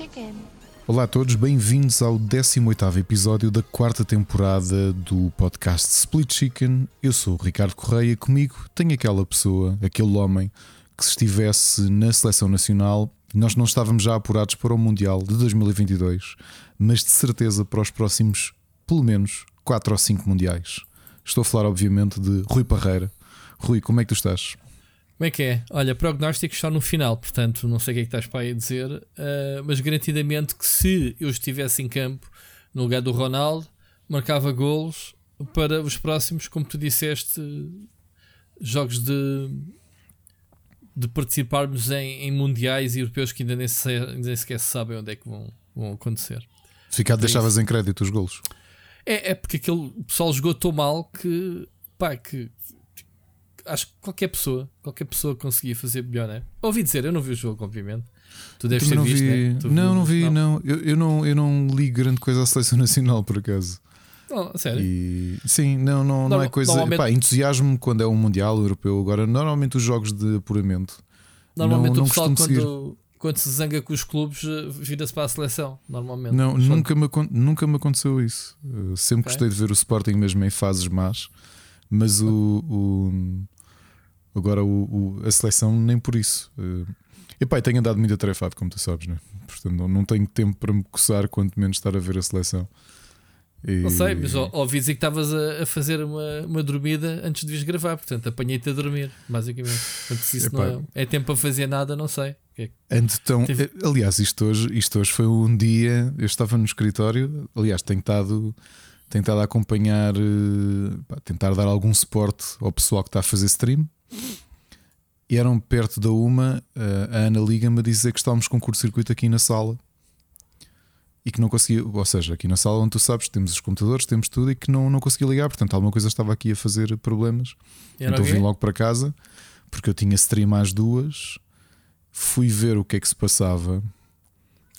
Chicken. Olá a todos, bem-vindos ao 18º episódio da quarta temporada do podcast Split Chicken. Eu sou o Ricardo Correia, comigo tenho aquela pessoa, aquele homem que se estivesse na seleção nacional, nós não estávamos já apurados para o Mundial de 2022, mas de certeza para os próximos, pelo menos, 4 ou 5 Mundiais. Estou a falar, obviamente, de Rui Parreira. Rui, como é que tu estás? Como é que é? Olha, prognóstico está no final, portanto, não sei o que é que estás para aí dizer, uh, mas garantidamente que se eu estivesse em campo no lugar do Ronaldo, marcava golos para os próximos, como tu disseste, jogos de, de participarmos em, em mundiais europeus que ainda nem, se, nem sequer se sabem onde é que vão, vão acontecer. Ficado, deixavas em crédito os golos? É, é porque aquele pessoal jogou tão mal que, pá, que acho que qualquer pessoa, qualquer pessoa conseguia fazer melhor, né? Ouvi dizer, eu não vi o jogo, obviamente. Tu deves ter não visto, vi... né? Tu não, não vi, não. Eu, eu não. Eu não li grande coisa à seleção nacional, por acaso. Não, sério. E, sim, não, não, não Norma- é coisa. normalmente- entusiasmo quando é um Mundial Europeu. Agora, normalmente os jogos de apuramento. Normalmente não o pessoal, costumo seguir. quando, quando se zanga com os clubes, eh, vira-se para a seleção. Normalmente. Não, nunca me, nunca me aconteceu isso. Uh, sempre Ok. gostei de ver o Sporting mesmo em fases más, mas o, o- agora o, o- a seleção nem por isso. Uh, e pá, e tenho andado muito atarefado, como tu sabes, né? portanto não, não tenho tempo para me coçar, quanto menos estar a ver a seleção. E- Não sei, mas ouvi dizer que estavas a, a fazer uma, uma dormida antes de vires gravar, portanto apanhei-te a dormir, basicamente. Portanto, se isso Epá. não é, é tempo para fazer nada, não sei. É que- Ando tão. Teve- eh, Aliás, isto hoje, isto hoje foi um dia. Eu estava no escritório, aliás, tenho estado, tenho estado a acompanhar, eh, pá, tentar dar algum suporte ao pessoal que está a fazer stream. E eram perto da uma, eh, a Ana liga-me a dizer que estávamos com curto-circuito aqui na sala e que não conseguia, ou seja, aqui na sala onde tu sabes, temos os computadores, temos tudo e que não, não conseguia ligar, portanto, alguma coisa estava aqui a fazer problemas. Era então vim logo para casa porque eu tinha stream às duas. Fui ver o que é que se passava.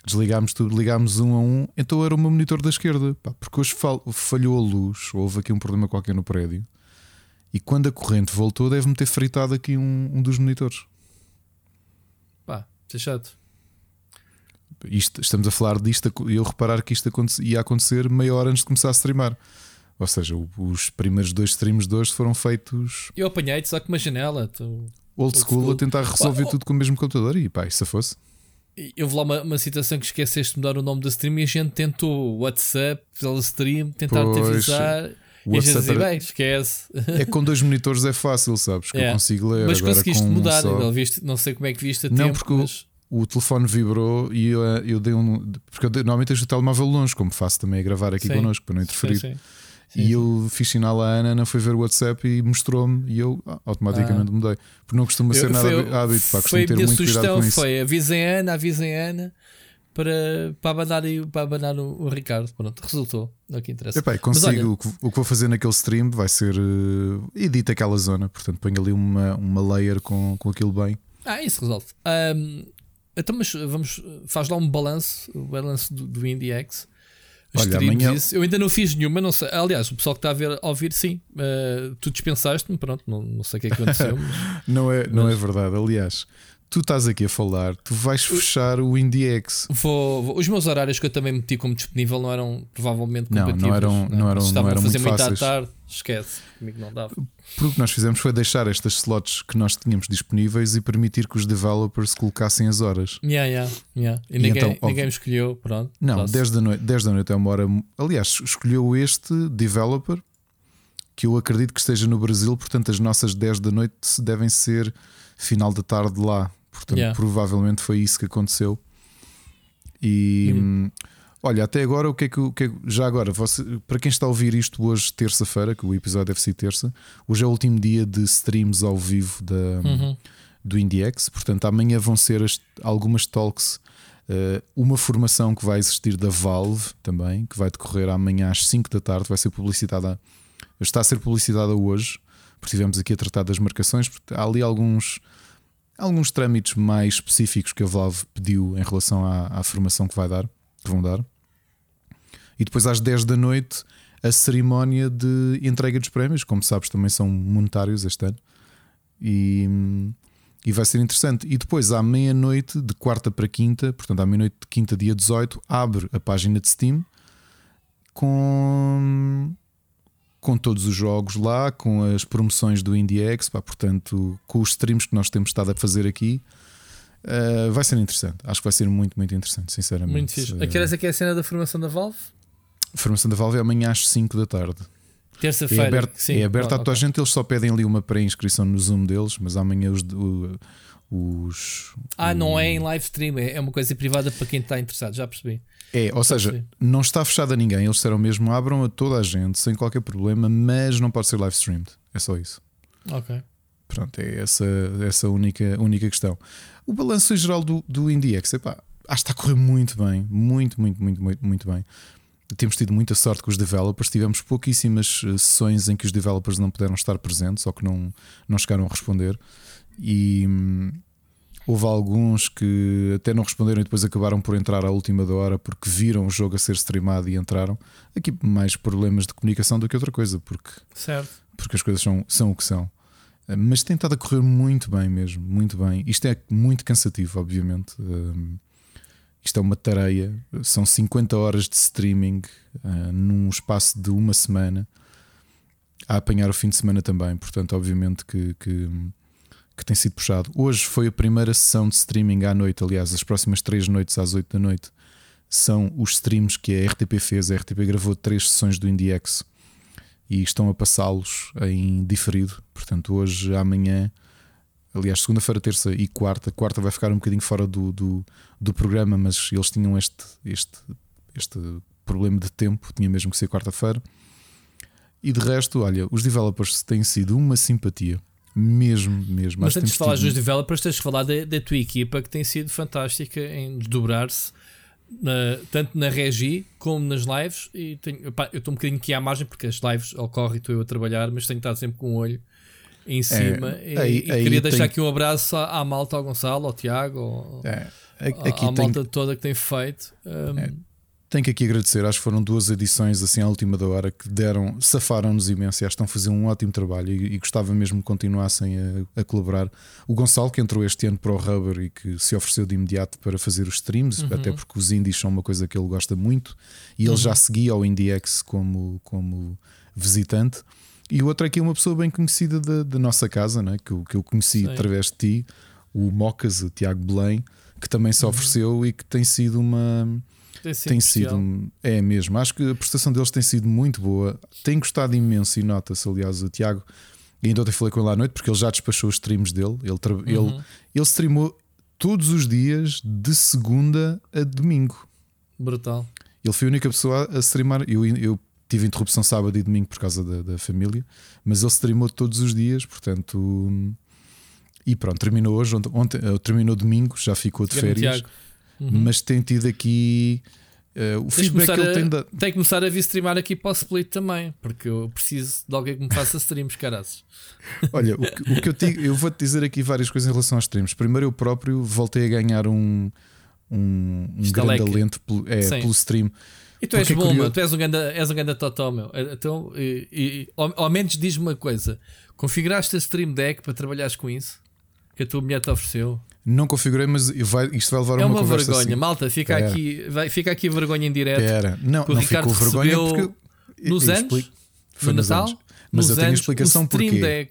Desligámos tudo, ligámos um a um. Então era o meu monitor da esquerda. Pá, porque hoje fal- falhou a luz. Houve aqui um problema qualquer no prédio. E quando a corrente voltou, deve-me ter fritado aqui um, um dos monitores. Pá, isso é chato. Isto, estamos a falar disto e eu reparar que isto ia acontecer meia hora antes de começar a streamar. Ou seja, os primeiros dois streams de hoje foram feitos Eu apanhei-te só com uma janela. Tu... old Old school, school. a tentar resolver oh. tudo com o mesmo computador. E pá, se fosse. Eu vi lá uma, uma situação que esqueceste de mudar o nome da stream e a gente tentou WhatsApp, pela stream, tentar-te Pois, avisar. O e WhatsApp dizia, bem, esquece. É com dois monitores é fácil, sabes? Que eu É. consigo ler. mas agora conseguiste com um mudar, só. não, viste, não sei como é que viste a Não, tempo, porque o- mas O telefone vibrou e eu, eu dei um. Porque eu normalmente deixo o telemóvel longe, como faço também a gravar aqui Sim. connosco para não interferir. Sim, sim. E eu fiz sinal à Ana, Ana foi ver o WhatsApp e mostrou-me e eu ah, automaticamente mudei. Porque não costuma ser Eu- nada foi- hábito, pá, costumo a ter muito cuidado sugestão com isso. foi avisem a Ana, avisem a Ana para, para abanar, para abanar o, o Ricardo. Pronto, resultou. É o que interessa. Epá, Mas olha- consigo, o, que, o que vou fazer naquele stream vai ser uh, edita aquela zona, portanto ponho ali uma, uma layer com, com aquilo bem. Ah, isso resolve. Ahm, então, mas vamos, faz lá um balanço, o balanço do, do IndieX. Olha, amanhã- isso. Eu ainda não fiz nenhuma, não sei. Aliás, o pessoal que está a ver, a ouvir, sim. Ah, tu dispensaste-me, pronto, não, não sei o que é que aconteceu. mas- Não é, não Mas- é verdade. Aliás, tu estás aqui a falar, tu vais fechar o IndieX. Vou, vou- os meus horários que eu também meti como disponível não eram provavelmente Não, não compatíveis. eram- não eram- Se estavam não eram fazer muito muito à tarde, esquece. Comigo não dava. Porque o que nós fizemos foi deixar estas slots que nós tínhamos disponíveis e permitir que os developers colocassem as horas. Yeah, yeah, yeah. E, E ninguém, então, ninguém me escolheu. Pronto, Não, posso. 10 da, noite, 10 da noite é uma hora. Aliás, escolheu este developer que eu acredito que esteja no Brasil, portanto, as nossas 10 da noite devem ser final da tarde lá. Portanto, Yeah. provavelmente foi isso que aconteceu. E hum, olha, até agora, o que é que, o que é que- já agora, você, para quem está a ouvir isto hoje, terça-feira, que o episódio deve ser terça, hoje é o último dia de streams ao vivo da, Uhum. do IndieX. Portanto, amanhã vão ser as- algumas talks. eh, uma formação que vai existir da Valve também, que vai decorrer amanhã às 5 da tarde, vai ser publicitada, está a ser publicitada hoje, porque estivemos aqui a tratar das marcações. Há ali alguns, alguns trâmites mais específicos que a Valve pediu em relação à, à formação que vai dar, que vão dar. E depois às 10 da noite a cerimónia de entrega dos prémios, como sabes, também são monetários este ano. E, e vai ser interessante. E depois, à meia-noite, de quarta para quinta, portanto, à meia-noite de quinta, dia 18, abre a página de Steam com, com todos os jogos lá, com as promoções do IndieX, pá, portanto, com os streams que nós temos estado a fazer aqui. Uh, vai ser interessante, acho que vai ser muito, muito interessante, sinceramente. Muito fixe. Uh, Aquelas aqui é a cena da formação da Valve? A formação da Valve é amanhã às 5 da tarde. Terça-feira. É aberto, sim, é aberto a toda okay. a gente, eles só pedem ali uma pré-inscrição no Zoom deles, mas amanhã os. os ah, não é em live stream, é, é uma coisa privada para quem está interessado, já percebi. É, ou seja, não está fechado a ninguém. Eles disseram mesmo: abram a toda a gente sem qualquer problema, mas não pode ser live streamed. É só isso. Ok. Pronto, é essa, essa única, única questão. O balanço geral do, do IndieX, epá, acho que está a correr muito bem. Muito, muito, muito, muito, muito bem. Temos tido muita sorte com os developers. Tivemos pouquíssimas eh, sessões em que os developers não puderam estar presentes ou que não, não chegaram a responder. E. Houve alguns que até não responderam e depois acabaram por entrar à última da hora porque viram o jogo a ser streamado e entraram. Aqui mais problemas de comunicação do que outra coisa, porque, certo. porque as coisas são, são o que são. Eh, mas tem estado a correr muito bem mesmo, muito bem. Isto é muito cansativo, obviamente. Um, isto é uma tareia, são 50 horas de streaming uh, num espaço de uma semana a apanhar o fim de semana também. Portanto, obviamente que, que que tem sido puxado. Hoje foi a primeira sessão de streaming à noite. Aliás, as próximas três noites às oito da noite são os streams que a RTP fez. A RTP gravou três sessões do IndieX e estão a passá-los em diferido. Portanto, hoje, amanhã, aliás, segunda-feira, terça e quarta. Quarta vai ficar um bocadinho fora do, do, do programa, mas eles tinham este, este, este problema de tempo, tinha mesmo que ser quarta-feira. E de resto, olha, os developers têm sido uma simpatia. Mesmo, mesmo. Mas antes de falar dos developers, tens de falar da, da, tua equipa que tem sido fantástica em desdobrar-se tanto na regi como nas lives. E tenho, opa, eu estou um bocadinho aqui à margem porque as lives ocorrem e estou eu a trabalhar, mas tenho estado sempre com o um olho em é, cima. É, e, aí, e queria deixar tem... aqui um abraço à, à, malta, ao Gonçalo, ao Tiago, ao, é, aqui à, à malta toda que tem feito. Um, é tenho que aqui agradecer, acho que foram duas edições assim à última da hora que deram, safaram-nos imenso e acho que estão a fazer um ótimo trabalho e, e gostava mesmo que continuassem a, a, colaborar. O Gonçalo, que entrou este ano para o Rubber e que se ofereceu de imediato para fazer os streams, uhum. até porque os indies são uma coisa que ele gosta muito e ele uhum. já seguia ao IndieX como, como visitante. E o outro aqui é uma pessoa bem conhecida da, da nossa casa, né? que, eu, que eu conheci Sim. através de ti, o Mocas, o Tiago Belém, que também se uhum. ofereceu uhum. e que tem sido uma tem sido, tem sido é mesmo. Acho que a prestação deles tem sido muito boa. Tem gostado imenso e nota-se, aliás, o Tiago. E ainda ontem falei com ele à noite porque ele já despachou os streams dele. Ele, uhum. ele, ele streamou todos os dias de segunda a domingo. Brutal. Ele foi a única pessoa a streamar. Eu, eu tive interrupção sábado e domingo por causa da, da família, mas ele streamou todos os dias, portanto. E pronto, terminou hoje, ontem, ontem terminou domingo, já ficou de férias. Tiago uhum. mas tem tido aqui uh, o feedback que ele tem dado. Tem que começar a vir streamar aqui para o split também, porque eu preciso de alguém que me faça streams, caras. Olha, o que, o que eu, te, eu vou-te dizer aqui várias coisas em relação aos streams. Primeiro, eu próprio voltei a ganhar um, um, um grande alento pelo, é, pelo stream. E tu és é bom, meu, tu és um grande, és um grande totó, meu. Então, e, e, ao, ao menos diz-me uma coisa: configuraste a Stream Deck para trabalhares com isso? Que a tua mulher te ofereceu? Não configurei, mas vai, isto vai levar é uma, uma conversa vergonha, assim. malta. Fica aqui, vai, fica aqui a vergonha em direto. Pera. Não, não ficou vergonha porque nos anos, foi no Natal, anos. mas eu tenho anos, explicação porquê.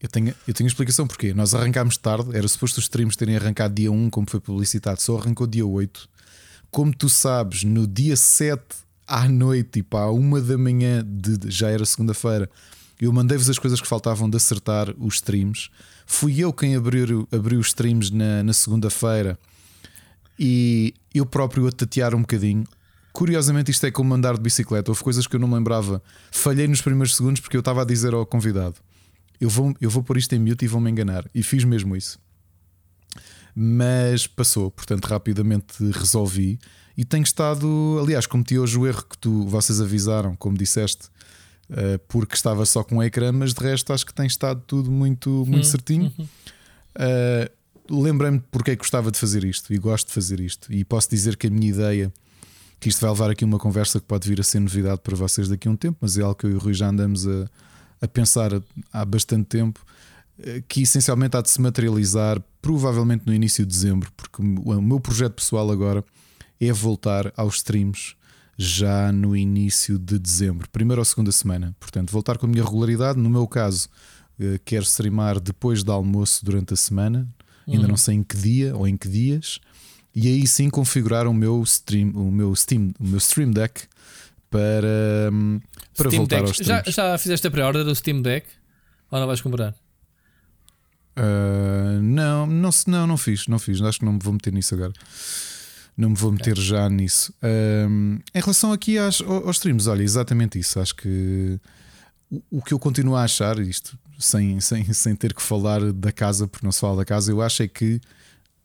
Eu tenho, eu tenho explicação porquê. Nós arrancámos tarde, era suposto os streams terem arrancado dia 1, como foi publicitado, só arrancou dia 8. Como tu sabes, no dia 7 à noite, tipo à 1 da manhã, de, já era segunda-feira, eu mandei-vos as coisas que faltavam de acertar os streams. Fui eu quem abriu, abriu os streams na, na segunda-feira e eu próprio a tatear um bocadinho. Curiosamente, isto é como andar de bicicleta. Houve coisas que eu não lembrava. Falhei nos primeiros segundos porque eu estava a dizer ao convidado: Eu vou, eu vou pôr isto em mute e vão-me enganar. E fiz mesmo isso. Mas passou, portanto, rapidamente resolvi. E tenho estado, aliás, cometi hoje o erro que tu, vocês avisaram, como disseste, uh, porque estava só com o ecrã, mas de resto acho que tem estado tudo muito, muito uhum. certinho. Uh, Lembrei-me porque é que gostava de fazer isto e gosto de fazer isto. E posso dizer que a minha ideia, que isto vai levar aqui uma conversa que pode vir a ser novidade para vocês daqui a um tempo, mas é algo que eu e o Rui já andamos a, a pensar há bastante tempo. eh, que essencialmente há de se materializar provavelmente no início de dezembro, porque o meu projeto pessoal agora é voltar aos streams já no início de dezembro, primeira ou segunda semana. Portanto, voltar com a minha regularidade. No meu caso, eh, quero streamar depois do almoço durante a semana, ainda uhum. não sei em que dia ou em que dias, e aí sim configurar o meu stream, o meu Steam, o meu Stream Deck para, hum, para voltar Deck. aos streams. Já, já fizeste a pré-order do Steam Deck? Ou não vais comprar? Uh, não, não, não, não fiz, não fiz. Acho que não me vou meter nisso agora. Não me vou meter okay. já nisso. Um, em relação aqui às, aos streams, olha, exatamente isso. Acho que o, o, que eu continuo a achar, isto sem, sem, sem ter que falar da casa, porque não se fala da casa, eu acho é que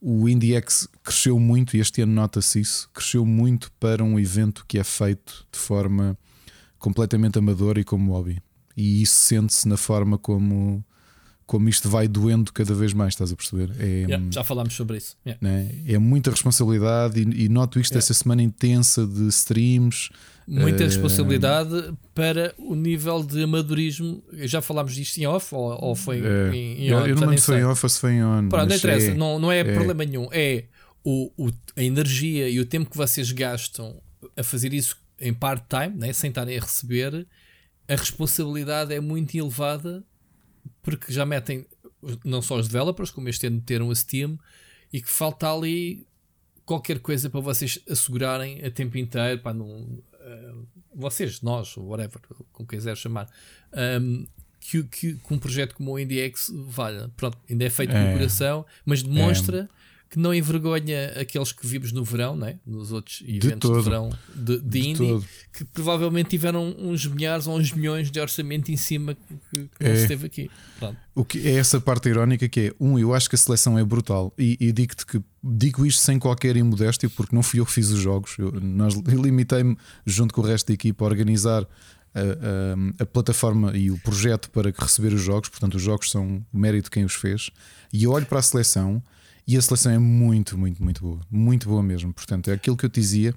o IndieX cresceu muito, e este ano nota-se isso, cresceu muito para um evento que é feito de forma completamente amadora e como hobby. E isso sente-se na forma como como isto vai doendo cada vez mais, estás a perceber? É, yeah, já falámos sobre isso. Yeah. Né? É muita responsabilidade e, e noto isto yeah. essa semana intensa de streams. Muita uh... responsabilidade para o nível de amadorismo. Já falámos disto em off ou, ou foi é. em, em on? Eu não lembro se foi em off ou se foi em on. Pronto, não interessa, é, não, não é, é, problema nenhum. É o, o, a energia e o tempo que vocês gastam a fazer isso em part-time, né? sem estarem a receber. A responsabilidade é muito elevada porque já metem não só os developers, como este ano ter um Steam, e que falta ali qualquer coisa para vocês assegurarem a tempo inteiro, para não, uh, vocês, nós, whatever, como quiser chamar, um, que, que, que, um projeto como o IndieX valha. Pronto, ainda é feito é. com coração, mas demonstra. É que não envergonha aqueles que vimos no verão, né? nos outros eventos de, de verão de, de, de todo. que provavelmente tiveram uns milhares ou uns milhões de orçamento em cima que, que não é. se teve aqui. Pronto. O que é essa parte irónica que é, um, eu acho que a seleção é brutal e, e digo-te que digo isto sem qualquer imodéstia, porque não fui eu que fiz os jogos, eu, nós limitei-me junto com o resto da equipa a organizar a, a, a, plataforma e o projeto para receber os jogos, portanto, os jogos são o mérito de quem os fez, e eu olho para a seleção e a seleção é muito, muito, muito boa. Muito boa mesmo. Portanto, é aquilo que eu te dizia.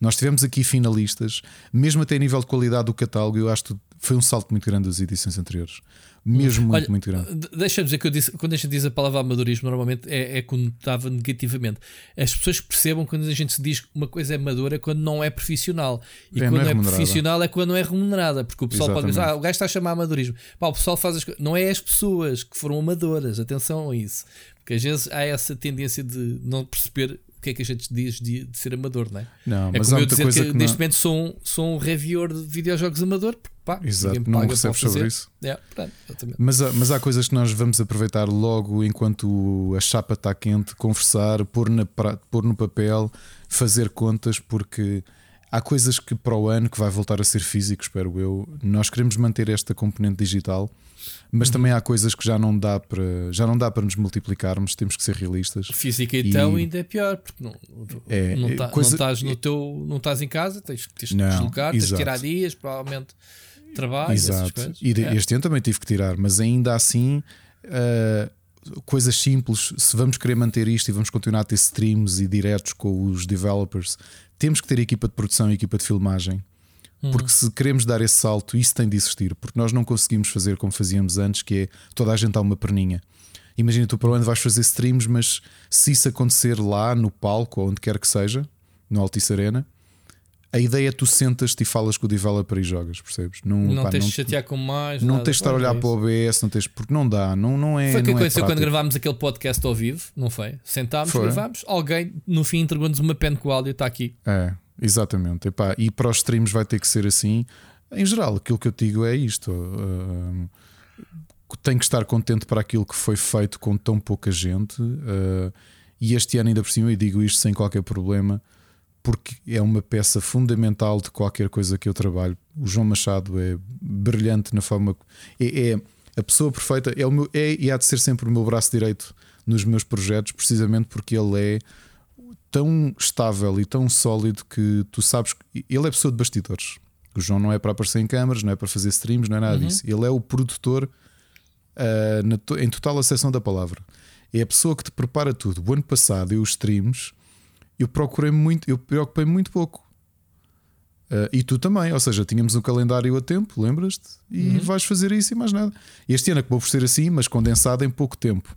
Nós tivemos aqui finalistas, mesmo até a nível de qualidade do catálogo, eu acho que foi um salto muito grande das edições anteriores. Mesmo muito, Olha, muito grande. Deixa-me dizer que eu disse, quando a gente diz a palavra amadorismo, normalmente é, é conotava negativamente. As pessoas percebam quando a gente se diz que uma coisa é amadora quando não é profissional. E é, quando é, é profissional é quando não é remunerada. Porque o pessoal Exatamente. pode dizer, ah, o gajo está a chamar amadorismo. Pá, o pessoal faz as coisas. Não é as pessoas que foram amadoras, atenção a isso. Porque às vezes há essa tendência de não perceber o que é que a gente diz de, de ser amador, não é? Não, é mas como há eu dizer que, que neste não... momento sou um, sou um reviewer de videojogos amador, porque pá, Exato, não recebes sobre isso. É, portanto, mas, há, mas há coisas que nós vamos aproveitar logo enquanto a chapa está quente, conversar, pôr, na, pôr no papel, fazer contas, porque há coisas que para o ano que vai voltar a ser físico, espero eu. Nós queremos manter esta componente digital mas uhum. também há coisas que já não dá para já não dá para nos multiplicarmos, temos que ser realistas. Física então e... ainda é pior, porque não, é, não, tá, coisa... não, estás no teu, não estás em casa, tens, tens que deslocar, tens que tirar dias, provavelmente trabalho. Exato. E é. este ano também tive que tirar, mas ainda assim. Uh, coisas simples, se vamos querer manter isto e vamos continuar a ter streams e diretos com os developers, temos que ter equipa de produção e equipa de filmagem. Porque se queremos dar esse salto, isso tem de existir, porque nós não conseguimos fazer como fazíamos antes, que é toda a gente a uma perninha. Imagina, tu para onde vais fazer streams, mas se isso acontecer lá no palco ou onde quer que seja, no Altice Arena, a ideia é tu sentas-te e falas com o developer e jogas, percebes? Não, não pá, tens de chatear com mais. Não tens de estar a olhar para o OBS, não tens, porque não dá, não, não é. Foi o que é aconteceu é quando gravámos aquele podcast ao vivo, não foi? Sentámos, foi. gravámos, alguém no fim entregou-nos uma pen com o áudio, está aqui. É, Exatamente. Epá, e para os streams vai ter que ser assim. Em geral, aquilo que eu digo é isto. Uh, tenho que estar contente para aquilo que foi feito com tão pouca gente. Uh, e este ano, ainda por cima, e digo isto sem qualquer problema, porque é uma peça fundamental de qualquer coisa que eu trabalho. O João Machado é brilhante na forma. É, é a pessoa perfeita, é, o meu, é e há de ser sempre o meu braço direito nos meus projetos, precisamente porque ele é tão estável e tão sólido que tu sabes que ele é pessoa de bastidores. O João não é para aparecer em câmaras, não é para fazer streams, não é nada uhum. disso. Ele é o produtor uh, na, em total acessão da palavra. É a pessoa que te prepara tudo. O ano passado, eu os streams, eu procurei muito, eu preocupei muito pouco. Uh, e tu também, ou seja, tínhamos um calendário a tempo, lembras-te? E uhum. vais fazer isso e mais nada. Este ano acabou por ser assim, mas condensado em pouco tempo.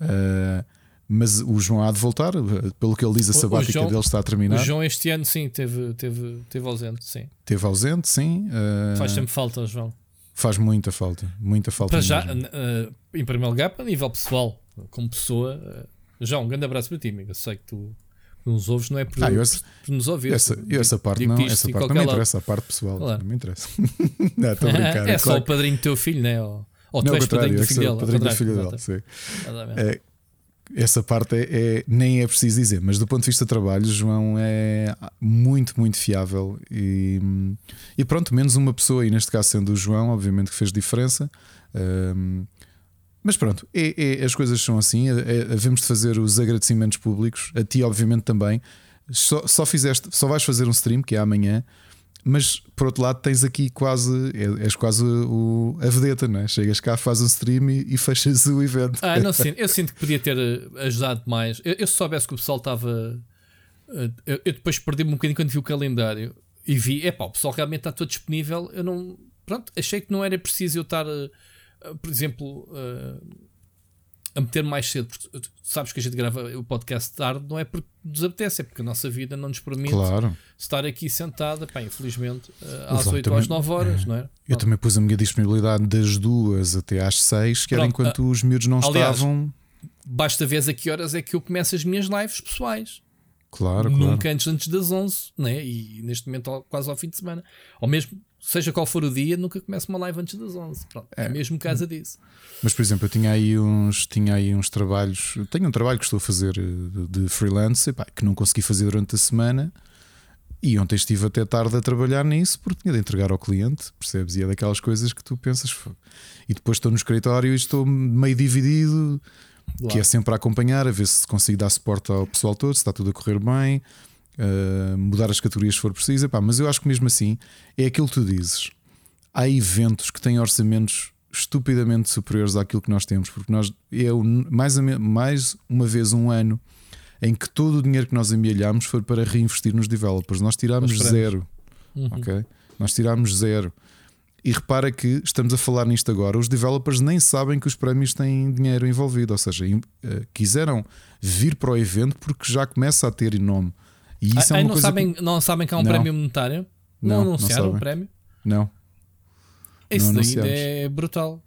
Uh, mas o João há de voltar, pelo que ele diz, a sabática João, dele está a terminar. O João este ano sim, teve, teve, teve ausente, sim. Teve ausente, sim. Uh, faz sempre falta, João. Faz muita falta, muita falta. Para já, uh, em primeiro lugar, para nível pessoal, como pessoa. Uh, João, um grande abraço para ti, amigo. Eu sei que tu nos ouves, não é por, ah, eu, por nos ouvir. Essa, essa parte não, essa parte não me interessa, a parte pessoal claro. não me interessa. não, estou a brincar. é, é só o padrinho do teu filho, né? Ou, ou não, tu és padrinho do filho dele. Padrinho do filho dele, sim. É, essa parte é, é, nem é preciso dizer, mas do ponto de vista de trabalho, João é muito, muito fiável e, e pronto, menos uma pessoa, e neste caso sendo o João, obviamente que fez diferença. Um, mas pronto, é, é, as coisas são assim. É, havemos de fazer os agradecimentos públicos, a ti, obviamente, também. Só, só fizeste, só vais fazer um stream que é amanhã. Mas por outro lado, tens aqui quase, é, és quase o, a vedeta, não é? Chegas cá, fazes um stream e, e fechas o evento. Ah, não sinto. Eu sinto que podia ter eh, ajudado mais. Eu, eu se soubesse que o pessoal estava. Eh, eu, eu depois perdi-me um bocadinho quando vi o calendário e vi, é pá, o pessoal realmente está todo disponível. Eu não. Pronto, achei que não era preciso eu estar, eh, por exemplo a meter mais cedo, porque sabes que a gente grava o podcast tarde, não é porque nos apetece, é porque a nossa vida não nos permite claro. estar aqui sentada, pá, infelizmente, eh, às 8 ou às 9 horas, é. não é? Eu também pus a minha disponibilidade das duas até às 6, que era enquanto uh, os miúdos não aliás, estavam. Basta ver a que horas é que eu começo as minhas lives pessoais. Claro, Nunca claro. antes, antes das 11, né? e neste momento quase ao fim de semana. Ou mesmo seja qual for o dia, nunca começo uma live antes das 11. Pronto, é. é mesmo casa disso. Mas, por exemplo, eu tinha aí uns, tinha aí uns trabalhos. Tenho um trabalho que estou a fazer eh, de freelance pá, que não consegui fazer durante a semana. E ontem estive até tarde a trabalhar nisso porque tinha de entregar ao cliente, percebes? E é daquelas coisas que tu pensas. E depois estou no escritório e estou meio dividido, que é sempre a acompanhar, a ver se consigo dar suporte ao pessoal todo, se está tudo a correr bem uh, mudar as categorias se for preciso. Epá, mas eu acho que mesmo assim é aquilo que tu dizes. Há eventos que têm orçamentos estupidamente superiores àquilo que nós temos, porque nós é mais, mais uma vez um ano em que todo o dinheiro que nós amealhamos foi para reinvestir nos developers. Nós tirámos zero. Uhum. Ok? Nós tirámos zero. E repara que estamos a falar nisto agora. Os developers nem sabem que os prémios têm dinheiro envolvido, ou seja, uh, quiseram vir para o evento porque já começa a ter nome. E isso é uma não, coisa sabem, que... não sabem que há um não. prémio monetário? Não, não anunciaram o prémio? Não. Isso daí é brutal.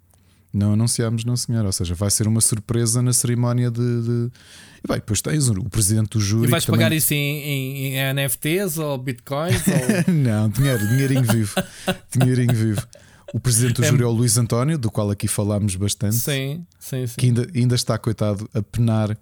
Não anunciámos, não senhor. Ou seja, vai ser uma surpresa na cerimónia de. de... E bem, depois tens o presidente do júri. E vais pagar também... isso em, em, NFTs ou bitcoins? Ou... não, dinheiro, dinheirinho vivo. dinheirinho vivo. O presidente do é... júri é o Luís António, do qual aqui falámos bastante. Sim, sim, sim. Que ainda, ainda está, coitado, a penar. Uh,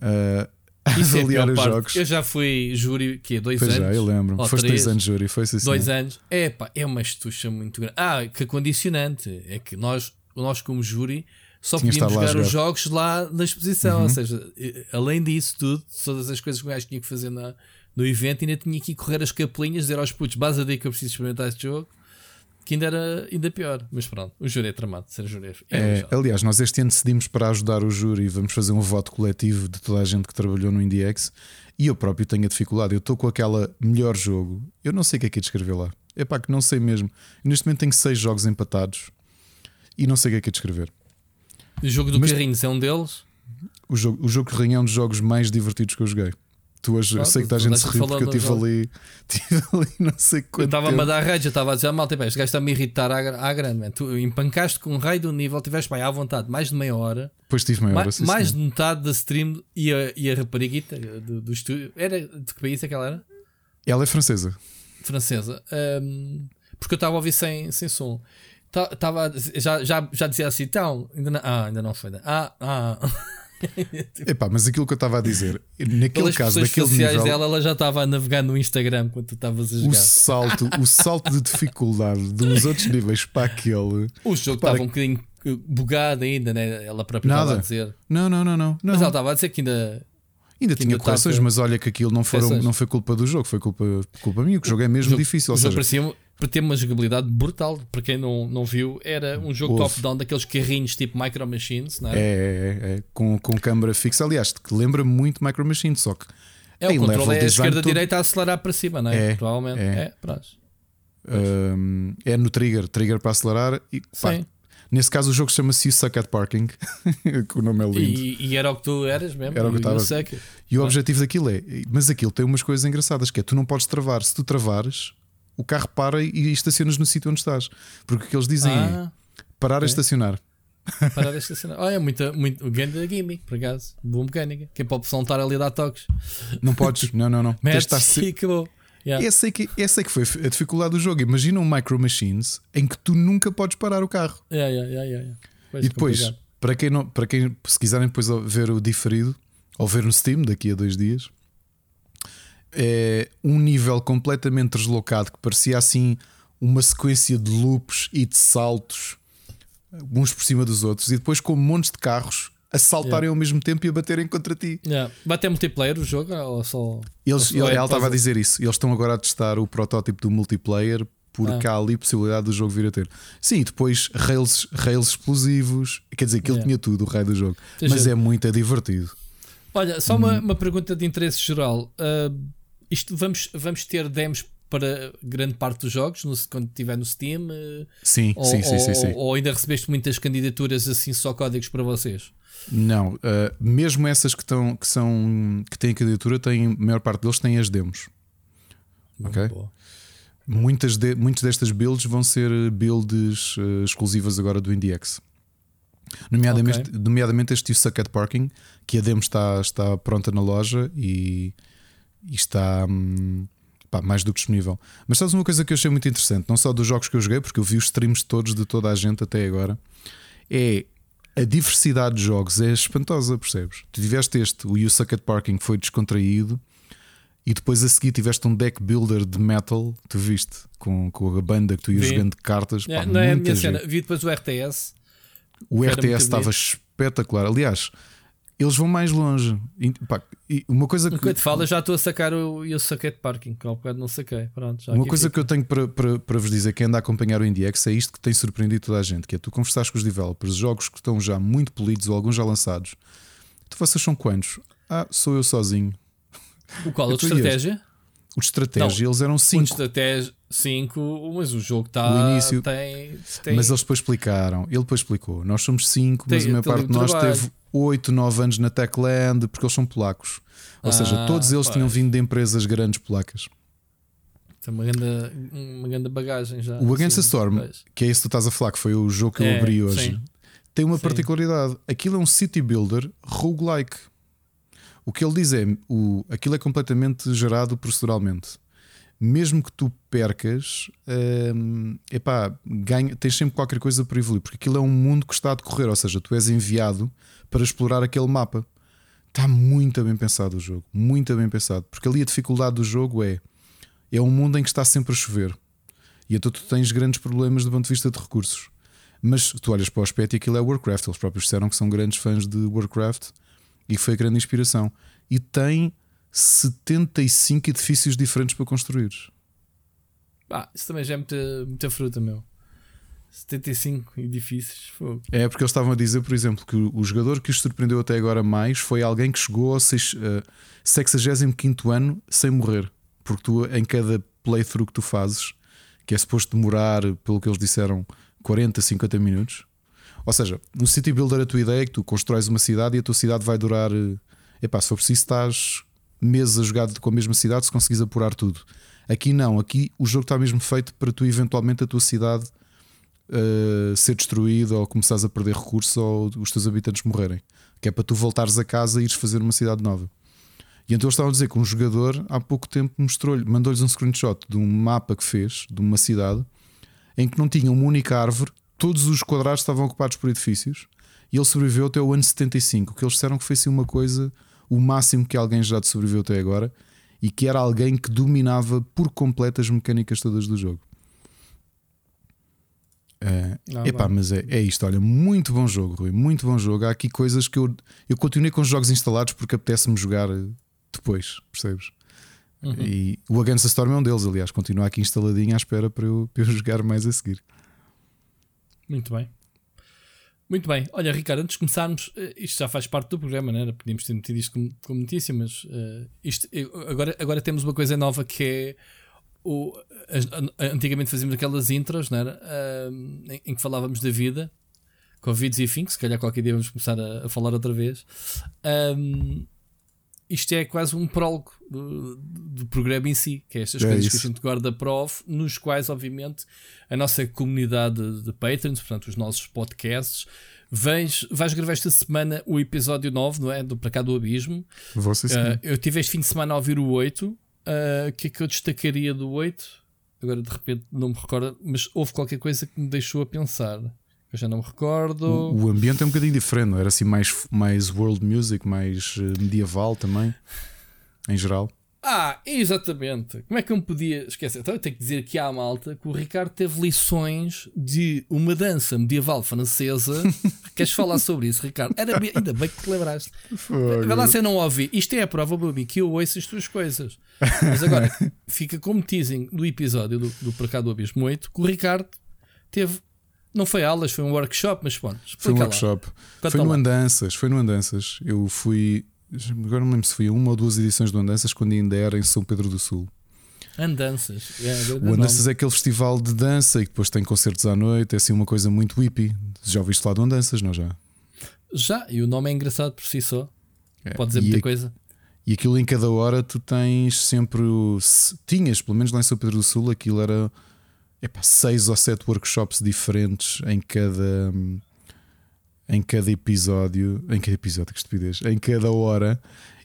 é avaliar é os parte. jogos. Eu já fui júri, que é dois pois anos. já, eu lembro. Foste três, dois anos júri, foi assim. Dois anos. É pá, é uma estucha muito grande. Ah, que condicionante. É que nós, nós como júri, só Tinha podíamos jogar, jogar, os jogos lá na exposição. Uhum. Ou seja, além disso tudo, todas as coisas que o gajo tinha que fazer na, no evento, ainda tinha que ir correr as capelinhas, dizer aos putos, base a que eu preciso experimentar este jogo que ainda era ainda pior, mas pronto, o júri é tramado, ser júri é, é Aliás, nós este ano decidimos para ajudar o júri, vamos fazer um voto coletivo de toda a gente que trabalhou no IndieX e eu próprio tenho a dificuldade. Eu estou com aquela melhor jogo, eu não sei o que é que é de escrever lá. É pá, que não sei mesmo. neste momento tenho seis jogos empatados e não sei o que é que é de escrever. O jogo do mas, Carrinhos é um deles? O jogo, o jogo Carrinhos é um dos jogos mais divertidos que eu joguei. Tu hoje, eu sei que a gente se riu porque eu estive ali, tive ali não sei quanto. Eu estava-me a dar rage, eu estava a dizer, mal, tipo, este gajo está-me a irritar à, à grande, man. Tu empancaste com um raio do nível, tiveste bem, à vontade, mais de meia hora. Pois tive meia hora, Ma Mais sim. de metade da stream e a, e a rapariguita do, do estúdio. Era de que país é que ela era? Ela é francesa. Francesa. Um, porque eu estava a ouvir sem, sem som. Tava, já, já, já dizia assim, então, ainda não, ah, ainda não foi. Né? Ah, ah. Epá, mas aquilo que eu estava a dizer, naquele Pelas caso, naquele nível. dela, ela já estava a navegar no Instagram quando tu estavas a jogar. O salto, o salto de dificuldade dos outros níveis para aquele. O jogo estava um bocadinho bugado ainda, né? Ela própria estava a dizer. Não, não, não, não. Mas ela estava a dizer que ainda. Ainda tinha correções, mas olha que aquilo não, foram, não foi culpa do jogo, foi culpa, culpa minha. Que o jogo é mesmo o difícil. O jogo parecia, para ter uma jogabilidade brutal. Para quem não, não viu, era um jogo top-down daqueles carrinhos tipo Micro Machines, não é? É, é, é, com, com câmara fixa. Aliás, que lembra muito Micro Machines, só que É, o controle é a esquerda-direita a acelerar para cima, não é? é Provavelmente. É, é, um, é no trigger, trigger para acelerar e pá, Nesse caso, o jogo chama-se You Suck at Parking, que o nome é lindo. E, e, era o que tu eras mesmo. Era o que estava. E o objetivo daquilo é, mas aquilo tem umas coisas engraçadas, que é tu não podes travar. Se tu travares, o carro para e estacionas no sítio onde estás. Porque o que eles dizem é, ah, é parar okay. a estacionar. Parar a estacionar. Olha, é muito, grande gimmick, por acaso. Boa mecânica. Que é para o pessoal estar ali a dar toques. Não podes, não, não, não. Metes e acabou. Yeah. Essa, é que, essa é que foi a dificuldade do jogo. Imagina um Micro Machines em que tu nunca podes parar o carro. Yeah, yeah, yeah, e depois, para quem, não, para quem se quiserem depois ver o diferido ou ver no Steam daqui a dois dias, é um nível completamente deslocado que parecia assim uma sequência de loops e de saltos uns por cima dos outros, e depois com montes de carros a saltarem yeah. ao mesmo tempo e a baterem contra ti. Yeah. Vai ter multiplayer o jogo ou só. Eles, ou ele, ela estava a dizer isso. Eles estão agora a testar o protótipo do multiplayer porque ah. há ali possibilidade do jogo vir a ter. Sim, e depois rails, rails explosivos. Quer dizer, que ele yeah. tinha tudo, o rei do jogo. Mas é muito divertido. Olha, só uma, hum. uma pergunta de interesse geral. Uh, isto vamos, vamos ter demos para grande parte dos jogos no, quando estiver no Steam? Sim, ou, sim, sim, ou, sim, sim, Ou ainda recebeste muitas candidaturas assim, só códigos para vocês? Não, uh, mesmo essas que, estão, que, são, que têm candidatura, têm, a maior parte deles têm as demos. Ok? Muitas, de, muitas destas builds vão ser builds uh, exclusivas agora do IndieX. Nomeadamente, okay. nomeadamente este Sucket Parking, que a demo está, está pronta na loja e, e está hum, pá, mais do que disponível. Mas sabes uma coisa que eu achei muito interessante, não só dos jogos que eu joguei, porque eu vi os streams todos de toda a gente até agora, é a diversidade de jogos é espantosa, percebes? Tu tiveste este, o You Suck at Parking, foi descontraído, e depois a seguir tiveste um deck builder de metal, tu viste, com, com a banda que tu ias Vi. jogando cartas. É, não é a minha cena, vi depois o RTS. O RTS estava espetacular. Aliás, eles vão mais longe. E, pá, e uma coisa que. Enquanto fala, já estou a sacar o eu saquei de parking, que ao bocado não saquei. Pronto, uma coisa fica. que eu tenho para, para, para vos dizer, que anda a acompanhar o IndieX, é isto que tem surpreendido toda a gente: que é tu conversares com os developers, jogos que estão já muito polidos ou alguns já lançados. Tu vocês são quantos? Ah, sou eu sozinho. O qual? O de estratégia? O de estratégia, não, eles eram 5. O de estratégia 5, mas o jogo está. O início. Tem, tem... Mas eles depois explicaram. Ele depois explicou. Nós somos 5, mas a maior parte de nós trabalho. teve 8, 9 anos na Techland, porque eles são polacos. Ou ah, seja, todos eles tinham vindo de empresas grandes polacas. Tem uma grande, uma grande bagagem já. O Against the Storm, que é isso que tu estás a falar, que foi o jogo que eu é, abri hoje, sim. tem uma sim. particularidade. Aquilo é um city builder roguelike. O que ele diz é: o, aquilo é completamente gerado proceduralmente. Mesmo que tu percas, hum, epá, ganha, tens sempre qualquer coisa para evoluir, porque aquilo é um mundo que está a decorrer, ou seja, tu és enviado para explorar aquele mapa. Está muito bem pensado o jogo, muito bem pensado, porque ali a dificuldade do jogo é é um mundo em que está sempre a chover e então tu tens grandes problemas do ponto de vista de recursos. Mas tu olhas para o aspecto e aquilo é Warcraft. Eles próprios disseram que são grandes fãs de Warcraft e foi a grande inspiração. E tem 75 edifícios diferentes para construir. Ah, isso também já é muita, muita fruta, meu. 75 edifícios. Fogo. É porque eles estavam a dizer, por exemplo, que o jogador que os surpreendeu até agora mais foi alguém que chegou ao uh, 65 ano sem morrer. Porque tu, em cada playthrough que tu fazes, que é suposto demorar, pelo que eles disseram, 40, 50 minutos. Ou seja, no City Builder, a tua ideia é que tu constróis uma cidade e a tua cidade vai durar. Eh, epá, se for preciso, estás meses a jogar com a mesma cidade se conseguis apurar tudo. Aqui não, aqui o jogo está mesmo feito para tu eventualmente a tua cidade uh, ser destruída ou começares a perder recursos ou os teus habitantes morrerem. Que é para tu voltares a casa e ires fazer uma cidade nova. E então eles estavam a dizer que um jogador há pouco tempo mostrou-lhe, mandou-lhes um screenshot de um mapa que fez de uma cidade em que não tinha uma única árvore, todos os quadrados estavam ocupados por edifícios e ele sobreviveu até o ano 75. Que eles disseram que foi assim uma coisa, o máximo que alguém já sobreviveu até agora e que era alguém que dominava por completo as mecânicas todas do jogo. Uh, não, epá, não. mas é, é isto, olha, muito bom jogo, Rui, muito bom jogo. Há aqui coisas que eu, eu continuei com os jogos instalados porque apetece-me jogar depois, percebes? Uhum. E o Against the Storm é um deles, aliás, continua aqui instaladinho à espera para eu, para eu jogar mais a seguir. Muito bem. Muito bem. Olha, Ricardo, antes de começarmos, eh, isto já faz parte do programa, né? Podíamos ter metido isto como, como notícia, mas uh, isto, agora, agora temos uma coisa nova que é. O, antigamente fazíamos aquelas intros, né? Uh, em, em, que falávamos da vida, Covid e afim, se calhar qualquer dia vamos começar a, a falar outra vez. Um, isto é quase um prólogo do, do, programa em si, que é estas é coisas isso. que a gente guarda prof, nos quais, obviamente, a nossa comunidade de, patrons, portanto, os nossos podcasts, vais, vais gravar esta semana o episódio 9, não é? Do Para Cá do Abismo. uh, eu tive este fim de semana a ouvir o 8. O uh, que é que eu destacaria do 8? Agora de repente não me recordo, mas houve qualquer coisa que me deixou a pensar. Eu já não me recordo. O, o, ambiente é um bocadinho diferente, não? era assim mais, mais world music, mais eh, medieval também, em geral. Ah, exatamente. Como é que eu me podia esquecer? Então eu tenho que dizer aqui à malta que o Ricardo teve lições de uma dança medieval francesa. Queres falar sobre isso, Ricardo? Era bem, ainda bem que te lembraste. Vê lá se eu não ouvi. Isto é a prova, Bubi, que eu ouço as tuas coisas. Mas agora, fica como teasing do episódio do, do Para Cá do Abismo 8 que o Ricardo teve não foi aulas, foi um workshop, mas pronto. Foi um workshop. Foi no lá. Andanças, foi no Andanças. Eu fui, agora não lembro se fui uma ou duas edições do Andanças quando ainda era em São Pedro do Sul. Andanças. É, o Andanças é aquele festival de dança e depois tem concertos à noite, é assim uma coisa muito hippie. Já ouviste falar do Andanças, não já? Já, e o nome é engraçado por si só. É. Pode dizer e muita a, coisa. E aquilo em cada hora tu tens sempre. Tinhas, pelo menos lá em São Pedro do Sul, aquilo era epá, seis ou sete workshops diferentes em cada em cada episódio, em cada episódio, que estupidez, em cada hora,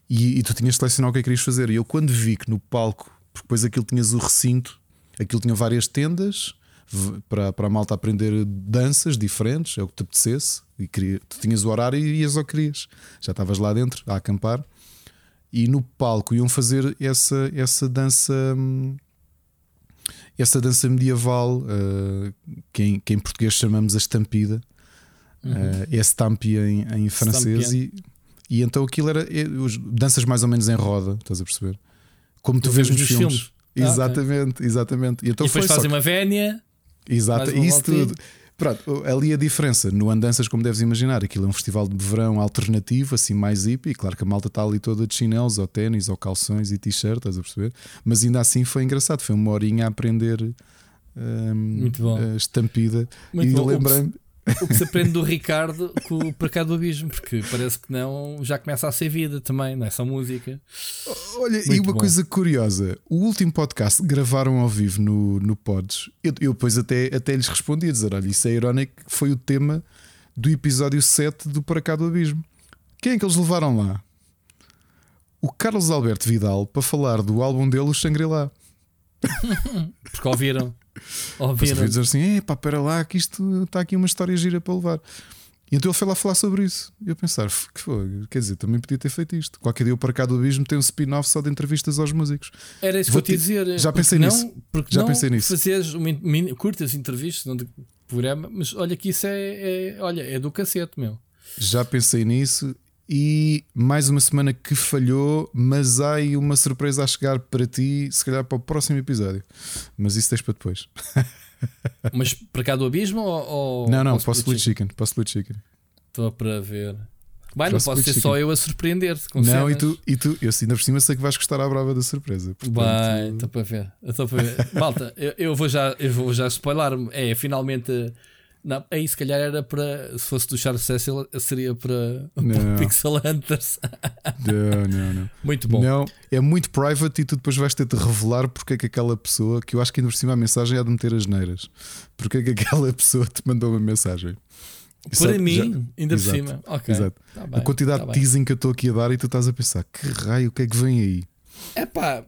e, e tu tinhas de selecionar o que é que querias fazer. E eu, quando vi que no palco, porque depois aquilo tinhas o recinto, aquilo tinha várias tendas para, para a malta aprender danças diferentes, é o que te apetecesse, e queria, tu tinhas o horário e ias que querias. Já estavas lá dentro a acampar, e no palco iam fazer essa, essa dança. Hum, essa dança medieval, uh, que, em, que, em, português chamamos a estampida, uhum. uh, é stampi em, em francês, e, e, então aquilo era é, danças mais ou menos em roda, estás a perceber? Como tu, vês nos filmes. filmes. Exatamente, ah, okay. exatamente. E, então e depois fazem uma vénia. Exato, isso tudo. Pronto, ali a diferença no Andanças, como deves imaginar, aquilo é um festival de verão alternativo, assim mais hippie. Claro que a malta está ali toda de chinelos, ou ténis, ou calções e t-shirt, estás a perceber? Mas ainda assim foi engraçado, foi uma horinha a aprender um, Muito bom. estampida. Muito e lembrei-me. O que se aprende do Ricardo com o Cá do Abismo, porque parece que não, já começa a ser vida também, não é só música. Olha, Muito e uma bom. coisa curiosa: o último podcast gravaram ao vivo no, no Pods. Eu, eu depois até, até lhes respondi a dizer: olha, isso é irónico, foi o tema do episódio 7 do Para Cá do Abismo. Quem é que eles levaram lá? O Carlos Alberto Vidal para falar do álbum dele, o Shangri-La. porque ouviram. Depois ouvi dizer assim: pá, espera lá, que isto está aqui uma história gira para levar. E então ele foi lá falar sobre isso. E eu pensar, que foi? Quer dizer, também podia ter feito isto. Qualquer dia o Para Cá do Abismo tem um spin-off só de entrevistas aos músicos. Era isso que eu te dizer. Já pensei não, nisso. Porque já não pensei nisso. Fazeres uma, curtas entrevistas, não de programa, mas olha que isso é, é, olha, é do cacete, meu. Já pensei nisso e mais uma semana que falhou, mas há aí uma surpresa a chegar para ti, se calhar para o próximo episódio. Mas isso deixa para depois. mas para cá do abismo ou. não, não, para o Split Chicken. Para o Split Chicken. Estou para ver. Bem, não posso ser chicken. só eu a surpreender-te. Não, e tu, e tu, eu ainda por cima sei que vais gostar à brava da surpresa. Portanto... Bem, estou para ver. Estou para ver. Malta, eu, eu, vou já, eu vou já spoiler-me. É finalmente não, aí se calhar era para. Se fosse do Charles Cecil, seria para, para Pixel Hunters. não, não, não. Muito bom. Não, é muito private e tu depois vais ter de revelar porque é que aquela pessoa, que eu acho que ainda por cima a mensagem é de meter as neiras. Porque é que aquela pessoa te mandou uma mensagem. Para mim, já, ainda exato, por cima. Okay. Exato. Tá bem, a quantidade tá de teasing que eu estou aqui a dar e tu estás a pensar: que raio, o que é que vem aí? É pá,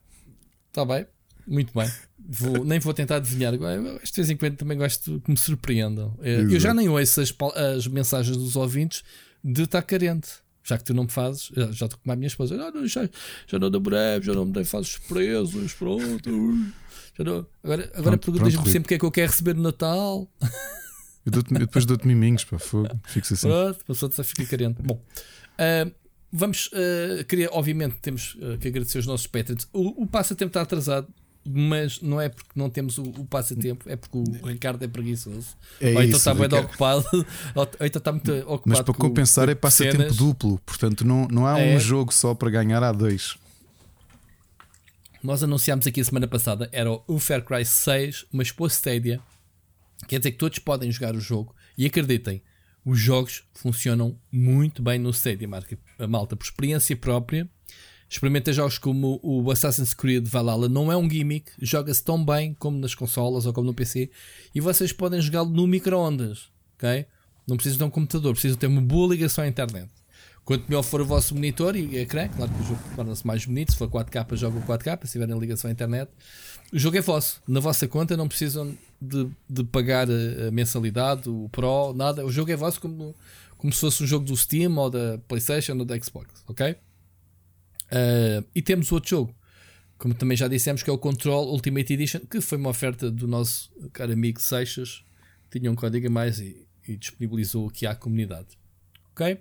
está bem, muito bem. Vou, nem vou tentar adivinhar. De vez em quando também gosto que me surpreendam. Eh, eu já nem ouço as, as mensagens dos ouvintes de estar carente. Já que tu não me fazes, já, já estou com a minha esposa. Ah, já, já não namoramos, já não me dei fazes surpresas, pronto. Já não, agora agora perguntas-me sempre o que é que eu quero receber no Natal. Eu, dou eu depois dou-te miminhos, para fogo. Fico assim. Pronto, passou a ficar carente. Bom, uh, vamos. Uh, queria, obviamente, temos uh, que agradecer os nossos patrons. O, o passatempo está atrasado mas não é porque não temos o, o passatempo, é porque o Ricardo é preguiçoso. É ou então está bem ocupado, ou então está muito ocupado. Mas para compensar com, é passatempo duplo, portanto não, não há é. um jogo só para ganhar, há dois. Nós anunciámos aqui a semana passada, era o Far Cry 6, mas para Stadia. Quer dizer que todos podem jogar o jogo. E acreditem, os jogos funcionam muito bem no Stadia, a malta, por experiência própria. Experimenta jogos como o Assassin's Creed Valhalla, não é um gimmick, joga-se tão bem como nas consolas ou como no PC. E vocês podem jogá-lo no micro-ondas, ok? Não precisam de um computador, precisam ter uma boa ligação à internet. Quanto melhor for o vosso monitor e ecrã, claro que o jogo torna-se mais bonito. Se for 4K, joga 4K. Se tiverem ligação à internet, o jogo é vosso. Na vossa conta não precisam de, de pagar a mensalidade, o Pro, nada. O jogo é vosso como, como se fosse um jogo do Steam ou da PlayStation ou da Xbox, ok? Uh, e temos outro jogo, como também já dissemos, que é o Control Ultimate Edition, que foi uma oferta do nosso caro amigo Seixas, tinha um código a mais e, e disponibilizou aqui à comunidade, ok?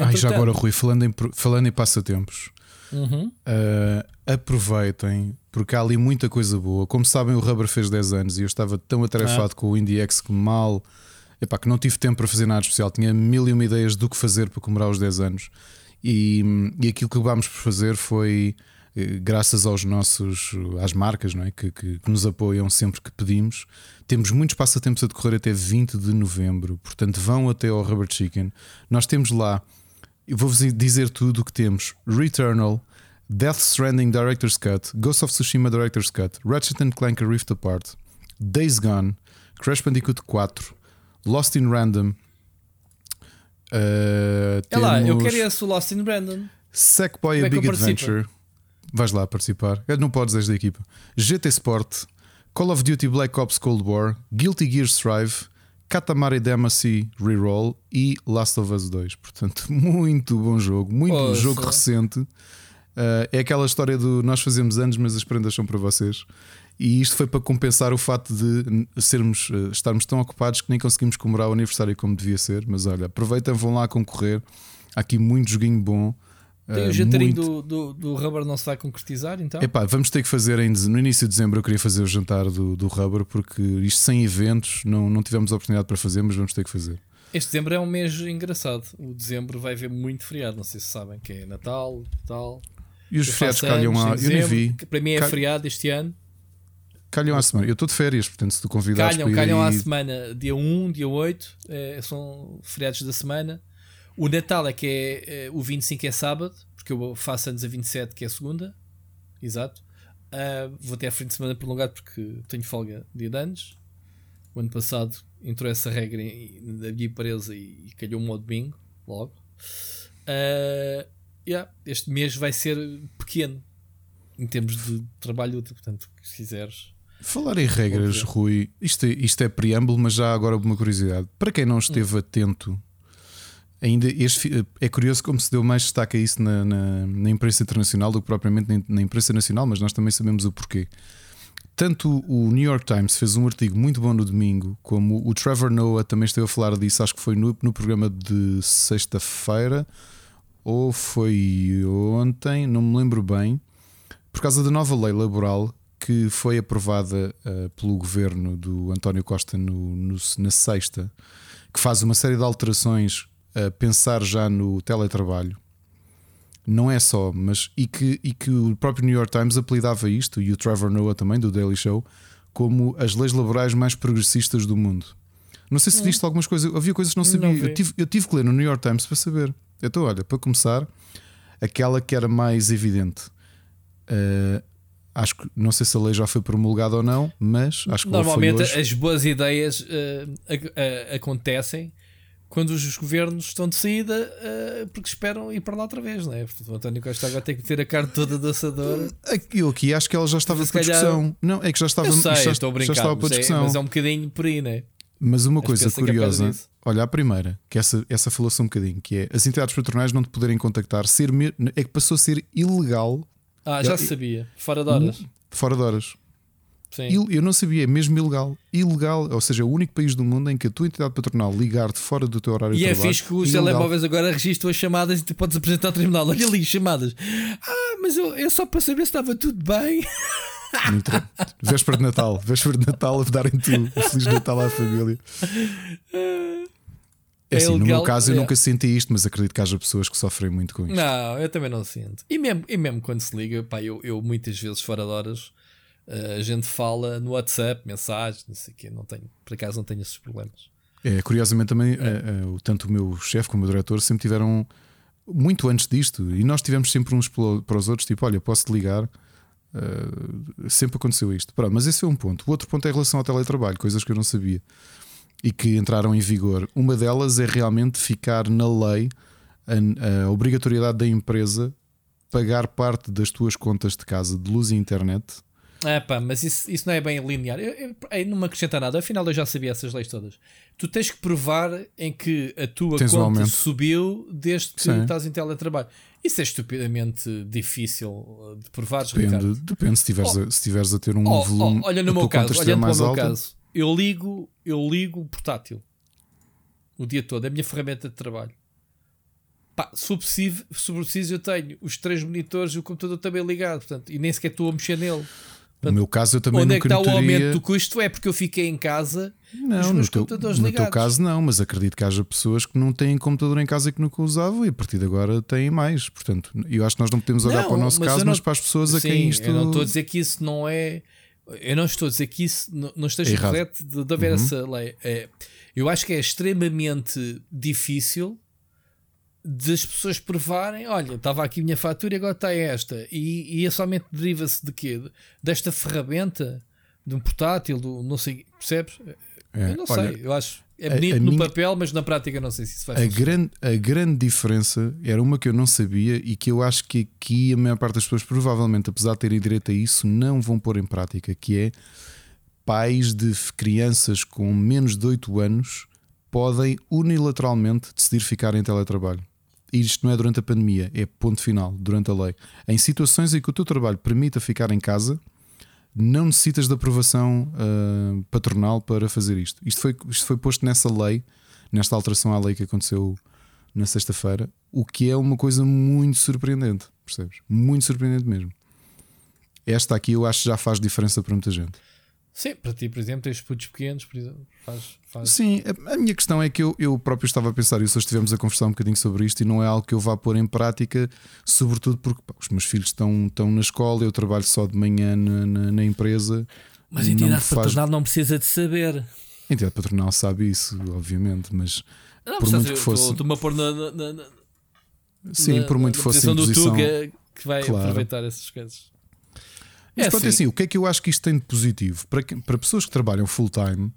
Ai, já agora, Rui, falando em, falando em passatempos, uhum. uh, aproveitem, porque há ali muita coisa boa. Como sabem, o Rubber fez 10 anos e eu estava tão atarefado ah. com o IndieX que mal. Epá, que não tive tempo para fazer nada especial. Tinha mil e uma ideias do que fazer para comemorar os 10 anos. E, e aquilo que acabámos por fazer foi eh, graças aos nossos às marcas não é? que, que, que, nos apoiam sempre que pedimos. Temos muitos passatempos a decorrer até 20 de novembro, portanto vão até ao Rubber Chicken. Nós temos lá eu vou-vos dizer tudo o que temos: Returnal, Death Stranding Director's Cut, Ghost of Tsushima Director's Cut, Ratchet Clank Rift Apart, Days Gone, Crash Bandicoot 4, Lost in Random. Uh, é lá, eu queria esse Lost in Random. Sackboy é A Big Adventure. Vais lá participar. Não podes desde a equipa. GT Sport, Call of Duty Black Ops Cold War, Guilty Gear Strive, Katamari Damacy Reroll e Last of Us 2. Portanto, muito bom jogo, muito Poxa. jogo recente. Uh, é aquela história do nós fazemos anos, mas as prendas são para vocês. E isto foi para compensar o facto de sermos, uh, estarmos tão ocupados que nem conseguimos comemorar o aniversário como devia ser. Mas olha, aproveitem, vão lá concorrer. Há aqui muito joguinho bom. Tem o uh, jantarinho muito... do, do, do Rubber não se vai concretizar então? Epá, vamos ter que fazer em, no início de dezembro. Eu queria fazer o jantar do, do Rubber porque isto sem eventos não, não tivemos oportunidade para fazer, mas vamos ter que fazer. Este dezembro é um mês engraçado. O dezembro vai haver muito feriado. Não sei se sabem que é Natal, tal. E os feriados calham a. Eu nem vi. Para mim é Cal... feriado este ano. Calham à semana. Eu estou de férias, portanto, se tu convidares calham, calham à semana, dia 1, dia 8, é, são feriados da semana. O Natal é que é, é, o 25 é sábado, porque eu faço anos a 27, que é segunda. Exato. Uh, vou até a frente de semana prolongado porque tenho folga dia de anos. O ano passado entrou essa regra da minha empresa e, e calhou-me ao domingo, logo. Uh, yeah, este mês vai ser pequeno em termos de trabalho útil, portanto, se quiseres. Falar em regras, Rui, isto é, isto é preâmbulo, mas já agora uma curiosidade. Para quem não esteve hum. atento ainda este, é curioso como se deu mais destaque a isso na, na, na imprensa internacional do que propriamente na, na, imprensa nacional, mas nós também sabemos o porquê. Tanto o New York Times fez um artigo muito bom no domingo, como o Trevor Noah também esteve a falar disso, acho que foi no, no programa de sexta-feira ou foi ontem, não me lembro bem, por causa da nova lei laboral que foi aprovada uh, pelo governo do António Costa no, no, na sexta, que faz uma série de alterações a pensar já no teletrabalho. Não é só, mas e que, e que o próprio New York Times apelidava isto, e o Trevor Noah também, do Daily Show, como as leis laborais mais progressistas do mundo. Não sei se hum. viste algumas coisas, havia coisas que não sabia. Não eu, tive, eu tive que ler no New York Times para saber. Então, olha, para começar, aquela que era mais evidente. Uh, acho que não sei se a lei já foi promulgada ou não, mas acho que normalmente as boas ideias uh, uh, acontecem quando os governos estão de saída uh, porque esperam ir para lá outra vez, não é? O António Costa agora tem que ter a carne toda da assadora. Eu aqui acho que ela já estava para discussão. Não, é que já estava, eu sei, já, estou a brincar, já estava para discussão. É, mas é um bocadinho por aí, não é? Mas uma coisa curiosa, é olha, a primeira, que essa, essa falou-se um bocadinho, que é as entidades patronais não te poderem contactar, ser, é que passou a ser ilegal. Ah, já é, sabia, fora de horas. Fora de horas. Sim. Eu não sabia, é mesmo ilegal. Ilegal, ou seja, o único país do mundo em que a tua entidade patronal ligar-te fora do teu horário e de trabalho. E é fixe que os telemóveis agora registram as chamadas e tu podes apresentar ao tribunal. Olha ali, chamadas. Ah, mas eu, é só para saber se estava tudo bem. véspera de Natal, véspera de Natal a darem-te o Feliz Natal à família. É assim, no meu caso eu é. nunca senti isto, mas acredito que haja pessoas que sofrem muito com isto. Não, eu também não sinto. E mesmo, e mesmo quando se liga, pá, eu, eu muitas vezes fora de horas uh, a gente fala no WhatsApp, mensagens, não sei o quê, não tenho, por acaso não tenho esses problemas. É, curiosamente também, é. uh, uh, tanto o meu chefe como o meu diretor sempre tiveram muito antes disto, e nós tivemos sempre uns para os outros, tipo, olha, posso te ligar. Uh, sempre aconteceu isto. Pronto, mas esse é um ponto. O outro ponto é em relação ao teletrabalho, coisas que eu não sabia e que entraram em vigor. Uma delas é realmente ficar na lei a, a obrigatoriedade da empresa pagar parte das tuas contas de casa de luz e internet. É pá, mas isso, isso não é bem linear. Eu, eu, eu, não me acrescenta nada. Afinal, eu já sabia essas leis todas. Tu tens que provar em que a tua tens conta um subiu desde que Sim. estás em teletrabalho. Isso é estupidamente difícil uh, de provar. Depende, depende se estiveres, oh, a, se tiveres a ter um oh, volume. Oh, olha, no meu caso, olhando para o meu alta. caso, eu ligo, eu ligo o portátil o dia todo, é a minha ferramenta de trabalho. Pá, se preciso, eu tenho os três monitores e o computador também ligado, portanto, e nem sequer estou a mexer nele. Portanto, no meu caso, eu também onde é que está o aumento do custo? É porque eu fiquei em casa não, no computadores teu, ligados. No teu caso, não, mas acredito que haja pessoas que não têm computador em casa e que nunca usavam e a partir de agora têm mais. Portanto, eu acho que nós não podemos olhar não, para o nosso mas caso, não, mas para as pessoas a quem isto. Eu não estou a dizer que isso não é eu não estou a dizer que isso não, não esteja Errado. correto de, de haver uhum. essa lei. É, eu acho que é extremamente difícil das pessoas provarem: olha, estava aqui a minha fatura e agora está esta. E, e é somente deriva-se de quê? Desta ferramenta, de um portátil, do não sei, percebes? É, eu não olha, sei, eu acho. É bonito a, a no minha, papel, mas na prática não sei se isso faz a grande, a grande diferença era uma que eu não sabia e que eu acho que aqui a maior parte das pessoas, provavelmente, apesar de terem direito a isso, não vão pôr em prática, que é pais de crianças com menos de 8 anos podem unilateralmente decidir ficar em teletrabalho. E isto não é durante a pandemia, é ponto final, durante a lei. Em situações em que o teu trabalho permita ficar em casa, não necessitas de aprovação uh, patronal para fazer isto. Isto foi, isto foi posto nessa lei, nesta alteração à lei que aconteceu na sexta-feira, o que é uma coisa muito surpreendente, percebes? Muito surpreendente mesmo. Esta aqui eu acho que já faz diferença para muita gente. Sim, para ti, por exemplo, tens putos pequenos, por exemplo, faz, faz. Sim, a, minha questão é que eu, eu próprio estava a pensar, e hoje estivemos a conversar um bocadinho sobre isto, e não é algo que eu vá pôr em prática, sobretudo porque pá, os meus filhos estão, estão na escola, eu trabalho só de manhã na, na, na empresa. Mas a entidade faz... patronal não precisa de saber. A entidade patronal sabe isso, obviamente, mas não, por muito que fosse. Estou-me a pôr na, na, na, Sim, por muito que fosse. do Tuga que vai claro. aproveitar essas coisas. Mas é pronto, assim. assim, o que é que eu acho que isto tem de positivo? Para, para pessoas que trabalham full time,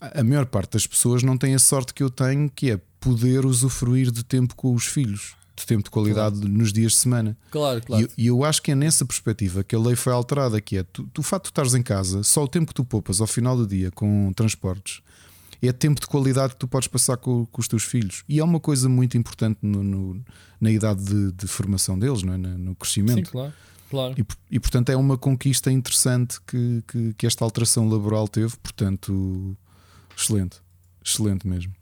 a maior parte das pessoas não tem a sorte que eu tenho, que é poder usufruir de tempo com os filhos, de tempo de qualidade claro. nos dias de semana. Claro, claro. E, e, eu acho que é nessa perspectiva que a lei foi alterada, que é tu, tu, o facto de estares em casa, só o tempo que tu poupas ao final do dia com transportes é tempo de qualidade que tu podes passar com, com os teus filhos. E é uma coisa muito importante no, no, na idade de, de, formação deles, não é? no crescimento. Sim, claro. Claro. E, e, portanto é uma conquista interessante que, que, que, esta alteração laboral teve. Portanto, excelente, excelente mesmo.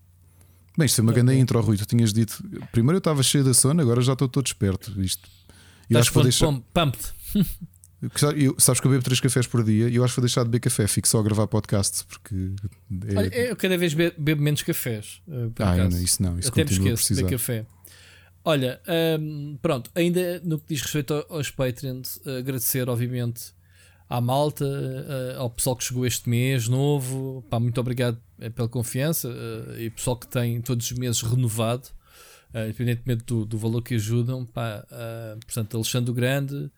Bem, isto é uma grande intro, Rui. Tu tinhas dito. Primeiro eu estava cheio da sono, agora já estou todo esperto. Isto. Eu acho que vou deixar. Pumped. Eu, sabes que eu bebo 3 cafés por dia e eu acho que vou deixar de beber café, fico só a gravar podcasts porque é... Olha, eu cada vez bebo menos cafés. Uh, ah, não, isso não, isso Até me esqueço de beber café. Olha, um, pronto, ainda no que diz respeito aos Patreons, agradecer, obviamente, à malta, uh, ao pessoal que chegou este mês novo. Pá, muito obrigado eh, pela confiança uh, e pessoal que tem todos os meses renovado, independentemente do, do, valor que ajudam. Pá, portanto, Alexandre Grande,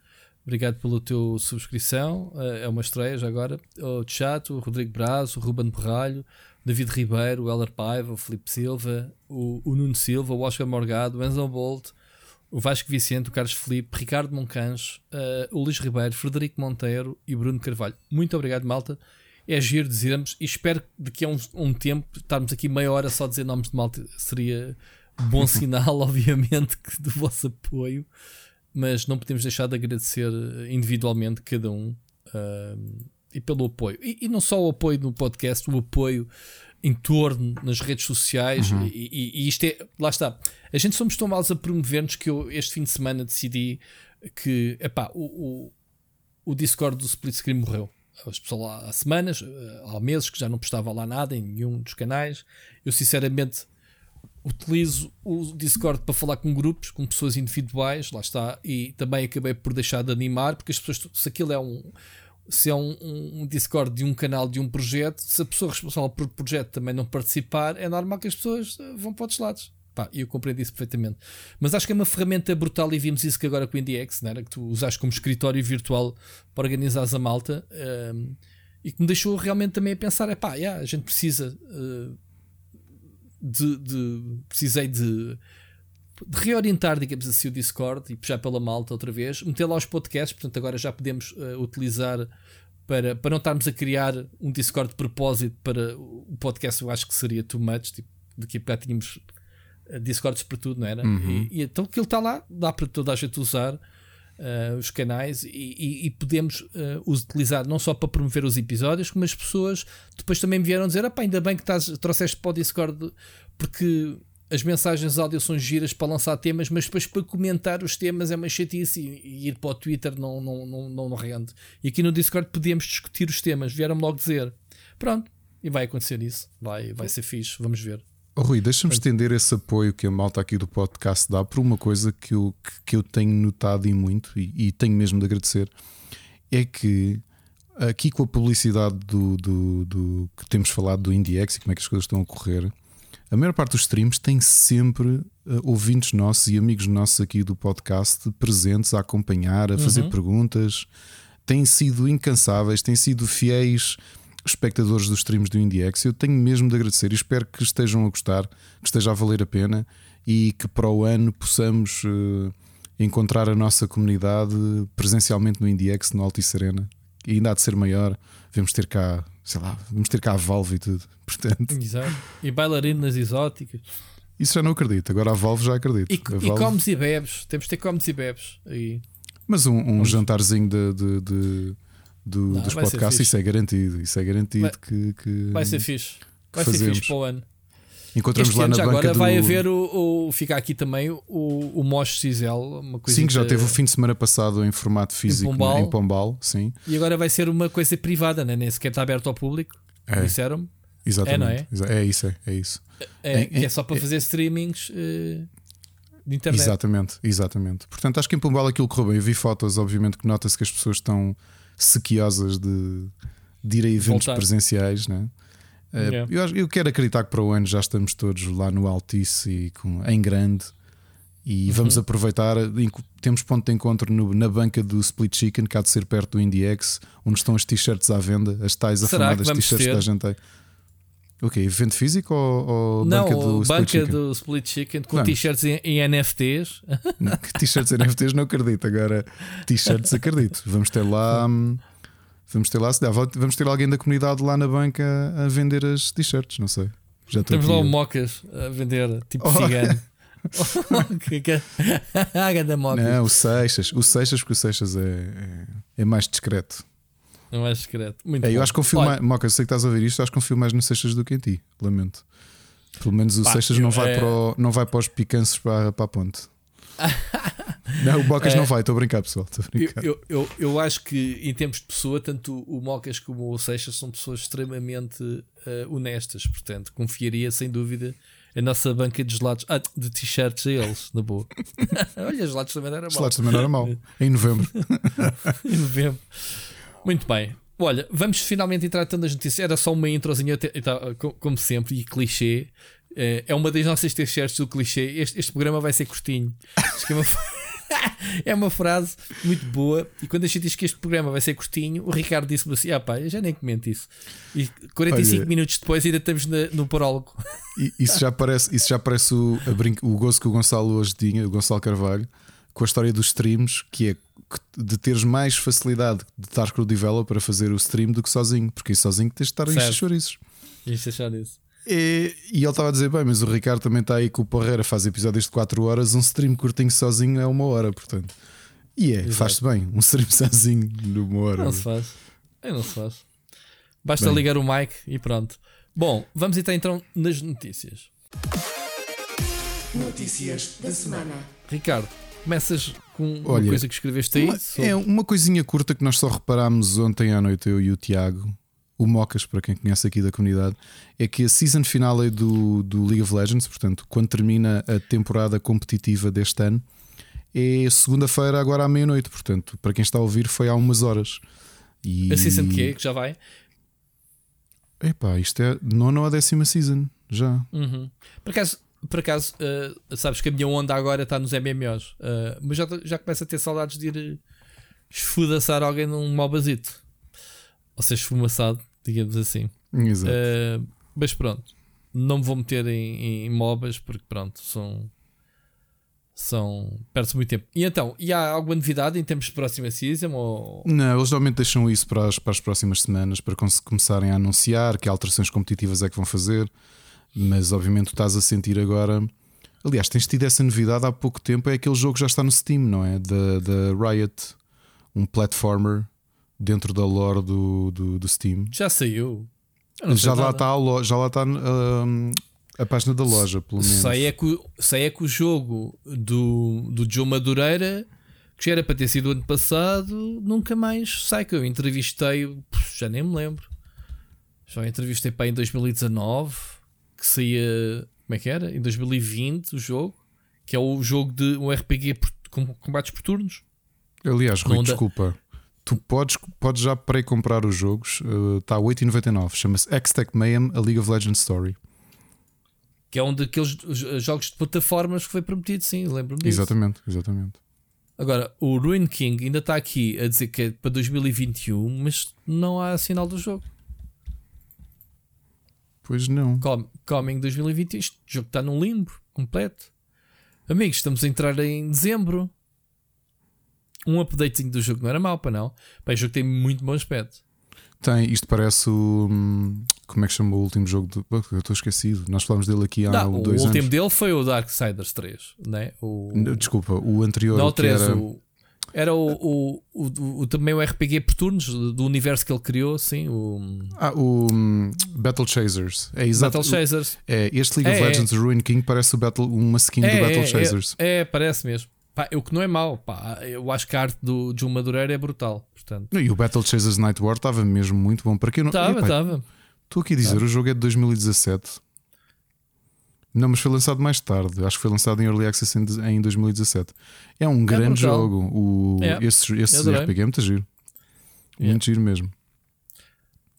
obrigado pela tua subscrição. é uma estreia já agora. O Chato, o Rodrigo Braz, o Ruben Berralho. David Ribeiro, o Heller Paiva, o Felipe Silva, o, o Nuno Silva, o Oscar Morgado, o Enzo Bolt, o Vasco Vicente, o Carlos Felipe, Ricardo Moncancho, uh, o Luís Ribeiro, Frederico Monteiro e Bruno Carvalho. Muito obrigado, malta. É giro dizermos e espero que daqui a um, um tempo estarmos aqui meia hora só a dizer nomes de malta seria bom sinal, obviamente, do vosso apoio, mas não podemos deixar de agradecer individualmente cada um. Uh, e pelo apoio. E, e, não só o apoio no podcast, o apoio em torno nas redes sociais. Uhum. E, e, e, isto é, lá está. A gente somos tão malos a promover-nos que eu este fim de semana decidi que epá, o, o o Discord do Split Screen morreu. As pessoas lá há semanas, eh, há meses que já não postava lá nada em nenhum dos canais. Eu sinceramente utilizo o Discord para falar com grupos, com pessoas individuais, lá está, e também acabei por deixar de animar, porque as pessoas, se aquilo é um se é um, um, Discord de um canal de um projeto, se a pessoa responsável por projeto também não participar, é normal que as pessoas eh, vão para outros lados. Pá, eu compreendo isso perfeitamente. Mas acho que é uma ferramenta brutal e vimos isso que agora com o IndieX, né? que tu usaste como escritório virtual para organizar a malta um, ehm, e que me deixou realmente também a pensar: é pá, yeah, a gente precisa uh, de, de, Precisei de, de, reorientar, digamos assim, o Discord e puxar pela malta outra vez, meter lá os podcasts, portanto, agora já podemos uh, utilizar. Para, para não estarmos a criar um Discord de propósito para o podcast, eu acho que seria too much. Tipo, daqui a bocado tínhamos Discords para tudo, não era? Uhum. E, e, então aquilo está lá, dá para toda a gente usar uh, os canais e, e, e podemos uh, utilizar não só para promover os episódios, como as pessoas depois também me vieram dizer: ainda bem que estás, trouxeste para o Discord, porque as mensagens áudio são giras para lançar temas, mas depois para comentar os temas é uma chatice e, ir para o Twitter não, não, não, não, rende. E aqui no Discord podemos discutir os temas, vieram-me logo dizer: pronto, e vai acontecer isso, vai, vai ser fixe, vamos ver. Oh, Rui, deixa-me estender esse apoio que a malta aqui do podcast dá por uma coisa que eu, que eu tenho notado e muito, e, e tenho mesmo de agradecer, é que aqui com a publicidade do, do, do, que temos falado do IndieX e como é que as coisas estão a correr, a maior parte dos streams tem sempre uh, ouvintes nossos e amigos nossos aqui do podcast presentes a acompanhar, a fazer uhum. perguntas, têm sido incansáveis, têm sido fiéis espectadores dos streams do IndieX. Eu tenho mesmo de agradecer e espero que estejam a gostar, que esteja a valer a pena e que para o ano possamos uh, encontrar a nossa comunidade presencialmente no IndieX, no Altice Arena. E ainda há de ser maior, vamos ter cá, sei lá, vamos ter cá a Valve e tudo. Portanto... Exato. E bailarinas exóticas. Isso já não acredito, agora a Valve já acredito. E, Valve... e comes e bebes, temos de ter comes e bebes. E... Mas um, um jantarzinho de, de, de do, não, dos podcasts, isso é garantido. Isso é garantido vai, que, que, Vai ser fixe. Vai ser fixe para o ano. Encontramos este lá na banca agora do... vai haver o, o. Fica aqui também o, o Mosh Cisel. Uma coisa sim, que já teve o fim de semana passado em formato físico em Pombal. Em Pombal sim. E agora vai ser uma coisa privada, né? nem sequer está aberto ao público. É. Disseram-me. Exatamente. É, não é? é isso, é, é isso. É, é, é só para fazer streamings uh, de internet. Exatamente, exatamente. Portanto, acho que em Pombal aquilo correu bem. Eu vi fotos, obviamente, que nota-se que as pessoas estão sequiosas de, de ir a eventos Voltar. presenciais, né? Yeah. Eu, eu, quero acreditar que para o ano já estamos todos lá no Altice e com, em grande e uhum. vamos aproveitar. Temos ponto de encontro no, na banca do Split Chicken, que há de ser perto do IndieX, onde estão as t-shirts à venda, as tais afamadas t-shirts que a gente tem. O okay, evento físico ou, ou Não, banca do banca Split Chicken? do Split Chicken com t-shirts em, em, NFTs. t-shirts em NFTs não acredito, agora t-shirts acredito. Vamos ter lá. Hum, vamos ter lá, vamos ter alguém da comunidade lá na banca a vender as t-shirts, não sei. Já Temos lá o Mocas a vender, tipo oh. cigano. Haga moca. Não, o Seixas, o Seixas, porque o Seixas é, é, é mais discreto. É mais secreto. Muito é, eu acho que confio mais. Moca, eu sei que estás a ouvir isto, acho que confio mais no Seixas do que em ti. Lamento. Pelo menos o Pá, Seixas não, vai é... para o, não vai para os picanços para, para a ponte. Não, o Mocas é... não vai, estou a brincar, pessoal. A brincar. Eu, eu, eu, acho que, em termos de pessoa, tanto o Mocas como o Seixas são pessoas extremamente uh, honestas. Portanto, confiaria sem dúvida a nossa banca de gelados, ah, de t-shirts a eles, na boa. Olha, gelados também não era mal. Gelados também não era mal. Em novembro. em novembro. Muito bem. Olha, vamos finalmente entrar então nas notícias. Era só uma introzinha, como sempre, e clichê. Eh, é uma das nossas t-shirts do clichê. Este, este programa vai ser curtinho. É uma, é uma frase muito boa. E quando a gente diz que este programa vai ser curtinho, o Ricardo disse-me assim: Ah, pá, eu já nem comento isso. E 45 Olha, minutos depois ainda estamos na, no prólogo. Isso já parece, isso já parece o, o gozo que o Gonçalo hoje tinha, o Gonçalo Carvalho, com a história dos streams, que é de teres mais facilidade de estar com o developer para fazer o stream do que sozinho, porque sozinho tens de estar a encher chouriços. Encher chouriços. E, e ele estava a dizer: bem, mas o Ricardo também está aí com o Porreira, faz episódios de 4 horas, um stream curtinho sozinho é uma hora, portanto. E é, faz-se bem, um stream sozinho de uma hora. Não se faz. É, não se faz. Basta bem. ligar o mic e pronto. Bom, vamos então, então nas notícias. Notícias da semana. Ricardo, Começas com uma Olha, coisa que escreveste aí? Uma, É uma coisinha curta que nós só reparámos ontem à noite, eu e o Tiago, o Mocas, para quem conhece aqui da comunidade, é que a season final é do, do League of Legends, portanto, quando termina a temporada competitiva deste ano, é segunda-feira, agora à meia-noite. Portanto, para quem está a ouvir, foi há umas horas. E... A season que é? Que já vai? Epá, isto é nono a décima season, já. Uhum. Por acaso, por acaso uh, sabes que a minha onda agora está nos MMOs, uh, eh, mas já, já começo a ter saudades de ir esfudaçar alguém num mobazito. Ou seja, esfumaçado, digamos assim. Exato. Uh, mas pronto, não me vou meter em, em MOBAs porque pronto, são são. Perde-se muito tempo. E então, e há alguma novidade em termos de próxima season? Ou... Não, eles normalmente deixam isso para as, para as próximas semanas para começarem a anunciar que alterações competitivas é que vão fazer. Mas obviamente tu estás a sentir agora. Aliás, tens tido essa novidade há pouco tempo. É aquele jogo que já está no Steam, não é? Da Riot, um platformer dentro da lore do, do, do Steam. Já saiu. Já lá, está, já lá está um, a página da loja, pelo menos. Sei é que, sei é que o jogo do, do Joe Madureira, que já era para ter sido ano passado, nunca mais sai. Que eu entrevistei, já nem me lembro. Já entrevistei para em 2019, que saía. Como é que era? Em 2020 o jogo, que é o jogo de um RPG com combates por turnos. Aliás, Rui, desculpa. Tu podes, podes já pré-comprar os jogos, está uh, a 8,99. Chama-se X-Tech Mayhem, a League of Legends Story que é um daqueles jogos de plataformas que foi prometido, sim, lembro-me disso. Exatamente, exatamente. Agora, o Ruin King ainda está aqui a dizer que é para 2021, mas não há sinal do jogo. Pois não. Com, coming 2021, este jogo está num limbo completo. Amigos, estamos a entrar em dezembro. Um updating do jogo não era mau, para não. Pá, o jogo tem muito bom aspecto. Tem, isto parece o. Hum, como é que chama o último jogo? De, eu estou esquecido. Nós falámos dele aqui há não, dois anos. O último dele foi o Darksiders 3, né? o Desculpa, o anterior. Não, o 3, era... O, era o, o, o, o, também o RPG por turnos do universo que ele criou, sim. O... Ah, o um, Battle Chasers. É exato. Battle Chasers. É, este League é, of Legends, é. Ruin King, parece o Battle, uma skin é, do Battle é, Chasers. É, é, parece mesmo. Pá, o que não é mau, pá, eu acho que a arte do João Madureira é brutal. Portanto. E o Battle Chasers Night War estava mesmo muito bom. Para quem não Estava, estava. Estou aqui a dizer, o jogo é de 2017. Não, mas foi lançado mais tarde. Acho que foi lançado em Early Access em 2017. É um é grande brutal. jogo. O, é. Esse, esse RPG é muito giro. Yeah. Muito giro mesmo.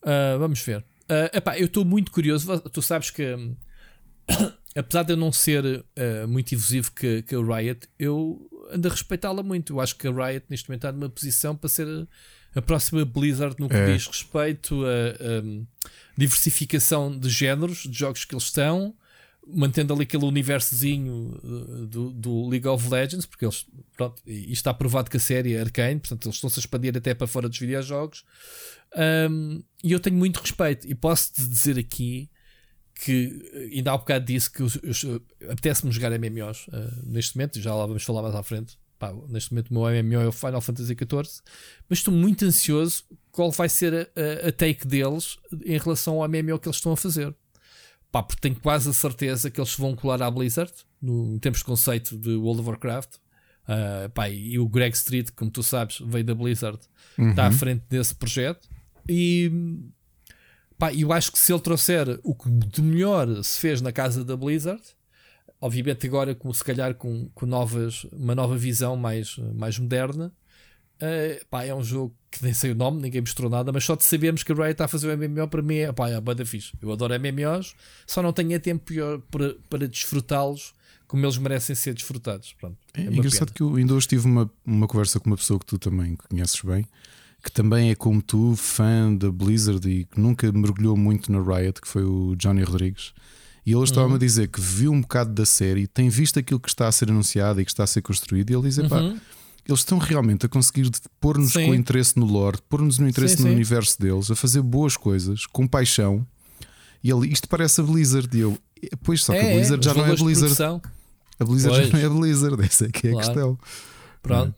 Uh, vamos ver. Uh, epá, eu estou muito curioso. Tu sabes que apesar de eu não ser uh, muito efusivo que, que a Riot, eu ando a respeitá-la muito. Eu acho que a Riot neste momento está numa posição para ser a, a próxima Blizzard no que é. diz respeito a, a, diversificação de géneros de jogos que eles estão, mantendo ali aquele universozinho eh, do, do League of Legends, porque eles, pronto, isto está provado que a série é arcane, portanto eles estão-se a expandir até para fora dos videojogos. Um, e eu tenho muito respeito, e posso-te dizer aqui que eh, ainda há um bocado disse que apetece-me jogar MMOs uh, eh, neste momento, já lá vamos falar mais à frente. Pá, neste momento o meu MMO é o Final Fantasy XIV, mas estou muito ansioso qual vai ser a, a, take deles em relação ao MMO que eles estão a fazer. Pá, porque tenho quase a certeza que eles vão colar à Blizzard, no, em termos de conceito de World of Warcraft. Uh, pá, e o Greg Street, como tu sabes, veio da Blizzard, uhum. está à frente desse projeto. E Pá, eu acho que se ele trouxer o que de melhor se fez na casa da Blizzard, obviamente agora com, se calhar com, com novas, uma nova visão mais, mais moderna, uh, pá, é um jogo que nem sei o nome, ninguém mostrou nada, mas só de sabermos que a Riot está a fazer o MMO para mim é, pá, é banda fixe. Eu adoro MMOs, só não tenho tempo para, para desfrutá-los como eles merecem ser desfrutados. Pronto, é, é engraçado pena. que eu ainda hoje tive uma, uma conversa com uma pessoa que tu também conheces bem que também é como tu, fã da Blizzard e que nunca mergulhou muito na Riot, que foi o Johnny Rodrigues. E ele estava-me uhum. a dizer que viu um bocado da série, tem visto aquilo que está a ser anunciado e que está a ser construído, e ele diz: uhum. pá, eles estão realmente a conseguir pôr-nos com interesse no lore, pôr-nos no interesse sim, no sim. universo deles, a fazer boas coisas, com paixão. E ele, isto parece a Blizzard. E eu, pois, só que é, a Blizzard é, já não é Blizzard. A Blizzard pois. já não é Blizzard, essa é que é claro. a questão. Pronto.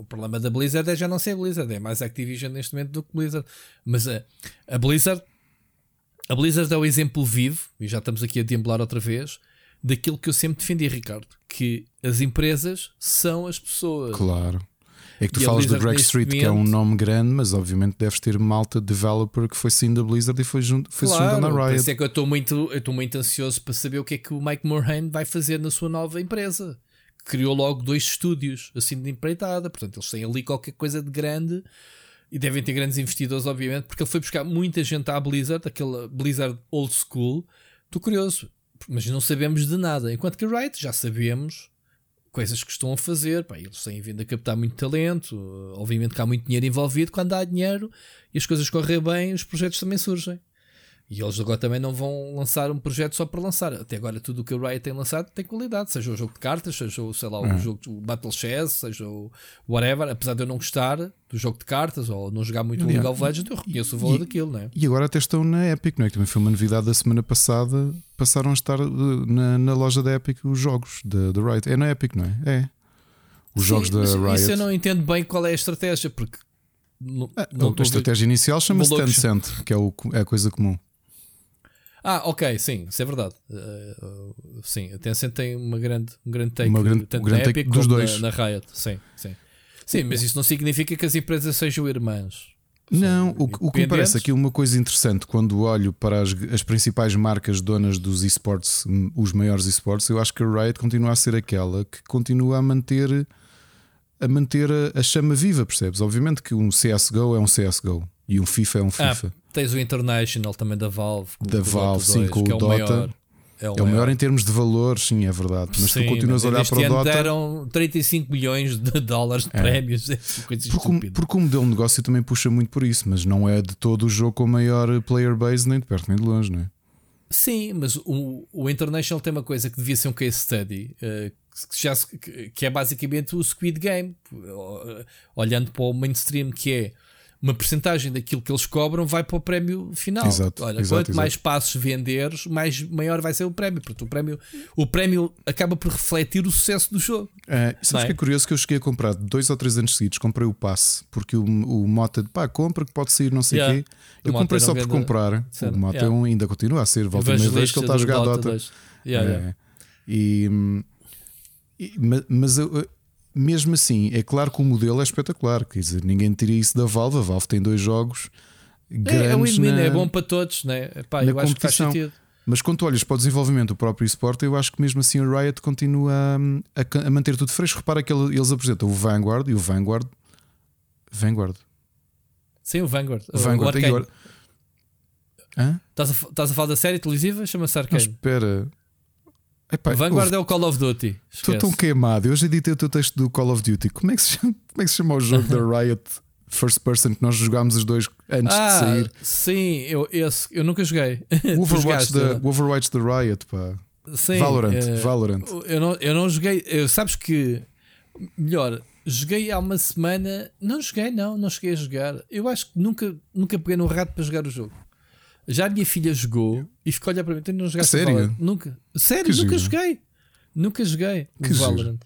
O problema da Blizzard é já não ser Blizzard, é mais Activision neste momento do que Blizzard. Mas a, a Blizzard, a Blizzard é o exemplo vivo, e já estamos aqui a deambular outra vez, daquilo que eu sempre defendi, Ricardo, que as empresas são as pessoas. Claro. É que tu E falas do Greg Street, que é um momento- nome grande, mas obviamente deves ter malta developer que foi saindo da Blizzard e foi, junto, foi se juntando Claro, na por Riot. isso é que eu estou muito, eu estou muito ansioso para saber o que é que o Mike Morhaime vai fazer na sua nova empresa. Criou logo dois estúdios assim de empreitada, portanto eles têm ali qualquer coisa de grande e devem ter grandes investidores, obviamente, porque ele foi buscar muita gente à Blizzard, aquela Blizzard old school. Estou curioso, mas não sabemos de nada. Enquanto que a Riot já sabemos coisas que estão a fazer. Pá, eles têm vindo a captar muito talento, obviamente que há muito dinheiro envolvido. Quando há dinheiro e as coisas correm bem, os projetos também surgem. E eles agora também não vão lançar um projeto só para lançar. Até agora, tudo o que a Riot tem lançado tem qualidade, seja o jogo de cartas, seja o, sei lá, o jogo o Battle Chess, seja o whatever. Apesar de eu não gostar do jogo de cartas ou não jogar muito Yeah. League of Legends, eu reconheço o valor E- daquilo, não é? E agora até estão na Epic, não é? Que também foi uma novidade da semana passada. Passaram a estar uh, na, na loja da Epic os jogos da da Riot. É na Epic, não é? É. Os Sim, jogos da Riot. Isso eu não entendo bem qual é a estratégia, porque. Não, Ah, não a estou a estratégia inicial chama-se. Tencent, que é, o, é a coisa comum. Ah, ok, sim, isso é verdade. Uh, uh, sim, a Tencent tem uma grande, um grande take, Uma grande- tanto um grande na take Epic dos como dois. Na, na Riot. Sim, sim. Sim, mas isso não significa que as empresas sejam irmãs. Não, o, que- o que me parece aqui uma coisa interessante quando olho para as, as principais marcas donas dos esportes, hum, os maiores esportes, eu acho que a Riot continua a ser aquela que continua a manter a manter a, a chama viva, percebes? Obviamente que um CSGO é um CSGO e um FIFA é um Ah, FIFA. tens o International também da Valve. Da com o Valve, Dota sim, 2, com o é Dota. maior. É é o maior em termos de valores, sim, é verdade. Mas Sim, tu continuas a olhar para o Dota. deram 35 milhões de dólares de prémios. É Porque, o- porque o modelo de negócio também puxa muito por isso, mas não é de todo o jogo com maior player base, nem de perto nem de longe, não é? Sim, mas o, o International tem uma coisa que devia ser um case study, eh, que, já que- é basicamente o Squid Game, Eh, olhando para o mainstream, que é uma percentagem daquilo que eles cobram vai para o prémio final. Exato, Olha, exato, quanto exato. mais passos venderes, mais maior vai ser o prémio, porque o prémio, o prémio acaba por refletir o sucesso do jogo. É, sabes é? que é curioso que eu cheguei a comprar dois ou três anos seguidos, comprei o passe, porque o, o Mota de pá, compra que pode sair não sei o Yeah. quê. O Eu comprei só por comprar. Certo, O Mota yeah. é um, ainda continua a ser, volta e meia vez que ele está a jogar do Dota. Yeah, É. yeah. E, hum, e- ma- mas eu- mesmo assim, é claro que o modelo é espetacular. Quer dizer, ninguém tira isso da Valve. A Valve tem dois jogos É, é grandes. win-win, na- é bom para todos, né? Pá, eu acho que faz competição. sentido. Mas quando tu olhas para o desenvolvimento do próprio esporte, eu acho que mesmo assim a Riot continua a, a manter tudo fresco. Repara que ele- eles apresentam o Vanguard e o Vanguard. Vanguard. Sim, o Vanguard. O Vanguard o. Hã? Estás a, estás a falar da série televisiva? Chama-se Não, Arcane. espera. Epá, Vanguard ouve, é o Call of Duty. Estou tão queimado. Eu já editei o teu texto do Call of Duty. Como é que se chama, como é que se chama o jogo da Riot First Person que nós jogámos os dois antes de Ah, sair? sim, eu, esse, eu nunca joguei. O Overwatch, da, o Overwatch da Riot, pá. Sim, Valorant, eh, Valorant. Eu não, eu não joguei. Eu, sabes que. Melhor, joguei há uma semana. Não joguei, não, não cheguei a jogar. Eu acho que nunca, nunca peguei no rato para jogar o jogo. Já a minha filha jogou e ficou a olhar para mim. Tu não jogaste Sério? Valorant? Nunca. Sério, Que nunca giro. joguei. Nunca joguei Que. Valorant.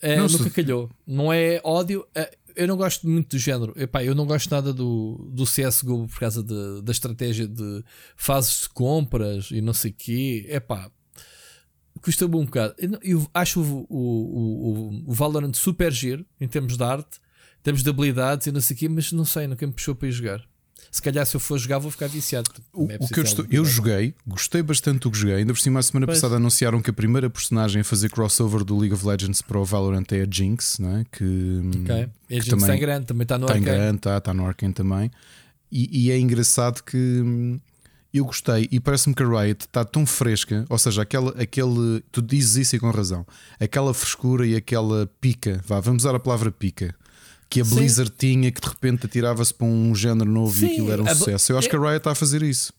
É, Não, nunca se- calhou. Não é ódio. é- eu não gosto muito do género. Epá, eu não gosto nada do, do CSGO por causa de- da estratégia de fases de compras e não sei o quê. Epá, custa-me um bocado. Eu, eu acho o, o, o, o Valorant super giro em termos de arte, em termos de habilidades e não sei o quê, mas não sei, nunca me puxou para ir jogar. Se calhar se eu for jogar vou ficar viciado. O, É o que eu, estou- eu joguei, gostei bastante do que joguei. Ainda por cima, a semana Pois. passada anunciaram que a primeira personagem a fazer crossover do League of Legends para o Valorant é a Jinx, não é? que, Ok. E a que gente também está em grande, também está no está em arcade. grande, está, está no Arkane também. E, e é engraçado que hum, eu gostei e parece-me que a Riot está tão fresca, ou seja, aquela, aquele, tu dizes isso e com razão, aquela frescura e aquela pica, vá, vamos usar a palavra pica. Que a Sim. Blizzard tinha, que de repente atirava-se para um género novo Sim, e aquilo era um a sucesso. Eu acho é- que a Riot está a fazer isso.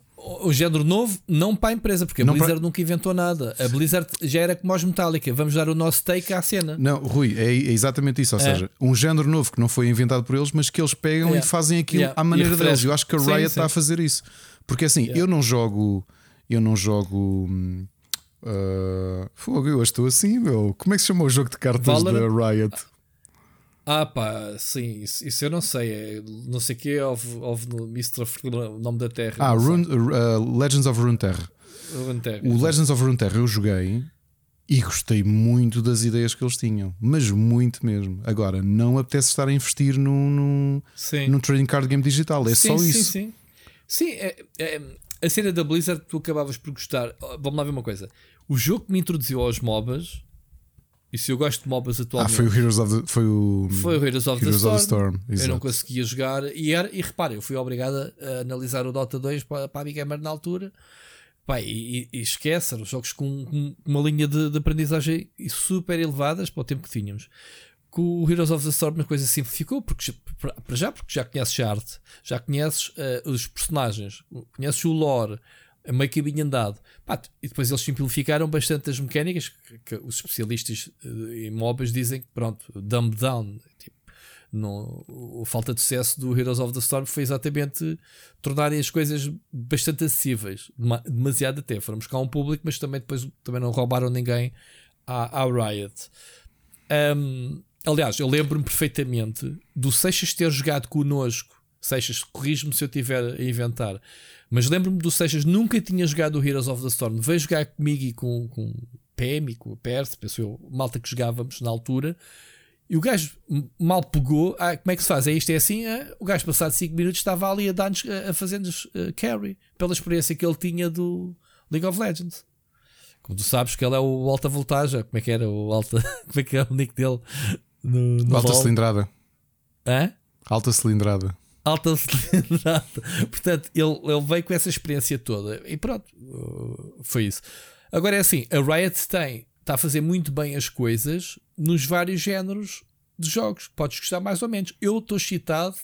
O género novo, não para a empresa, porque a Não para- Blizzard nunca inventou nada. A Blizzard já era como os Metallica. Vamos dar o nosso take à cena. Não, Rui, é, é exatamente isso. Ou É. seja, um género novo que não foi inventado por eles, mas que eles pegam Yeah. e fazem aquilo à maneira deles. Eu acho que a Sim, Riot sim. está a fazer isso. Porque assim, eu não jogo. Eu não jogo. ah, fogo, eu estou assim, meu. Como é que se chama o jogo de cartas Valorant? da Riot? Ah, pá, sim, isso, isso eu não sei. É, não sei o que, houve, houve no Mr. o nome da Terra. Ah. Rune- ah, Legends of Runeterra. Runeterra. O Legends of Runeterra eu joguei e gostei muito das ideias que eles tinham, mas muito mesmo. Agora, não apetece estar a investir num, num, num trading card game digital, é sim, só sim, isso. Sim, sim. É, é, a cena da Blizzard, tu acabavas por gostar. Vamos lá ver uma coisa. O jogo que me introduziu aos MOBAs e se eu gosto de MOBAs atualmente. Ah, foi o Heroes of the, foi o, foi o Heroes of Heroes the Storm. Of the Storm. Eu não conseguia jogar. E, era, e repara, eu fui obrigado a analisar o Dota 2 para, para a Big Gamer na altura. Pai, e, e esquece, eram jogos com, com uma linha de, de, aprendizagem super elevadas para o tempo que tínhamos. Com o Heroes of the Storm a coisa simplificou, porque, para já, porque já conheces a arte, já conheces uh, os personagens, conheces o lore, meio caminho andado. Pá, e depois eles simplificaram bastante as mecânicas que, que os especialistas eh, em MOBAs dizem que, pronto, dumb down. Tipo, no, a falta de sucesso do Heroes of the Storm foi exatamente tornarem as coisas bastante acessíveis, demasiado até. Foram buscar um público, mas também depois também não roubaram ninguém à, à Riot. Um, aliás, eu lembro-me perfeitamente do Seixas ter jogado connosco. Seixas, corrijo-me se eu estiver a inventar mas lembro-me do Seixas nunca tinha jogado o Heroes of the Storm. Veio jogar comigo e com, com PM e com o Perse, penso eu, malta que jogávamos na altura. E o gajo mal pegou. Ah, como é que se faz? É isto, é assim? Ah, o gajo, passado 5 minutos, estava ali a, dar a fazer-nos uh, carry pela experiência que ele tinha do League of Legends. Como tu sabes que ele é o alta voltagem. Como é que era o alta? Como é que é o nick dele? No, no alta cilindrada. Hã? Alta cilindrada alta cilindrada. Portanto, ele, ele veio com essa experiência toda e pronto, uh, foi isso. Agora é assim: a Riot tem, está a fazer muito bem as coisas nos vários géneros de jogos. Podes gostar mais ou menos. Eu estou excitado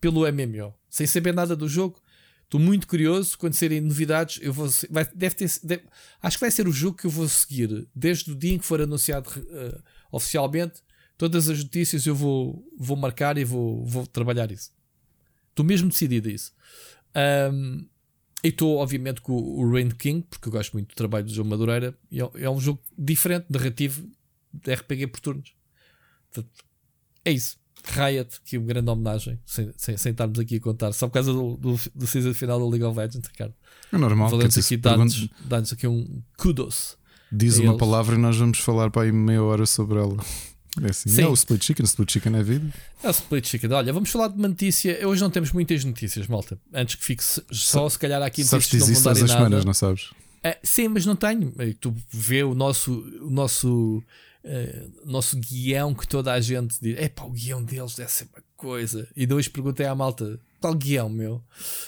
pelo MMO, sem saber nada do jogo. Estou muito curioso quando serem novidades. Eu vou, vai, deve ter, deve, acho que vai ser o jogo que eu vou seguir desde o dia em que for anunciado uh, oficialmente. Todas as notícias eu vou, vou marcar e vou, vou trabalhar isso. Estou mesmo decidido a isso. Um, e estou, obviamente, com o Rain King, porque eu gosto muito do trabalho do João Madureira. E é, é um jogo diferente, narrativo, de RPG por turnos. Portanto, é isso. Riot, que é uma grande homenagem, sem, sem, sem estarmos aqui a contar, só por causa do, do, do season final da League of Legends, Ricardo. É normal. Valemos aqui, dá-nos dá aqui um kudos. Diz uma eles. palavra e nós vamos falar para aí meia hora sobre ela. É assim. Sim. É o Split Chicken, o Split Chicken é vida. É o Split Chicken. Olha, vamos falar de uma notícia. Hoje não temos muitas notícias, malta. Antes que fique só, se calhar, aqui notícias sabes que não semanas, não sabes? É, sim, mas não tenho. Tu vê o nosso, o nosso, uh, nosso guião que toda a gente diz: é pá, o guião deles deve ser uma coisa. E depois perguntei à malta: qual guião, meu?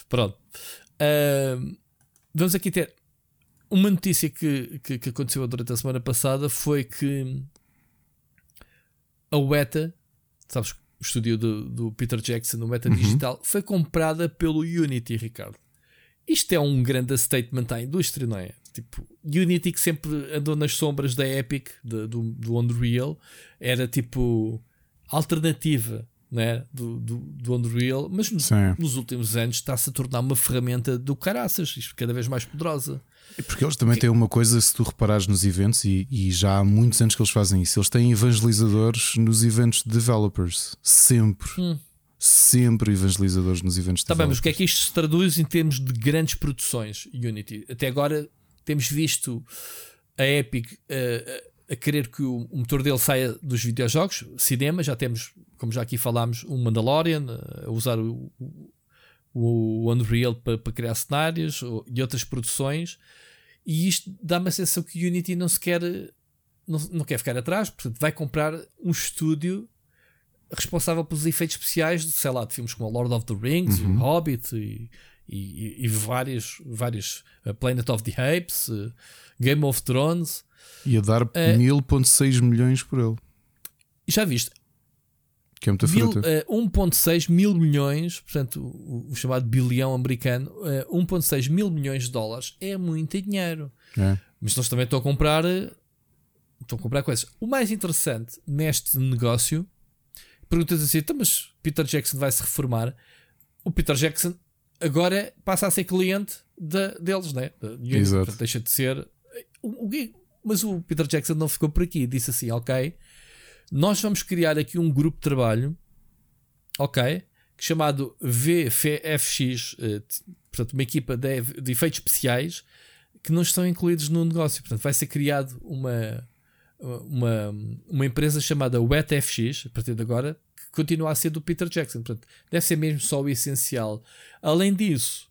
Pronto. Uh, vamos aqui ter uma notícia que, que, que aconteceu durante a semana passada: foi que a Weta, sabes, o estúdio do, do Peter Jackson, no Meta uhum. Digital, foi comprada pelo Unity, Ricardo. Isto é um grande statement à indústria, não é? Tipo, Unity que sempre andou nas sombras da Epic, de, do, do Unreal, era tipo alternativa né, do, do, do Unreal, mas nos últimos anos está-se a tornar uma ferramenta do caraças, isto cada vez mais poderosa. Porque eles também têm uma coisa, se tu reparares nos eventos, e, e, já há muitos anos que eles fazem isso, eles têm evangelizadores nos eventos de developers. Sempre. Hum. Sempre evangelizadores nos eventos de tá developers. Bem, mas o que é que isto se traduz em termos de grandes produções Unity? Até agora temos visto a Epic uh, a querer que o, o, motor dele saia dos videojogos, cinema, já temos, como já aqui falámos, um Mandalorian, uh, a usar o, o, o Unreal para, para criar cenários e outras produções. E isto dá-me a sensação que o Unity não se quer, não, não quer ficar atrás, portanto, vai comprar um estúdio responsável pelos efeitos especiais, de, sei lá, de filmes como Lord of the Rings, uhum. o Hobbit e, e, e vários, vários uh, Planet of the Apes, uh, Game of Thrones. E a dar uh, 1000.6 milhões por ele. Já viste? Que é muita fruta. Uh, 1,6 mil milhões, portanto, o, o chamado bilhão americano, uh, 1,6 mil milhões de dólares é muito dinheiro. É. Mas eles também estão a comprar. Estão a comprar coisas. O mais interessante neste negócio, perguntas assim: então, mas Peter Jackson vai se reformar? O Peter Jackson agora passa a ser cliente de, deles, né? Exato. deixa de ser. O, o, mas o Peter Jackson não ficou por aqui. Disse assim: ok nós vamos criar aqui um grupo de trabalho, ok? Chamado VFX, eh, portanto, uma equipa de, de efeitos especiais que não estão incluídos no negócio. Portanto, vai ser criado uma, uma, uma empresa chamada WetFX, a partir de agora, que continua a ser do Peter Jackson. Portanto, deve ser mesmo só o essencial. Além disso,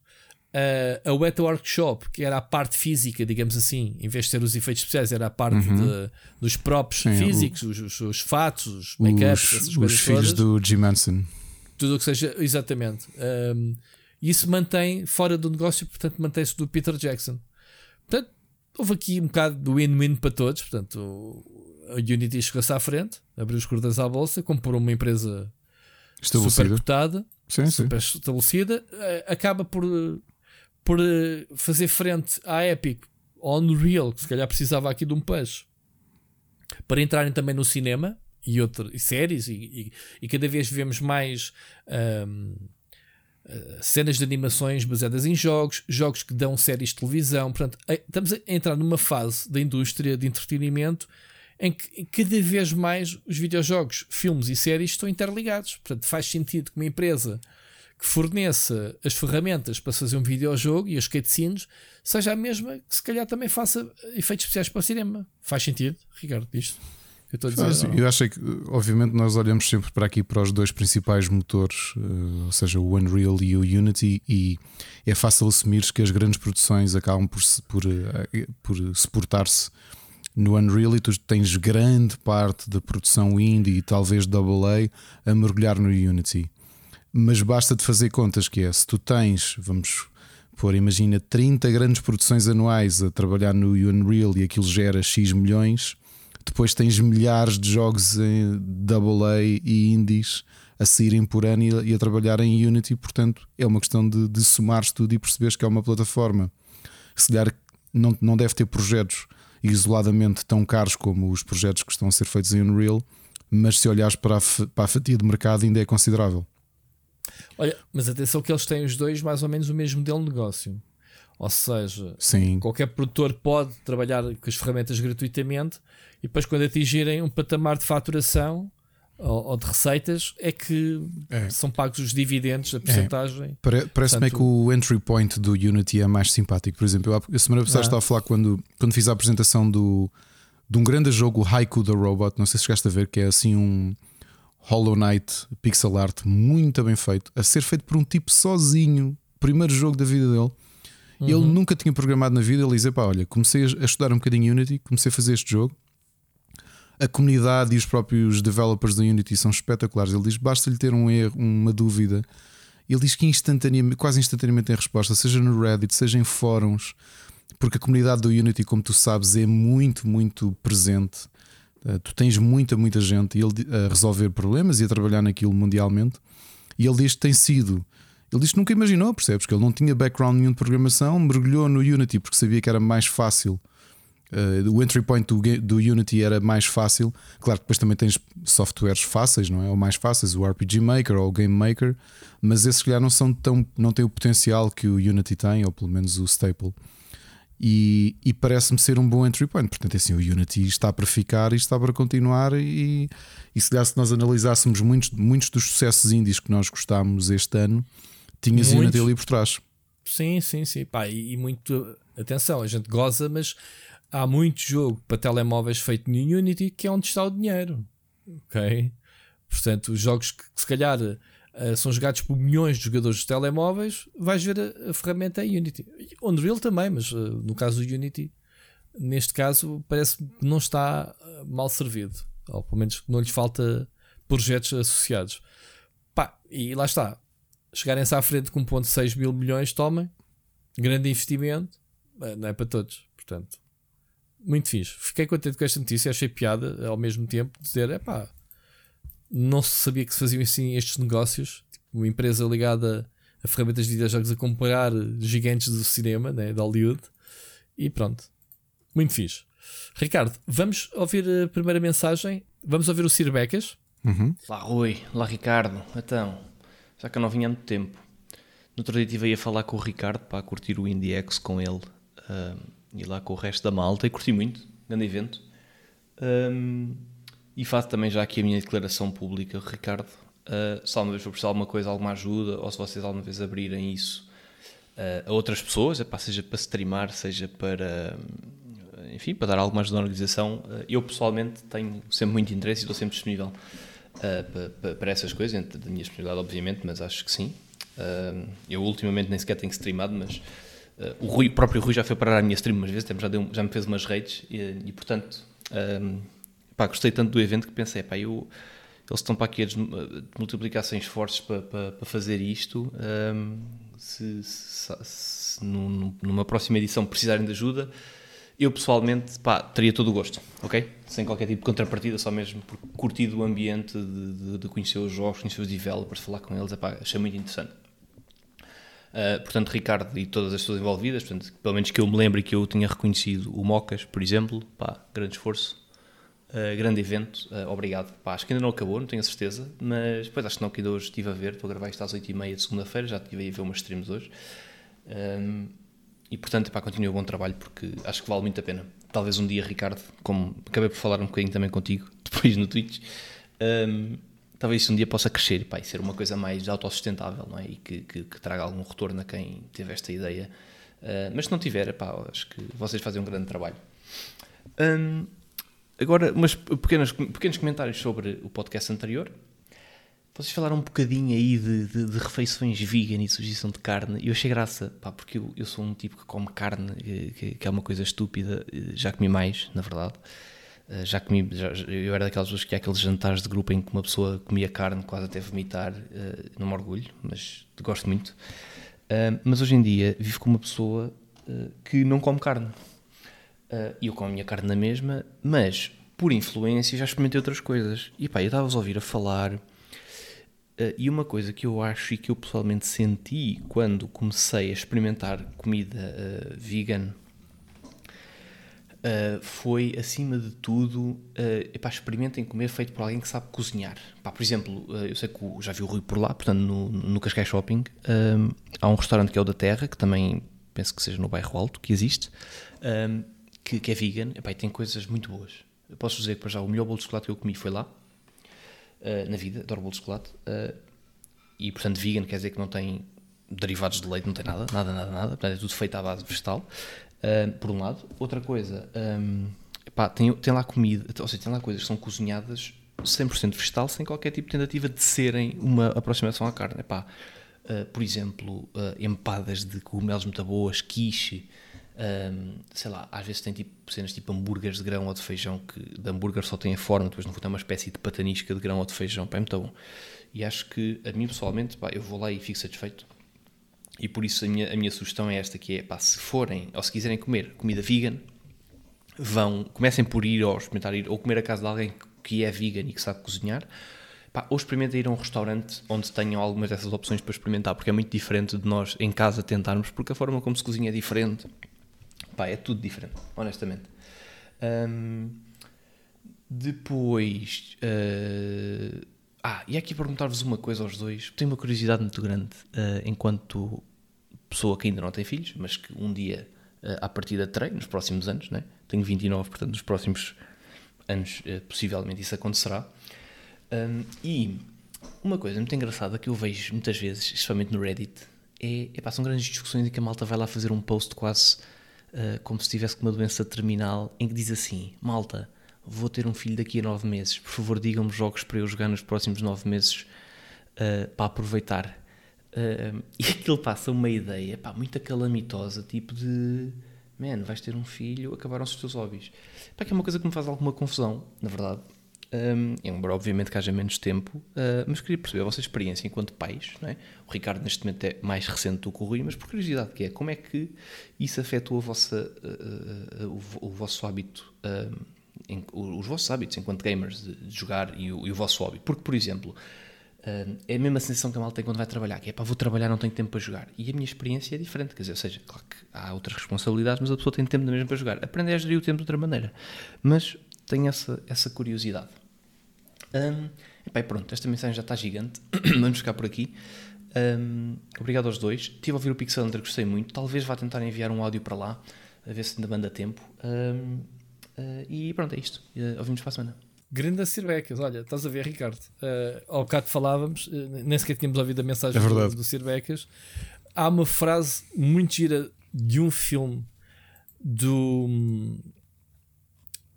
a, a Wet Workshop, que era a parte física, digamos assim, em vez de ter os efeitos especiais, era a parte uhum. de, dos próprios Sim, físicos, o, os, os, os, fatos, os make-ups, essas coisas. Os filhos todas. do Jim Manson. Tudo o que seja, exatamente. Um, isso mantém fora do negócio, portanto, mantém-se do Peter Jackson. Portanto, houve aqui um bocado do win-win para todos. Portanto, a Unity chegou-se à frente, abriu os cordões à bolsa, comprou uma empresa super cotada, sim, super sim. estabelecida, eh, acaba por por eh, fazer frente à Epic, ao Unreal, que se calhar precisava aqui de um push, para entrarem também no cinema e, outras e séries, e, e, e, cada vez vemos mais um, eh, cenas de animações baseadas em jogos, jogos que dão séries de televisão. Portanto, estamos a entrar numa fase da indústria de entretenimento em que cada vez mais os videojogos, filmes e séries estão interligados. Portanto, faz sentido que uma empresa que forneça as ferramentas para fazer um videojogo e as cutscenes seja a mesma que se calhar também faça efeitos especiais para o cinema. Faz sentido, Ricardo, isto? Eu, estou a dizer, Faz, eu acho que, obviamente, nós olhamos sempre para aqui para os dois principais motores, uh, ou seja, o Unreal e o Unity, e é fácil assumir que as grandes produções acabam por, por, uh, por suportar-se no Unreal e tu tens grande parte da produção indie e talvez AA a mergulhar no Unity mas basta de fazer contas que é, se tu tens, vamos pôr, imagina 30 grandes produções anuais a trabalhar no Unreal e aquilo gera X milhões, depois tens milhares de jogos em AA e indies a saírem por ano e a, trabalhar em Unity, portanto é uma questão de, de somares tudo e perceberes que é uma plataforma. Se calhar não, não deve ter projetos isoladamente tão caros como os projetos que estão a ser feitos em Unreal, mas se olhares para a, para a fatia de mercado ainda é considerável. Olha, mas atenção que eles têm os dois mais ou menos o mesmo modelo de negócio. Ou seja, Sim. qualquer produtor pode trabalhar com as ferramentas gratuitamente e depois, quando atingirem um patamar de faturação ou, ou de receitas, é que é. são pagos os dividendos, a porcentagem. É. Parece-me que o entry point do Unity é mais simpático. Por exemplo, eu, a semana passada ah. estava a falar quando, quando fiz a apresentação do, de um grande jogo, Haiku the Robot. Não sei se chegaste a ver, que é assim um Hollow Knight pixel art muito bem feito, a ser feito por um tipo sozinho, primeiro jogo da vida dele. Uhum. Ele nunca tinha programado na vida. Ele dizia: pá, olha, comecei a estudar um bocadinho Unity, comecei a fazer este jogo. A comunidade e os próprios developers da Unity são espetaculares. Ele diz: basta-lhe ter um erro, uma dúvida. Ele diz que instantaneamente, quase instantaneamente tem resposta, seja no Reddit, seja em fóruns, porque a comunidade do Unity, como tu sabes, é muito, muito presente. Eh, tu tens muita, muita gente a resolver problemas e a trabalhar naquilo mundialmente. E ele diz que tem sido. Ele diz que nunca imaginou, percebes? Que ele não tinha background nenhum de programação, mergulhou no Unity porque sabia que era mais fácil. Uh, o entry point do, do, Unity era mais fácil. Claro que depois também tens softwares fáceis, não é? Ou mais fáceis, o RPG Maker ou o Game Maker, mas esses, se não, são tão, não têm o potencial que o Unity tem, ou pelo menos o Staple. E, e parece-me ser um bom entry point. Portanto, é assim, o Unity está para ficar e está para continuar. E, e se, se nós analisássemos muitos, muitos dos sucessos indies que nós gostámos este ano, tinhas Unity ali por trás. Sim, sim, sim. Pá, e, e, muito. Atenção, a gente goza, mas há muito jogo para telemóveis feito no Unity que é onde está o dinheiro. Ok? Portanto, os jogos que, que se calhar uh, são jogados por milhões de jogadores de telemóveis, vais ver a, a ferramenta Unity. Unreal também, mas uh, no caso do Unity, neste caso, parece que não está eh, mal servido. Ou pelo menos não lhes falta projetos associados. Pá, e lá está. Chegarem-se à frente com 1,6 mil milhões, tomem. Grande investimento. Não é para todos. Portanto, muito fixe. Fiquei contente com esta notícia. Achei piada ao mesmo tempo dizer: é pá, não se sabia que se faziam assim estes negócios. Tipo, uma empresa ligada a ferramentas de videojogos a comprar gigantes do cinema, né, de Hollywood. E pronto. Muito fixe. Ricardo, vamos ouvir a primeira mensagem. Vamos ouvir o Sir Becas. Uhum. Lá Rui, lá Ricardo. Então, já que eu não vinha há muito tempo. No outro dia estive a falar com o Ricardo para curtir o IndieX com ele uh, e lá com o resto da malta e curti muito. Grande evento. Um, e faço também já aqui a minha declaração pública, Ricardo. Uh, se alguma vez for precisar de alguma coisa, alguma ajuda, ou se vocês alguma vez abrirem isso, a outras pessoas, epá, seja para streamar, seja para, enfim, para dar algo mais de organização. eu pessoalmente tenho sempre muito interesse e estou sempre disponível uh, para, para, essas coisas, dentro da minha disponibilidade, obviamente, mas acho que sim. Uh, eu ultimamente nem sequer tenho streamado, mas uh, o, Rui, o próprio Rui já foi parar a minha stream umas vezes, já, deu, já me fez umas redes e, e portanto, pá, gostei tanto do evento que pensei, pá, eu, eles estão para aqui a multiplicar sem esforços para, para, para fazer isto. Um, se, se, se numa próxima edição precisarem de ajuda, eu pessoalmente pá, teria todo o gosto, ok? Sem qualquer tipo de contrapartida, só mesmo por curtir o ambiente, de, de, de, conhecer os jogos, conhecer os developers, falar com eles, epá, achei muito interessante. Uh, portanto, Ricardo e todas as pessoas envolvidas, portanto, pelo menos que eu me lembre que eu tinha reconhecido o Mocas, por exemplo, pá, grande esforço, uh, grande evento, uh, obrigado. Pá, acho que ainda não acabou, não tenho a certeza, mas depois acho que não, que ainda hoje estive a ver, estou a gravar isto às 8h30 de segunda-feira, já estive a ver umas streams hoje. Um, e portanto, pá, continue o bom trabalho porque acho que vale muito a pena. Talvez um dia, Ricardo, como acabei por falar um bocadinho também contigo, depois no Twitch, um, talvez isso um dia possa crescer pá, e ser uma coisa mais autossustentável não é? e que, que, que traga algum retorno a quem teve esta ideia. Uh, mas se não tiver, pá, acho que vocês fazem um grande trabalho. Um, agora, umas pequenas, pequenos comentários sobre o podcast anterior. Vocês falaram um bocadinho aí de, de, de, refeições vegan e sugestão de carne. Eu achei graça, pá, porque eu, eu sou um tipo que come carne, que, que, é uma coisa estúpida. Já comi mais, na verdade. Eh, já comi, já, eu era daquelas pessoas que há aqueles jantares de grupo em que uma pessoa comia carne quase até vomitar. Eh, não me orgulho, mas gosto muito. Eh, mas hoje em dia vivo com uma pessoa que não come carne. E eu como a minha carne na mesma, mas por influência já experimentei outras coisas. E pá, eu estava-vos a ouvir a falar Uh, e uma coisa que eu acho e que eu pessoalmente senti quando comecei a experimentar comida uh, vegan uh, foi, acima de tudo, uh, epá, experimentem comer feito por alguém que sabe cozinhar. Pá, por exemplo, eu sei que já vi o Rui por lá, portanto, no, no Cascais Shopping, há um restaurante que é o da Terra, que também penso que seja no bairro Alto, que existe, que, que, é vegan, epá, e tem coisas muito boas. Eu posso dizer que, para já, o melhor bolo de chocolate que eu comi foi lá uh, na vida, adoro bolo de chocolate. Uh, e, portanto, vegan quer dizer que não tem derivados de leite, não tem nada, nada, nada, nada. Portanto, é tudo feito à base vegetal, uh, por um lado. Outra coisa, um, epá, tem, tem lá comida, ou seja, tem lá coisas que são cozinhadas 100% vegetal, sem qualquer tipo de tentativa de serem uma aproximação à carne. Epá, uh, por exemplo, uh, empadas de cogumelos muito boas, quiche, um, sei lá, às vezes tem tipo cenas tipo hambúrgueres de grão ou de feijão que de hambúrguer só tem a forma, depois não fundo é uma espécie de patanisca de grão ou de feijão, pá, é muito bom. E acho que a mim pessoalmente, pá, eu vou lá e fico satisfeito. E por isso a minha, a minha sugestão é esta que é, pá, se forem ou se quiserem comer comida vegan, vão, comecem por ir ou experimentar ir ou comer a casa de alguém que é vegan e que sabe cozinhar. Pá, ou experimentem ir a um restaurante onde tenham algumas dessas opções para experimentar, porque é muito diferente de nós em casa tentarmos, porque a forma como se cozinha é diferente Pá, é tudo diferente, honestamente. Um, depois. Uh, ah, e aqui perguntar-vos uma coisa aos dois. Tenho uma curiosidade muito grande, uh, enquanto pessoa que ainda não tem filhos, mas que um dia, uh, à partida, terei, nos próximos anos, né? tenho 29, portanto, nos próximos anos, uh, possivelmente isso acontecerá. Um, e uma coisa muito engraçada que eu vejo muitas vezes, especialmente no Reddit, é, é são grandes discussões em que a malta vai lá fazer um post quase uh, como se estivesse com uma doença terminal, em que diz assim: Malta, vou ter um filho daqui a nove meses, por favor digam-me jogos para eu jogar nos próximos nove meses uh, para aproveitar. Uh, e aquilo passa uma ideia pá, muito calamitosa, tipo de man, vais ter um filho, acabaram-se os teus hobbies. Pá, que é uma coisa que me faz alguma confusão, na verdade. Um, embora obviamente que haja menos tempo, uh, mas queria perceber a vossa experiência enquanto pais. Não é? O Ricardo neste momento é mais recente do que o Rui, mas por curiosidade que é, como é que isso afetou a vossa, uh, uh, o, o, vosso hábito, em, os vossos hábitos enquanto gamers de, de jogar e o, e o, vosso hobby? Porque, por exemplo, é a mesma sensação que a malta tem quando vai trabalhar, que é para vou trabalhar, não tenho tempo para jogar. E a minha experiência é diferente, quer dizer, ou seja, claro que há outras responsabilidades, mas a pessoa tem tempo mesmo para jogar. Aprender a gerir o tempo de outra maneira. Mas tenho essa, essa curiosidade. Um, epá, pronto, esta mensagem já está gigante. Vamos ficar por aqui. Um, obrigado aos dois. Estive a ouvir o Pixel Under, gostei muito. Talvez vá tentar enviar um áudio para lá, a ver se ainda manda tempo. Um, uh, ah, e pronto, é isto. Uh, ouvimos para a semana. Grande Cirbecas, olha, estás a ver, Ricardo? Uh, ao bocado falávamos, uh, nem sequer tínhamos ouvido a mensagem é do, do Cirbecas. há uma frase muito gira de um filme do.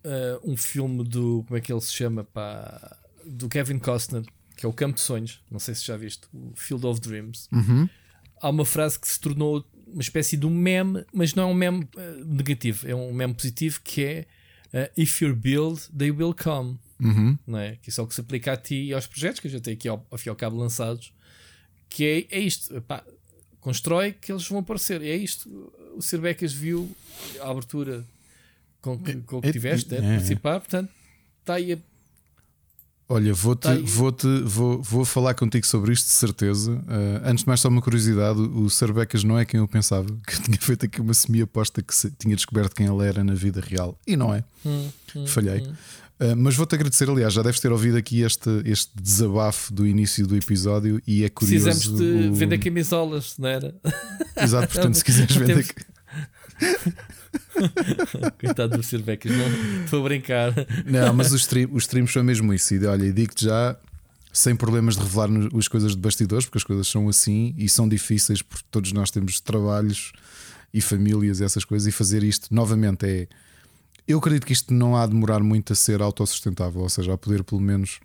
Uh, um filme do. Como é que ele se chama? Pá, do Kevin Costner, que é o Campo de Sonhos. Não sei se já viste, o Field of Dreams. Uhum. Há uma frase que se tornou uma espécie de um meme, mas não é um meme uh, negativo, é um meme positivo que é uh, If you build, they will come. Uhum. Não é? Que é só que se aplica a ti e aos projetos que a gente tem aqui ao, ao fim e ao cabo lançados. Que é, é isto, Epá, constrói que eles vão aparecer. É isto. O Sir Becas viu a abertura com que, com que É- tiveste, é- de é. participar, portanto, está aí a Olha, vou-te, Tá vou-te, vou, vou falar contigo sobre isto de certeza. Uh, antes de mais, só uma curiosidade: o Sir Becas não é quem eu pensava, que eu tinha feito aqui uma semi-aposta que tinha descoberto quem ele era na vida real. E não é. Hum, hum, Falhei. hum. Uh, mas vou-te agradecer, aliás, já deves ter ouvido aqui este, este desabafo do início do episódio e é curioso. Precisamos de o- vender camisolas, não era? Exato, portanto, se quiseres vender. Coitado do Sir Becas, não estou a brincar. Não, mas os, stream, os streams são mesmo isso. E olha, digo-te já, sem problemas de revelar as coisas de bastidores, porque as coisas são assim e são difíceis, porque todos nós temos trabalhos e famílias e essas coisas, e fazer isto novamente é. Eu acredito que isto não há de demorar muito a ser autossustentável, ou seja, a poder pelo menos.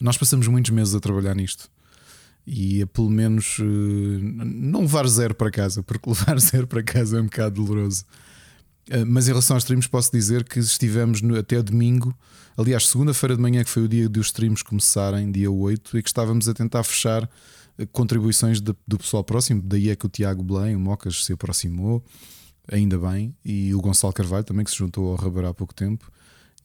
Nós passamos muitos meses a trabalhar nisto. E a pelo menos eh, não levar zero para casa, porque levar zero para casa é um bocado doloroso. Uh, Mas em relação aos streams, posso dizer que estivemos no- até domingo, aliás, segunda-feira de manhã, que foi o dia dos streams começarem, dia 8, e que estávamos a tentar fechar uh, contribuições de- do pessoal próximo. Daí é que o Tiago Belém, o Mocas, se aproximou, ainda bem, e o Gonçalo Carvalho também, que se juntou ao Rabar há pouco tempo,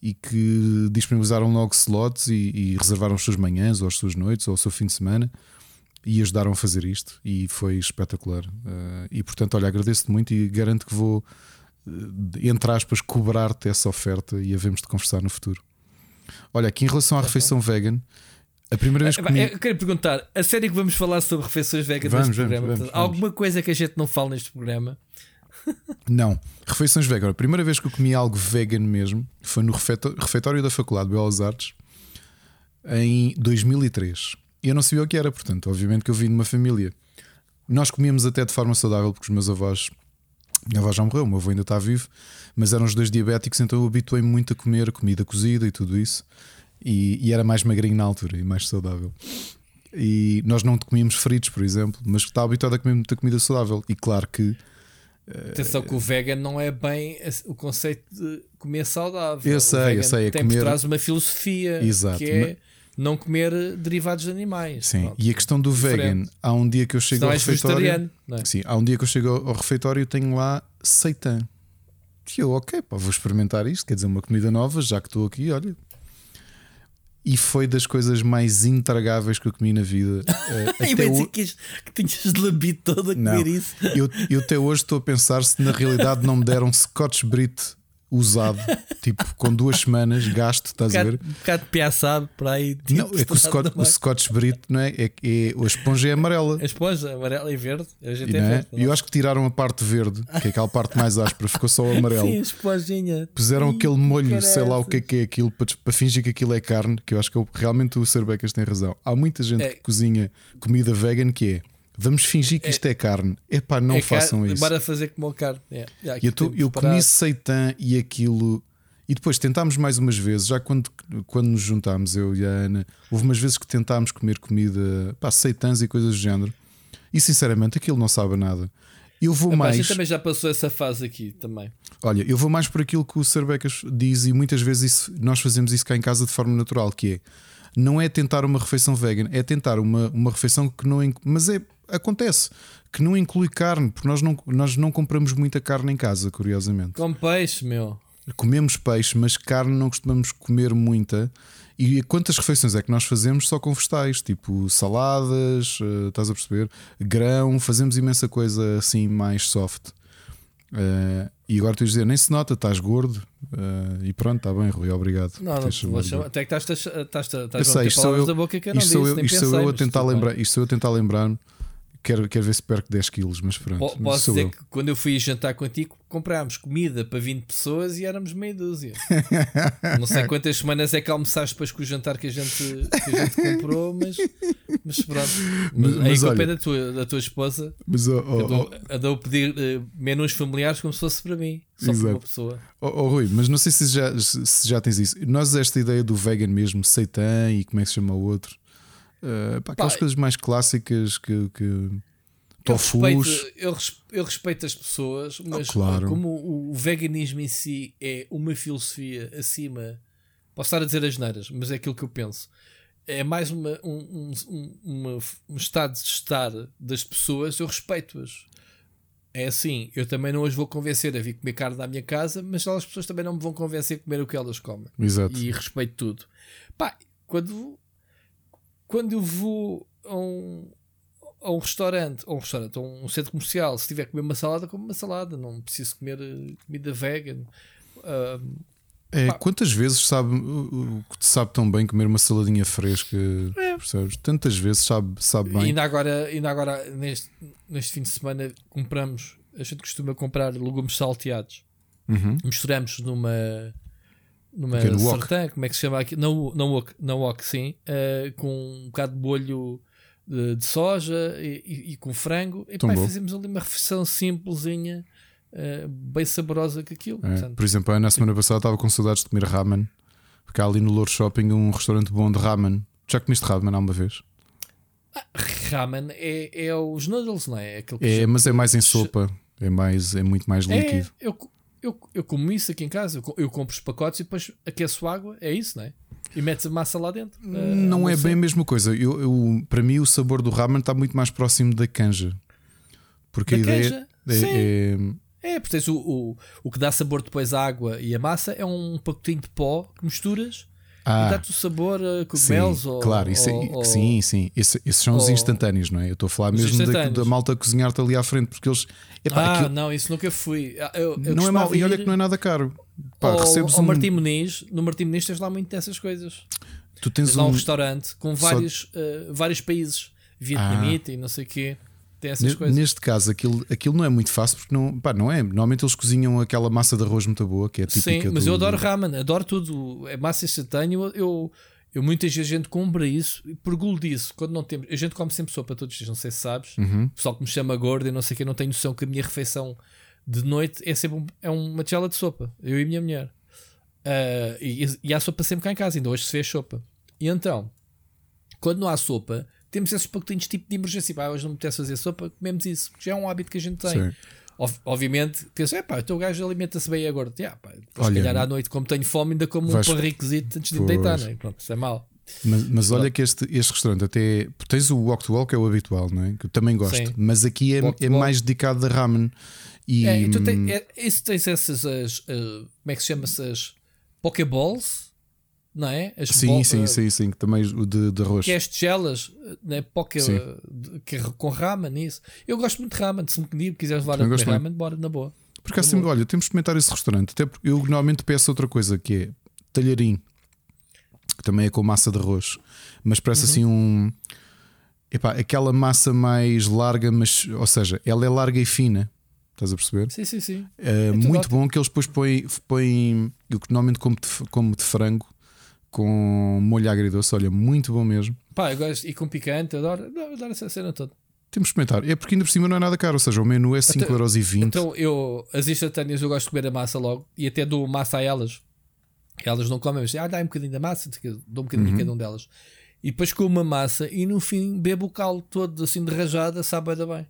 e que disponibilizaram logo slots e, e reservaram as suas manhãs, ou as suas noites, ou o seu fim de semana. E ajudaram a fazer isto, e foi espetacular. Uh, e portanto, olha, agradeço-te muito e garanto que vou entre aspas, cobrar-te essa oferta e havemos de conversar no futuro. Olha, aqui em relação à refeição vegan, a primeira vez que comi. Eu quero perguntar: a sério que vamos falar sobre refeições vegan Vamos, neste vamos, programa? vamos. Alguma coisa que a gente não fala neste programa? Não, refeições vegan. A primeira vez que eu comi algo vegan mesmo foi no refeitório da Faculdade de Belas Artes em 2003. E eu não sabia o que era, portanto, obviamente que eu vim de uma família. Nós comíamos até de forma saudável, porque os meus avós. Minha avó já morreu, o meu avô ainda está vivo, mas eram os dois diabéticos, então eu habituei-me muito a comer comida cozida e tudo isso. E, e era mais magrinho na altura e mais saudável. E nós não comíamos fritos, por exemplo, mas estava habituado a comer muita comida saudável. E claro que Atenção que o vegan não é bem o conceito de comer saudável. Eu sei, eu sei, é tem comer- por trás uma filosofia Exato, que é não comer derivados de animais. Sim, Pronto. e a questão do Diferente. vegan, há um dia que eu chego Senão ao refeitório. é? Sim, há um dia que eu chego ao refeitório e tenho lá seitan. E eu, ok, pá, vou experimentar isto, quer dizer, uma comida nova, já que estou aqui, olha. E foi das coisas mais intragáveis que eu comi na vida. Eh, até o- que, que tinhas lambido todo a Não. comer isso. eu, eu até hoje estou a pensar se na realidade não me deram Scotch Brit usado, tipo com duas semanas, gasto, Um estás a ver? um bocado de piaçado para aí. tipo, Não, é que o Scotch, o Scotch não é, é, é- a esponja é amarela. A esponja amarela e verde. A gente E é não é? verde. Eu acho que tiraram a parte verde, que é aquela parte mais áspera, ficou só amarelo. Sim, esponjinha. Puseram Ih, aquele molho, sei lá o que é que é aquilo, para, para fingir que aquilo é carne, que eu acho que eu- realmente o Sr. Becas tem razão. Há muita gente É. que cozinha comida vegan que é vamos fingir que isto é carne. Epá, não É façam car- isso. Bora fazer como carne. É. Já, eu, tô- eu comi seitan e aquilo. E depois tentámos mais umas vezes, já quando, quando nos juntámos, eu e a Ana, houve umas vezes que tentámos comer comida, pá, seitãs e coisas do género. E sinceramente aquilo não sabe nada. Eu vou Epá, A mais. gente também já passou essa fase aqui também. Olha, eu vou mais por aquilo que o Sr. Becas diz, e muitas vezes isso- nós fazemos isso cá em casa de forma natural, que é não é tentar uma refeição vegan, é tentar uma, uma refeição que não mas é acontece que não inclui carne, porque nós não, nós não compramos muita carne em casa, curiosamente. Com peixe, meu. Comemos peixe, mas carne não costumamos comer muita. E quantas refeições é que nós fazemos só com vegetais? Tipo saladas, eh, estás a perceber? Grão, fazemos imensa coisa assim mais soft. Eh, e agora tu a dizer, nem se nota, estás gordo. Eh, e pronto, está bem, Rui, obrigado. Não, não chamar. gordo. Até que estás, a- estás, a- estás Eu a sei, isto sou eu, da boca que eu não isto sou disse, eu, isto sou eu a tentar lembrar, isto sou eu a tentar lembrar quero, quero ver se perco 10 quilos, mas pronto. Po- Posso dizer eu. que quando eu fui jantar contigo, comprámos comida para 20 pessoas e éramos meia dúzia. Não sei quantas semanas é que almoçaste depois com o jantar que a gente, que a gente comprou, mas, mas pronto. Mas- Mas, aí com a olha- pena da tua, da tua esposa, Mas, oh, oh, andou, andou a pedir eh, menus familiares como se fosse para mim, só para Exato. uma pessoa. oh, oh, Rui, mas não sei se já, se já tens isso. Nós, esta ideia do vegan mesmo, seitan e como é que se chama o outro, uh, pá, aquelas Pá, coisas mais clássicas que. que Eu tofus. respeito, eu, eu respeito as pessoas, mas claro. como o, o veganismo em si é uma filosofia acima, posso estar a dizer as neiras, mas é aquilo que eu penso. É mais uma, um, um, um- uma- um estado de estar das pessoas, eu respeito-as. É assim, eu também não as vou convencer a vir comer carne na minha casa, mas as pessoas também não me vão convencer a comer o que elas comem Exato. e respeito tudo. Pá, quando, quando eu vou a um, a um restaurante, a um restaurante, a um centro comercial, se tiver que comer uma salada, como uma salada, não preciso comer eh, comida vegan. Ah, É, Pá. quantas vezes sabe, sabe tão bem comer uma saladinha fresca? É. Percebes? Tantas vezes sabe, sabe bem. ainda agora, ainda agora neste, neste fim de semana, compramos. A gente costuma comprar legumes salteados. Uhum. misturamos numa numa é wok? sartã, como é que se chama aqui? Não, não wok, não wok, sim, eh, com um bocado de bolho de, de soja e, e- e com frango. E bom. fazemos ali uma refeição simplesinha, eh, bem saborosa que aquilo. É, Portanto, Por exemplo, a Ana, semana passada estava com saudades de comer ramen. Porque há ali no Louro Shopping um restaurante bom de ramen. Já comeste ramen alguma vez? ramen é, é os noodles, não é? Aquilo É, chama- mas é mais em sopa. É, mais, é muito mais É, líquido. eu, co- eu, eu como isso aqui em casa. Eu, eu compro os pacotes e depois aqueço água, é isso, não é? E metes a massa lá dentro. Eh, não é bem a mesma coisa. Eu, eu- para mim, o sabor do ramen está muito mais próximo da canja. Porque Da a ideia canja? é, Sim. é- É, porque o, o, o que dá sabor depois à água e a massa é um pacotinho de pó que misturas Ah, dá-te o sabor a sim, cogumelos ou, claro, isso é- ou- ou- sim, sim. Esse- esses são os ou- instantâneos, não é? Eu estou a falar Os mesmo da, da malta cozinhar-te ali à frente, porque eles. Epá, Ah, aquilo não, isso nunca fui. Ah, Eu, eu não é mal. E olha que não é nada caro. Pá, ao, recebes ao um. Martim Muniz, no Martim Muniz tens lá muito dessas coisas. Tu tens Tens lá um um. restaurante com só- vários, eh, vários países, vietnamita e não sei o quê. Tem essas coisas. Neste caso, aquilo, aquilo não é muito fácil porque não, pá, não é. Normalmente eles cozinham aquela massa de arroz muito boa, que é típica Sim, mas do- eu adoro ramen, adoro tudo. É massa instantânea. Eu, eu, muitas vezes a gente compra isso e pergulo disso. Quando não temos, a gente come sempre sopa todos os dias, não sei se sabes. Uhum. O pessoal que me chama gordo e não sei o que, não tem noção que a minha refeição de noite é sempre um- é uma tigela de sopa. Eu e a minha mulher. Ah, e, e há sopa sempre cá em casa, ainda hoje se fez sopa. E então, quando não há sopa, temos esses pacotinhos tipo de emergência. Pá, hoje não me apetece fazer sopa, comemos isso. Já é um hábito que a gente tem. Sim. Ob- Obviamente, penso, é pá, o teu gajo alimenta-se bem agora. Yeah, pá, depois, se calhar à noite, como tenho fome, ainda como vais- um parriquezito antes de Pois. deitar, não é? Pronto, isso é mau. Mas, mas olha que este, este restaurante até. Tens o walk to walk, que é o habitual, não é? Que eu também gosto. Sim. Mas aqui é, é mais dedicado a ramen. E, É, e tu tem, hum, é, isso tens essas, as, ah, como é que se chama essas Pokeballs, não é? As sim, bol- sim, sim, sim. que Também de, de arroz. Que é as tigelas, né? Sim. ah, de- que é com ramen, isso. Eu gosto muito de ramen. Se me pedir, quiseres levar a Também comer gosto muito. ramen, bora na boa. Porque assim, olha, temos de experimentar esse restaurante. Até porque eu normalmente peço outra coisa que é talharim, que também é com massa de arroz, mas parece Uhum. assim um. Epá, aquela massa mais larga, mas, ou seja, ela é larga e fina. Estás a perceber? Sim, sim, sim. É tudo muito bom que eles depois põem, põem eu que normalmente como de, como de frango com molho agridoce. Olha, muito bom mesmo. Pá, eu gosto, e com picante, adoro, adoro, essa cena toda. Temos de experimentar. É porque ainda por cima não é nada caro, ou seja, o menu é 5,20€. Então eu, as instantâneas eu gosto de comer a massa logo e até dou massa a elas. Elas não comem, mas ah, dá um bocadinho da massa, dou um bocadinho Uhum. a cada um delas. E depois com uma massa e no fim bebo o caldo todo assim de rajada, sabe ainda bem.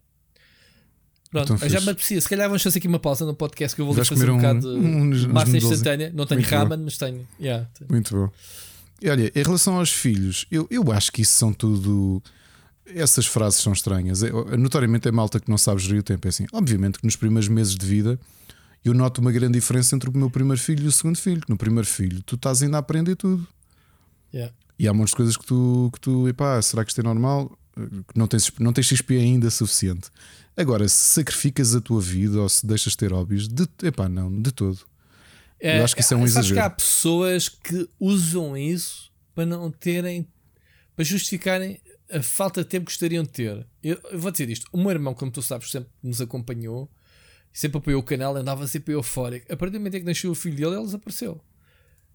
Pronto, Então já me apetecia. Se calhar vamos fazer aqui uma pausa no podcast que eu vou Vais fazer um, um- bocado de uns- uns massa instantânea. Não tenho Muito bom. ramen, mas tenho. Yeah. Muito bom. E olha, em relação aos filhos, eu, eu acho que isso são tudo. Essas frases são estranhas. É, notoriamente é malta que não sabe gerir o tempo. É assim, obviamente que nos primeiros meses de vida eu noto uma grande diferença entre o meu primeiro filho e o segundo filho. No primeiro filho, tu estás ainda a aprender tudo. Yeah. E há muitas coisas que tu, que tu epá, será que isto é normal? Não tens, não tens XP ainda suficiente. Agora, se sacrificas a tua vida ou se deixas ter hobbies, de, epá, não, de todo. Eu acho que isso é um sabes exagero. que há pessoas que usam isso para não terem, para justificarem a falta de tempo que gostariam de ter. Eu, eu, vou dizer isto: o meu irmão, como tu sabes, sempre nos acompanhou, sempre apoiou o canal, andava sempre eufórico. A partir do momento em que nasceu o filho dele, ele desapareceu.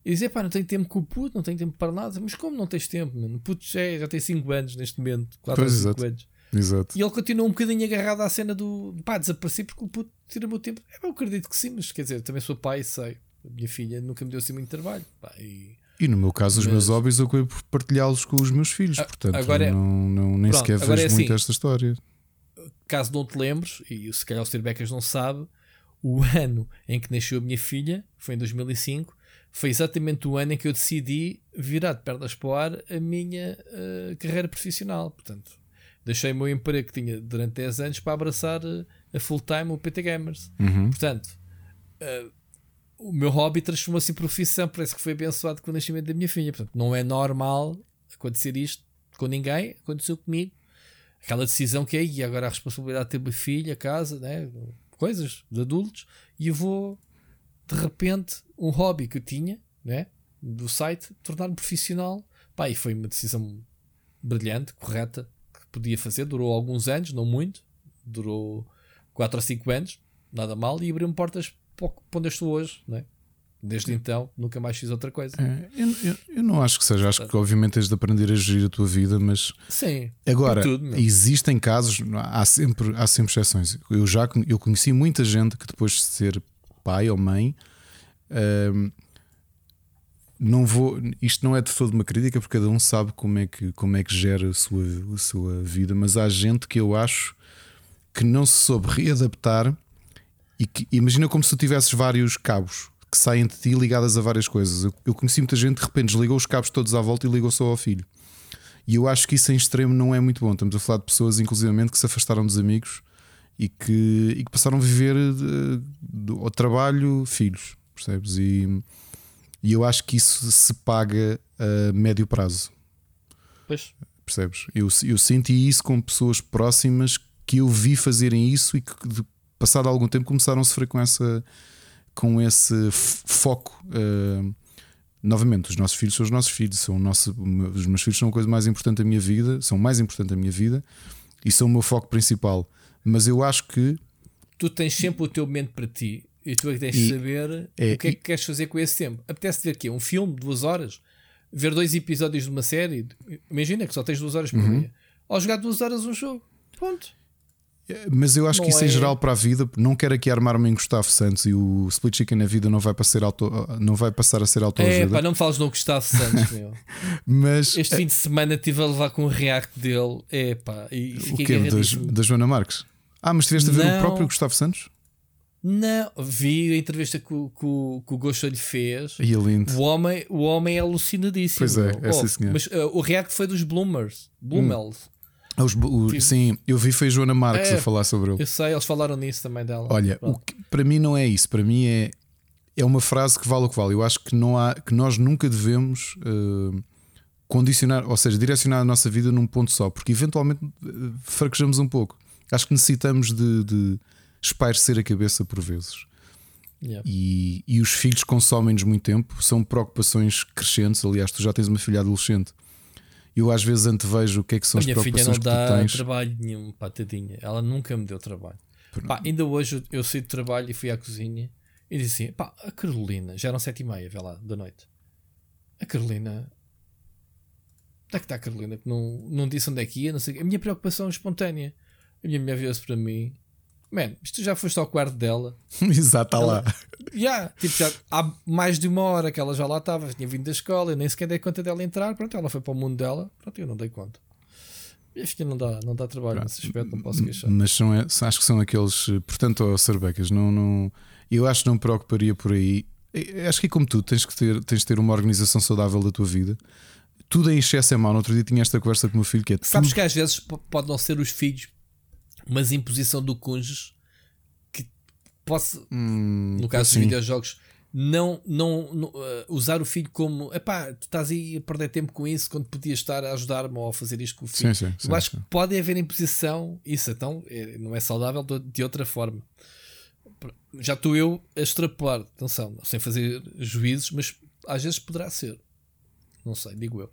E dizia, pá, não tenho tempo com o puto, não tenho tempo para nada. Mas como não tens tempo, mano? O puto já, é, já tem 5 anos neste momento, 4 ou 5 anos. Exato. E ele continua um bocadinho agarrado à cena do pá, desaparecer porque o puto tira o meu tempo. É, eu acredito que sim, mas quer dizer, também sou pai e sei. A minha filha nunca me deu assim muito trabalho. Pá, e... e... no meu caso, os meus hobbies eu acabei por partilhá-los com os meus filhos, portanto agora é... não, não, nem Pronto, sequer vejo é assim, muito esta história. Caso não te lembres, e se calhar o Sr. Becas não sabe, o ano em que nasceu a minha filha foi em 2005. Foi exatamente o ano em que eu decidi virar de pernas para o ar a minha uh, carreira profissional. Portanto, deixei o meu emprego que tinha durante 10 anos para abraçar uh, a full time o PT Gamers. Uhum. Portanto, uh, o meu hobby transformou-se em profissão. Parece que foi abençoado com o nascimento da minha filha. Portanto, não é normal acontecer isto com ninguém. Aconteceu comigo. Aquela decisão que é, e agora a responsabilidade de ter uma filha, casa, né? coisas de adultos, e eu vou de repente um hobby que eu tinha né? do site tornar-me profissional. Pá, e foi uma decisão brilhante, correta, que podia fazer. Durou alguns anos, não muito, durou 4 ou 5 anos, nada mal, e abriu-me portas para onde eu estou hoje, né? Desde então, nunca mais fiz outra coisa. É, eu, eu, eu, não acho que seja. Acho que, obviamente, tens de aprender a gerir a tua vida, mas. Sim. Agora, tudo, existem casos, há sempre, há sempre exceções. Eu já eu conheci muita gente que, depois de ser pai ou mãe, hum, não vou. Isto não é de toda uma crítica, porque cada um sabe como é que, como é que gera a sua, a sua vida, mas há gente que eu acho que não se soube readaptar. E que, imagina como se tu tivesses vários cabos que saem de ti ligadas a várias coisas. Eu, eu conheci muita gente de repente desligou os cabos todos à volta e ligou só ao filho. E eu acho que isso em extremo não é muito bom. Estamos a falar de pessoas, inclusivamente, que se afastaram dos amigos e que, e que passaram a viver de, de, ao trabalho, filhos, percebes? E, e eu acho que isso se paga a médio prazo. Pois. Percebes? Eu, eu senti isso com pessoas próximas que eu vi fazerem isso e que, de, passado algum tempo, começaram a sofrer com essa com esse foco. Uh, novamente, os nossos filhos são os nossos filhos, são nosso, os meus filhos são a coisa mais importante da minha vida, são mais importante da minha vida e são o meu foco principal. Mas eu acho que tu tens sempre o teu momento para ti e tu é que tens de saber é, o que é que e, queres fazer com esse tempo. Apetece ver aqui um filme de duas horas, ver dois episódios de uma série. Imagina que só tens duas horas por uhum. dia, ou jogar duas horas um jogo. Ponto. Mas eu acho não que isso é... em geral para a vida, não quero aqui armar-me em Gustavo Santos e o Split Chicken na vida não vai passar, auto, não vai passar a ser autoajuda. É, pá, não me fales no Gustavo Santos, meu. Mas, este fim de semana estive a levar com o react dele. É pá, e o que da, da Joana Marques? Ah, mas tiveste a ver não. o próprio Gustavo Santos? Não, vi a entrevista que, que, que o lhe fez. E é lindo. O homem, o homem é alucinadíssimo. Pois é, é oh, sim, Mas uh, o react foi dos Bloomers. Bloomels. Hum. Os, o, sim, eu vi foi a Joana Marques é, a falar sobre ele. Eu sei, eles falaram nisso também dela. Olha, que, para mim não é isso. Para mim é, é uma frase que vale o que vale. Eu acho que, não há, que nós nunca devemos uh, condicionar, ou seja, direcionar a nossa vida num ponto só, porque eventualmente uh, fraquejamos um pouco. Acho que necessitamos de, de espairecer a cabeça por vezes. Yeah. E, e os filhos consomem-nos muito tempo, são preocupações crescentes. Aliás, tu já tens uma filha adolescente eu às vezes antevejo o que é que são a as minha filha não dá trabalho nenhum, patadinha. Ela nunca me deu trabalho. Pá, ainda hoje eu saí de trabalho e fui à cozinha e disse assim: pá, a Carolina, já eram sete e meia, vê lá, da noite. A Carolina. Onde é que está a Carolina? Que não, não disse onde é que ia, não sei. A minha preocupação é espontânea. A minha mulher viu-se para mim Man, isto já foste ao quarto dela. Exato, está lá. Yeah, tipo, já há mais de uma hora que ela já lá estava, tinha vindo da escola, eu nem sequer dei conta dela entrar. Pronto, ela foi para o mundo dela, pronto, eu não dei conta. Acho que não dá, não dá trabalho pronto. nesse aspecto, não posso queixar. Mas são, acho que são aqueles, portanto, oh, Sarbecas, não, não, eu acho que não me preocuparia por aí. Acho que é como tu, tens que ter, tens de ter uma organização saudável da tua vida. Tudo em excesso é mau. No outro dia tinha esta conversa com o meu filho que é Sabes tudo... que às vezes pode não ser os filhos mas imposição do cônjuge que posso, hum, no caso dos videojogos, não, não, não uh, usar o filho como epá, tu estás aí a perder tempo com isso quando podias estar a ajudar-me ou a fazer isto com o filho. Sim, sim, Eu sim, acho que pode haver imposição, isso então é, não é saudável de, de outra forma. Já estou eu a extrapolar, atenção, sem fazer juízos, mas às vezes poderá ser. Não sei, digo eu.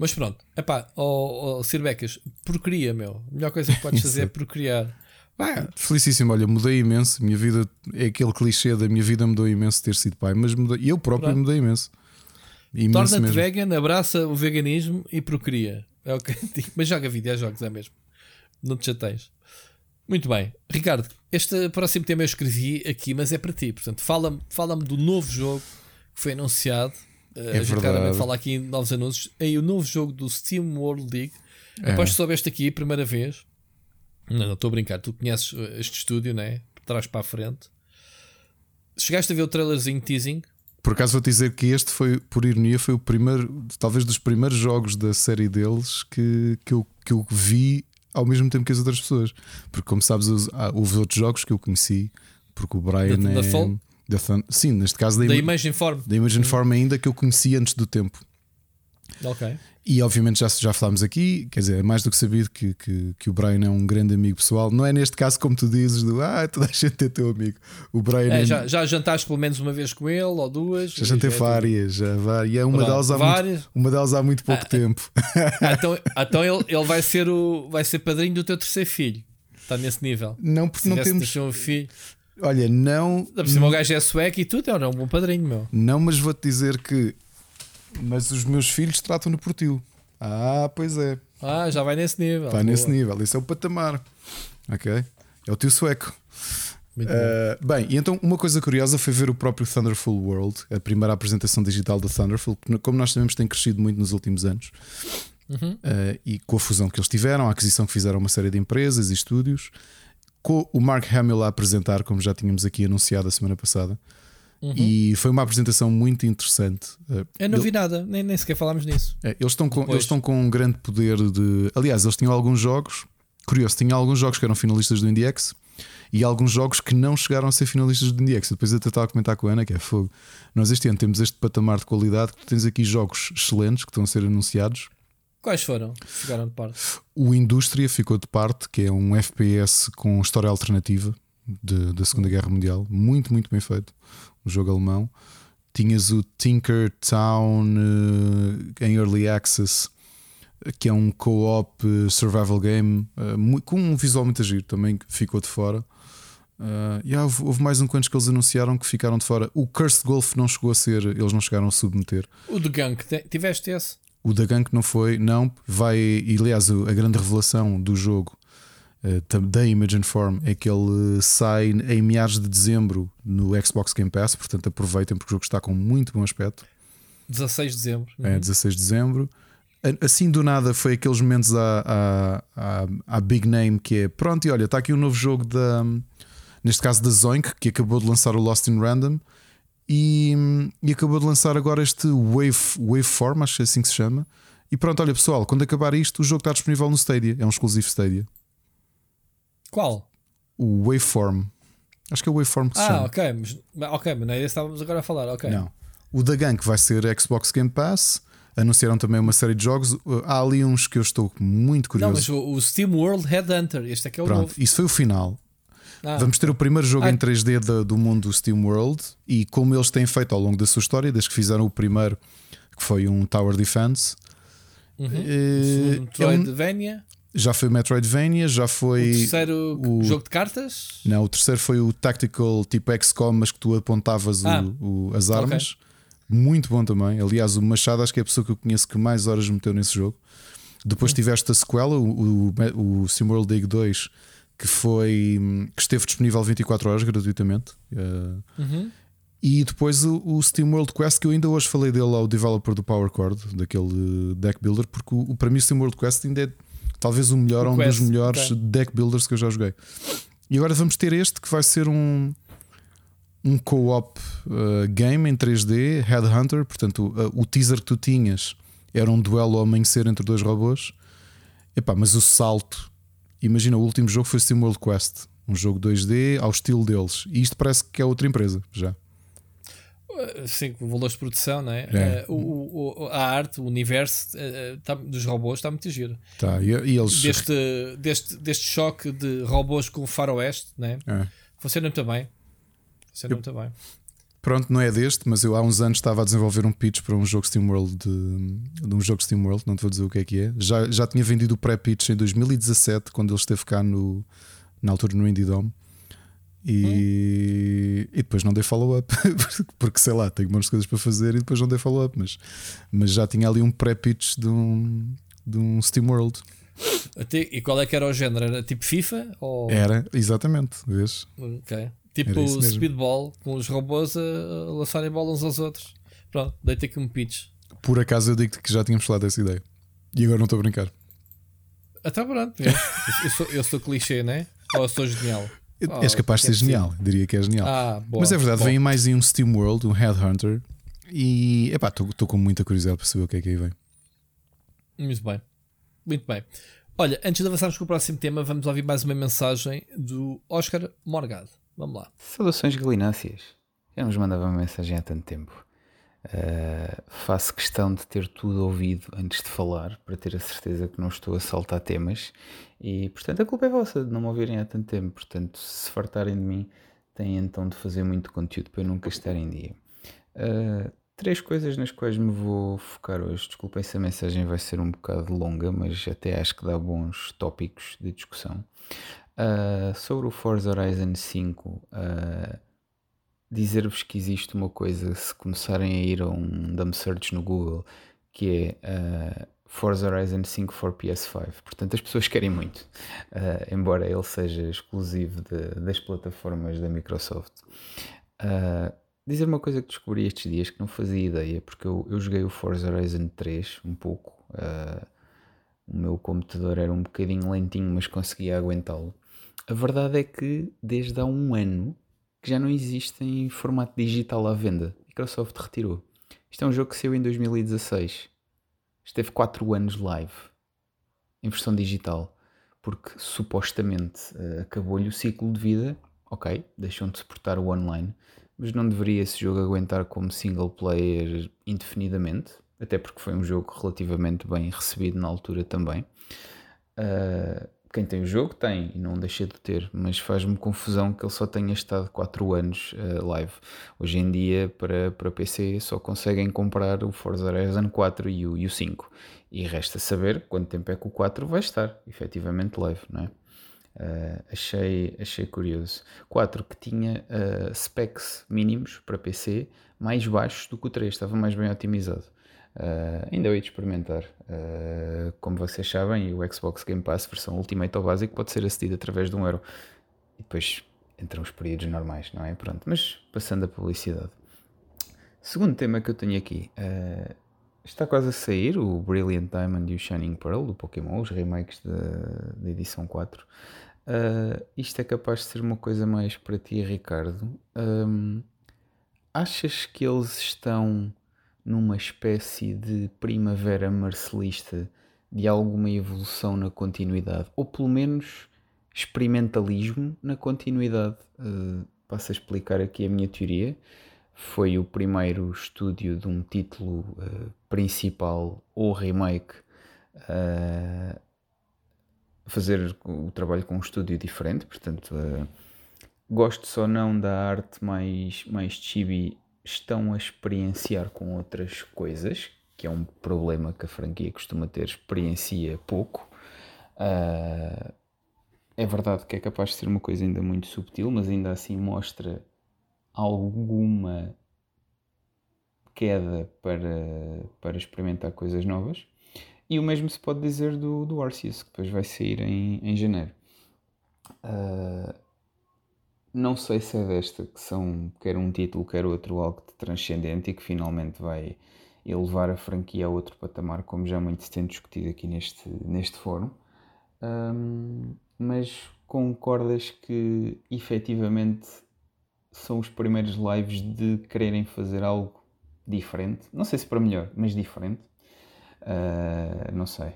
Mas pronto, epá, oh, oh, Sir Becas, porcaria, meu. A melhor coisa que podes fazer é procriar. Vai. Felicíssimo, olha, mudei imenso. Minha vida é aquele clichê da minha vida mudou imenso ter sido pai, mas mudei, eu próprio pronto. mudei imenso. imenso Torna-te vegan, abraça o veganismo e procria. É o que Mas joga videojogos, é mesmo. Não te chateias. Muito bem, Ricardo, este próximo tema eu escrevi aqui, mas é para ti. Portanto, fala-me fala do novo jogo que foi anunciado. É a gente claramente fala aqui em novos anúncios. É o novo jogo do Steam World League. É. Após que soubeste aqui, primeira vez. Não, não estou a brincar. Tu conheces este estúdio, né? De trás para a frente. Chegaste a ver o trailerzinho teasing? Por acaso vou dizer que este foi, por ironia, foi o primeiro, talvez dos primeiros jogos da série deles que, que, eu, que eu vi ao mesmo tempo que as outras pessoas. Porque, como sabes, houve outros jogos que eu conheci, porque o Brian da, é. Da Fall? Sim, neste caso da, da Image Inform. Da Image Inform ainda que eu conheci antes do tempo. Ok. E obviamente já, já falámos aqui, quer dizer, é mais do que sabido que, que, que, o Brian é um grande amigo pessoal. Não é neste caso como tu dizes, do ah, toda a gente é teu amigo. O Brian é, é... Já, já jantaste pelo menos uma vez com ele ou duas? Já jantei várias, já várias. E é uma, delas há muito, uma delas há muito pouco ah, tempo. Ah, então então ele, ele vai, ser o, vai ser padrinho do teu terceiro filho. Está nesse nível. Não, porque não temos. Um filho. Olha, não. Por cima o gajo é sueco e tudo, é um bom padrinho, meu. Não, mas vou-te dizer que mas os meus filhos tratam-no por tio. Ah, pois é. Ah, já vai nesse nível. Vai nesse nível. Esse é o patamar. Ok? É o tio sueco. Uh, bem, e então uma coisa curiosa foi ver o próprio Thunderful World, a primeira apresentação digital do Thunderful, que, como nós sabemos, tem crescido muito nos últimos anos. Uhum. Uh, e com a fusão que eles tiveram, a aquisição que fizeram uma série de empresas e estúdios, com o Mark Hamill a apresentar, como já tínhamos aqui anunciado a semana passada. Uhum. E foi uma apresentação muito interessante. É novidade, nem, nem sequer falámos nisso. É, eles, estão com, eles estão com um grande poder de. Aliás, eles tinham alguns jogos. Curioso, tinham alguns jogos que eram finalistas do IndieX e alguns jogos que não chegaram a ser finalistas do IndieX. Depois eu até estava a comentar com a Ana que é fogo. Nós este ano temos este patamar de qualidade que tu tens aqui jogos excelentes que estão a ser anunciados. Quais foram? Ficaram de parte. O Indústria ficou de parte, que é um FPS com história alternativa de, da Segunda Guerra Mundial. Muito, muito bem feito um jogo alemão. Tinhas o Tinker Town uh, em Early Access, que é um co-op uh, survival game uh, com um visual muito agir, também ficou de fora. Uh, yeah, houve, houve, mais um quantos que eles anunciaram que ficaram de fora. O Cursed Golf não chegou a ser, eles não chegaram a submeter. O The Gunk, tiveste esse? O The Gunk não foi, não. Vai, e aliás, a grande revelação do jogo eh, da Image Form é que ele sai em meados de dezembro no Xbox Game Pass, portanto aproveitem porque o jogo está com muito bom aspecto. 16 de dezembro. É, 16 de dezembro. Assim do nada foi aqueles momentos à, à, à, Big Name que é pronto, e olha, está aqui um novo jogo da neste caso da Zoink, que acabou de lançar o Lost in Random e, e acabou de lançar agora este Wave, Waveform, acho que é assim que se chama. E pronto, olha pessoal, quando acabar isto, o jogo está disponível no Stadia, é um exclusivo Stadia. Qual? O Waveform. Acho que é o Waveform que se ah, chama. ok, mas, ok, mas não é esse que estávamos agora a falar. Ok. Não. O da Gank vai ser Xbox Game Pass. Anunciaram também uma série de jogos. Há ali uns que eu estou muito curioso. Não, mas o, o Steam World Headhunter, este é que é o Pronto, novo. Isso foi o final. Ah. Vamos ter o primeiro jogo ah. em 3D do, do mundo Steam World e como eles têm feito ao longo da sua história, desde que fizeram o primeiro, que foi um Tower Defense. Uhum. Eh, é, Metroidvania. Já foi o Metroidvania, já foi. O terceiro o... jogo de cartas? Não, o terceiro foi o Tactical tipo XCOM, mas que tu apontavas ah, o, o, as armas. Okay. Muito bom também. Aliás, o Machado acho que é a pessoa que eu conheço que mais horas meteu nesse jogo. Depois hum. tiveste a sequela, o, o, o SimWorld League 2, que foi que esteve disponível 24 horas gratuitamente. Uh, uhum. E depois o, o Steam World Quest, que eu ainda hoje falei dele ao developer do Power Chord, daquele deck builder, porque o, para mim o Steam World Quest ainda é Talvez o melhor ou um dos melhores okay. deck builders que eu já joguei. E agora vamos ter este que vai ser um um co-op uh, game em 3D, Headhunter. Portanto, uh, o teaser que tu tinhas era um duelo ao amanhecer entre dois robôs. Epá, mas o salto, imagina, o último jogo foi SteamWorld Quest, um jogo 2D ao estilo deles. E isto parece que é outra empresa já. Eh, sim, valores de produção, não é? é. Uh, o, o, a arte, o universo uh, tá, dos robôs está muito giro. Tá, e, e, eles... deste, deste, deste choque de robôs com o faroeste, não é? é. Funciona muito bem. Funciona eu, muito bem. Pronto, não é deste, mas eu há uns anos estava a desenvolver um pitch para um jogo SteamWorld de, de um jogo SteamWorld, não te vou dizer o que é que é. Já, já tinha vendido o pré-pitch em 2017, quando ele esteve cá no, na altura no Indie Dome. E, hum. e depois não dei follow-up, porque sei lá, tenho muitas coisas para fazer e depois não dei follow-up, mas, mas já tinha ali um pré-pitch de um, de um SteamWorld. E qual é que era o género? Era tipo FIFA? Ou... Era, exatamente, vês? Ok. Tipo speedball, com os robôs a, lançarem bola uns aos outros. Pronto, deita aqui um pitch. Por acaso eu digo que já tínhamos falado dessa ideia. E agora não estou a brincar. Até tá pronto. eu, sou, eu sou clichê, né? Ou eu sou genial? Oh, És capaz de ser genial, diria que é genial. Ah, boa, Mas é verdade, bom. vem mais em um Steam World, um Headhunter. E epá, estou com muita curiosidade para saber o que é que aí vem. Muito bem. Muito bem. Olha, antes de avançarmos com o próximo tema, vamos ouvir mais uma mensagem do Oscar Morgado. Vamos lá. Saudações galináceas. Já nos mandava uma mensagem há tanto tempo. Uh, faço questão de ter tudo ouvido antes de falar, para ter a certeza que não estou a saltar temas. E, portanto, a culpa é vossa de não me ouvirem há tanto tempo. Portanto, se fartarem de mim, têm então de fazer muito conteúdo para eu nunca estar em dia. Uh, três coisas nas quais me vou focar hoje. Desculpem se a mensagem vai ser um bocado longa, mas até acho que dá bons tópicos de discussão. Uh, sobre o Forza Horizon 5, uh, dizer-vos que existe uma coisa, se começarem a ir a um dumb search no Google, que é uh, Forza Horizon 5 for PS5. Portanto, as pessoas querem muito, embora ele seja exclusivo de, das plataformas da Microsoft. dizer uma coisa que descobri estes dias que não fazia ideia, porque eu, eu joguei o Forza Horizon 3 um pouco. o meu computador era um bocadinho lentinho, mas conseguia aguentá-lo. A verdade é que desde há um ano que já não existe em formato digital à venda. Microsoft retirou. Isto é um jogo que saiu em 2016. Esteve 4 anos live em versão digital. Porque supostamente uh, acabou-lhe o ciclo de vida. Ok, deixam de suportar o online. Mas não deveria esse jogo aguentar como single player indefinidamente. Até porque foi um jogo relativamente bem recebido na altura também. Uh, quem tem o jogo tem e não deixa de ter, mas faz-me confusão que ele só tenha estado 4 anos uh, live. Hoje em dia, para, para PC, só conseguem comprar o Forza Horizon 4 e o, e o 5. E resta saber quanto tempo é que o 4 vai estar efetivamente live, não é? Uh, achei, achei curioso. 4 que tinha uh, specs mínimos para PC mais baixos do que o 3, estava mais bem otimizado. Uh, ainda hei de experimentar. Uh, como vocês sabem, o Xbox Game Pass versão Ultimate ou básico pode ser acedido através de um euro. E depois entram os períodos normais, não é? Pronto, mas passando a publicidade. Segundo tema que eu tenho aqui. Uh, está quase a sair o Brilliant Diamond e o Shining Pearl do Pokémon, os remakes da edição 4. Uh, isto é capaz de ser uma coisa mais para ti, Ricardo. Um, achas que eles estão numa espécie de primavera marcelista de alguma evolução na continuidade, ou pelo menos experimentalismo na continuidade. Uh, passo a explicar aqui a minha teoria. Foi o primeiro estúdio de um título uh, principal ou remake uh, fazer o trabalho com um estúdio diferente, portanto, uh, gosto só não da arte mais, mais chibi estão a experienciar com outras coisas, que é um problema que a franquia costuma ter, experiencia pouco. Uh, é verdade que é capaz de ser uma coisa ainda muito subtil, mas ainda assim mostra alguma queda para, para experimentar coisas novas. E o mesmo se pode dizer do, do Arceus, que depois vai sair em, em janeiro. Uh, não sei se é desta que são, quer um título, quer outro, algo de transcendente e que finalmente vai elevar a franquia a outro patamar, como já muito se tem discutido aqui neste, neste fórum. Um, mas concordas que efetivamente são os primeiros lives de quererem fazer algo diferente? Não sei se para melhor, mas diferente. Uh, não sei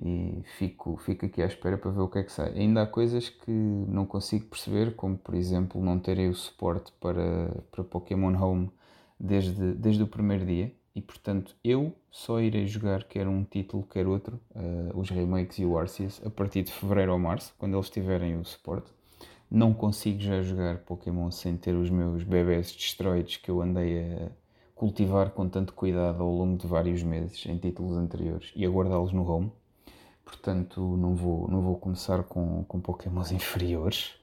e fico, fico aqui à espera para ver o que é que sai. Ainda há coisas que não consigo perceber, como por exemplo não terem o suporte para, para Pokémon Home desde, desde o primeiro dia e portanto eu só irei jogar quer um título quer outro, uh, os remakes e o Arceus, a partir de fevereiro ou março, quando eles tiverem o suporte. Não consigo já jogar Pokémon sem ter os meus bebés destroides que eu andei a cultivar com tanto cuidado ao longo de vários meses em títulos anteriores e a guardá-los no home. Portanto, não vou, não vou começar com, com Pokémons inferiores.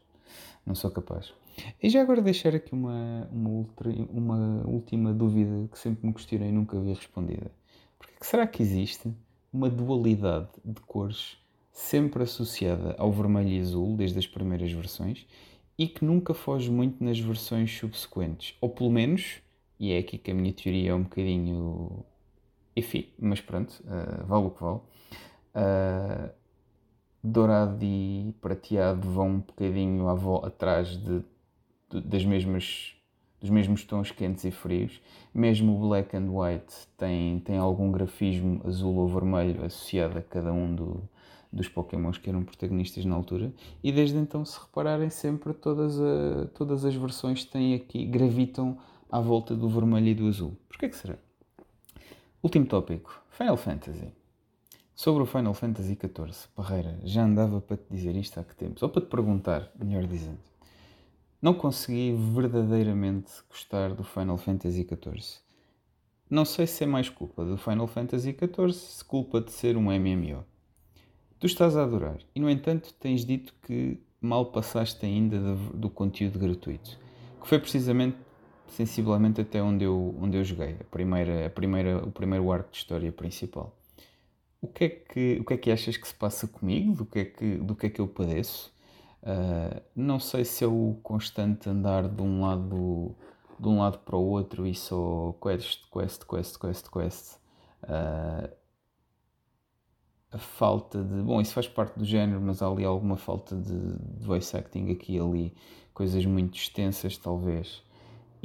Não sou capaz. E já agora deixar aqui uma, uma, ultra, uma última dúvida que sempre me questionei e nunca vi respondida. Porque será que existe uma dualidade de cores sempre associada ao vermelho e azul desde as primeiras versões e que nunca foge muito nas versões subsequentes? Ou pelo menos, e é aqui que a minha teoria é um bocadinho enfim, mas pronto, uh, vale o que vale. Uh, dourado e prateado vão um bocadinho atrás de das mesmas, dos mesmos tons quentes e frios. Mesmo o black and white tem, tem algum grafismo azul ou vermelho associado a cada um do, dos Pokémons que eram protagonistas na altura. E desde então, se repararem, sempre todas, a, todas as versões têm aqui, gravitam à volta do vermelho e do azul. Porquê que será? Último tópico: Final Fantasy. Sobre o Final Fantasy XIV, Parreira, já andava para te dizer isto há que tempos, ou para te perguntar, melhor dizendo. Não consegui verdadeiramente gostar do Final Fantasy XIV. Não sei se é mais culpa do Final Fantasy XIV, se culpa de ser um MMO. Tu estás a adorar e, no entanto, tens dito que mal passaste ainda do, do conteúdo gratuito, que foi precisamente, sensivelmente, até onde eu, onde eu joguei, a primeira, a primeira, o primeiro arco de história principal. O que, é que, o que é que achas que se passa comigo? Do que é que, do que, é que eu padeço? Uh, não sei se é o constante andar de um lado de um lado para o outro e só quest, quest, quest, quest, quest. Uh, a falta de. Bom, isso faz parte do género, mas há ali alguma falta de, de voice acting aqui e ali, coisas muito extensas, talvez.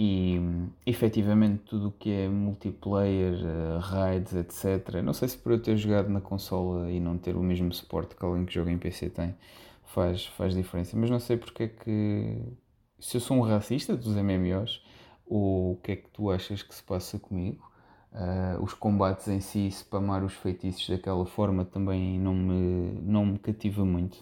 E efetivamente tudo o que é multiplayer, uh, raids, etc. Não sei se por eu ter jogado na consola e não ter o mesmo suporte que alguém que joga em PC tem, faz, faz diferença. Mas não sei porque é que. Se eu sou um racista dos MMOs, ou o que é que tu achas que se passa comigo? Uh, os combates em si, spamar os feitiços daquela forma também não me, não me cativa muito.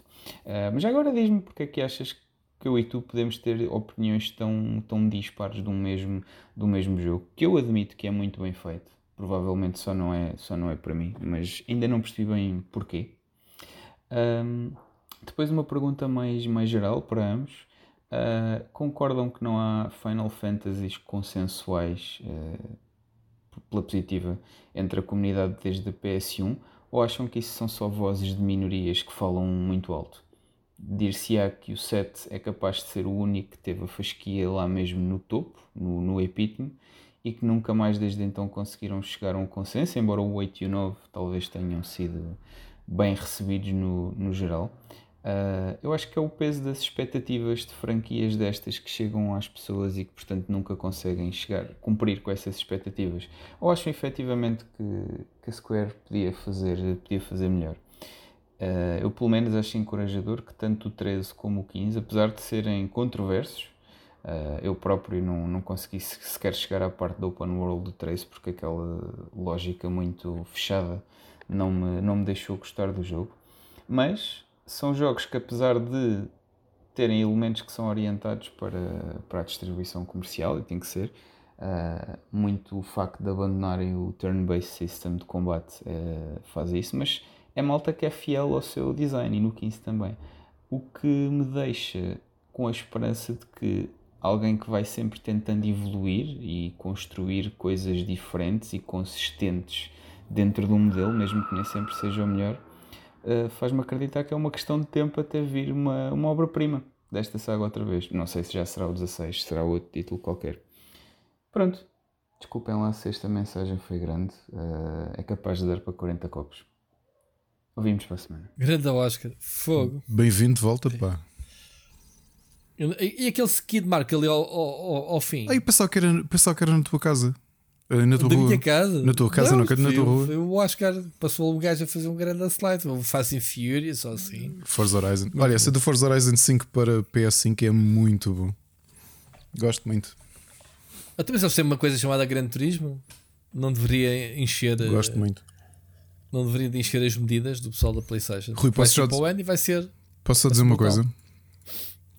Uh, mas agora diz-me porque é que achas que eu e tu podemos ter opiniões tão, tão dispares do mesmo, do mesmo jogo, que eu admito que é muito bem feito. Provavelmente só não é, só não é para mim, mas ainda não percebi bem porquê. Um, depois uma pergunta mais, mais geral para ambos. Uh, concordam que não há Final Fantasies consensuais uh, pela positiva entre a comunidade desde a PS1 ou acham que isso são só vozes de minorias que falam muito alto? Dir-se-á que o 7 é capaz de ser o único que teve a fasquia lá mesmo no topo, no, no epítome, e que nunca mais desde então conseguiram chegar a um consenso, embora o 8 e o 9 talvez tenham sido bem recebidos no, no geral. Uh, eu acho que é o peso das expectativas de franquias destas que chegam às pessoas e que, portanto, nunca conseguem chegar, cumprir com essas expectativas. Ou acham efetivamente que, que a Square podia fazer, podia fazer melhor. Uh, eu, pelo menos, acho encorajador que tanto o 13 como o 15, apesar de serem controversos, uh, eu próprio não, não consegui sequer chegar à parte do Open World do 13 porque aquela lógica muito fechada não me, não me deixou gostar do jogo. Mas são jogos que, apesar de terem elementos que são orientados para, para a distribuição comercial, e tem que ser, uh, muito o facto de abandonarem o turn-based system de combate uh, faz isso, mas é malta que é fiel ao seu design e no 15 também. O que me deixa com a esperança de que alguém que vai sempre tentando evoluir e construir coisas diferentes e consistentes dentro de um modelo, mesmo que nem sempre seja o melhor, uh, faz-me acreditar que é uma questão de tempo até vir uma, uma obra-prima desta saga outra vez. Não sei se já será o 16, será outro título qualquer. Pronto. Desculpem lá se esta mensagem foi grande. Uh, é capaz de dar para 40 copos. Ouvimos para a semana. Grande Oscar. Fogo. Bem-vindo de volta, pá. E, e aquele skid mark ali ao, ao, ao fim? Aí pensava que, era, pensava que era na tua casa. Eh, na tua da rua. minha casa? Na tua casa, não, não na tua rua. Eu, o Oscar passou um gajo a fazer um grande slide, um Fast and Furious ou assim. Forza Horizon. Olha, essa do Forza Horizon 5 para PS5 é muito bom. Gosto muito. Até mas eles têm uma coisa chamada Grande Turismo. Não deveria encher. Eh, Gosto muito. Não deveria encher as medidas do pessoal da PlayStation. Rui, posso vai já ser para o ano e vai ser. Posso só dizer uma coisa?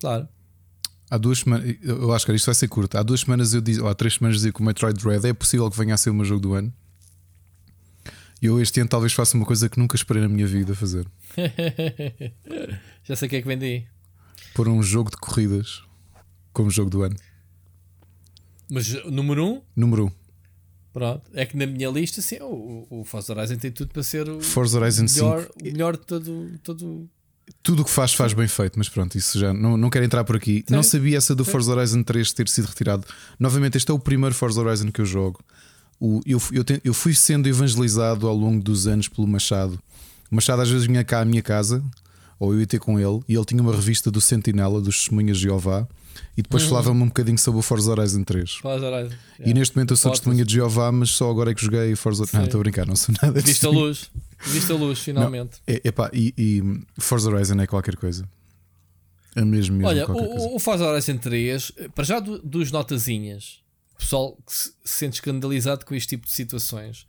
Claro. Há duas semanas, eu acho que isto vai ser curto. Há duas semanas eu disse, ou há três semanas eu dizia que o Metroid Dread é possível que venha a ser o meu jogo do ano. E eu este ano talvez faça uma coisa que nunca esperei na minha vida fazer. Já sei o que é que vendi. Pôr um jogo de corridas como jogo do ano. Mas número 1? Um? Número 1. Um. Pronto. É que na minha lista, sim, o, o Forza Horizon tem tudo para ser o Forza Horizon melhor, 5. o melhor de todo, todo. Tudo o que faz, faz bem feito, mas pronto, isso já não, não quero entrar por aqui. Sim. Não sabia essa do Sim. Forza Horizon 3 ter sido retirado. Novamente, este é o primeiro Forza Horizon que eu jogo. O, eu, eu, te- eu fui sendo evangelizado ao longo dos anos pelo Machado. O Machado às vezes vinha cá à minha casa, ou eu ia ter com ele, e ele tinha uma revista do Sentinela, dos Testemunhas de Jeová, e depois Uhum. falava-me um bocadinho sobre o Forza Horizon 3. Forza Horizon. E neste momento eu sou testemunha de Jeová, mas só agora é que joguei Forza Não, Sim. estou a brincar, não sou nada Viste a luz. Viste a luz, finalmente. É, epá, e, e Forza Horizon é qualquer coisa. É mesmo, mesmo Olha, o, o Forza Horizon 3, para já do- dos notazinhas, o pessoal que se, se sente escandalizado com este tipo de situações.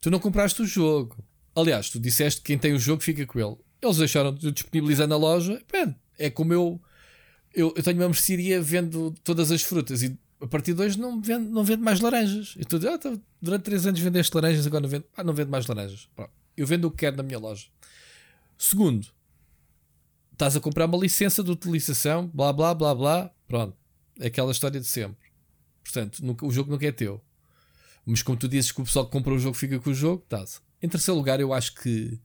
Tu não compraste o jogo. Aliás, tu disseste que quem tem o jogo fica com ele. Eles deixaram de disponibilizar na loja. Bem, é como eu, eu. Eu tenho uma mercearia, vendo todas as frutas e a partir de hoje não vendo, não vendo mais laranjas. Eu estou a dizer, ah, tá, durante 3 anos vendeste laranjas, agora não vendo, ah, não vendo mais laranjas. Pronto. Eu vendo o que quero na minha loja. Segundo, estás a comprar uma licença de utilização, blá blá blá blá, pronto. É aquela história de sempre. Portanto, nunca- o jogo nunca é teu. Mas como tu dizes que o pessoal que compra o jogo fica com o jogo, estás. Em terceiro lugar, eu acho que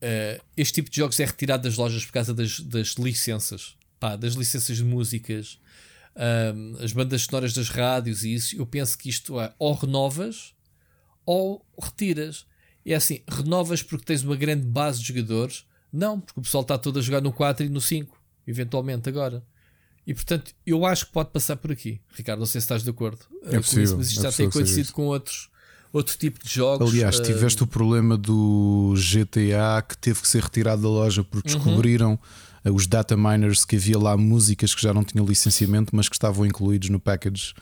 eh, este tipo de jogos é retirado das lojas por causa das, das licenças, pá, das licenças de músicas, ahm, as bandas sonoras das rádios e isso. Eu penso que isto é ou renovas ou retiras. E é assim, renovas porque tens uma grande base de jogadores? Não, porque o pessoal está todo a jogar no 4 e no 5, eventualmente agora. E portanto, eu acho que pode passar por aqui. Ricardo, não sei se estás de acordo eh, com possível, isso, mas isto é já tem acontecido com outros, outro tipo de jogos. Aliás, eh, tiveste o problema do GTA que teve que ser retirado da loja Uhum. porque descobriram eh, os data miners que havia lá músicas que já não tinham licenciamento, mas que estavam incluídos no package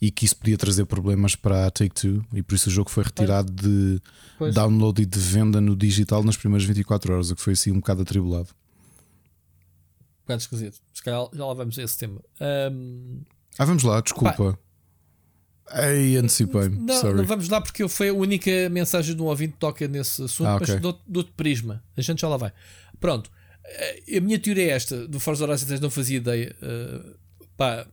e que isso podia trazer problemas para a Take-Two e por isso o jogo foi retirado de Pois. download e de venda no digital nas primeiras 24 horas, o que foi assim um bocado atribulado. um bocado esquisito. Se calhar já lá vamos a esse tema. Ahm, Ah, vamos lá, desculpa. Ei, antecipei-me. não, Sorry. não vamos lá porque foi a única mensagem de um ouvinte que toca nesse assunto, Ah, mas ok. de outro, de outro prisma. A gente já lá vai. Pronto. Eh, A minha teoria é esta: do Forza Horizon 3 não fazia ideia. Eh, pá,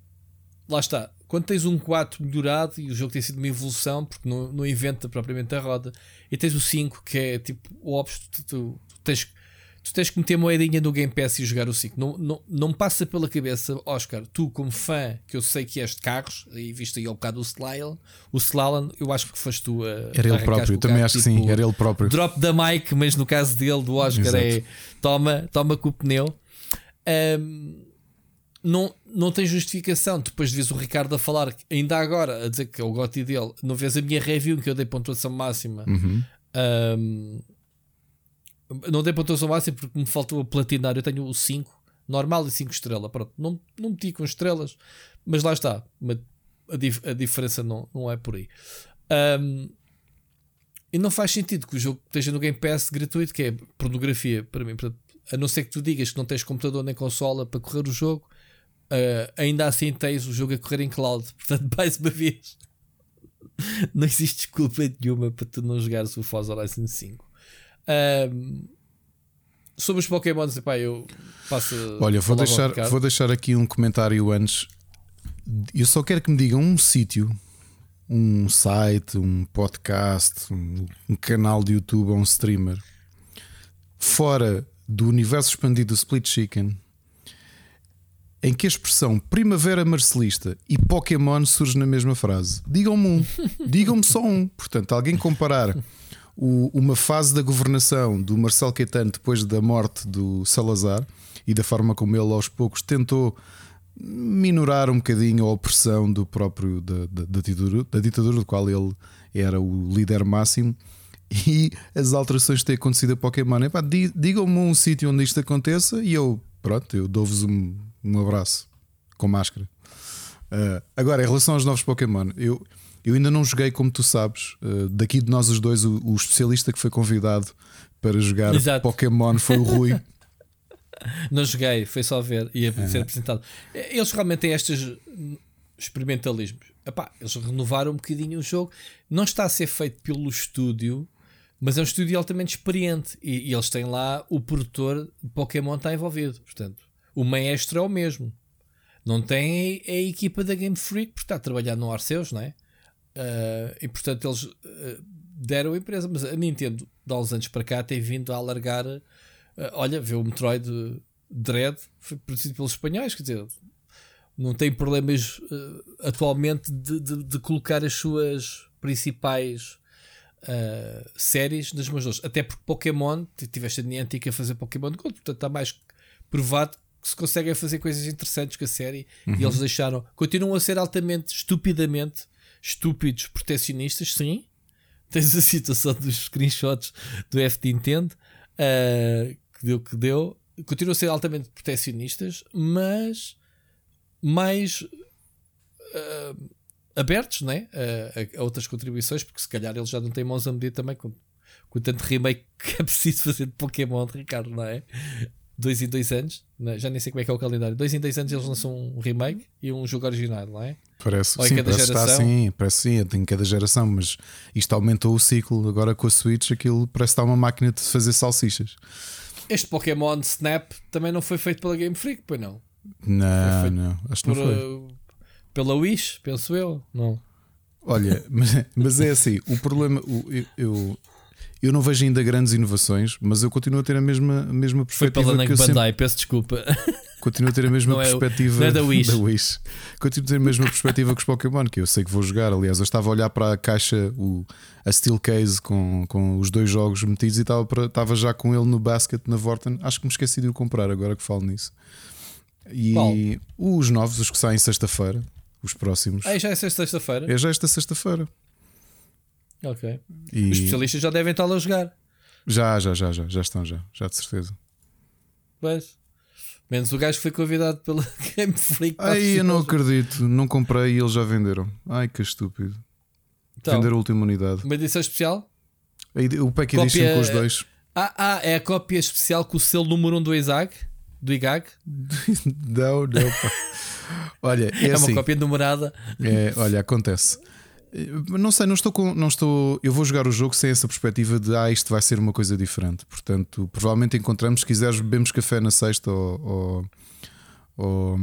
lá está. Quando tens um 4 melhorado e o jogo tem sido uma evolução, porque não, não inventa propriamente a roda, e tens o 5 que é tipo o óbvio, tu, tu- tu tens, tu tens que meter moedinha no Game Pass e jogar o 5. Não, não, não passa pela cabeça, Oscar, tu como fã, que eu sei que és de carros, e viste aí ao bocado o Slalom, o Slalom, eu acho que foste tu a. Era ele próprio, o também carro, acho que tipo, sim, era ele próprio. Drop da mic, mas no caso dele, do Oscar, Exato. é toma, toma com o pneu. Ahm, não, não tem justificação. Depois de vês o Ricardo a falar, ainda agora, a dizer que é o gote dele, não vês a minha review que eu dei pontuação máxima. Uhum. Ahm, não dei pontuação máxima porque me faltou a platinar. Eu tenho o 5 normal e 5 estrelas. Pronto, não, não meti com estrelas, mas lá está. A, dif- a diferença não, não é por aí. Ahm, e não faz sentido que o jogo esteja no Game Pass gratuito, que é pornografia para mim. Portanto, a não ser que tu digas que não tens computador nem consola para correr o jogo, ah, ainda assim tens o jogo a correr em cloud. Portanto, mais uma vez, não existe desculpa nenhuma para tu não jogares o Forza Horizon 5. Ahm, sobre os Pokémons, epá, eu passo. Olha, vou deixar, vou deixar aqui um comentário antes. Eu só quero que me digam um sítio, um site, um podcast, um, um canal de YouTube ou um streamer fora do universo expandido do Split Chicken em que a expressão primavera marcelista e Pokémon surge na mesma frase. Digam-me um, digam-me só um. Portanto, alguém comparar o- uma fase da governação do Marcelo Caetano depois da morte do Salazar e da forma como ele aos poucos tentou minorar um bocadinho a opressão do próprio da, da, da ditadura, da ditadura do qual ele era o líder máximo e as alterações que têm acontecido a Pokémon. Digam-me um sítio onde isto aconteça e eu, pronto, eu dou-vos um, um abraço com máscara. Uh, agora, em relação aos novos Pokémon, eu, eu ainda não joguei, como tu sabes. Uh, daqui de nós os dois, o, o especialista que foi convidado para jogar Exato. Pokémon foi o Rui. não joguei, foi só ver e ia ser apresentado. Eles realmente têm estes experimentalismos. Epá, eles renovaram um bocadinho o jogo. Não está a ser feito pelo estúdio, mas é um estúdio altamente experiente. E, e eles têm lá o produtor de Pokémon está envolvido. Portanto, o maestro é o mesmo. Não tem a, a equipa da Game Freak, porque está a trabalhar no Arceus, não é? Uh, e portanto eles uh, deram a empresa, mas a Nintendo, de há uns anos para cá, tem vindo a alargar. Uh, olha, vê o Metroid Dread, foi produzido pelos espanhóis, quer dizer, não tem problemas atualmente de, de, de, colocar as suas principais séries nas mãos Até porque Pokémon, tiveste a Niantic a fazer Pokémon Gold, portanto está mais provado que se conseguem fazer coisas interessantes com a série uhum. e eles deixaram, continuam a ser altamente, estupidamente estúpidos protecionistas, sim. Tens a situação dos screenshots do F Nintendo uh, que deu que deu. Continuam a ser altamente protecionistas, mas mais uh, abertos né? Uh, a, a, outras contribuições, porque se calhar eles já não têm mãos a medir também com, com tanto remake que é preciso fazer de Pokémon, Ricardo, não é? Dois em dois anos, é? já nem sei como é que é o calendário. Dois em dois anos eles lançam um remake e um jogo original, não é? Parece, Ou sim, parece geração. Está assim, parece sim, tem cada geração, mas isto aumentou o ciclo. Agora com a Switch, aquilo parece estar uma máquina de fazer salsichas. Este Pokémon Snap também não foi feito pela Game Freak, pois não? Não, não, acho que não foi. Uh, pela Wish, penso eu, não. Olha, mas, mas é assim, o problema, eu, eu eu não vejo ainda grandes inovações, mas eu continuo a ter a mesma, a mesma perspectiva. Foi pela que eu Bandai, sempre... peço desculpa. Continuo a ter a mesma não perspectiva é o, não é da, Wish. da Wish. Continuo a ter a mesma perspectiva que os Pokémon, que eu sei que vou jogar. Aliás, eu estava a olhar para a caixa, o, a Steel Case com, com os dois jogos metidos e estava, para, estava já com ele no basket na Vorten. Acho que me esqueci de o comprar agora que falo nisso. E Qual? os novos, os que saem sexta-feira, os próximos. Ah, já é sexta-feira? É já esta sexta-feira. Ok. E... Os especialistas já devem estar a jogar. Já, já, já, já, já estão, já, já de certeza. Pois. Menos o gajo que foi convidado pela Game Freak. Ai, eu não acredito, não comprei e eles já venderam. Ai, que estúpido. Então, Venderam a última unidade. Uma edição especial? O pack cópia... edition com os dois. Ah, ah, é a cópia especial com o selo número 1 um do ISAG? Do IGAG? não, não, pá. Olha, é, é assim, uma cópia numerada. É, olha, acontece. Não sei, não estou com, não estou. Eu vou jogar o jogo sem essa perspectiva de ah, isto vai ser uma coisa diferente. Portanto, provavelmente encontramos, se quiseres, bebemos café na sexta ou, ou,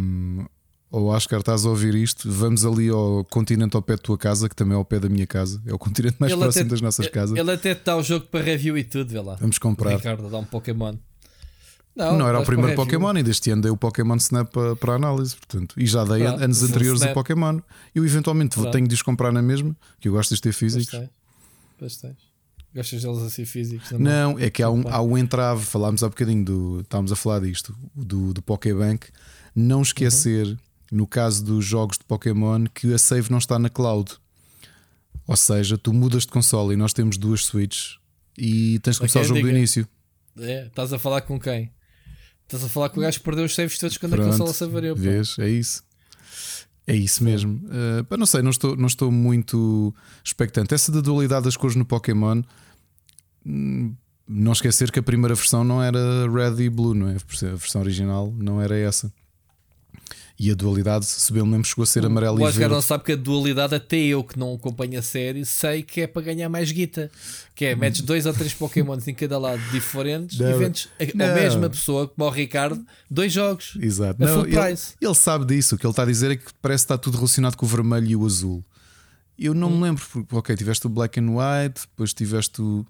ou, Oscar, estás a ouvir isto, vamos ali ao continente ao pé da tua casa, que também é ao pé da minha casa, é o continente mais ele próximo até, das nossas casas. Ele até está o jogo para review e tudo, vê lá. Vamos comprar. O Ricardo dá um Pokémon. Não, não era o primeiro Pokémon, e deste ano dei o Pokémon Snap para, para análise, portanto, e já dei Pronto, anos anteriores do Pokémon. Eu eventualmente Pronto. tenho de os comprar na mesma, que eu gosto de ter físicos. Pois tens. Gostas deles assim físicos? Também? Não, é que há um, há um entrave, falámos há bocadinho do. Estávamos a falar disto, do, do Pokébank. Não esquecer, uhum. no caso dos jogos de Pokémon, que a save não está na cloud. Ou seja, tu mudas de console e nós temos duas Switches e tens de começar o jogo diga. do início. É, estás a falar com quem? Estás a falar com o gajo que perdeu os saves todos quando Pronto, a consola se avariou. Vês, é isso. É isso mesmo. Uh, não sei, não estou, não estou muito expectante. Essa da dualidade das cores no Pokémon, hum, não esquecer que a primeira versão não era red e blue, não é? A versão original não era essa. E a dualidade, se bem me lembro, chegou a ser amarelo o e verde. não sabe que a dualidade, até eu que não acompanho a série, sei que é para ganhar mais guita. Que é, metes dois ou três Pokémons em cada lado diferentes não, e vendes a, a, mesma pessoa, como o Ricardo, dois jogos. Exato. não, ele, ele, sabe disso. O que ele está a dizer é que parece que está tudo relacionado com o vermelho e o azul. Eu não hum. me lembro, porque, ok, tiveste o Black and White, depois tiveste o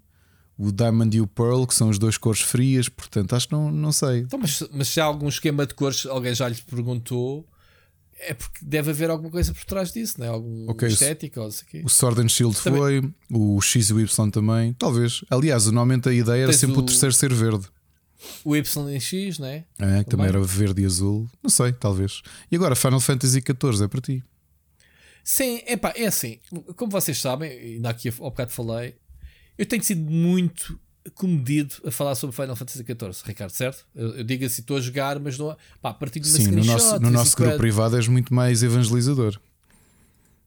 o Diamond e o Pearl, que são as duas cores frias, portanto acho que não, não sei. Então, mas, mas se há algum esquema de cores, alguém já lhe perguntou, é porque deve haver alguma coisa por trás disso, não é? Algum okay, estética ou assim. O Sword and Shield também. foi, o X e o Y também, talvez. Aliás, normalmente a ideia era sempre o... o terceiro ser verde. O Y e X, não é? É, que também era verde e azul. Não sei, talvez. E agora Final Fantasy XIV é para ti. Sim, epá, é assim. Como vocês sabem, ainda aqui ao bocado falei, eu tenho sido muito comedido a falar sobre Final Fantasy XIV, Ricardo, certo? Eu, eu digo assim, estou a jogar, mas não. Pá, a partir de uma Sim, no nosso, no nosso grupo privado és muito mais evangelizador.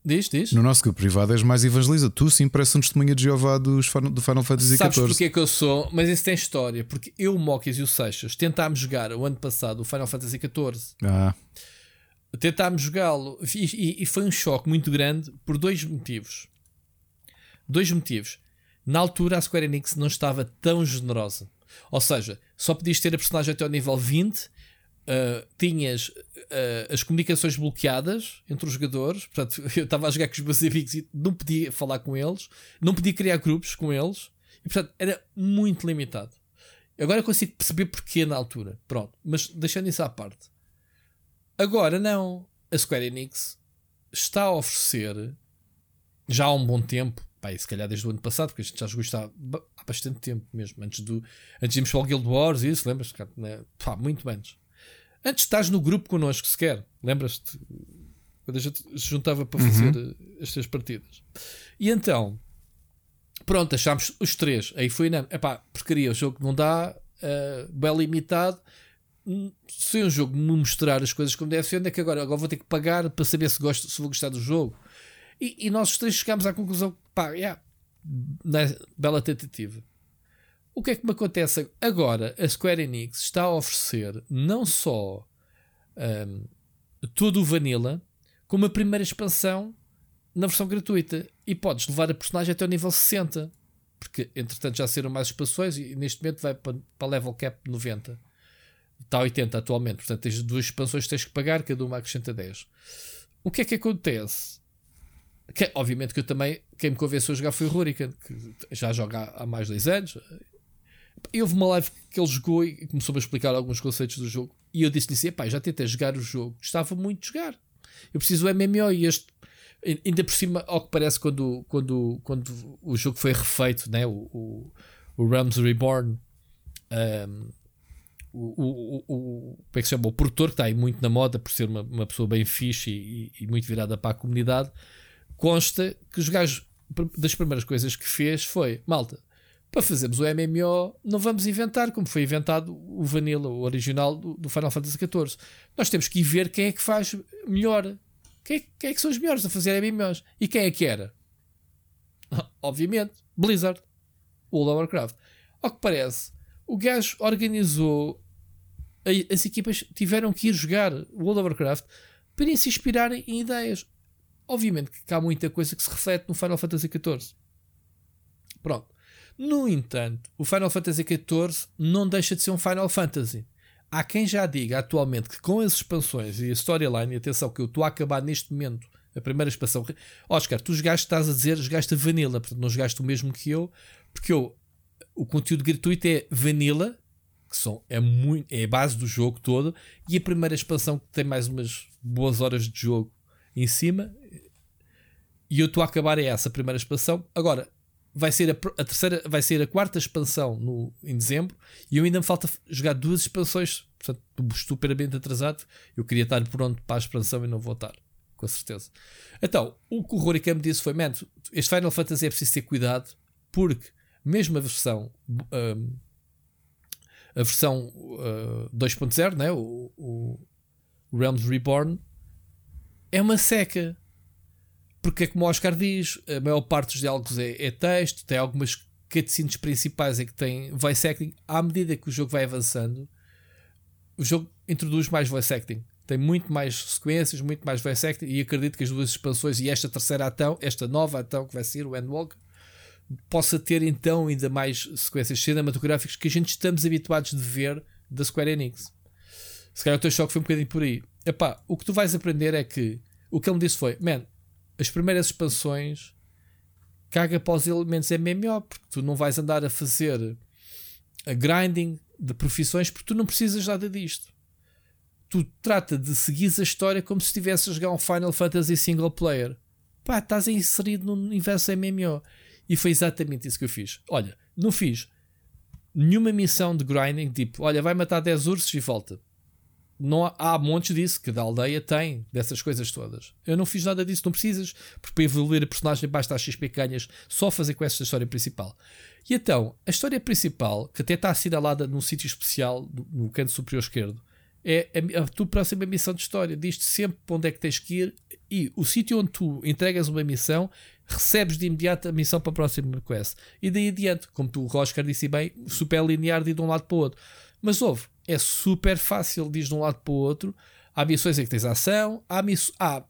Diz, diz. No nosso grupo privado és mais evangelizador. Tu sim parece um testemunha de Jeová dos, do Final Fantasy XIV. Sabes porque é que eu sou? Mas isso tem história. Porque eu, o Mokis e o Seixas tentámos jogar o ano passado o Final Fantasy XIV. Ah. Tentámos jogá-lo e, e, e foi um choque muito grande por dois motivos. Dois motivos. Na altura a Square Enix não estava tão generosa. Ou seja, só podias ter a personagem até ao nível 20 Uh, tinhas uh, as comunicações bloqueadas entre os jogadores. Portanto, eu estava a jogar com os meus amigos e não podia falar com eles, não podia criar grupos com eles, e portanto era muito limitado. Agora consigo perceber porquê na altura. Pronto, mas deixando isso à parte. Agora não. A Square Enix está a oferecer já há um bom tempo, pá, se calhar desde o ano passado, porque a gente já jogou isto há, há bastante tempo mesmo, antes, do, antes de irmos para o Guild Wars e isso, lembras? Né? Pá, muito antes. Antes estás no grupo connosco sequer. Lembras-te? Quando a gente se juntava para fazer uhum. estas partidas. E então, pronto, achámos os três. Aí foi, não, epá, porcaria, o jogo não dá, uh, bem limitado. Hum, se é um jogo me mostrar as coisas como deve ser, onde é que agora, agora vou ter que pagar para saber se, gosto, se vou gostar do jogo. E, e nós os três chegámos à conclusão: pá, yeah, né, bela tentativa. O que é que me acontece agora? A Square Enix está a oferecer não só um, todo o Vanilla, como a primeira expansão na versão gratuita. E podes levar a personagem até o nível 60. Porque entretanto já saíram mais expansões e neste momento vai para, para level cap 90. Está a 80 atualmente. Portanto, tens duas expansões que tens que pagar, cada uma acrescenta 10. O que é que acontece? Que, obviamente que eu também, quem me convenceu a jogar foi o que já joga há mais de 10 anos, e houve uma live que ele jogou e começou a explicar alguns conceitos do jogo. E eu disse-lhe assim: já tentei jogar o jogo, gostava muito de jogar. Eu preciso do MMO e este. Ainda por cima, ao que parece, quando, quando, quando o jogo foi refeito, né? o, o, o Realms Reborn, um, o, o, o, como é que se chama? O produtor, que está aí muito na moda por ser uma, uma pessoa bem fixe e, e, e muito virada para a comunidade, consta que os gajos, das primeiras coisas que fez foi: malta, para fazermos o MMO, não vamos inventar como foi inventado o Vanilla, o original do, do Final Fantasy XIV. Nós temos que ir ver quem é que faz melhor. Quem é, quem é que são os melhores a fazer MMOs? E quem é que era? Obviamente, Blizzard, World of Warcraft. Ao que parece, o gajo organizou. As equipas tiveram que ir jogar World of Warcraft para se inspirarem em ideias. Obviamente que há muita coisa que se reflete no Final Fantasy XIV. Pronto. No entanto, o Final Fantasy XIV não deixa de ser um Final Fantasy. Há quem já diga atualmente que com as expansões e a storyline, e atenção que eu estou a acabar neste momento a primeira expansão. Oscar, tu jogaste, estás a dizer, jogaste Vanilla, portanto não jogaste o mesmo que eu, porque eu, o conteúdo gratuito é Vanilla, que são, é, muito, é a base do jogo todo, e a primeira expansão que tem mais umas boas horas de jogo em cima. E eu estou a acabar é essa primeira expansão. Agora, vai ser a, a, terceira, vai ser a quarta expansão no, em dezembro e eu ainda me falta jogar duas expansões. Portanto, estou estupidamente atrasado. Eu queria estar pronto para a expansão e não vou estar, com certeza. Então, o que o Roricam me disse foi: Man, este Final Fantasy é preciso ter cuidado porque, mesmo a versão. Um, a versão uh, 2.0, né? o, o Realms Reborn, é uma seca porque é como o Oscar diz, a maior parte dos diálogos é, é texto, tem algumas cutscenes principais em que tem voice acting. À medida que o jogo vai avançando, o jogo introduz mais voice acting. Tem muito mais sequências, muito mais voice acting. E acredito que as duas expansões e esta terceira atão, esta nova atão que vai ser o Endwalk, possa ter então ainda mais sequências cinematográficas que a gente estamos habituados de ver da Square Enix. Se calhar o teu choque foi um bocadinho por aí. Epá, o que tu vais aprender é que o que ele me disse foi: Man, as primeiras expansões caga para os elementos MMO, porque tu não vais andar a fazer a grinding de profissões porque tu não precisas nada disto. Tu trata de seguir a história como se estivesse a jogar um Final Fantasy single player. Pá, estás inserido no universo MMO. E foi exatamente isso que eu fiz. Olha, não fiz nenhuma missão de grinding, tipo, olha, vai matar 10 ursos e volta não há, há montes disso que da aldeia tem, dessas coisas todas. Eu não fiz nada disso, não precisas, porque para evoluir a personagem basta as XP ganhas só fazer com essa história principal. E então, a história principal, que até está assinalada num sítio especial, no canto superior esquerdo, é a, a tua próxima missão de história. Diz-te sempre para onde é que tens que ir e o sítio onde tu entregas uma missão, recebes de imediato a missão para a próxima quest. E daí adiante, como tu, o Oscar disse bem, super linear de de um lado para o outro. Mas houve, é super fácil de ir de um lado para o outro. Há missões em que tens ação, há, miss... há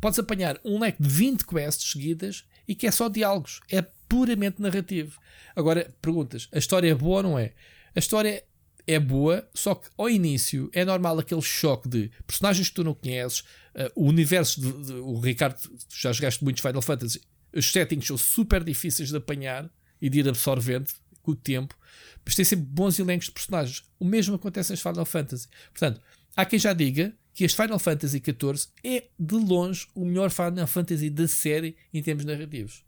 podes apanhar um leque de 20 quests seguidas e que é só diálogos, é puramente narrativo. Agora, perguntas: a história é boa ou não é? A história é boa, só que ao início é normal aquele choque de personagens que tu não conheces, uh, o universo de, de, o Ricardo, já jogaste muitos Final Fantasy, os settings são super difíceis de apanhar e de ir absorvendo com o tempo, mas tem sempre bons elencos de personagens. O mesmo acontece nas Final Fantasy. Portanto, há quem já diga que este Final Fantasy XIV é de longe o melhor Final Fantasy da série em termos narrativos.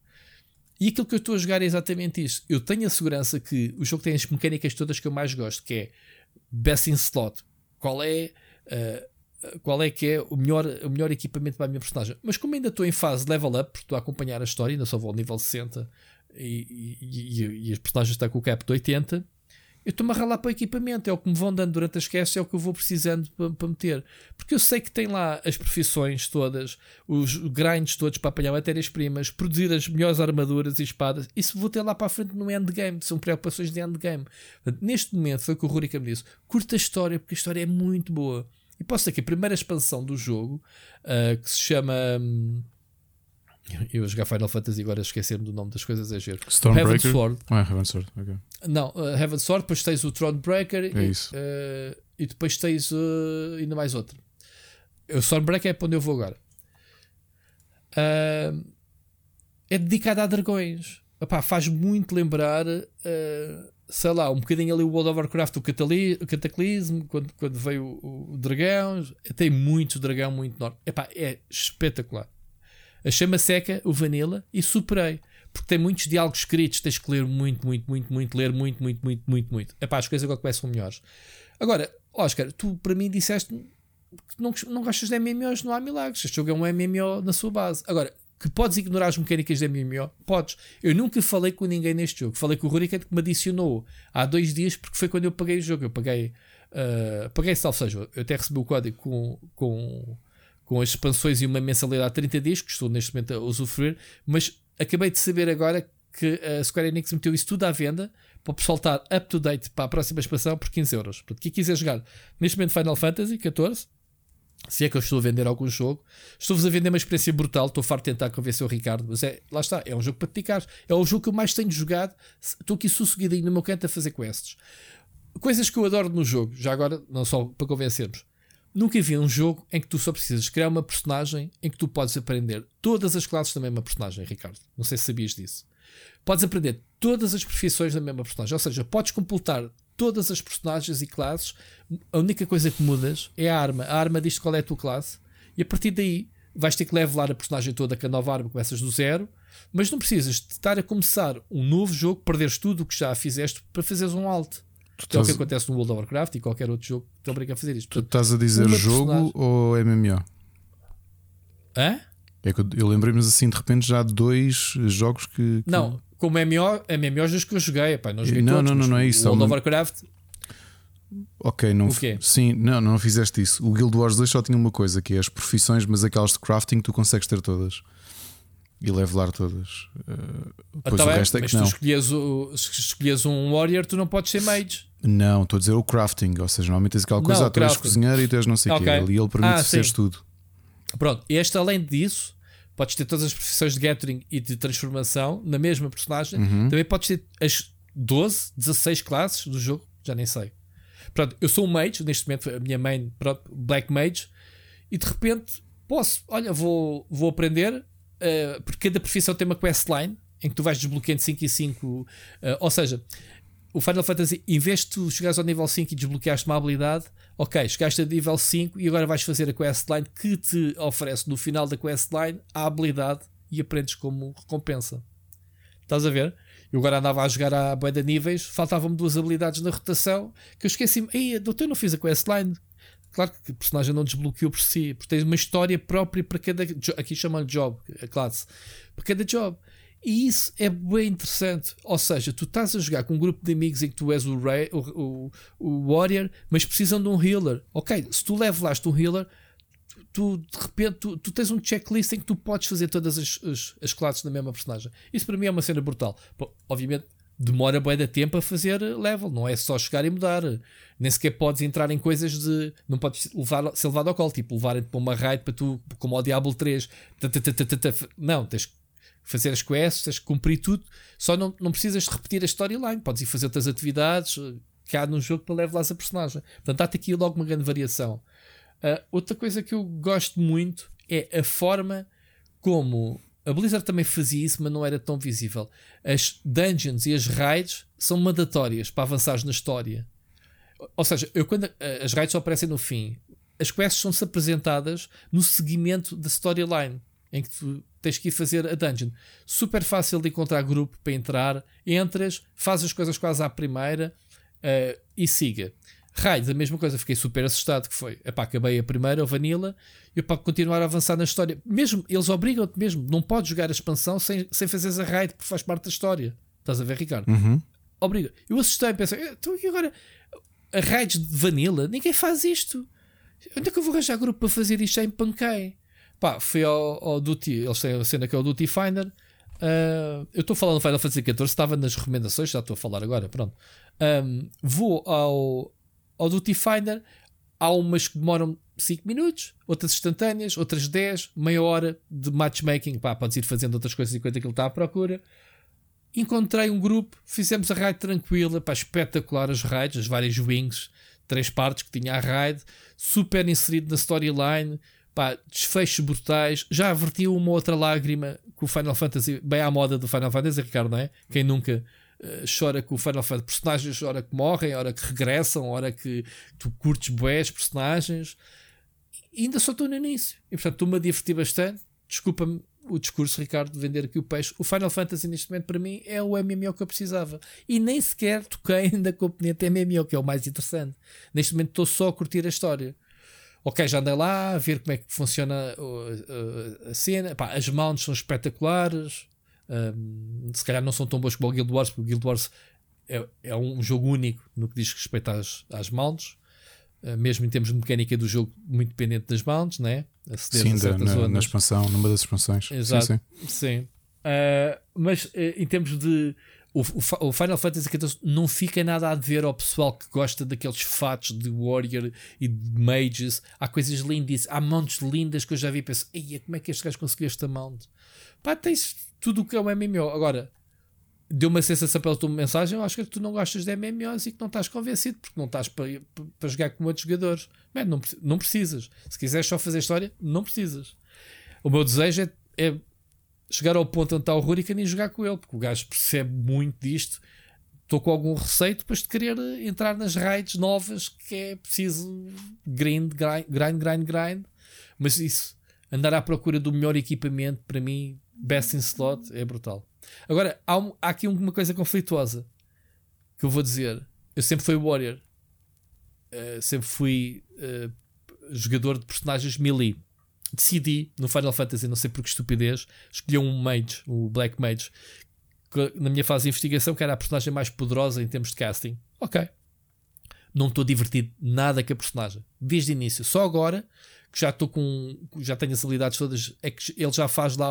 E aquilo que eu estou a jogar é exatamente isso. Eu tenho a segurança que o jogo tem as mecânicas todas que eu mais gosto, que é best in slot. Qual é, uh, qual é que é o melhor, o melhor equipamento para a minha personagem? Mas como ainda estou em fase level up, porque estou a acompanhar a história, ainda só vou ao nível 60 e, e, e, as personagens estão com o cap de 80, eu estou-me a ralar para o equipamento, é o que me vão dando durante as quests, é o que eu vou precisando para, para meter. Porque eu sei que tem lá as profissões todas, os grinds todos para apanhar matérias-primas, produzir as melhores armaduras e espadas. Isso vou ter lá para a frente no endgame, são preocupações de endgame. Neste momento, foi o que o Rurica me disse: curta a história, porque a história é muito boa. E posso dizer que a primeira expansão do jogo, uh, que se chama. Hum, eu a jogar Final Fantasy agora esquecer-me do nome das coisas é giro. Heaven Sword. Ah, Heaven Sword, ok. Não, uh, Heaven Sword, depois tens o Thronebreaker É e, isso. uh, e depois tens uh, ainda mais outro. O Stormbreaker é para onde eu vou agora. Uh, é dedicado a dragões. Epá, faz muito lembrar, uh, sei lá, um bocadinho ali o World of Warcraft, o, Catali o Cataclismo, quando, quando veio o, o dragão. Tem muito dragão, muito enorme. Epá, é espetacular. A chama seca, o Vanilla, e superei. Porque tem muitos diálogos escritos, tens que ler muito, muito, muito, muito, ler muito, muito, muito, muito, muito. Epá, as coisas agora começam melhores. Agora, Oscar, tu para mim disseste que não, não gostas de MMOs, não há milagres. Este jogo é um MMO na sua base. Agora, que podes ignorar as mecânicas de MMO? Podes. Eu nunca falei com ninguém neste jogo. Falei com o Hurricane que me adicionou há dois dias porque foi quando eu paguei o jogo. Eu paguei, uh, paguei salvo seja, eu até recebi o código com, com, com as expansões e uma mensalidade de 30 dias, que estou neste momento a usufruir, mas acabei de saber agora que a Square Enix meteu isso tudo à venda para estar up to date para a próxima expansão por 15 euros. Portanto, quem quiser jogar neste momento Final Fantasy 14, se é que eu estou a vender algum jogo, estou-vos a vender uma experiência brutal. Estou farto de tentar convencer o Ricardo, mas é, lá está, é um jogo para dedicar. É o jogo que eu mais tenho jogado. Estou aqui sossegadinho no meu canto a fazer quests. Coisas que eu adoro no jogo, já agora, não só para convencermos. Nunca vi um jogo em que tu só precisas criar uma personagem em que tu podes aprender todas as classes da mesma personagem, Ricardo. Não sei se sabias disso. Podes aprender todas as profissões da mesma personagem, ou seja, podes completar todas as personagens e classes. A única coisa que mudas é a arma. A arma diz qual é a tua classe, e a partir daí vais ter que levelar a personagem toda com a nova arma, começas do zero. Mas não precisas de estar a começar um novo jogo, perderes tudo o que já fizeste para fazeres um alto. Tu Que é o que acontece no World of Warcraft e qualquer outro jogo que te obriga a fazer isto. tu estás a dizer jogo personagem- ou MMO? Hã? É que eu, eu lembrei-me assim de repente já de dois jogos que. que- Não, como MMO, MMOs dos que eu joguei, epá, não joguei Não, todos, não, não, não é isso, World há of Warcraft, Ok, não. Sim, não, não fizeste isso. O Guild Wars 2 só tinha uma coisa, que é as profissões, mas aquelas de crafting tu consegues ter todas. E levelar todas. Uh, Ah, depois tá o resto é que tu não. escolhias, o, se escolhias um Warrior, tu não podes ser mage. Não, estou a dizer o crafting, ou seja, normalmente tens aquela Não, coisa, ah, tu és cozinheiro e tu és não sei o Ok. quê. Ali ele permite Ah, seres tudo. Pronto, este além disso, podes ter todas as profissões de gathering e de transformação na mesma personagem. Uhum. Também podes ter as 12, 16 classes do jogo, já nem sei. Pronto, eu sou um mage, neste momento a minha main, pronto, Black Mage, e de repente posso, olha, vou, vou aprender, eh, porque cada profissão tem uma questline em que tu vais desbloqueando 5 e 5, eh, ou seja, o Final Fantasy, em vez de tu chegares ao nível 5 e desbloqueaste uma habilidade, ok, chegaste a nível 5 e agora vais fazer a questline que te oferece no final da questline a habilidade e aprendes como recompensa. Estás a ver? Eu agora andava a jogar a bué de níveis, faltavam-me duas habilidades na rotação que eu esqueci-me. Ei, doutor, não fiz a questline. Claro que o personagem não desbloqueou por si, porque tens uma história própria para cada. Aqui chamam-lhe job, a classe. Para cada job. E isso é bem interessante. Ou seja, tu estás a jogar com um grupo de amigos em que tu és o, Ray, o, o, o Warrior, mas precisam de um healer. Ok, se tu levelaste um healer, tu de repente tu, tu, tens um checklist em que tu podes fazer todas as, as, as classes da mesma personagem. Isso para mim é uma cena brutal. Bom, obviamente demora bem de tempo a fazer level, não é só chegar e mudar. Nem sequer podes entrar em coisas de. Não podes levar, ser levado ao colo, tipo levar-te para uma raid para tu, como ao Diablo 3. Não, tens que fazer as quests, tens que cumprir tudo. Só não, não precisas de repetir a storyline. Podes ir fazer outras atividades eh, há num jogo para levelar a personagem. Portanto, há-te aqui logo uma grande variação. Uh, outra coisa que eu gosto muito é a forma como a Blizzard também fazia isso, mas não era tão visível. As dungeons e as raids são mandatórias para avançar na história. Ou seja, eu, quando as raids só aparecem no fim, as quests são-se apresentadas no seguimento da storyline em que tu tens que ir fazer a dungeon. Super fácil de encontrar grupo para entrar, entras, faz as coisas quase à primeira uh, e siga. Raids, a mesma coisa, fiquei super assustado que foi, epá, acabei a primeira, a Vanilla, e para continuar a avançar na história. Mesmo, eles obrigam-te mesmo, não podes jogar a expansão sem, sem fazeres a raid, porque faz parte da história. Estás a ver, Ricardo? Uhum. Obriga. Eu assustei pensei, então e agora? A raids de Vanilla, ninguém faz isto. Onde é que eu vou arranjar grupo para fazer isto? Já empanquei. Pá, fui ao, ao Duty, eles têm a cena que é o Duty Finder. Uh, eu estou falando do Final Fantasy XIV, estava nas recomendações, já estou a falar agora, pronto. Um, vou ao, ao Duty Finder, há umas que demoram 5 minutos, outras instantâneas, outras 10, meia hora de matchmaking. Pá, podes ir fazendo outras coisas enquanto aquilo está à procura. Encontrei um grupo, fizemos a raid tranquila, pá, espetacular as raids, as várias wings, três partes que tinha a raid, super inserido na storyline, pá, desfechos brutais. Já avertiu uma outra lágrima com o Final Fantasy, bem à moda do Final Fantasy, Ricardo, não é? Quem nunca chora com o Final Fantasy, personagens, hora que morrem, hora que regressam, hora que tu curtes boés personagens. E ainda só estou no início. E portanto estou-me a divertir bastante. Desculpa-me o discurso, Ricardo, de vender aqui o peixe. O Final Fantasy, neste momento, para mim, é o MMO que eu precisava. E nem sequer toquei na componente MMO, que é o mais interessante. Neste momento estou só a curtir a história ok, já andei lá a ver como é que funciona a, a, a cena. Pá, as mounts são espetaculares. Um, se calhar não são tão boas como o Guild Wars, porque o Guild Wars é, é um jogo único no que diz respeito às, às mounts. Uh, mesmo em termos de mecânica do jogo, muito dependente das mounts, né? Aceder sim, na, na, expansão, numa das expansões. Exato. Sim. sim. sim. Uh, mas uh, em termos de o, o, Final Fantasy XIV não fica nada a dever ao pessoal que gosta daqueles fatos de Warrior e de Mages. Há coisas lindas, há montes lindas que eu já vi e penso: como é que este gajo conseguiu esta mount? Pá, tens tudo o que é um MMO. Agora, deu uma sensação pela tua mensagem. Eu acho que tu não gostas de MMOs e que não estás convencido porque não estás para, para jogar com outros jogadores. Man, não, não precisas. Se quiseres só fazer história, não precisas. O meu desejo é, é chegar ao ponto onde está o Hurricane e jogar com ele, porque o gajo percebe muito disto. Estou com algum receio depois de querer entrar nas raids novas que é preciso grind, grind, grind, grind, grind. Mas isso, andar à procura do melhor equipamento, para mim, best in slot, é brutal. Agora, há, um, há aqui uma coisa conflituosa que eu vou dizer. Eu sempre fui Warrior, uh, sempre fui uh, jogador de personagens melee decidi no Final Fantasy, não sei por que estupidez, escolhi um mage, o Black Mage, que, na minha fase de investigação, que era a personagem mais poderosa em termos de casting. Ok. Não estou divertido nada com a personagem. Desde o início. Só agora que já estou com. Já tenho as habilidades todas. É que ele já faz lá.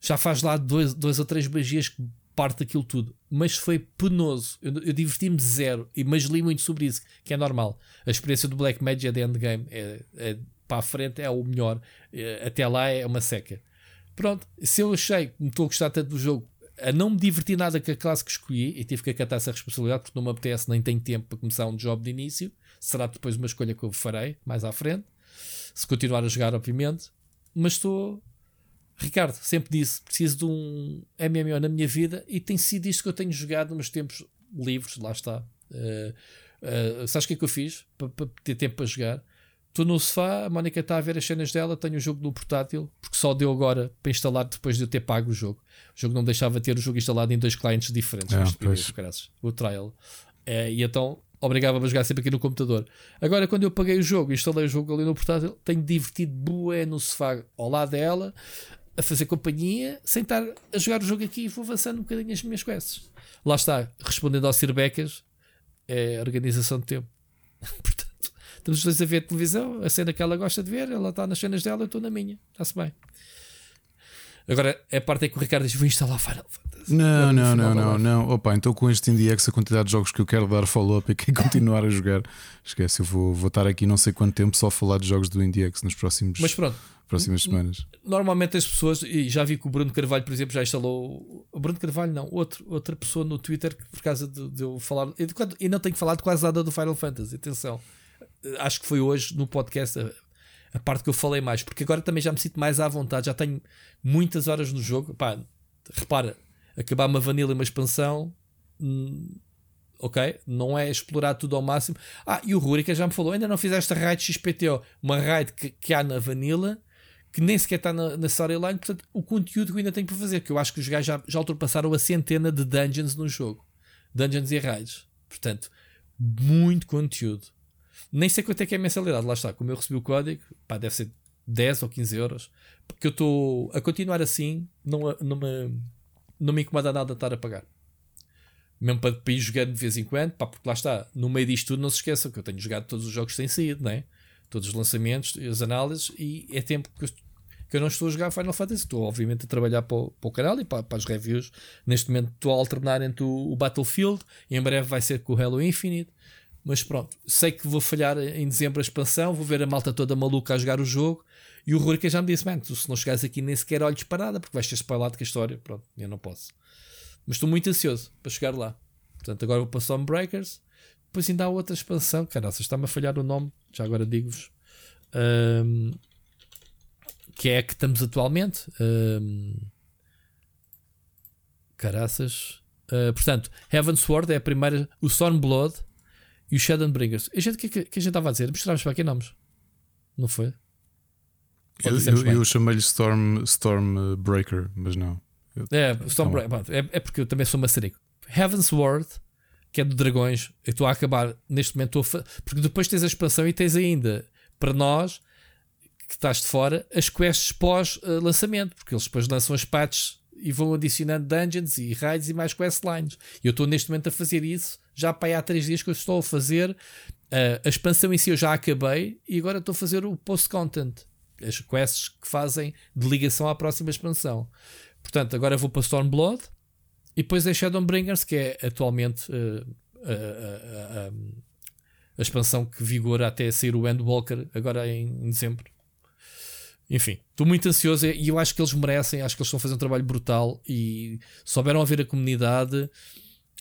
Já faz lá dois, dois ou três magias que parte daquilo tudo. Mas foi penoso. Eu, eu diverti-me zero. Mas li muito sobre isso, que é normal. A experiência do Black Mage é de endgame. É, é para a frente é o melhor. Eh, até lá é uma seca. Pronto, se eu achei que me estou a gostar tanto do jogo, a não me divertir nada com a classe que escolhi e tive que acatar essa responsabilidade porque não me apetece, nem tenho tempo para começar um job de início. Será depois uma escolha que eu farei mais à frente. Se continuar a jogar, obviamente. Mas estou. Ricardo, sempre disse: preciso de um MMO na minha vida e tem sido isto que eu tenho jogado nos tempos livres. Lá está. Uh, uh, sabes o que é que eu fiz para, ter tempo para jogar? Estou no sofá, a Mónica está a ver as cenas dela, tenho o jogo no portátil, porque só deu agora para instalar depois de eu ter pago o jogo. O jogo não deixava ter o jogo instalado em dois clientes diferentes, é, o trial. É, e então obrigava-me a jogar sempre aqui no computador. Agora, quando eu paguei o jogo, instalei o jogo ali no portátil, tenho divertido bué no sofá ao lado dela, a fazer companhia sem estar a jogar o jogo aqui e vou avançando um bocadinho as minhas quests. Lá está, respondendo ao Sir Becas, é organização de tempo. Portanto, estamos os dois a ver televisão, a cena que ela gosta de ver, ela está nas cenas dela, eu estou na minha, está-se bem. Agora, a parte é que o Ricardo diz: vou instalar Final Fantasy. Não, não, não, não, não. Opa, então com este IndieX, a quantidade de jogos que eu quero dar follow-up e continuar a jogar, esquece, eu vou, vou estar aqui não sei quanto tempo só a falar de jogos do IndieX nos próximos. Mas pronto, próximas semanas. Normalmente as pessoas, e já vi que o Bruno Carvalho, por exemplo, já instalou. O Bruno Carvalho, não, outro, outra pessoa no Twitter que por causa de, de eu falar. E não tenho falado quase nada do Final Fantasy, atenção. Acho que foi hoje no podcast a, a, parte que eu falei mais, porque agora também já me sinto mais à vontade, já tenho muitas horas no jogo. Pá, repara, acabar uma vanilla e uma expansão. Hum, ok? Não é explorar tudo ao máximo. Ah, e o Rurica já me falou: ainda não fizeste a raid XPTO, uma raid que, que há na Vanilla que nem sequer está na, na storyline, portanto, o conteúdo que eu ainda tenho para fazer, que eu acho que os gajos já, já ultrapassaram a centena de dungeons no jogo. Dungeons e raids. Portanto, muito conteúdo. Nem sei quanto é que é a mensalidade, lá está. Como eu recebi o código, pá, deve ser 10 ou 15 euros. Porque eu estou a continuar assim, não, não, me, não me incomoda nada estar a pagar. Mesmo para, para ir jogando de vez em quando, pá, porque lá está, no meio disto tudo, não se esqueçam que eu tenho jogado todos os jogos que têm saído, não é? Todos os lançamentos, as análises, e é tempo que eu que eu não estou a jogar Final Fantasy, estou obviamente a trabalhar para o, para o canal e para, para, as reviews. Neste momento estou a alternar entre o, o, Battlefield e em breve vai ser com o Halo Infinite. Mas pronto, sei que vou falhar em dezembro a expansão, vou ver a malta toda maluca a jogar o jogo. E o Rurica já me disse: Mano, se não chegares aqui nem sequer olhos parada, porque vais ter spoilado com a história. Pronto, eu não posso. Mas estou muito ansioso para chegar lá. Portanto, agora vou para Stormbreakers. Depois ainda há outra expansão. Caraca, está-me a falhar o nome, já agora digo-vos. Um, que é a que estamos atualmente. Um, caraças. Uh, portanto, Heaven's Sword é a primeira, o Stormblood e o Shadowbringers. A gente, que, que, que a gente estava a dizer? Misturámos para aqui nomes, não foi? Eu, eu, eu chamei-lhe Storm, Stormbreaker, mas não. Eu, é, Stormbreaker, é, é porque eu também sou maçarico. Heaven's Word, que é de dragões, eu estou a acabar neste momento, porque depois tens a expansão e tens ainda para nós que estás de fora as quests pós-lançamento, porque eles depois lançam as patches e vão adicionando dungeons e raids e mais questlines. E eu estou neste momento a fazer isso, já para aí há 3 dias que eu estou a fazer. Uh, a expansão em si eu já acabei e agora estou a fazer o post-content, as quests que fazem de ligação à próxima expansão. Portanto, agora vou para Stormblood e depois é Shadowbringers, que é atualmente uh, uh, a expansão que vigora até sair o Endwalker, agora em, em dezembro. Enfim, estou muito ansioso e eu acho que eles merecem, acho que eles estão a fazer um trabalho brutal e souberam ver a comunidade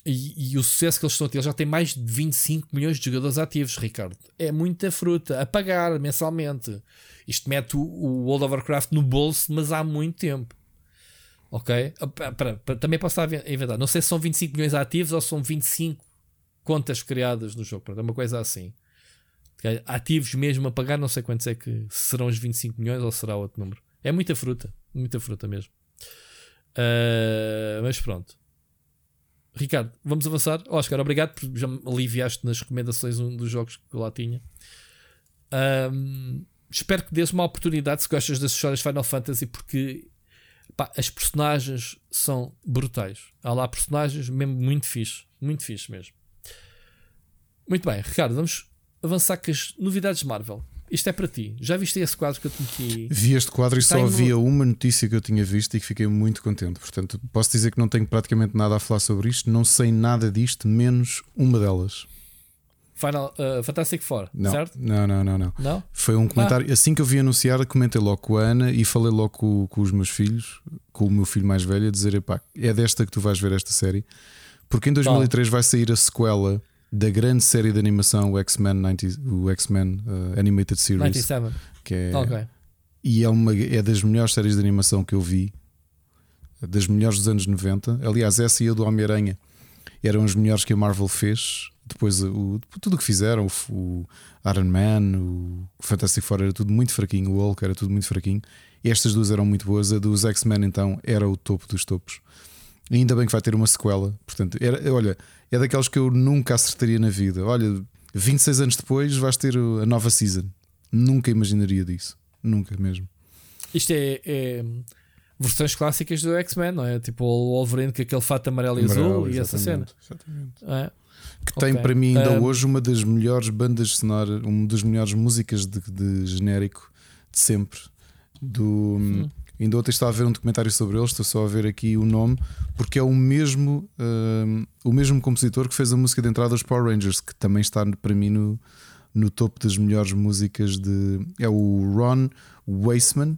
e, e, o sucesso que eles estão a ter. Eles já têm mais de 25 milhões de jogadores ativos, Ricardo. É muita fruta a pagar mensalmente. Isto mete o, World of Warcraft no bolso, mas há muito tempo. Ok? Ah, também posso estar a inventar. Não sei se são 25 milhões ativos ou são 25 contas criadas no jogo. É uma coisa assim ativos mesmo a pagar, não sei quantos é que serão os 25 milhões ou será outro número. É muita fruta, muita fruta mesmo. Uh, mas pronto, Ricardo, vamos avançar. Oscar, obrigado por já me aliviaste nas recomendações um dos jogos que eu lá tinha. Um, espero que dês uma oportunidade se gostas das histórias Final Fantasy, porque pá, as personagens são brutais. Há lá personagens mesmo muito fixe, muito fixe mesmo. Muito bem, Ricardo, vamos avançar com as novidades Marvel. Isto é para ti. Já viste esse quadro que eu te meti? Vi este quadro e só havia uma notícia que eu tinha visto e que fiquei muito contente. Portanto, posso dizer que não tenho praticamente nada a falar sobre isto. Não sei nada disto, menos uma delas. Final uh, Fantastic Four, não, certo? Não, não, não, não, não. Foi um comentário. Ah. Assim que eu vi anunciar, comentei logo com a Ana e falei logo com, com os meus filhos, com o meu filho mais velho, a dizer: é desta que tu vais ver esta série. Porque em 2003 vai sair a sequela da grande série de animação, o X-Men o X-Men uh, Animated Series. 97. Que é, okay. E é, uma, é das melhores séries de animação que eu vi, das melhores dos anos 90. Aliás, essa e a do Homem-Aranha eram as melhores que a Marvel fez. Depois, o, tudo o que fizeram, o, o Iron Man, o Fantastic Four, era tudo muito fraquinho. O Hulk era tudo muito fraquinho. Estas duas eram muito boas. A dos X-Men, então, era o topo dos topos. E ainda bem que vai ter uma sequela. Portanto, era, olha, é daqueles que eu nunca acertaria na vida. Olha, 26 anos depois vais ter a nova season. Nunca imaginaria disso. Nunca mesmo. Isto é, é versões clássicas do X-Men, não é? Tipo o Wolverine com aquele fato amarelo e azul e essa cena. Exatamente. É. Que tem Ok. para mim ainda Um, hoje uma das melhores bandas sonoras, uma das melhores músicas de, de genérico de sempre. Do, Ainda ontem estava a ver um documentário sobre eles, estou só a ver aqui o nome, porque é o mesmo, hum, o mesmo compositor que fez a música de entrada dos Power Rangers, que também está para mim no, no topo das melhores músicas de. É o Ron Weissman,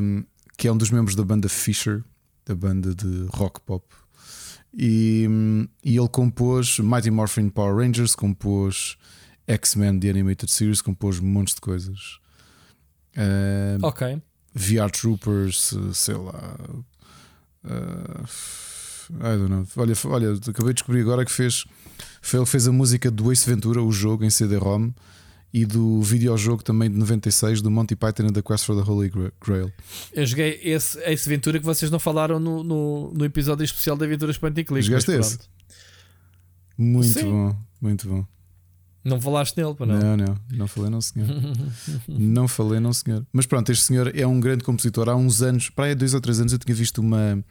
hum, que é um dos membros da banda Fisher, da banda de rock pop. E, e ele compôs Mighty Morphin Power Rangers, compôs X-Men The Animated Series, compôs montes de coisas. Hum, Ok. VR Troopers, sei lá. Uh, I don't know. Olha, olha, acabei de descobrir agora que fez. Ele fez a música do Ace Ventura, o jogo em CD-ROM, e do videojogo também de 96 do Monty Python and the Quest for the Holy Gra- Grail. Eu joguei esse Ace Ventura que vocês não falaram no, no, no episódio especial da Aventuras Point and Click. Jogaste esse? Muito Sim. bom, muito bom. Não falaste nele, para Não, não? não, não falei, não, senhor. não falei, não, senhor. Mas pronto, este senhor é um grande compositor. Há uns anos, para aí dois ou três anos, eu tinha visto uma,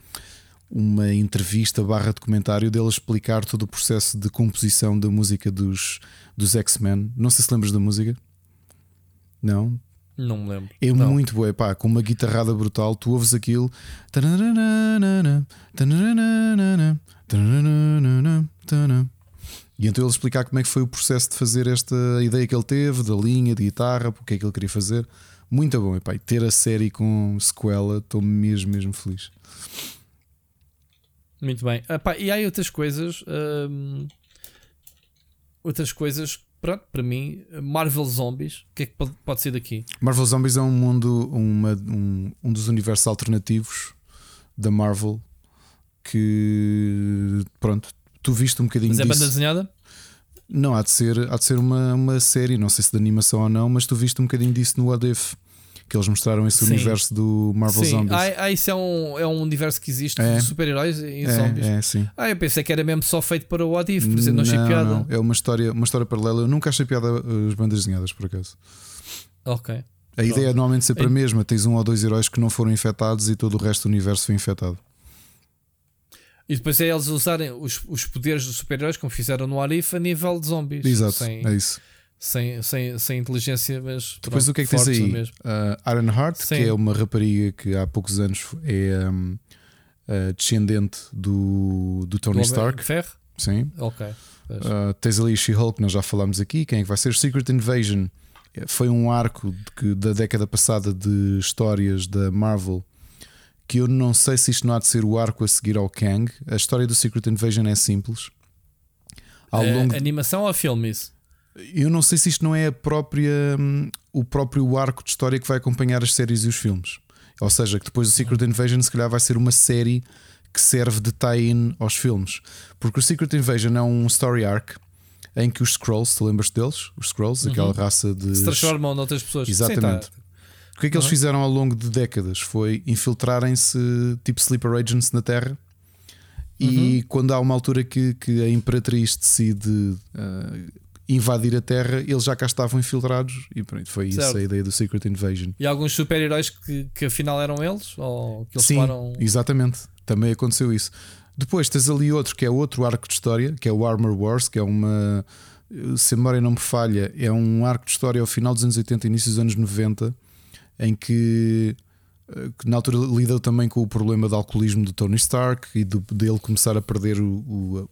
uma entrevista barra documentário dele explicar todo o processo de composição da música dos, dos X-Men. Não sei se lembras da música. Não? Não me lembro. É Não. muito boa, pá, com uma guitarrada brutal. Tu ouves aquilo. E então ele explicar como é que foi o processo de fazer esta ideia que ele teve, da linha de guitarra, porque é que ele queria fazer. Muito bom, epá, e ter a série com sequela, estou mesmo, mesmo feliz. Muito bem. Ah, pá, e há outras coisas. hum, outras coisas. Pronto, para mim, Marvel Zombies. O que é que pode, pode ser daqui? Marvel Zombies é um mundo, uma- um, um dos universos alternativos da Marvel que, pronto, tu viste um bocadinho Mas é disso. banda desenhada? Não, há de ser, há de ser uma, uma série, não sei se de animação ou não, mas tu viste um bocadinho disso no What If, que eles mostraram esse Sim. universo do Marvel Sim. Zombies. Ah, ah, isso é um, é um universo que existe É. de super-heróis e zombies. é, é, sim. Ah, eu pensei que era mesmo só feito para o What If, por isso eu não achei piada. não, é uma história, uma história paralela. Eu nunca achei piada as bandas desenhadas, por acaso. Ok. A ideia é normalmente sempre a mesma: tens um ou dois heróis que não foram infectados e todo o resto do universo foi infectado. E depois é eles usarem os, os poderes dos super-heróis, como fizeram no What If, a nível de zombies. Exato, Sem, é isso. Sem, sem, sem inteligência, mas. Depois o que é que tens aí? Uh, Iron Heart, Sim. que é uma rapariga que há poucos anos é um, uh, descendente do, do Tony Do Stark. Ferro? Sim. Ok. Uh, tens ali She-Hulk, nós já falámos aqui. Quem é que vai ser? Secret Invasion Eh, foi um arco que- da década passada de histórias da Marvel que eu não sei se isto não há de ser o arco a seguir ao Kang. A história do Secret Invasion é simples. Ao Eh, longo de- Animação ou filme isso? Eu não sei se isto não é própria, hum, o próprio arco de história que vai acompanhar as séries e os filmes. Ou seja, que depois do Secret Invasion se calhar vai ser uma série que serve de tie-in aos filmes. Porque o Secret Invasion é um story arc em que os Scrolls, te lembras deles? Os Scrolls, aquela raça de. Se transformam noutras pessoas. Exatamente. Sim, tá. O que é que eles Uhum. fizeram ao longo de décadas? Foi infiltrarem-se tipo sleeper agents na Terra. E quando há uma altura que, que a Imperatriz decide ah, invadir a Terra, eles já cá estavam infiltrados. E pronto, foi isso Certo. a ideia do Secret Invasion. E alguns super-heróis que, que afinal eram eles? Ou que eles Sim, tomaram. exatamente. Também aconteceu isso. Depois tens ali outro que é outro arco de história, que é o Armor Wars, que é uma. Se a memória não me falha, é um arco de história ao final dos anos 80 início dos anos 90, em que, eh, que na altura lidou também com o problema do alcoolismo do Tony Stark e do, dele começar a perder o, o-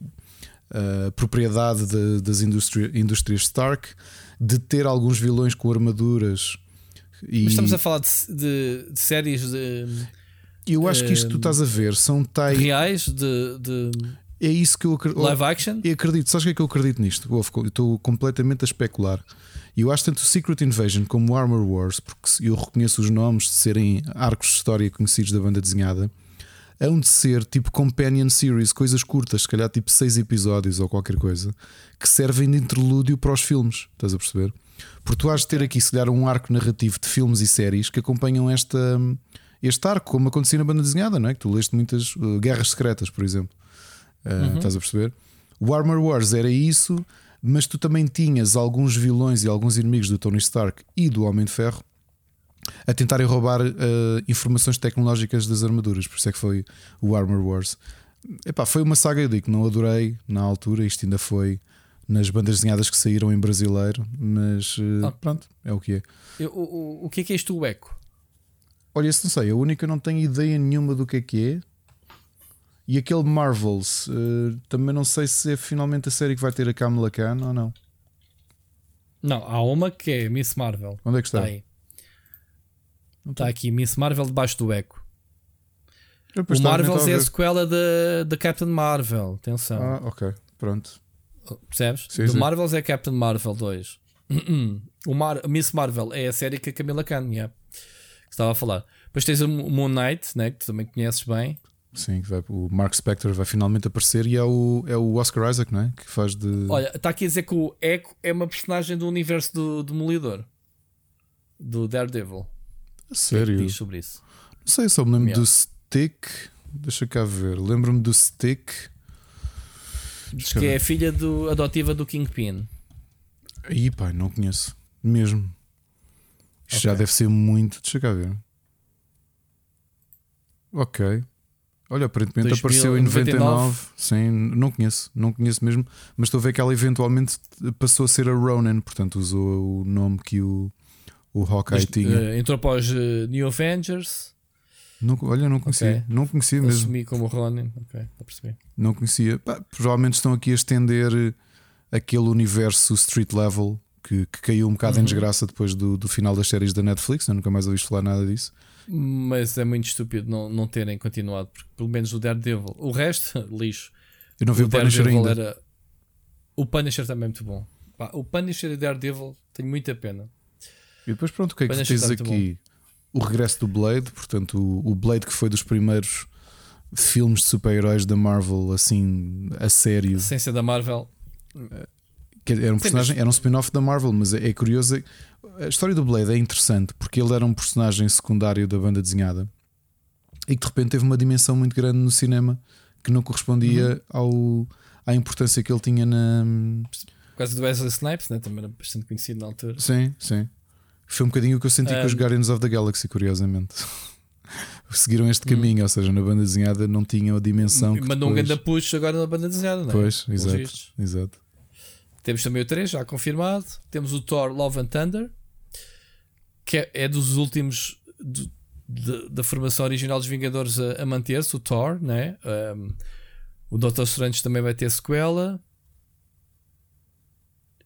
a propriedade de- das indústria- indústrias Stark, de ter alguns vilões com armaduras. E Mas estamos a falar de, de- de séries de, eu acho que isto que tu eh, estás a ver são tais. reais, de, de É isso que eu acredito. live action. Eu acredito, sabes o que é que eu acredito nisto? Eu estou completamente a especular. E eu acho tanto o Secret Invasion como o Armor Wars, porque eu reconheço os nomes de serem arcos de história conhecidos da banda desenhada, hão de ser tipo companion series, coisas curtas, se calhar tipo seis episódios ou qualquer coisa, que servem de interlúdio para os filmes. Estás a perceber? Porque tu has de ter aqui, se calhar, um arco narrativo de filmes e séries que acompanham esta, este arco, como acontecia na banda desenhada, não é? Que tu leste muitas uh, guerras secretas, por exemplo. Uh, Estás a perceber? O Armor Wars era isso, mas tu também tinhas alguns vilões e alguns inimigos do Tony Stark e do Homem de Ferro a tentarem roubar uh, informações tecnológicas das armaduras. Por isso é que foi o Armor Wars. Epá, foi uma saga, eu digo, não adorei na altura. Isto ainda foi nas bandas desenhadas que saíram em brasileiro, mas uh, ah. pronto, é o que é. Eu, o, o que é que é isto o Eco? Olha, isso não sei, a única não tenho ideia nenhuma do que é que é. E aquele Marvels, uh, também não sei se é finalmente a série que vai ter a Kamala Khan ou não. Não, há uma que é Miss Marvel. Onde é que está? Está aí. Está aqui, Miss Marvel debaixo do eco. O Marvels é a sequela da Captain Marvel. Atenção. Ah, ok. Pronto. Percebes? Sim, do sim. Marvels é Captain Marvel 2. o Mar Miss Marvel é a série que a Camila Khan yeah, que estava a falar. Depois tens o Moon Knight, né, que tu também conheces bem. Sim, vai, o Mark Spector vai finalmente aparecer e é o, é o Oscar Isaac, não é? Que faz de. Olha, está aqui a dizer que o Echo é uma personagem do universo do Demolidor do Daredevil. Sério? Que diz sobre isso? Não sei, só me lembro yeah. do Stick. Deixa cá ver. Lembro-me do Stick. Diz que é a filha do, adotiva do Kingpin. Aí, pai, não conheço. Mesmo. Isto okay. já deve ser muito. Deixa cá ver. Ok. Olha, aparentemente 2000, apareceu em 99. 99. Sim, não conheço, não conheço mesmo. Mas estou a ver que ela eventualmente passou a ser a Ronan, portanto usou o nome que o, o Hawkeye Mas, tinha. Uh, entrou após uh, New Avengers. Não, olha, não conhecia. Okay. Não conhecia mesmo. Assumi como Ronin. Ok, perceber. Não conhecia. Provavelmente estão aqui a estender eh, aquele universo street level que, que caiu um bocado uhum. em desgraça depois do, do final das séries da Netflix. Eu nunca mais ouvi falar nada disso. Mas é muito estúpido não, não terem continuado, porque pelo menos o Daredevil, o resto, lixo. Eu não vi o, o Punisher ainda. Era... O Punisher também é muito bom. o Punisher e o Daredevil tenho muita pena. E depois, pronto, o que é que tens aqui? O regresso do Blade, portanto, o, o Blade que foi dos primeiros filmes de super-heróis da Marvel, assim, a sério. A essência da Marvel. Era um personagem, era um spin-off da Marvel, mas é, é curioso. A história do Blade é interessante porque ele era um personagem secundário da banda desenhada e que de repente teve uma dimensão muito grande no cinema que não correspondia uhum. ao, à importância que ele tinha na. Por causa do Wesley Snipes, né? também era bastante conhecido na altura. Sim, sim. Foi um bocadinho o que eu senti um, com os Guardians of the Galaxy, curiosamente. Seguiram este hum. caminho, ou seja, na banda desenhada não tinham a dimensão. Mandou depois... um grande push agora na banda desenhada, não é? Pois, exato, exato. Temos também o 3, já confirmado. Temos o Thor Love and Thunder, que é, é dos últimos do, de, da formação original dos Vingadores a, a manter-se, o Thor, né? Um, o Doctor Strange também vai ter sequela.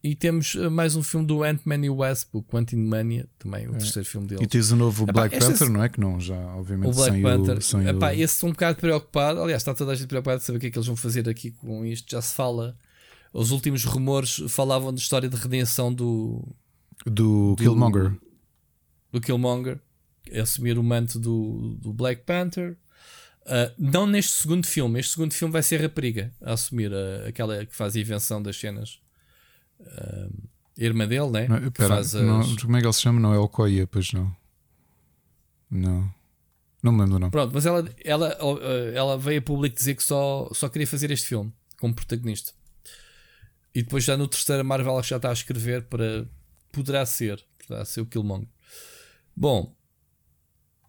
E temos uh, mais um filme do Ant-Man e o Wasp, o Quantum Mania, também o é. terceiro filme dele. E tens o novo Epá, Black Panther, esse... não é? Que não, já, obviamente, o Black Panther. O, Epá, o... Esse estou um bocado preocupado. Aliás, está toda a gente preocupada de saber o que é que eles vão fazer aqui com isto. Já se fala. Os últimos rumores falavam de história de redenção do. Do, do Killmonger. Do Killmonger. Assumir o manto do, do Black Panther. Uh, não neste segundo filme. Este segundo filme vai ser a rapariga a assumir a, aquela que faz a invenção das cenas uh, irmã dele, né? Não, pera, as... não, como é que ele se chama? Não é Okoye, pois não. Não. Não me lembro, não. Pronto, mas ela, ela, ela veio a público dizer que só, só queria fazer este filme como protagonista. E depois, já no terceiro, a Marvel já está a escrever para. Poderá ser. Poderá ser o Killmonger. Bom,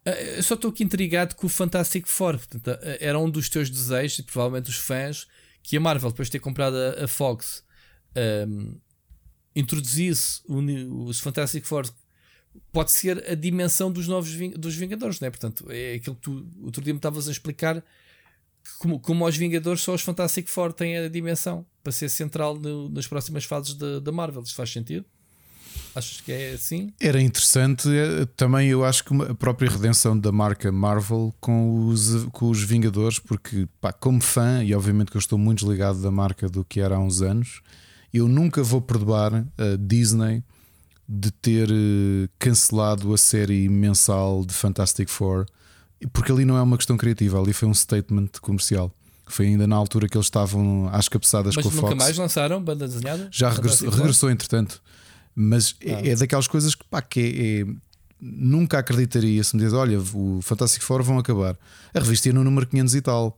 eh, eu só estou aqui intrigado com o Fantastic Four. Portanto, eh, era um dos teus desejos, e provavelmente os fãs, que a Marvel, depois de ter comprado a, a Fox, um, introduzisse os Fantastic Four pode ser a dimensão dos novos dos Vingadores, não é? Portanto, é aquilo que tu outro dia me estavas a explicar como, como aos Vingadores só os Fantastic Four têm a dimensão para ser central no, nas próximas fases da Marvel. Isto faz sentido? Achas que é assim? Era interessante é, também, eu acho que a própria redenção da marca Marvel com os, com os Vingadores, porque pá, como fã, e obviamente que eu estou muito ligado da marca do que era há uns anos, eu nunca vou perdoar a Disney de ter eh, cancelado a série mensal de Fantastic Four, porque ali não é uma questão criativa, ali foi um statement comercial. Foi ainda na altura que eles estavam às cabeçadas Mas com a Fox. nunca mais lançaram banda desenhada? Já regressou, regressou, entretanto. Mas é, ah. é, daquelas coisas que, pá, que é, é, nunca acreditaria se me diz: olha, o Fantastic Four vão acabar. A revista ia no número 500 e tal.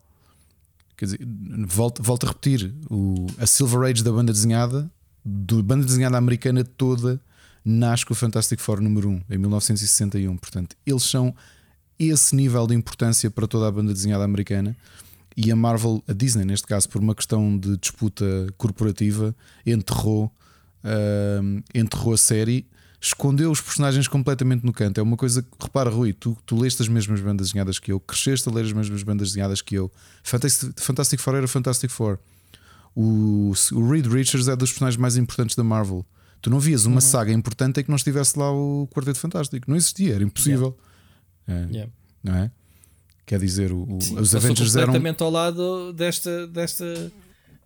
Quer dizer, volto, volto a repetir: o, a Silver Age da banda desenhada, da banda desenhada americana toda, nasce com o Fantastic Four número 1, em 1961. Portanto, eles são esse nível de importância para toda a banda desenhada americana. E a Marvel, a Disney, neste caso, por uma questão de disputa corporativa, enterrou, uh, enterrou a série, escondeu os personagens completamente no canto. É uma coisa que, repara, Rui, tu, tu leste as mesmas bandas desenhadas que eu, cresceste a ler as mesmas bandas desenhadas que eu. Fantastic, Fantastic Four era Fantastic Four. O, o Reed Richards é dos personagens mais importantes da Marvel. Tu não vias uma uhum. saga importante em que não estivesse lá o Quarteto Fantástico. Não existia, era impossível. Yeah. É, yeah. Não é? Quer dizer, o, Sim, os Avengers eram. completamente ao lado desta, desta,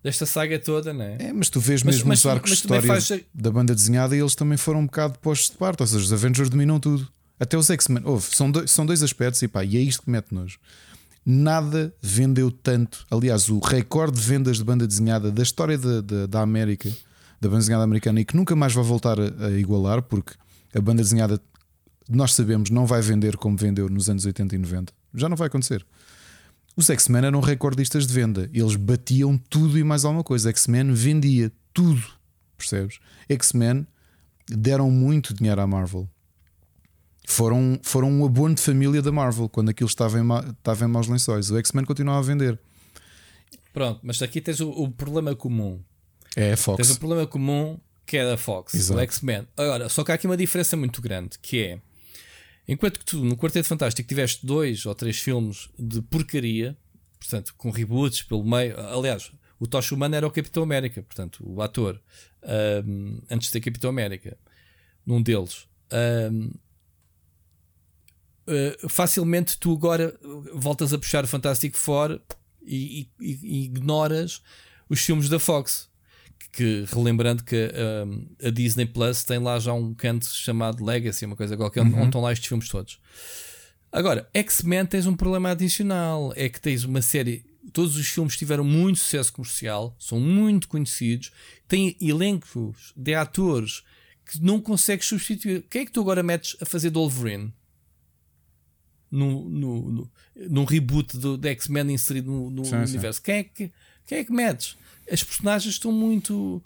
desta saga toda, não é? É, mas tu vês mesmo mas, os arcos de história faz... da banda desenhada e eles também foram um bocado postos de parte. Ou seja, os Avengers dominam tudo. Até os X-Men. São, dois, são dois aspectos e pá, e é isto que mete nojo. Nada vendeu tanto. Aliás, o recorde de vendas de banda desenhada da história de, de, da América, da banda desenhada americana, e que nunca mais vai voltar a, a igualar, porque a banda desenhada, nós sabemos, não vai vender como vendeu nos anos 80 e 90. Já não vai acontecer. Os X-Men eram recordistas de venda. Eles batiam tudo e mais alguma coisa. X-Men vendia tudo. Percebes? X-Men deram muito dinheiro à Marvel. Foram, foram um abono de família da Marvel quando aquilo estava em, estava em maus lençóis. O X-Men continuava a vender. Pronto, mas aqui tens o, o, problema comum. É a Fox. Tens o problema comum que é da Fox, Exato. o X-Men. Agora, só que há aqui uma diferença muito grande que é Enquanto que tu no Quarteto Fantástico tiveste dois ou três filmes de porcaria, portanto, com reboots pelo meio. Aliás, o Tosh Humano era o Capitão América, portanto, o ator, um, antes de ser Capitão América, num deles. Um, uh, eh, facilmente tu agora voltas a puxar o Fantastic Four e, e, e ignoras os filmes da Fox que relembrando que um, a Disney Plus tem lá já um canto chamado Legacy, uma coisa qualquer, uhum. onde estão lá estes filmes todos. Agora, X-Men tens um problema adicional, é que tens uma série. Todos os filmes tiveram muito sucesso comercial, são muito conhecidos, têm elencos de atores que não consegues substituir. Quem é que tu agora metes a fazer de Wolverine? No, no, no, num reboot do, do X-Men inserido no, no sim, universo. Sim. Quem, é que, quem é que metes? As personagens estão muito.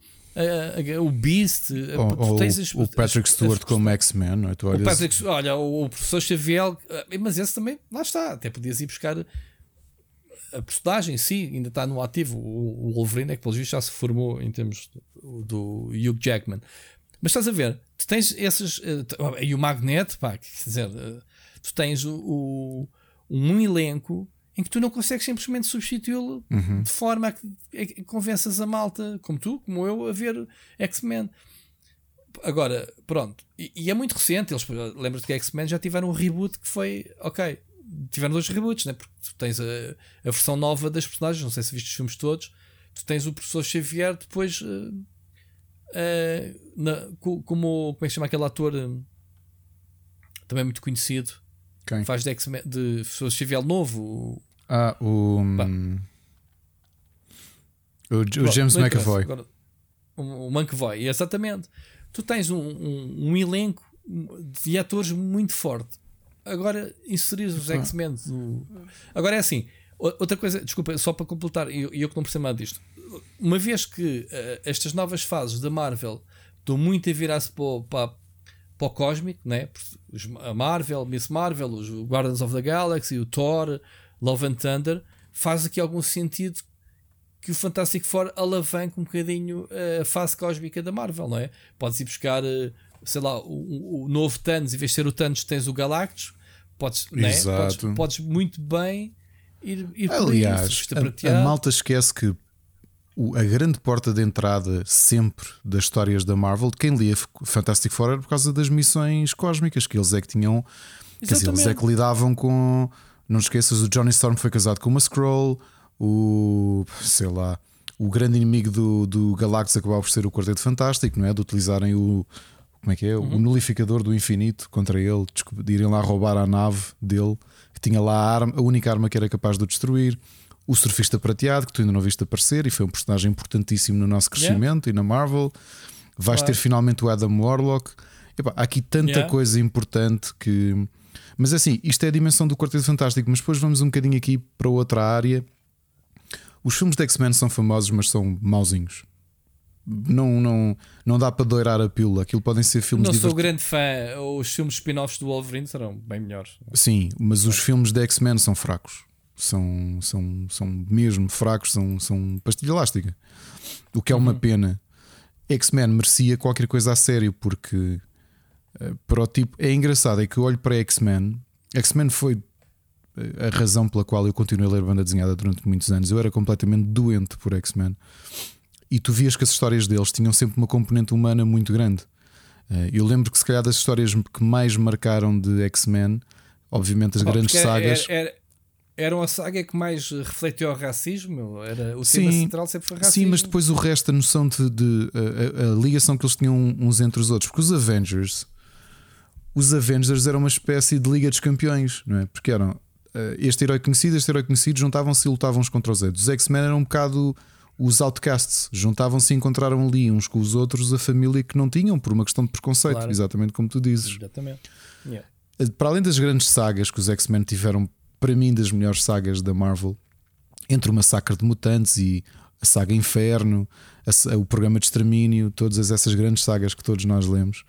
O Beast, ou, ou as, o Patrick as, Stewart as, como X-Men, não é? O Patrick, olha, o, o professor Xavier, mas esse também, lá está, até podias ir buscar a personagem, sim, ainda está no ativo. O, o Wolverine é que, pelos vistos, já se formou em termos do, do Hugh Jackman. Mas estás a ver, tu tens esses. Uh, e o Magneto, pá, quer dizer, tu tens o, o um elenco em que tu não consegues simplesmente substituí-lo uhum. de forma a que, convenças a malta, como tu, como eu, a ver X-Men. Agora, pronto, e, e, é muito recente. Eles lembram-te que X-Men já tiveram um reboot que foi ok. Tiveram dois reboots, né? porque tu tens a, a versão nova das personagens. Não sei se viste os filmes todos. Tu tens o professor Xavier, depois uh, uh, na, como, como é que se chama aquele ator uh, também muito conhecido quem? Faz de, X-Men de Xavier novo. Ah, o. Hum, o, o, James McAvoy. Agora, o, o McAvoy, exatamente. Tu tens um, um, um, elenco de atores muito forte. Agora inserir os X-Men. Agora é assim. Outra coisa, desculpa, só para completar, e eu, eu que não percebo nada disto. Uma vez que uh, estas novas fases da Marvel estão muito a virar-se para, para, para o cósmico, né? a Marvel, Miss Marvel, os Guardians of the Galaxy, o Thor, Love and Thunder, faz aqui algum sentido que o Fantastic Four alavanque um bocadinho a fase cósmica da Marvel, não é? Podes ir buscar, eh, sei lá, o, o novo Thanos, em vez de ser o Thanos, tens o Galactus, podes, né? podes, podes muito bem ir, ir Aliás, a, a malta esquece que a grande porta de entrada sempre das histórias da Marvel, quem lia Fantastic Four era por causa das missões cósmicas, que eles é que tinham. Quer dizer, eles é que lidavam com. Não esqueças, o Johnny Storm foi casado com uma Scroll, o. sei lá. O grande inimigo do, do Galactus acabava por ser o Quarteto Fantástico, não é? De utilizarem o. Como é que é? Uhum. O nulificador do infinito contra ele, de irem lá roubar a nave dele, que tinha lá a, arma, a única arma que era capaz de o destruir o surfista prateado, que tu ainda não viste aparecer, e foi um personagem importantíssimo no nosso crescimento yeah. e na Marvel. Vais claro. ter finalmente o Adam Warlock. Epá, há aqui tanta yeah. coisa importante que. Mas assim, isto é a dimensão do Quarteto Fantástico, mas depois vamos um bocadinho aqui para outra área. Os filmes de X-Men são famosos, mas são mauzinhos. não, não, não dá para doirar a pílula. Aquilo podem ser filmes Não sou grande fã. Os filmes spin-offs do Wolverine serão bem melhores. Sim, mas os filmes de X-Men são fracos. São, são, são mesmo fracos, são, são pastilha elástica. O que é uma uhum. pena. X-Men merecia qualquer coisa a sério, porque uh, para o tipo. É engraçado, é que eu olho para X-Men. X-Men foi eh, a razão pela qual eu continuei a ler banda desenhada durante muitos anos. Eu era completamente doente por X-Men e tu vias que as histórias deles tinham sempre uma componente humana muito grande. Eh, eu lembro que, se calhar, das histórias que mais marcaram de X-Men, obviamente, as oh, grandes sagas. Era, era, eram a saga que mais refletiu o racismo. Era, o sim, tema central sempre foi racismo. Sim, mas depois o resto, a noção de, de a, a, ligação que eles tinham uns entre os outros. Porque os Avengers, os Avengers eram uma espécie de Liga dos Campeões, não é? Porque eram eh, este herói conhecido, este herói conhecido, juntavam-se e lutavam uns contra os outros. Os X-Men eram um bocado os outcasts juntavam-se e encontraram ali uns com os outros a família que não tinham por uma questão de preconceito, claro. exatamente como tu dizes. Exatamente. Yeah. Para além das grandes sagas que os X-Men tiveram, para mim, das melhores sagas da Marvel, entre o Massacre de Mutantes e a saga Inferno, a, o programa de extermínio, todas essas grandes sagas que todos nós lemos.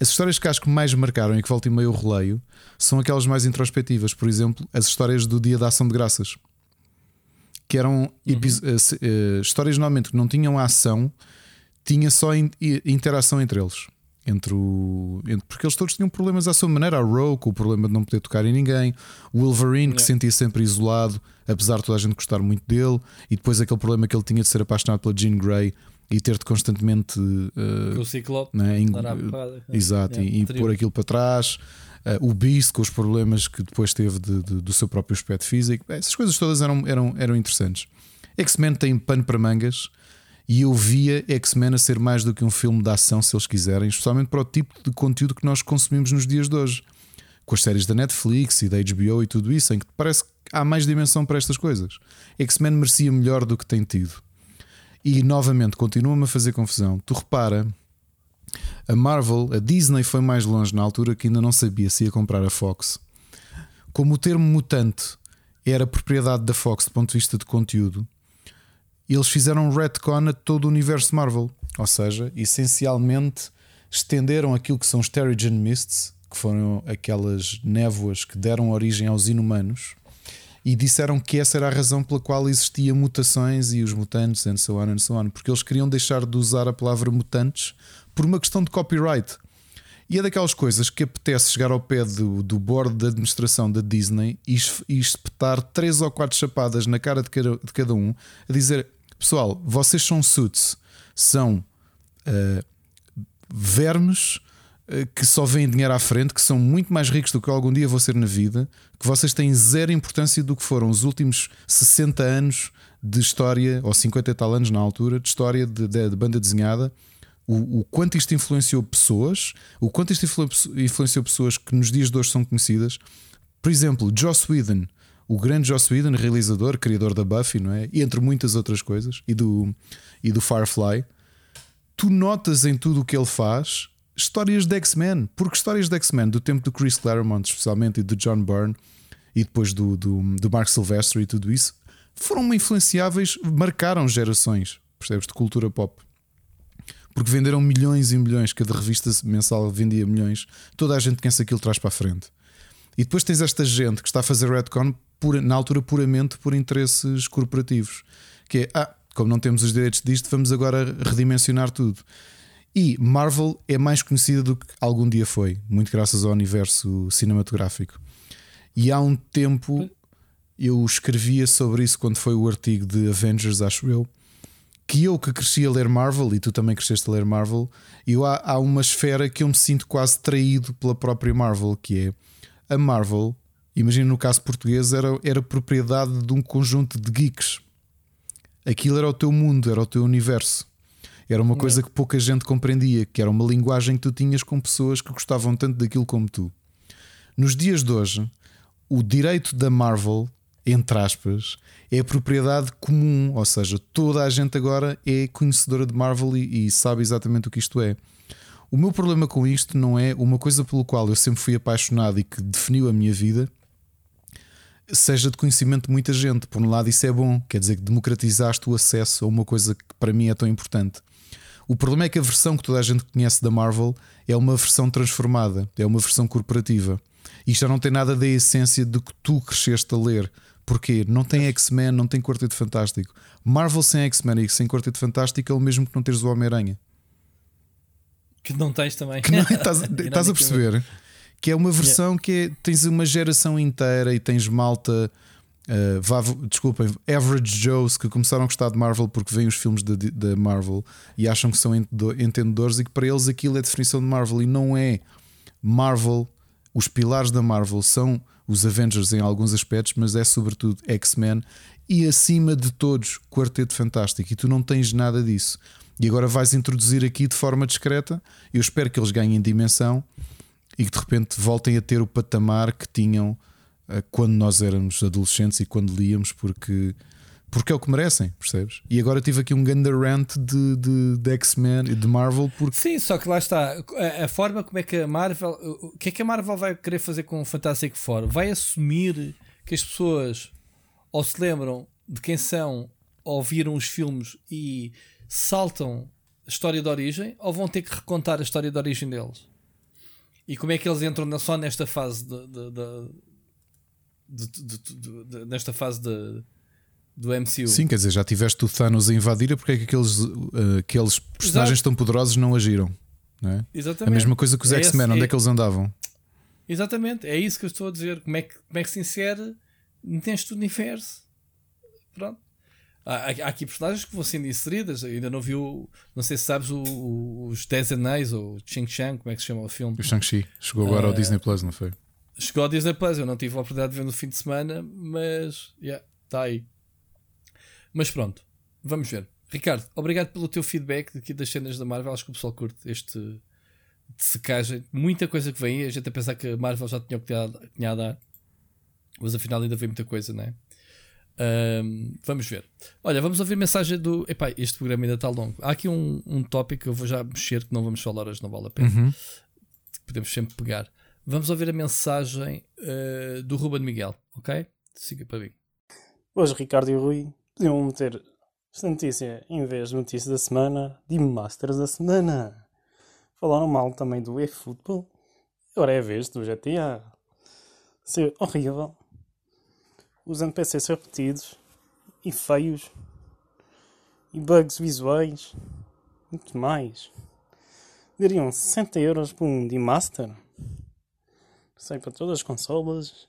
As histórias que acho que mais marcaram e que volta e meio releio são aquelas mais introspectivas. Por exemplo, as histórias do Dia da Ação de Graças que eram uhum. uh, histórias normalmente que não tinham ação, tinha só in interação entre eles. Entre o, entre, porque eles todos tinham problemas à sua maneira. A Rogue, o problema de não poder tocar em ninguém, o Wolverine, que se sentia sempre isolado, apesar de toda a gente gostar muito dele, e depois aquele problema que ele tinha de ser apaixonado pela Jean Grey e ter de constantemente uh, o ciclope, né, em, exato, é, e, e pôr aquilo para trás. Uh, o Beast com os problemas que depois teve de, de, do seu próprio aspecto físico. Essas coisas todas eram, eram, eram interessantes. X-Men tem pano para mangas e eu via X-Men a ser mais do que um filme de ação, se eles quiserem, especialmente para o tipo de conteúdo que nós consumimos nos dias de hoje. Com as séries da Netflix e da HBO e tudo isso, em que parece que há mais dimensão para estas coisas. X-Men merecia melhor do que tem tido. E novamente, continua-me a fazer confusão. Tu repara a Marvel, a Disney foi mais longe na altura que ainda não sabia se ia comprar a Fox. Como o termo mutante era propriedade da Fox do ponto de vista de conteúdo, eles fizeram um retcon a todo o universo Marvel. Ou seja, essencialmente estenderam aquilo que são os Terrigen Mists, que foram aquelas névoas que deram origem aos inumanos, e disseram que essa era a razão pela qual existiam mutações e os mutantes, and so on, and so on, porque eles queriam deixar de usar a palavra mutantes por uma questão de copyright. E é daquelas coisas que apetece chegar ao pé do, do board de administração da Disney e, e espetar três ou quatro chapadas na cara de cada, de cada um a dizer: Pessoal, vocês são suits, são uh, vermes uh, que só veem dinheiro à frente, que são muito mais ricos do que algum dia vou ser na vida, que vocês têm zero importância do que foram os últimos 60 anos de história, ou 50 e tal anos na altura, de história de, de, de banda desenhada. O, o quanto isto influenciou pessoas, o quanto isto influenciou pessoas que nos dias de hoje são conhecidas. Por exemplo, Joss Whedon, o grande Joss Whedon, realizador, criador da Buffy, não é? E entre muitas outras coisas, e do, e do Firefly, tu notas em tudo o que ele faz histórias de X-Men, porque histórias de X-Men do tempo do Chris Claremont, especialmente, e do John Byrne, e depois do, do, do Mark Silvestre e tudo isso, foram influenciáveis, marcaram gerações, percebes, de cultura pop porque venderam milhões e milhões, cada revista mensal vendia milhões, toda a gente conhece aquilo traz para a frente. E depois tens esta gente que está a fazer Redcon por, na altura puramente por interesses corporativos, que é ah, como não temos os direitos disto, vamos agora redimensionar tudo. E Marvel é mais conhecida do que algum dia foi, muito graças ao universo cinematográfico. E há um tempo eu escrevia sobre isso quando foi o artigo de Avengers, acho eu que eu que cresci a ler Marvel e tu também cresceste a ler Marvel, eu há, há uma esfera que eu me sinto quase traído pela própria Marvel, que é a Marvel. Imagina no caso português, era, era propriedade de um conjunto de geeks. Aquilo era o teu mundo, era o teu universo. Era uma coisa que pouca gente compreendia, que era uma linguagem que tu tinhas com pessoas que gostavam tanto daquilo como tu. Nos dias de hoje, o direito da Marvel entre aspas, é a propriedade comum, ou seja, toda a gente agora é conhecedora de Marvel e, e, sabe exatamente o que isto é. O meu problema com isto não é uma coisa pelo qual eu sempre fui apaixonado e que definiu a minha vida, seja de conhecimento de muita gente. Por um lado, isso é bom, quer dizer que democratizaste o acesso a uma coisa que para mim é tão importante. O problema é que a versão que toda a gente conhece da Marvel é uma versão transformada, é uma versão corporativa. Isto já não tem nada da essência do que tu cresceste a ler. Porquê? Não tem X-Men, não tem Quarteto Fantástico. Marvel sem X-Men e sem Quarteto Fantástico é o mesmo que não teres o Homem-Aranha. Que não tens também. Que não, é? estás, estás a perceber? Que é uma versão yeah. que é, tens uma geração inteira e tens malta. Uh, vá, desculpem, Average Joes que começaram a gostar de Marvel porque veem os filmes da Marvel e acham que são entendedores e que para eles aquilo é a definição de Marvel e não é. Marvel, os pilares da Marvel são os Avengers em alguns aspectos, mas é sobretudo X-Men e acima de todos Quarteto Fantástico. E tu não tens nada disso. E agora vais introduzir aqui de forma discreta. Eu espero que eles ganhem dimensão e que de repente voltem a ter o patamar que tinham eh, quando nós éramos adolescentes e quando líamos, porque porque é o que merecem, percebes? E agora tive aqui um grande rant de, de, de X-Men e de Marvel. Porque... Sim, só que lá está a, a, forma como é que a Marvel. O que é que a Marvel vai querer fazer com o Fantastic Four? Vai assumir que as pessoas ou se lembram de quem são, ou viram os filmes e saltam a história de origem, ou vão ter que recontar a história de origem deles? E como é que eles entram só nesta fase de, de, de, de nesta fase de do MCU. Sim, quer dizer, já tiveste o Thanos a invadir, porque é que aqueles, uh, aqueles personagens Exato. tão poderosos não agiram? Não é? Exatamente. A mesma coisa que os é X-Men, onde é... é que eles andavam? Exatamente, é isso que eu estou a dizer. Como é que, como é que se insere neste universo? Pronto. Há, há, aqui personagens que vão sendo inseridas. Eu ainda não vi o. Não sei se sabes o, o, os Dez Anéis ou Ching Chang, como é que se chama o filme? O Shang-Chi. Chegou agora uh, ao Disney Plus, não foi? Chegou ao Disney Plus. Eu não tive a oportunidade de ver no fim de semana, mas. Yeah, está aí. Mas pronto, vamos ver. Ricardo, obrigado pelo teu feedback aqui das cenas da Marvel. Acho que o pessoal curte este de secagem. Muita coisa que vem. A gente a pensar que a Marvel já tinha o que tinha a dar, mas afinal ainda vem muita coisa, não é? Um, vamos ver. Olha, vamos ouvir a mensagem do. Epá, este programa ainda está longo. Há aqui um, um tópico que eu vou já mexer que não vamos falar hoje, não vale a pena. Uhum. Podemos sempre pegar. Vamos ouvir a mensagem uh, do Ruben Miguel, ok? Siga para mim. Hoje, Ricardo e Rui podiam meter esta notícia em vez de notícia da semana, de Masters da semana. Falaram mal também do eFootball. Agora é a vez do GTA. Ser horrível. Os NPCs repetidos e feios. E bugs visuais. Muito mais. Dariam 60 euros por um de Master. Sai para todas as consolas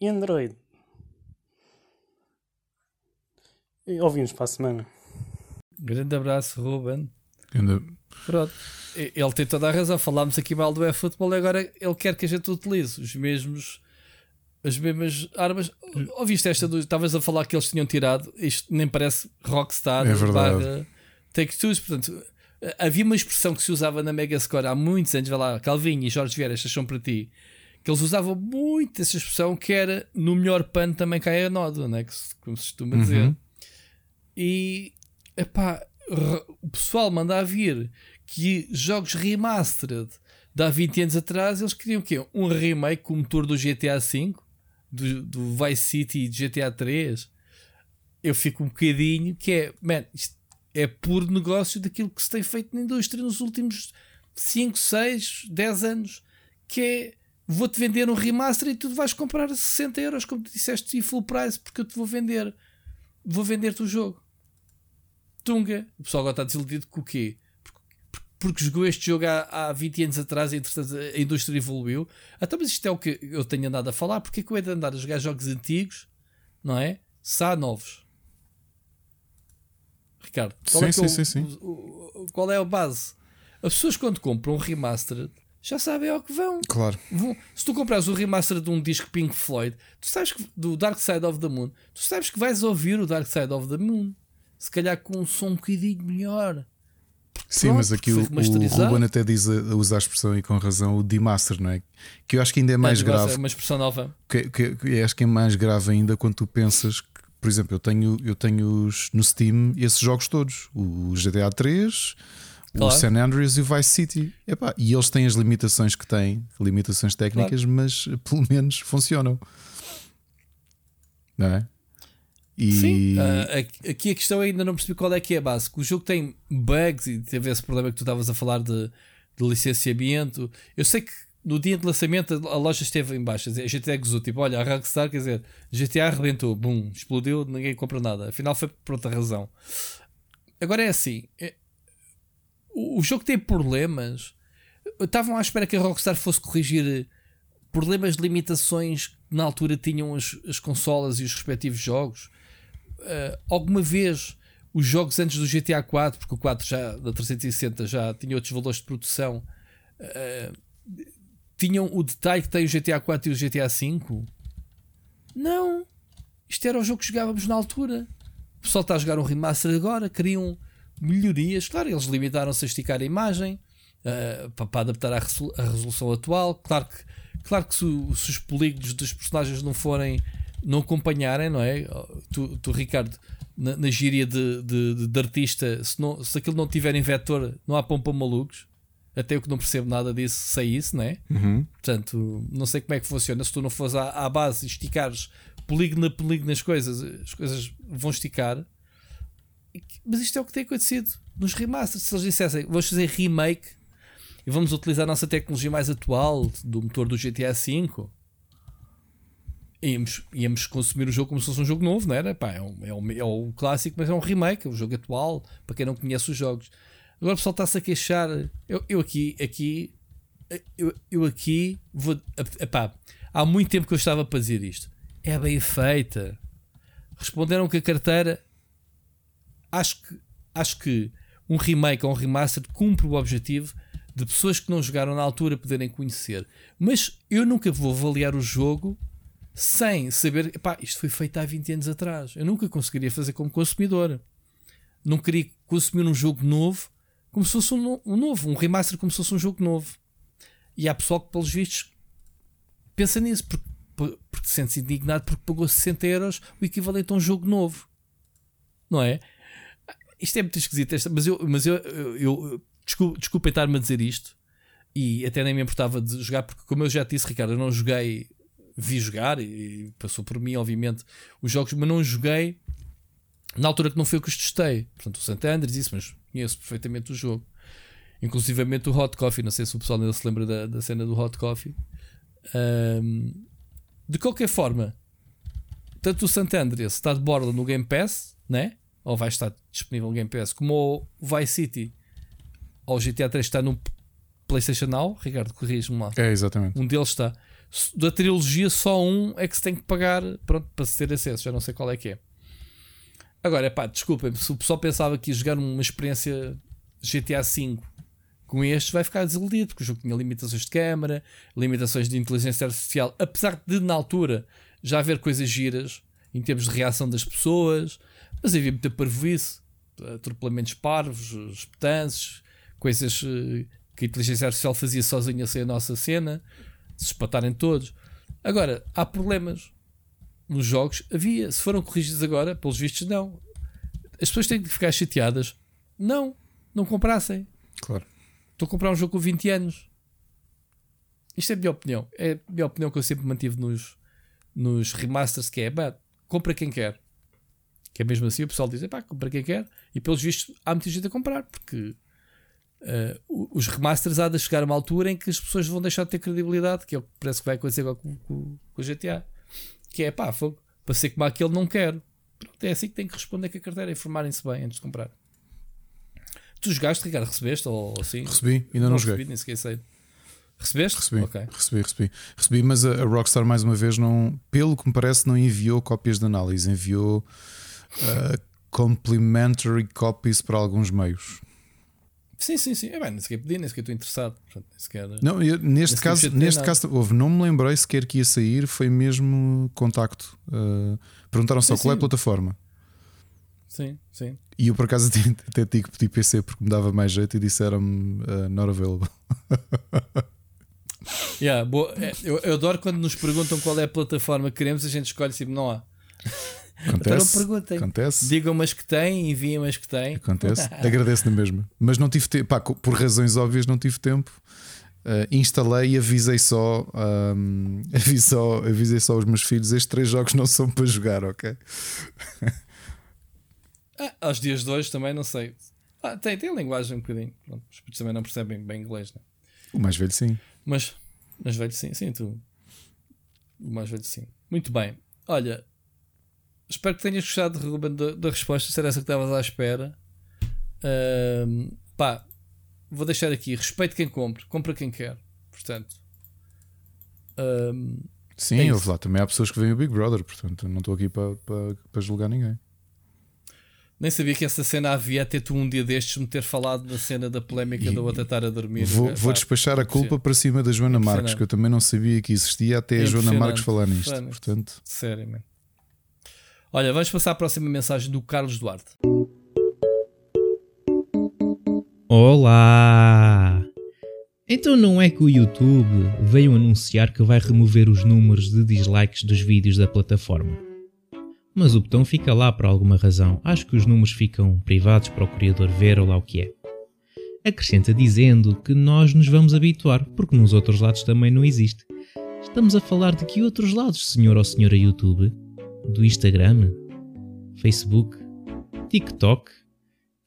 e Android. E ouvimos para a semana. Grande abraço, Ruben. Grande... Pronto. Ele tem toda a razão. Falámos aqui mal do eFootball e agora ele quer que a gente utilize os mesmos. As mesmas armas. Ouviste esta? Estavas a falar que eles tinham tirado. Isto nem parece Rockstar. É verdade. Take Two. Portanto, havia uma expressão que se usava na Megascore há muitos anos. Vai lá, Calvinho e Jorge Vieira, estas são para ti. Que eles usavam muito essa expressão que era no melhor pano também cai a nódoa, né? que, como se costuma dizer. Uhum. E epá, o pessoal manda a vir que jogos remastered de há 20 anos atrás eles queriam o quê? Um remake com o motor do GTA V, do, do Vice City e do GTA 3. Eu fico um bocadinho que é, man, isto é puro negócio daquilo que se tem feito na indústria nos últimos 5, 6, 10 anos. Que é vou-te vender um remaster e tu vais comprar a 60 euros, como tu disseste, e full price, porque eu te vou vender. Vou vender-te o jogo. Tunga. O pessoal agora está desiludido com o quê? Porque, jogou este jogo há, há 20 anos atrás e entretanto a indústria evoluiu. Então, mas isto é o que eu tenho andado a falar. Porque é que eu he de andar a jogar jogos antigos, não é? Se há novos. Ricardo, qual, sim, é, sim, o, sim, sim. O, o, qual é a base? As pessoas quando compram um remaster já sabem ao que vão. Claro. Vão. Se tu compras o remaster de um disco Pink Floyd, tu sabes que, do Dark Side of the Moon, tu sabes que vais ouvir o Dark Side of the Moon se calhar com um som um bocadinho melhor. Sim, Pronto, mas aqui o, o Ruben até diz a, a expressão e com razão o demaster, não é? Que eu acho que ainda é mais é, grave. É uma expressão nova. Que, que, que acho que é mais grave ainda quando tu pensas que, por exemplo, eu tenho, eu tenho os, no Steam esses jogos todos: o GTA 3, claro. o San Andreas e o Vice City. Epá, e eles têm as limitações que têm, limitações técnicas, claro. mas pelo menos funcionam. Não é? E... Sim, uh, aqui a questão ainda não percebi qual é que é a base. O jogo tem bugs e teve esse problema que tu estavas a falar de, de licenciamento. Eu sei que no dia de lançamento a loja esteve em baixo. A GTA gozou, tipo, olha, a Rockstar, quer dizer, GTA arrebentou, bum, explodiu, ninguém compra nada. Afinal foi por outra razão. Agora é assim, é, o, o, jogo tem problemas. Estavam à espera que a Rockstar fosse corrigir problemas de limitações que na altura tinham as, as consolas e os respectivos jogos alguma vez os jogos antes do GTA 4, porque o 4 já da 360 já tinha outros valores de produção, uh, tinham o detalhe que tem o GTA 4 e o GTA 5? Não. Isto era o jogo que jogávamos na altura. O pessoal está a jogar um remaster agora, queriam melhorias. Claro, eles limitaram-se a esticar a imagem uh, para, para, adaptar à, resolução atual. Claro que, claro que se, se os polígonos dos personagens não forem não acompanharem, não é? Tu, tu Ricardo, na, na gíria de, de, de, artista, se, não, se aquilo não tiver em vetor, não há pompa malucos. Até eu que não percebo nada disso, sei isso, não é? Uhum. Portanto, não sei como é que funciona. Se tu não fores à, à base e esticares polígono a polígono nas coisas, as coisas vão esticar. Mas isto é o que tem acontecido nos remasters. Se eles dissessem, vamos fazer remake e vamos utilizar a nossa tecnologia mais atual do motor do GTA V íamos, íamos consumir o jogo como se fosse um jogo novo, não era? Pá, é, um, é, um, é um clássico, mas é um remake, é um jogo atual, para quem não conhece os jogos. Agora o pessoal está-se a queixar. Eu, eu aqui, aqui, eu, eu aqui vou. Epá, há muito tempo que eu estava para dizer isto. É bem feita. Responderam que a carteira. Acho que, acho que um remake ou um remaster cumpre o objetivo de pessoas que não jogaram na altura poderem conhecer. Mas eu nunca vou avaliar o jogo sem saber, pá, isto foi feito há 20 anos atrás. Eu nunca conseguiria fazer como consumidor. Não queria consumir um jogo novo como se fosse um, um novo, um remaster como se fosse um jogo novo. E há pessoal que, pelos vistos, pensa nisso, porque, porque sente-se indignado porque pagou 60 euros o equivalente a um jogo novo. Não é? Isto é muito esquisito, mas eu, mas eu, eu, eu desculpa, estar-me a dizer isto e até nem me importava de jogar, porque, como eu já disse, Ricardo, eu não joguei vi jogar e passou por mim, obviamente, os jogos, mas não joguei na altura que não foi o que os testei. Portanto, o Santander disse, mas conheço perfeitamente o jogo. Inclusivamente o Hot Coffee, não sei se o pessoal ainda se lembra da, da cena do Hot Coffee. Um, de qualquer forma, tanto o Santander está de borda no Game Pass, né? ou vai estar disponível no Game Pass, como o Vice City ou o GTA 3 está no PlayStation Now. Ricardo, corrige-me lá. É, exatamente. Um deles está da trilogia só um é que se tem que pagar pronto, para se ter acesso, já não sei qual é que é. Agora, pá, desculpem, se o pessoal pensava que ia jogar uma experiência GTA V com este, vai ficar desiludido, porque o jogo tinha limitações de câmera, limitações de inteligência artificial, apesar de na altura já haver coisas giras em termos de reação das pessoas, mas havia muita parvoíce, atropelamentos parvos, espetanços, coisas eh, que a inteligência artificial fazia sozinha sem a nossa cena se espatarem todos. Agora, há problemas nos jogos. Havia, se foram corrigidos agora, pelos vistos, não. As pessoas têm que ficar chateadas. Não, não comprassem. Claro. Estou a comprar um jogo com 20 anos. Isto é a minha opinião. É a minha opinião que eu sempre mantive nos, nos remasters, que é, bah, compra quem quer. Que é mesmo assim, o pessoal diz, pá, compra quem quer. E pelos vistos, há muita gente a comprar, porque Uh, os remasters há de chegar a uma altura em que as pessoas vão deixar de ter credibilidade, que é o que parece que vai acontecer com, com, com o GTA. Que é pá, fogo, para ser como aquele, não quero. Pronto, é assim que tem que responder com a carteira, informarem-se bem antes de comprar. Tu jogaste, Ricardo? Recebeste ou assim? Recebi, ainda não, não joguei. Recebi, nem sequer sei. Recebeste? Recebi, okay. recebi, recebi. Recebi, mas a, Rockstar, mais uma vez, não, pelo que me parece, não enviou cópias de análise, enviou uh, complimentary copies para alguns meios. Sim, sim, sim. É bem, nem sequer pedi, nem sequer estou interessado. Portanto, nem sequer, não, eu, neste caso, neste caso houve, não me lembrei sequer que ia sair, foi mesmo contacto. Uh, perguntaram só sim, qual sim. é a plataforma. Sim, sim. E eu por acaso até, até tive que pedir PC porque me dava mais jeito e disseram-me uh, not available. yeah, boa. É, eu, eu adoro quando nos perguntam qual é a plataforma que queremos, a gente escolhe sempre, não há. Acontece. Então perguntem. Acontece. Digam-me as que têm, enviem-me as que têm. Acontece. Agradeço na mesma. Mas não tive tempo, pá, por razões óbvias, não tive tempo. Uh, instalei e avisei só, um, avisei só, avisei só os meus filhos: estes três jogos não são para jogar, ok? ah, aos dias de hoje também não sei. Ah, tem, tem a linguagem um bocadinho. Pronto, os putos também não percebem bem inglês, né? O mais velho, sim. Mas, mais velho, sim, sim, tu. O mais velho, sim. Muito bem. Olha, espero que tenhas gostado, Ruben, da, resposta. Se era essa que estavas à espera. Uh, pá, vou deixar aqui, respeito quem compra, compra quem quer. Portanto, um, sim, é lá também há pessoas que veem o Big Brother, portanto, não estou aqui para, para, para julgar ninguém. Nem sabia que essa cena havia até tu um dia destes me ter falado da cena da polémica e, da outra estar a dormir. Vou, vou despachar a culpa para cima da Joana Marques, que eu também não sabia que existia até a Joana Marques falar nisto. Portanto... Sério, man. Olha, vamos passar à próxima mensagem do Carlos Duarte. Olá! Então não é que o YouTube veio anunciar que vai remover os números de dislikes dos vídeos da plataforma. Mas o botão fica lá por alguma razão. Acho que os números ficam privados para o criador ver ou lá o que é. Acrescenta dizendo que nós nos vamos habituar, porque nos outros lados também não existe. Estamos a falar de que outros lados, senhor ou senhora YouTube? Do Instagram? Facebook? TikTok?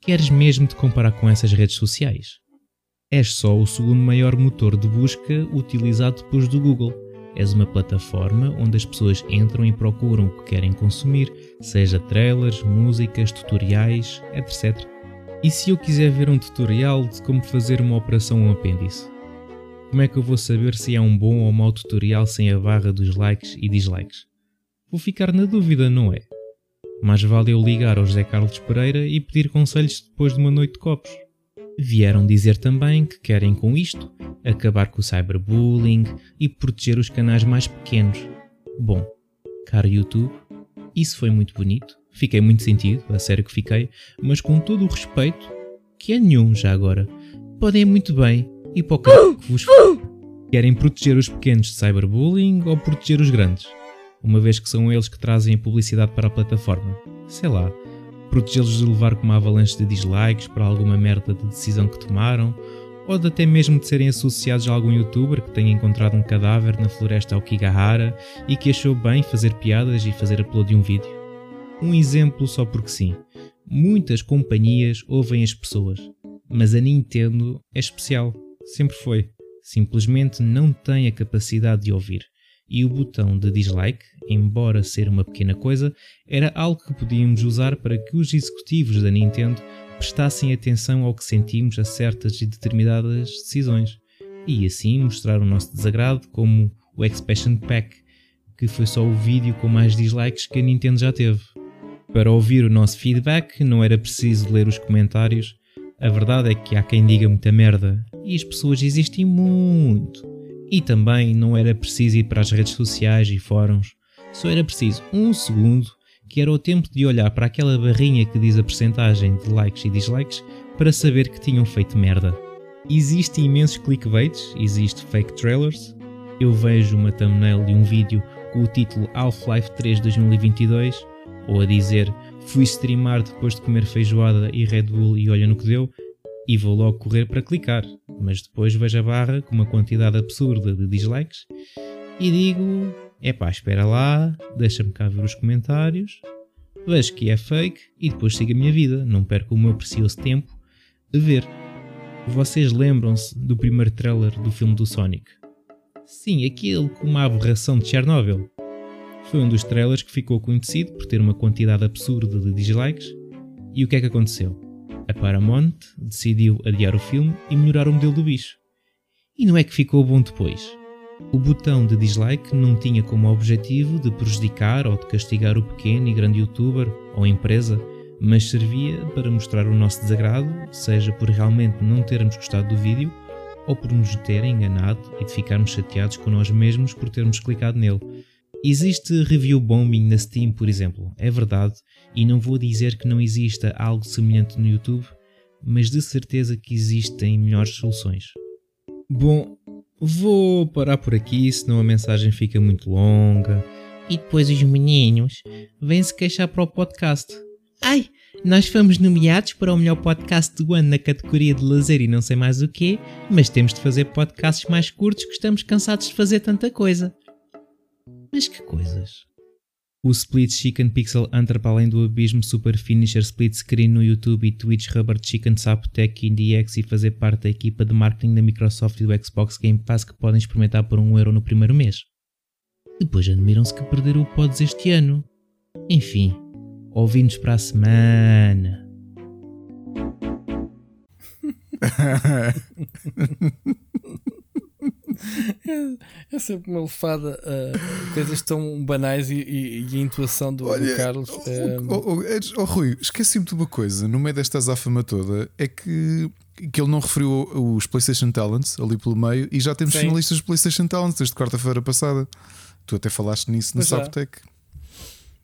Queres mesmo te comparar com essas redes sociais? És só o segundo maior motor de busca utilizado depois do Google. És uma plataforma onde as pessoas entram e procuram o que querem consumir, seja trailers, músicas, tutoriais, etc. E se eu quiser ver um tutorial de como fazer uma operação um apêndice? Como é que eu vou saber se é um bom ou mau tutorial sem a barra dos likes e dislikes? Vou ficar na dúvida, não é? Mais vale eu ligar ao José Carlos Pereira e pedir conselhos depois de uma noite de copos. Vieram dizer também que querem com isto acabar com o cyberbullying e proteger os canais mais pequenos. Bom, caro YouTube, isso foi muito bonito, fiquei muito sentido, a sério que fiquei, mas com todo o respeito, que é nenhum já agora. Podem muito bem e para o que vos Querem proteger os pequenos de cyberbullying ou proteger os grandes? Uma vez que são eles que trazem a publicidade para a plataforma. Sei lá, protegê-los de levar com uma avalanche de dislikes para alguma merda de decisão que tomaram, ou de até mesmo de serem associados a algum youtuber que tenha encontrado um cadáver na floresta Aokigahara e que achou bem fazer piadas e fazer upload de um vídeo. Um exemplo só porque sim. Muitas companhias ouvem as pessoas, mas a Nintendo é especial, sempre foi. Simplesmente não tem a capacidade de ouvir e o botão de dislike, embora ser uma pequena coisa, era algo que podíamos usar para que os executivos da Nintendo prestassem atenção ao que sentimos a certas e determinadas decisões, e assim mostrar o nosso desagrado, como o Expansion Pack, que foi só o vídeo com mais dislikes que a Nintendo já teve. Para ouvir o nosso feedback não era preciso ler os comentários, a verdade é que há quem diga muita merda, e as pessoas existem muito. E também não era preciso ir para as redes sociais e fóruns, só era preciso um segundo, que era o tempo de olhar para aquela barrinha que diz a percentagem de likes e dislikes para saber que tinham feito merda. Existem imensos clickbaits, existe fake trailers. Eu vejo uma thumbnail de um vídeo com o título Half-Life 3 2022 ou a dizer fui streamar depois de comer feijoada e Red Bull e olha no que deu e vou logo correr para clicar, mas depois vejo a barra com uma quantidade absurda de dislikes e digo: epá, espera lá, deixa-me cá ver os comentários, vejo que é fake e depois sigo a minha vida, não perco o meu precioso tempo a ver. Vocês lembram-se do primeiro trailer do filme do Sonic? Sim, aquele com uma aberração de Chernobyl. Foi um dos trailers que ficou conhecido por ter uma quantidade absurda de dislikes. E o que é que aconteceu? A Paramount decidiu adiar o filme e melhorar o modelo do bicho. E não é que ficou bom depois. O botão de dislike não tinha como objetivo de prejudicar ou de castigar o pequeno e grande youtuber ou empresa, mas servia para mostrar o nosso desagrado, seja por realmente não termos gostado do vídeo ou por nos terem enganado e de ficarmos chateados com nós mesmos por termos clicado nele. Existe review bombing na Steam, por exemplo, é verdade, e não vou dizer que não exista algo semelhante no YouTube, mas de certeza que existem melhores soluções. Bom, vou parar por aqui, senão a mensagem fica muito longa. E depois os meninos vêm se queixar para o podcast. Ai, Nós fomos nomeados para o melhor podcast do ano na categoria de lazer e não sei mais o quê, mas temos de fazer podcasts mais curtos que estamos cansados de fazer tanta coisa. Mas que coisas? O Split Chicken Pixel Hunter para além do Abismo Super Finisher Split Screen no YouTube e Twitch Rubber Chicken Sapotec IndieX e fazer parte da equipa de marketing da Microsoft e do Xbox Game Pass que podem experimentar por um euro no primeiro mês. Depois admiram-se que perderam o Pods este ano. Enfim, ouvimos para a semana. É sempre uma lefada a coisas tão banais e, e, e a intuação do, do Carlos. Oh, é, oh, oh, oh, Rui, esqueci-me de uma coisa no meio desta azáfama toda: é que, que ele não referiu os PlayStation Talents ali pelo meio e já temos Sim. finalistas dos PlayStation Talents desde quarta-feira passada. Tu até falaste nisso no Pois já. Sapotec.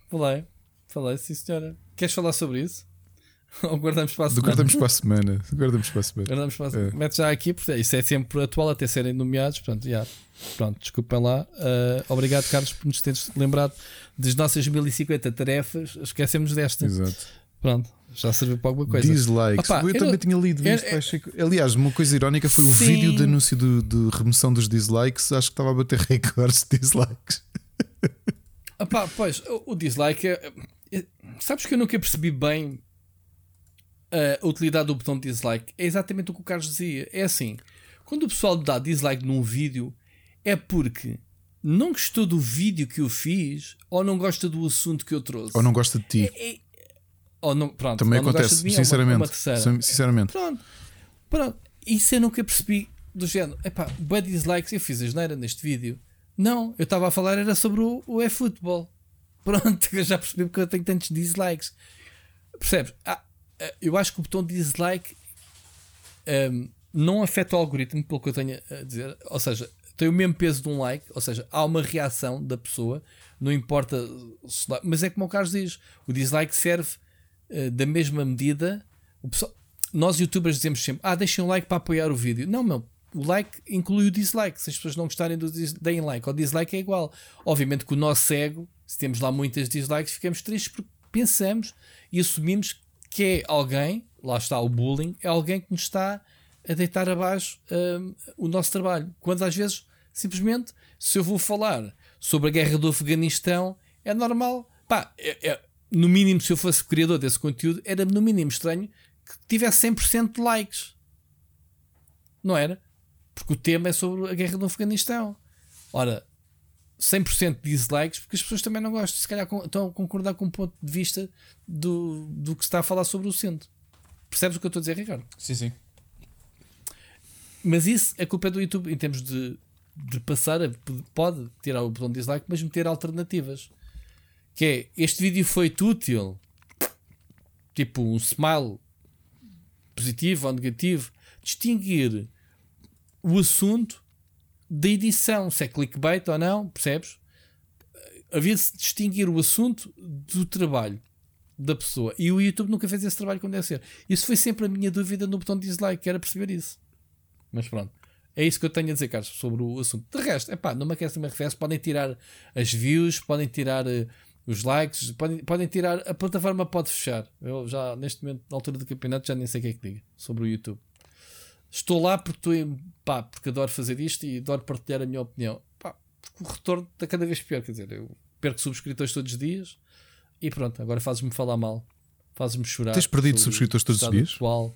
Falei, falei, sim senhora. Queres falar sobre isso? Ou guardamos para a Do semana? guardamos para a semana. Do guardamos para a semana. Guardamos para a semana. É. Mete já aqui, porque isso é sempre atual até serem nomeados. Portanto, já. Pronto, desculpem lá. Ah, obrigado, Carlos, por nos teres lembrado das nossas 1050 tarefas. Esquecemos desta. Exato. Pronto, já serviu para alguma coisa. Dislikes. Opa, eu, eu também tinha lido eu- isto. pá, achei que- Aliás, uma coisa irónica foi o Sim. vídeo de anúncio de, de remoção dos dislikes. Acho que estava a bater recordes de dislikes. Ah pá, pois, o, o dislike é, é- Sabes que eu nunca percebi bem a utilidade do botão de dislike? É exatamente o que o Carlos dizia. É assim: quando o pessoal dá dislike num vídeo, é porque não gostou do vídeo que eu fiz ou não gosta do assunto que eu trouxe. Ou não gosta de ti. É- ou não, pronto, Também não acontece, mim, é uma- sinceramente. uma terceira. Sin- Sinceramente. Pronto, pronto. Isso eu nunca percebi do género. Epá, bué dislikes, eu fiz a geneira neste vídeo. Não, eu estava a falar era sobre o, o eFootball. Pronto, eu já percebi porque eu tenho tantos dislikes. Percebes? Ah, eu acho que o botão dislike ahm, não afeta o algoritmo, pelo que eu tenho a dizer. Ou seja, tem o mesmo peso de um like, ou seja, há uma reação da pessoa, não importa se mas é como o Carlos diz, o dislike serve eh, da mesma medida. Pessoal- nós youtubers dizemos sempre: Ah, deixem um like para apoiar o vídeo. Não, meu, o like inclui o dislike. Se as pessoas não gostarem do deem like, o dislike é igual. Obviamente que o nosso ego, se temos lá muitas dislikes, ficamos tristes porque pensamos e assumimos que é alguém, lá está o bullying, é alguém que nos está a deitar abaixo hum, o nosso trabalho. Quando às vezes, simplesmente, se eu vou falar sobre a guerra do Afeganistão, é normal. Pá, é- é- no mínimo, se eu fosse criador desse conteúdo, era no mínimo estranho que tivesse 100% de likes. Não era? Porque o tema é sobre a guerra do Afeganistão. Ora, 100% de dislikes, porque as pessoas também não gostam. Se calhar estão a concordar com o ponto de vista do, do que se está a falar sobre o centro. Percebes o que eu estou a dizer, Ricardo? Sim, sim. Mas isso, a culpa é do YouTube em termos de, de passar, a, pode tirar o botão de dislike, mas meter alternativas. Que é, este vídeo foi-te útil. Tipo, um smile positivo ou negativo. Distinguir o assunto da edição, se é clickbait ou não, percebes? Havia de distinguir o assunto do trabalho da pessoa. E o YouTube nunca fez esse trabalho como deve ser. Isso foi sempre a minha dúvida no botão de dislike, que era perceber isso. Mas pronto. É isso que eu tenho a dizer, Carlos, sobre o assunto. De resto, epá, não me aquece, me arrefece. Podem tirar as views, podem tirar eh, os likes, podem, podem tirar. A plataforma pode fechar. Eu já, neste momento, na altura do campeonato, já nem sei o que é que diga sobre o YouTube. Estou lá porque, estou em, pá, porque adoro fazer isto e adoro partilhar a minha opinião. Pá, porque o retorno está cada vez pior. Quer dizer, eu perco subscritores todos os dias e pronto, agora fazes-me falar mal. Fazes-me chorar. Tens perdido subscritores todos os dias? Atual.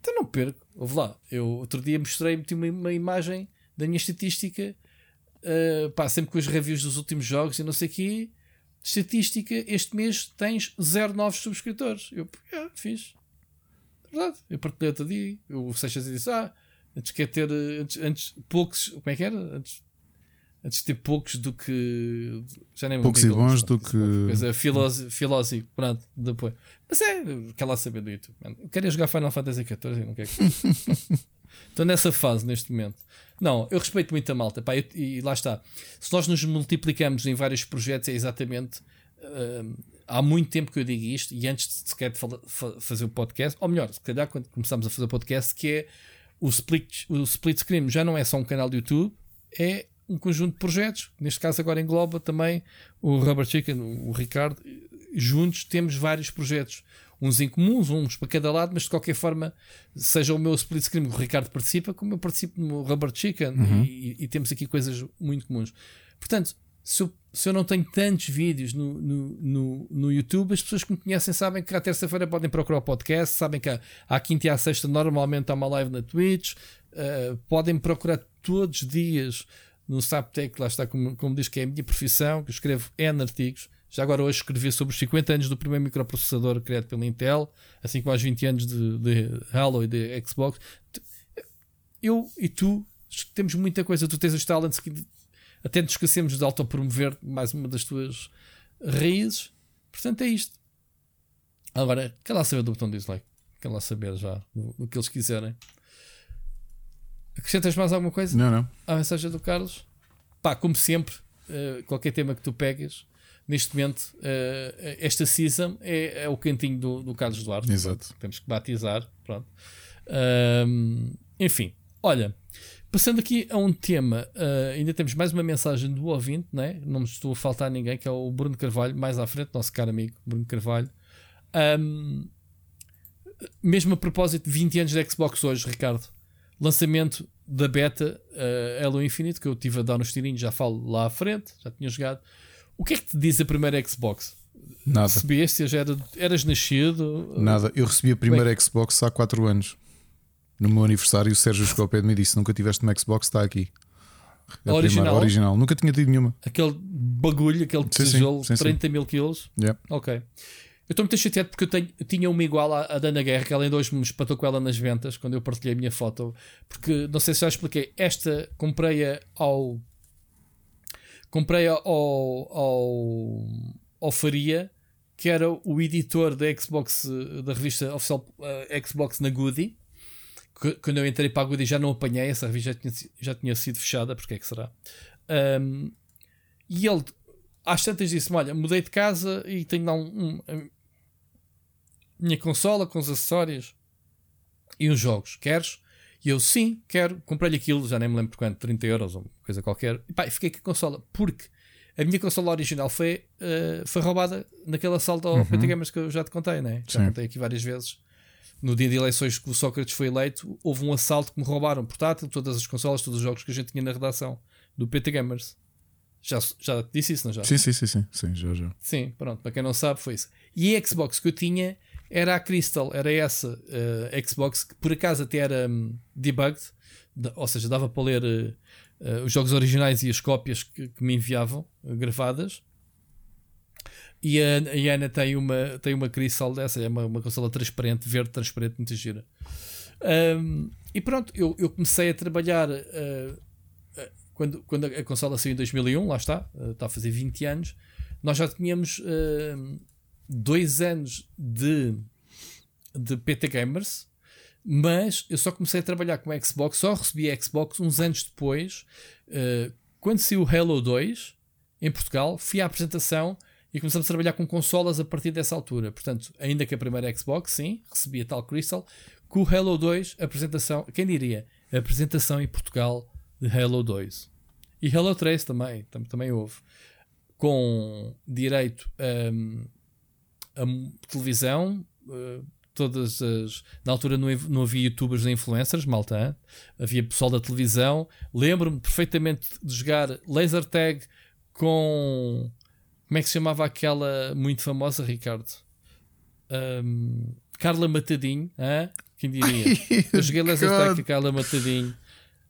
Então não perco. Ouve lá. Eu outro dia mostrei meti uma, uma imagem da minha estatística. uh, pá, sempre com os reviews dos últimos jogos e não sei o quê. Estatística, este mês tens zero novos subscritores. Eu, é, fiz. É verdade. Eu partilhei outro dia. O Seixas disse: Ah, antes quer ter. eh, Antes, antes poucos. Como é que era? Antes, antes de ter poucos do que. Já nem me Poucos e bons do que- Coisa filósofo, filósofo, pronto, depois. Mas é, quer lá saber do YouTube. Eu queria jogar Final Fantasy XIV e não quero que. Estou nessa fase neste momento. Não, eu respeito muito a malta. Pá, eu- e lá está. Se nós nos multiplicamos em vários projetos, é exatamente. hum, há muito tempo que eu digo isto, e antes de sequer de fazer o podcast, ou melhor, se calhar quando começamos a fazer o podcast, que é o split, o split screen já não é só um canal de YouTube, é um conjunto de projetos. Neste caso, agora engloba também o Rubber Chicken, o Ricardo, juntos temos vários projetos. Uns em comuns, uns para cada lado, mas de qualquer forma, seja o meu split screen, o Ricardo participa, como eu participo no Rubber Chicken Uhum. e, e temos aqui coisas muito comuns. Portanto, se eu, se eu não tenho tantos vídeos no, no, no, no YouTube, as pessoas que me conhecem sabem que à terça-feira podem procurar o podcast, sabem que à, à quinta e à sexta normalmente há uma live na Twitch, uh, podem procurar todos os dias no Saptec, lá está como, como diz que é a minha profissão, que eu escrevo N artigos. Já agora hoje escrevi sobre os 50 anos do primeiro microprocessador criado pela Intel, assim como aos 20 anos de, de Halo e de Xbox. Eu e tu temos muita coisa. Tu tens os talents que até nos esquecemos de autopromover mais uma das tuas raízes. Portanto, é isto. Agora, quer lá saber do botão dislike? Quer lá saber já o que eles quiserem? Acrescentas mais alguma coisa? Não, não. A mensagem do Carlos? Pá, como sempre, uh, qualquer tema que tu pegues, neste momento, uh, esta season é, é, o cantinho do, do Carlos Duarte. Exato. Temos que batizar. Pronto. Um, enfim, olha. Passando aqui a um tema, uh, ainda temos mais uma mensagem do ouvinte, né? não me estou a faltar ninguém, que é o Bruno Carvalho, mais à frente, nosso caro amigo Bruno Carvalho. Um, mesmo a propósito de 20 anos de Xbox hoje, Ricardo, lançamento da beta uh, Halo Infinite, que eu tive a dar nos tirinhos, já falo lá à frente, já tinha jogado. O que é que te diz a primeira Xbox? Nada. Recebeste, já era, eras nascido? Nada. Eu recebi a primeira Bem, Xbox há 4 anos. No meu aniversário, o Sérgio chegou ao pé de mim e disse: Nunca tiveste uma Xbox, está aqui. A original? Primeira, original. Nunca tinha tido nenhuma. Aquele bagulho, aquele tijolo, 30 mil quilos. Yeah. Ok. Eu estou muito chateado porque eu, tenho, eu tinha uma igual à, à Dana Guerra, que ela ainda hoje me espatou com ela nas ventas, quando eu partilhei a minha foto. Porque, não sei se já expliquei, esta comprei-a ao. Comprei-a ao, ao, ao Faria, que era o editor da Xbox, da revista oficial uh, Xbox na Goody quando eu entrei para a Goody já não apanhei, essa revista já tinha, já tinha sido fechada, porque é que será? Um, e ele, às tantas, disse-me: Olha, mudei de casa e tenho lá um, um, a minha consola com os acessórios e os jogos. Queres? E eu, sim, quero. Comprei-lhe aquilo, já nem me lembro por quanto, 30 euros ou coisa qualquer. E pá, fiquei com a consola, porque a minha consola original foi, uh, foi roubada naquele assalto ao uhum. PT Gamers que eu já te contei, né? Já Sim. contei aqui várias vezes no dia de eleições que o Sócrates foi eleito, houve um assalto que me roubaram portátil, todas as consolas, todos os jogos que a gente tinha na redação do PT Gamers. Já, já disse isso, não já? Sim, sim, sim, sim, sim, já, já. Sim, pronto, para quem não sabe, foi isso. E a Xbox que eu tinha era a Crystal, era essa uh, Xbox que por acaso até era um, debugged, ou seja, dava para ler uh, uh, os jogos originais e as cópias que, que me enviavam gravadas. E a, a Ana tem uma, tem uma Crystal dessa, é uma, uma consola transparente, verde transparente, muito gira. Um, e pronto, eu, eu comecei a trabalhar uh, quando, quando a consola saiu em 2001, lá está, uh, está a fazer 20 anos. Nós já tínhamos uh, dois anos de, de PT Gamers, mas eu só comecei a trabalhar com a Xbox, só recebi a Xbox uns anos depois, quando saiu o Halo 2 em Portugal. Fui à apresentação e começamos a trabalhar com consolas a partir dessa altura. Portanto, ainda que a primeira Xbox, sim, recebia tal Crystal, com o Halo 2, apresentação, quem diria? Apresentação em Portugal de Halo 2. E Halo 3 também, tam, também houve. Com direito a, a televisão, uh, todas as. Na altura não, não havia youtubers nem influencers, malta. Havia pessoal da televisão. Lembro-me perfeitamente de jogar laser tag com como é que se chamava aquela muito famosa, Ricardo? Um, Carla Matadinho, hein? quem diria? Eu joguei laser tag com a Carla Matadinho.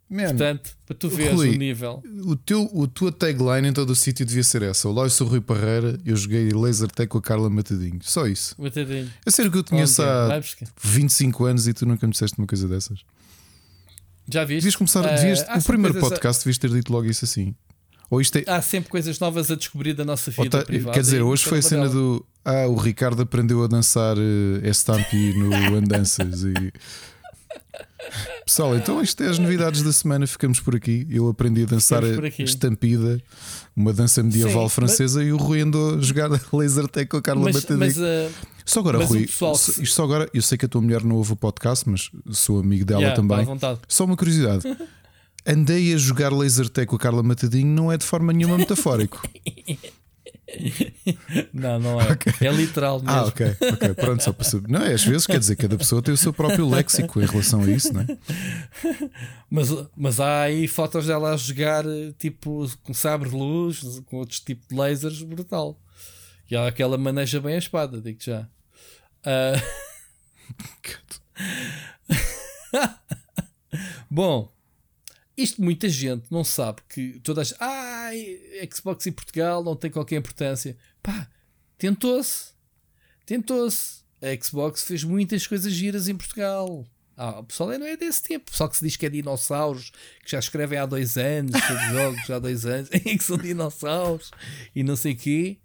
Man, Portanto, para tu veres Rui, o nível. O teu, a tua tagline em todo o sítio devia ser essa. Olá, eu sou o Rui Parreira, eu joguei laser tag com a Carla Matadinho. Só isso. Matadinho. É sério que eu conheço há 25 anos e tu nunca me disseste uma coisa dessas. Já viste? Devias começar, devias, há o primeiro podcast devias ter dito logo isso assim. Ou isto é, Há sempre coisas novas a descobrir da nossa vida tá- privada. quer dizer, hoje foi é a uma cena do Ah, o Ricardo aprendeu a dançar uh, Estampi no Andanças e Pessoal, então isto é as novidades da semana. Ficamos por aqui. Eu aprendi a dançar a estampida, uma dança medieval Sim, francesa, e o Rui andou a jogar laser tag com a Carla Mas, mas uh, Só agora, mas Rui, pessoal isto só agora, eu sei que a tua mulher não ouve o podcast, mas sou amigo dela yeah, também. Só uma curiosidade. Andei a jogar laser tag com a Carla Matadinho não é de forma nenhuma metafórico. não, não é. É literal mesmo. Ah, ok, ok. Pronto, só para saber. Não, é, às vezes quer dizer, cada pessoa tem o seu próprio léxico em relação a isso, não é? Mas, mas há aí fotos dela a jogar tipo com sabre de luz, com outros tipos de lasers, brutal. E há aquela maneja bem a espada, digo já. Uh... Bom, isto muita gente não sabe que todas. Ai, Xbox em Portugal não tem qualquer importância. Pá, tentou-se. Tentou-se. A Xbox fez muitas coisas giras em Portugal. Ah, o pessoal não é desse tempo. Pessoal que se diz que é dinossauros, que já escrevem há dois anos, que jogos há dois anos, que são dinossauros e não sei o quê.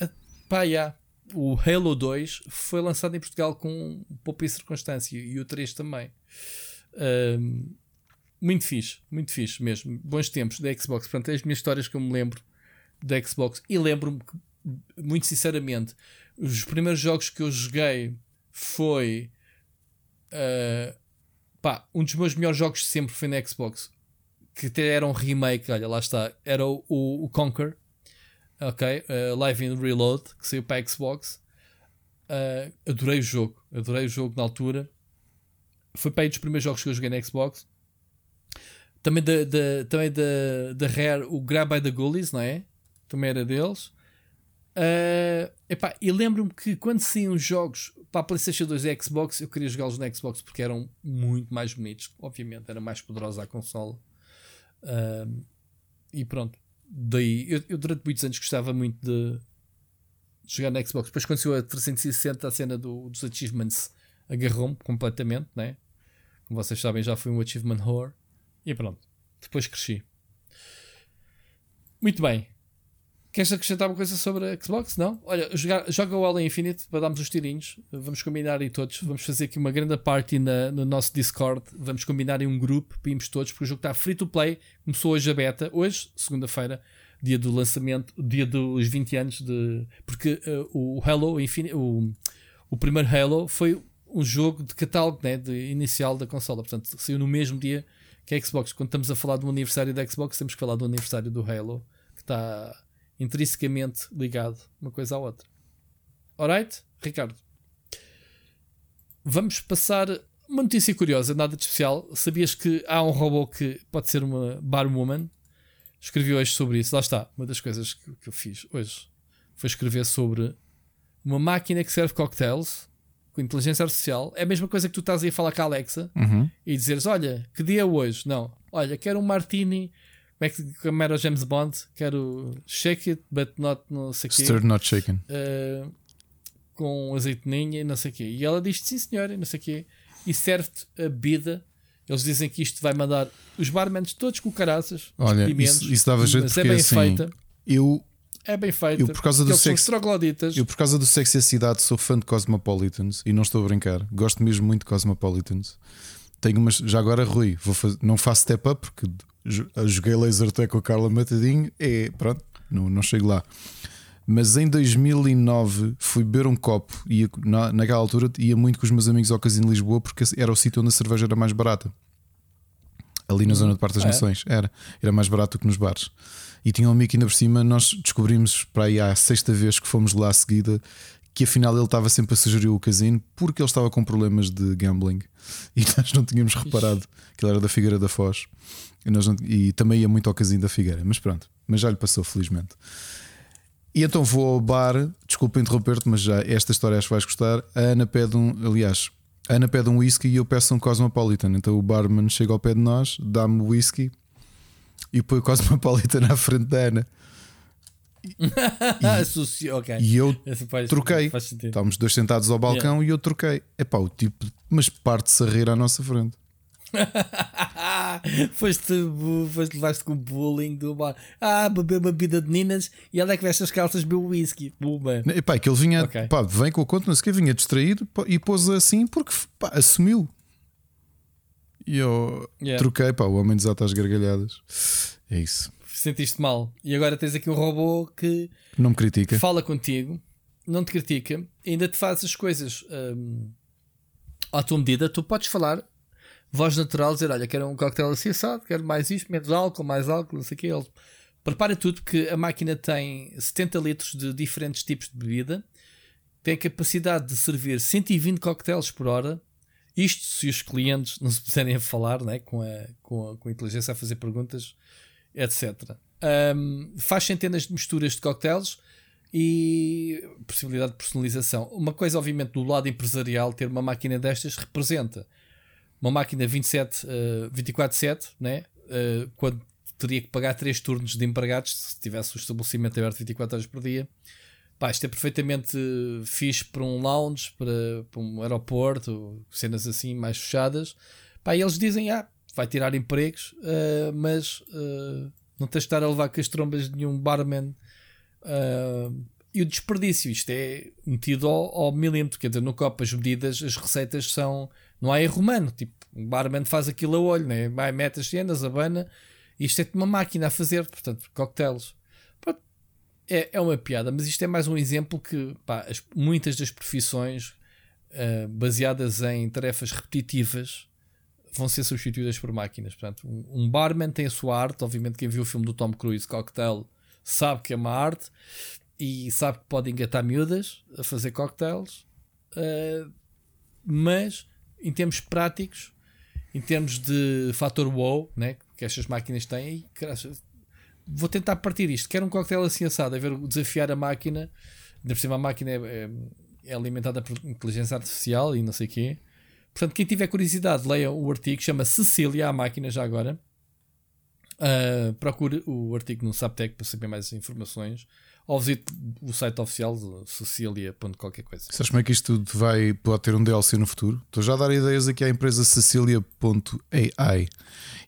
Ah, pá, já. O Halo 2 foi lançado em Portugal com pouca circunstância e o 3 também. Um, muito fixe, muito fixe mesmo. Bons tempos da Xbox. Portanto, é as minhas histórias que eu me lembro da Xbox. E lembro-me que, muito sinceramente, os primeiros jogos que eu joguei foi. Uh, pá, um dos meus melhores jogos sempre foi na Xbox. Que até era um remake, olha, lá está. Era o, o, o Conquer, ok? Uh, Live in Reload, que saiu para a Xbox. Uh, adorei o jogo, adorei o jogo na altura. Foi para aí dos primeiros jogos que eu joguei na Xbox. Também da, da, também da, da Rare, o Grab by the Ghoulies, não é? Também era deles. Uh, epá, e lembro-me que quando saíam os jogos para a PlayStation 2 e Xbox, eu queria jogá-los na Xbox porque eram muito mais bonitos. Obviamente, era mais poderosa a consola. Uh, e pronto. Daí, eu, eu, durante muitos anos gostava muito de, de jogar na Xbox. Depois, quando saiu a 360, a cena do, dos achievements agarrou-me completamente, né? Como vocês sabem, já fui um achievement whore. E pronto. Depois cresci. Muito bem. Queres acrescentar uma coisa sobre a Xbox? Não? Olha, joga, joga o Halo Infinite para darmos os tirinhos. Vamos combinar aí todos. Vamos fazer aqui uma grande party na, no nosso Discord. Vamos combinar em um grupo para irmos todos, porque o jogo está free to play. Começou hoje a beta. Hoje, segunda-feira, dia do lançamento, dia dos 20 anos de. Porque uh, o Halo Infinite, o, o primeiro Halo foi um jogo de catálogo né, de inicial da consola. Portanto, saiu no mesmo dia que a Xbox. Quando estamos a falar do aniversário da Xbox, temos que falar do aniversário do Halo, que está intrinsecamente ligado uma coisa à outra. Alright, Ricardo? Vamos passar uma notícia curiosa, nada de especial. Sabias que há um robô que pode ser uma barwoman? Escrevi hoje sobre isso. Lá está, uma das coisas que eu fiz hoje foi escrever sobre uma máquina que serve cocktails com inteligência artificial, é a mesma coisa que tu estás aí a falar com a Alexa uhum. e dizeres: Olha, que dia é hoje? Não, olha, quero um martini. Como é que como era o James Bond? Quero shake it, but not não sei quê. Stirred, not shaken. Uh, com azeitoninha e não sei o quê. E ela diz sim, senhora, e não sei o quê. E serve-te a bebida. Eles dizem que isto vai mandar os barmans todos com caraças. Olha, isso, isso dava jeito porque é bem assim, feita. Eu é bem feito. Eu por causa do sexo, eu por causa do sexo e a cidade sou fã de Cosmopolitans e não estou a brincar. Gosto mesmo muito de Cosmopolitans. Tenho umas, já agora Rui, vou fazer, não faço step up porque joguei laser até com a Carla Matadinho, é pronto, não, não chego lá. Mas em 2009 fui beber um copo e na, naquela altura ia muito com os meus amigos ao casino de Lisboa porque era o sítio onde a cerveja era mais barata. Ali na zona de Parque das ah, Nações, é? era, era mais barato que nos bares. E tinha um amigo ainda por cima nós descobrimos para aí à sexta vez que fomos lá à seguida que afinal ele estava sempre a sugerir o casino porque ele estava com problemas de gambling e nós não tínhamos reparado que ele era da Figueira da Foz e, não, e também ia muito ao casino da Figueira, mas pronto, mas já lhe passou felizmente. E então vou ao bar, desculpa interromper-te, mas já esta história acho que vais gostar. A Ana pede um, aliás, a Ana pede um whisky e eu peço um Cosmopolitan. Então o barman chega ao pé de nós, dá-me o whisky e põe o Cosmopolitan na frente da Ana. E, okay. e eu faz, troquei. Faz Estávamos dois sentados ao balcão yeah. e eu troquei. É pá, o tipo, mas parte-se a rir à nossa frente. foste, foste levaste com o bullying do bar. Ah, bebeu uma bebida de ninas e ela é que veste as calças bebeu whisky. Puma. E pá, que ele vinha, okay. pá, vem com a conta, não sei o que, vinha distraído e pôs assim porque pá, assumiu. E eu yeah. troquei, pá, o homem desata as gargalhadas. É isso. Sentiste mal. E agora tens aqui um robô que não me critica, fala contigo, não te critica, ainda te faz as coisas hum, à tua medida. Tu podes falar, voz natural, dizer: Olha, quero um coquetel assim assado, quero mais isto, menos álcool, mais álcool, não sei o que. Ele Prepara tudo porque a máquina tem 70 litros de diferentes tipos de bebida, tem a capacidade de servir 120 coquetéis por hora. Isto se os clientes não se puserem falar né, com, a, com, a, com a inteligência a fazer perguntas, etc. Um, faz centenas de misturas de coquetéis e possibilidade de personalização. Uma coisa, obviamente, do lado empresarial, ter uma máquina destas representa uma máquina 27, uh, 24-7, né? Uh, quando teria que pagar 3 turnos de empregados se tivesse o estabelecimento aberto 24 horas por dia. Pá, isto é perfeitamente fixe para um lounge, para, para um aeroporto, cenas assim mais fechadas. Pá, e eles dizem: ah, vai tirar empregos, uh, mas uh, não tens de estar a levar com as trombas de nenhum barman. Uh, e o desperdício, isto é metido ao, ao milímetro, quer dizer, no copo as medidas, as receitas são. Não há erro humano, tipo, um barman faz aquilo a olho, né? vai, mete as cenas, abana, isto é uma máquina a fazer, portanto, coquetéis. É, é uma piada, mas isto é mais um exemplo que pá, as, muitas das profissões uh, baseadas em tarefas repetitivas vão ser substituídas por máquinas. Portanto, um, um, barman tem a sua arte. Obviamente, quem viu o filme do Tom Cruise, Cocktail, sabe que é uma arte e sabe que pode engatar miúdas a fazer cocktails. Uh, mas, em termos práticos, em termos de fator wow, né, que estas máquinas têm, vou tentar partir isto. Quero um coquetel assim assado, a ver desafiar a máquina. Ainda por cima, a máquina é, é, é, alimentada por inteligência artificial e não sei o quê. Portanto, quem tiver curiosidade, leia o artigo, chama Cecília a máquina já agora. Uh, procure o artigo no Saptec para saber mais informações. Ou visite o site oficial Cecília.qualquer coisa. Sabes como é que isto tudo vai, pode ter um DLC no futuro? Estou já a dar ideias aqui à empresa Cecília.ai.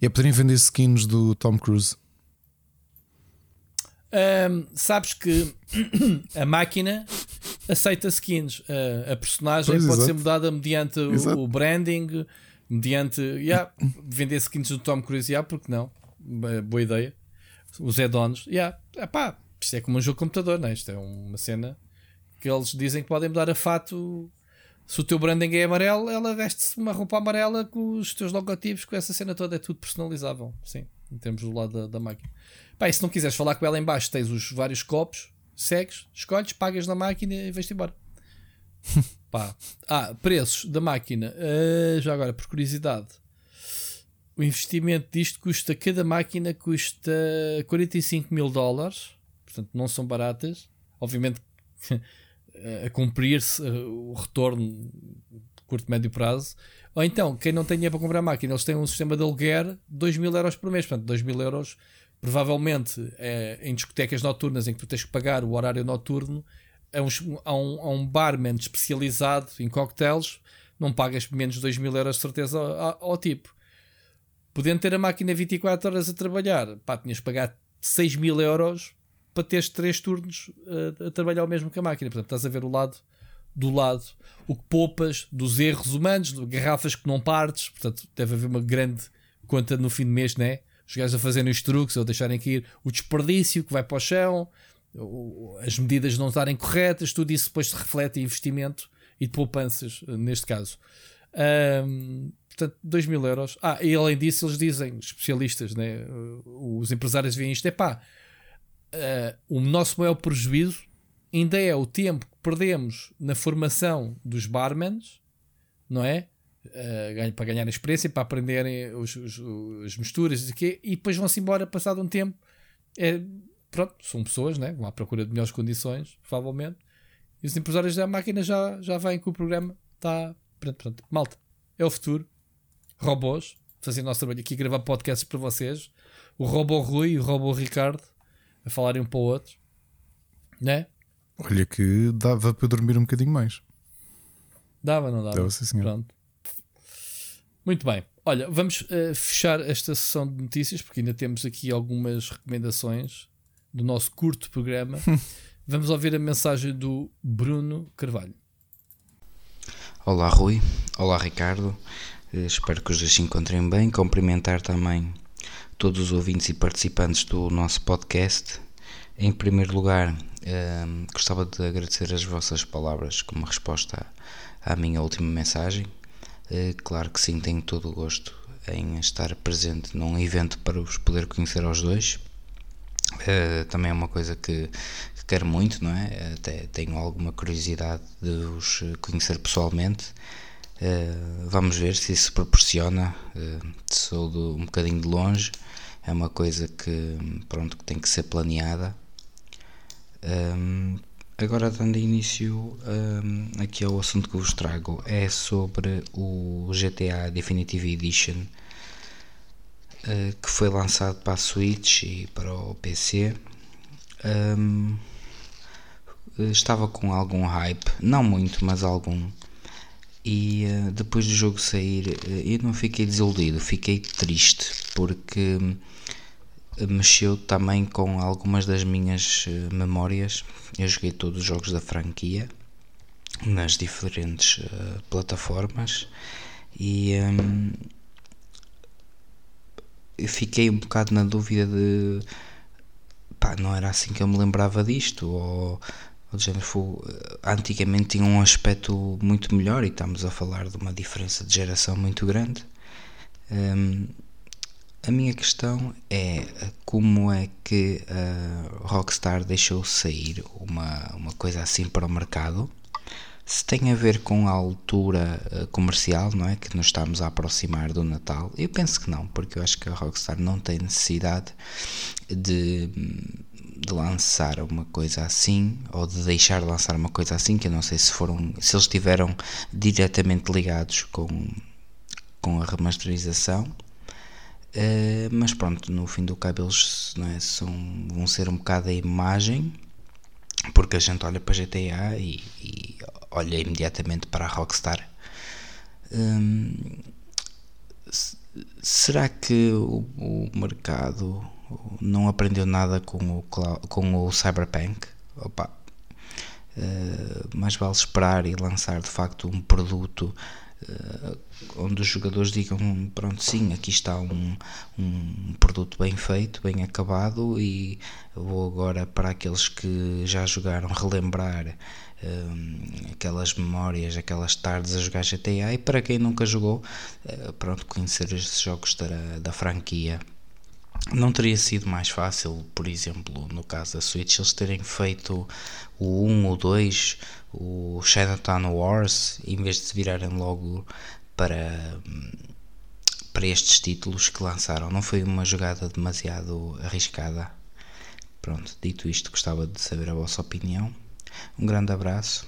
É poderem vender skins do Tom Cruise. Um, sabes que a máquina aceita skins. Uh, a personagem pois, pode exato. ser mudada mediante o, o, branding, mediante yeah, vender skins do Tom Cruise. Yeah, porque não? Boa ideia. Os add-ons. Yeah, epá, isto é como um jogo de computador, não é? Isto é uma cena que eles dizem que podem mudar a fato. Se o teu branding é amarelo, ela veste-se uma roupa amarela com os teus logotipos, com essa cena toda. É tudo personalizável. Sim, em termos do lado da, da máquina. Pá, e se não quiseres falar com ela em baixo, tens os vários copos, segues, escolhes, pagas na máquina e vais-te embora. Pá. Ah, preços da máquina. Uh, já agora, por curiosidade, o investimento disto custa, cada máquina custa 45 mil dólares, portanto não são baratas. Obviamente a cumprir-se uh, o retorno curto médio prazo. Ou então, quem não tem dinheiro para comprar máquina, eles têm um sistema de aluguer 2 mil euros por mês. Portanto, 2 mil euros provavelmente é, em discotecas noturnas em que tu tens que pagar o horário noturno, a um, a um, a um barman especializado em cocktails, não pagas menos de 2 mil euros de certeza ao, ao, tipo. Podendo ter a máquina 24 horas a trabalhar, pá, tinhas que pagar 6 mil euros para teres 3 turnos a, a trabalhar o mesmo que a máquina. Portanto, estás a ver o lado do lado, o que poupas dos erros humanos, de garrafas que não partes, portanto, deve haver uma grande conta no fim do mês, né? os gajos a fazerem os truques ou deixarem cair o desperdício que vai para o chão, as medidas não estarem corretas, tudo isso depois se reflete em investimento e de poupanças, neste caso. Um, portanto, 2 mil euros. Ah, e além disso, eles dizem, especialistas, né, os empresários veem isto: é pá, uh, o nosso maior prejuízo ainda é o tempo que perdemos na formação dos barmans, não é? uh, para ganhar experiência, para aprenderem os, os, as misturas e, quê, e depois vão-se embora passado um tempo. É, pronto, são pessoas, né? vão à procura de melhores condições, provavelmente. E os empresários da máquina já, já vêm com o programa. Está. Pronto, pronto. Malta, é o futuro. Robôs, fazendo nosso trabalho aqui, gravar podcasts para vocês. O robô Rui e o robô Ricardo a falarem um para o outro, né? Olha que dava para dormir um bocadinho mais. Dava, não dava? Dava, sim, senhor. Pronto. Muito bem. Olha, vamos uh, fechar esta sessão de notícias, porque ainda temos aqui algumas recomendações do nosso curto programa. vamos ouvir a mensagem do Bruno Carvalho. Olá, Rui. Olá, Ricardo. Uh, espero que os dois se encontrem bem. Cumprimentar também todos os ouvintes e participantes do nosso podcast. Em primeiro lugar, uh, gostava de agradecer as vossas palavras como resposta à, minha última mensagem eh, claro que sim, tenho todo o gosto em estar presente num evento para os poder conhecer aos dois. Uh, também é uma coisa que, que, quero muito, não é? Até tenho alguma curiosidade de os conhecer pessoalmente. Uh, vamos ver se isso proporciona. Uh, sou de, um bocadinho de longe, é uma coisa que, pronto, que tem que ser planeada. Um, agora, dando início um, aqui ao assunto que vos trago, é sobre o GTA Definitive Edition uh, que foi lançado para a Switch e para o PC. Um, estava com algum hype, não muito, mas algum. E uh, depois do jogo sair, uh, eu não fiquei desiludido, fiquei triste porque mexeu também com algumas das minhas memórias. Eu joguei todos os jogos da franquia nas diferentes uh, plataformas e um, eu fiquei um bocado na dúvida de pá, não era assim que eu me lembrava disto ou, ou género, foi, antigamente tinha um aspecto muito melhor e estamos a falar de uma diferença de geração muito grande um, a minha questão é como é que a Rockstar deixou sair uma, uma coisa assim para o mercado. Se tem a ver com a altura eh, comercial, não é? Que nos estamos a aproximar do Natal. Eu penso que não, porque eu acho que a Rockstar não tem necessidade de, de lançar uma coisa assim ou de deixar de lançar uma coisa assim. Que eu não sei se foram, se eles estiveram diretamente ligados com, com a remasterização Uh, mas pronto, no fim do cabo eles é, são, vão ser um bocado a imagem, porque a gente olha para GTA e, e olha imediatamente para a Rockstar. Um, será que o, o, mercado não aprendeu nada com o, com o Cyberpunk? Opa, uh, mais vale esperar e lançar de facto um produto uh, onde os jogadores digam pronto sim aqui está um, um produto bem feito bem acabado e vou agora para aqueles que já jogaram relembrar eh, aquelas memórias aquelas tardes a jogar GTA e para quem nunca jogou pronto conhecer estes jogos da, da franquia não teria sido mais fácil, por exemplo, no caso da Switch, eles terem feito o 1 ou 2 o Chinatown Wars, em vez de se virarem logo para, para estes títulos que lançaram. Não foi uma jogada demasiado arriscada. Pronto, dito isto, gostava de saber a vossa opinião. Um grande abraço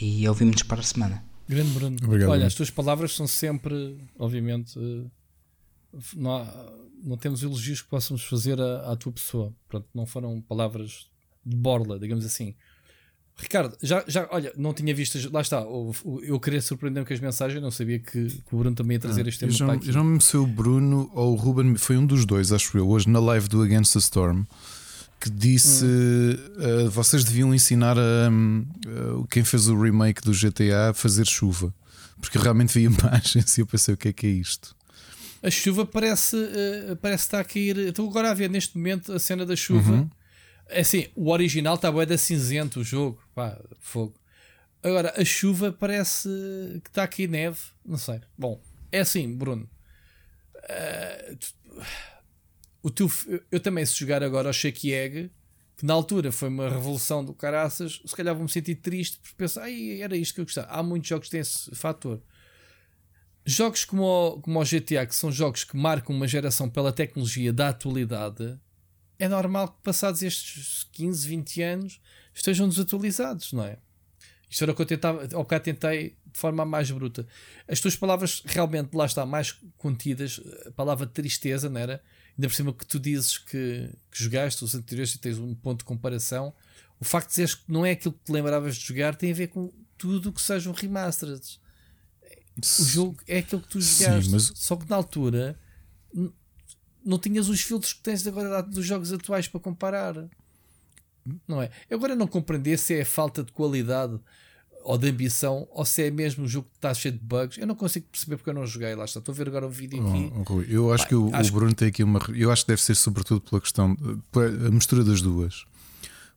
e ouvimos-nos para a semana. Grande Bruno. Obrigado, Olha, Bruno. as tuas palavras são sempre, obviamente, eh, não, há, não temos elogios que possamos fazer à, à tua pessoa. Pronto, não foram palavras de borla, digamos assim. Ricardo, já, já, olha, não tinha visto, lá está, eu queria surpreender-me com as mensagens, não sabia que, que, o Bruno também ia trazer ah, este tema já. Eu me sei o Bruno ou o Ruben, foi um dos dois, acho eu, hoje na live do Against the Storm, que disse hum. uh, vocês deviam ensinar a, uh, quem fez o remake do GTA a fazer chuva, porque realmente vi imagens e eu pensei o que é que é isto. A chuva parece, uh, parece estar a cair. Estou agora a ver neste momento a cena da chuva. Uhum é assim, o original está bué da cinzento o jogo. Pá, fogo. Agora, a chuva parece que está aqui neve. Não sei. Bom, é assim, Bruno. Uh, tu, o teu, eu também, se jogar agora ao Shake Egg, que na altura foi uma revolução do caraças, se calhar vou-me sentir triste porque penso, ai, era isto que eu gostava. Há muitos jogos que têm esse fator. Jogos como o, como o GTA, que são jogos que marcam uma geração pela tecnologia da atualidade, é normal que passados estes 15, 20 anos estejam desatualizados, não é? Isto era o que eu tentava, ao bocado tentei de forma mais bruta. As tuas palavras realmente lá está mais contidas, a palavra tristeza, não era? Ainda por cima que tu dizes que, que jogaste os anteriores e tens um ponto de comparação. O facto de dizeres que não é aquilo que te lembravas de jogar tem a ver com tudo o que sejam remastered. O jogo é aquilo que tu jogaste. Sim, mas... Só que na altura não tinhas os filtros que tens agora dos jogos atuais para comparar. Não é? Eu agora não compreender se é falta de qualidade ou de ambição ou se é mesmo um jogo que está cheio de bugs. Eu não consigo perceber porque eu não joguei. Lá está. Estou a ver agora o vídeo aqui. Oh, eu acho que o, acho o Bruno que... tem aqui uma. Eu acho que deve ser sobretudo pela questão. a mistura das duas.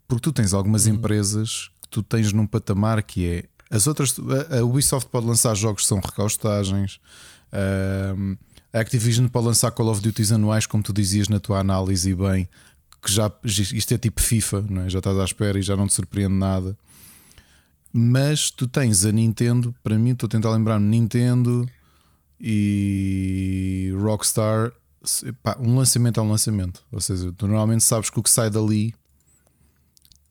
Porque tu tens algumas uhum. empresas que tu tens num patamar que é. As outras. A Ubisoft pode lançar jogos que são recaustagens. A Activision pode lançar Call of Duty anuais, como tu dizias na tua análise, e bem, que já isto é tipo FIFA, não é? já estás à espera e já não te surpreende nada. Mas tu tens a Nintendo, para mim, estou a tentar lembrar-me Nintendo e Rockstar. Um lançamento é um lançamento, ou seja, tu normalmente sabes que o que sai dali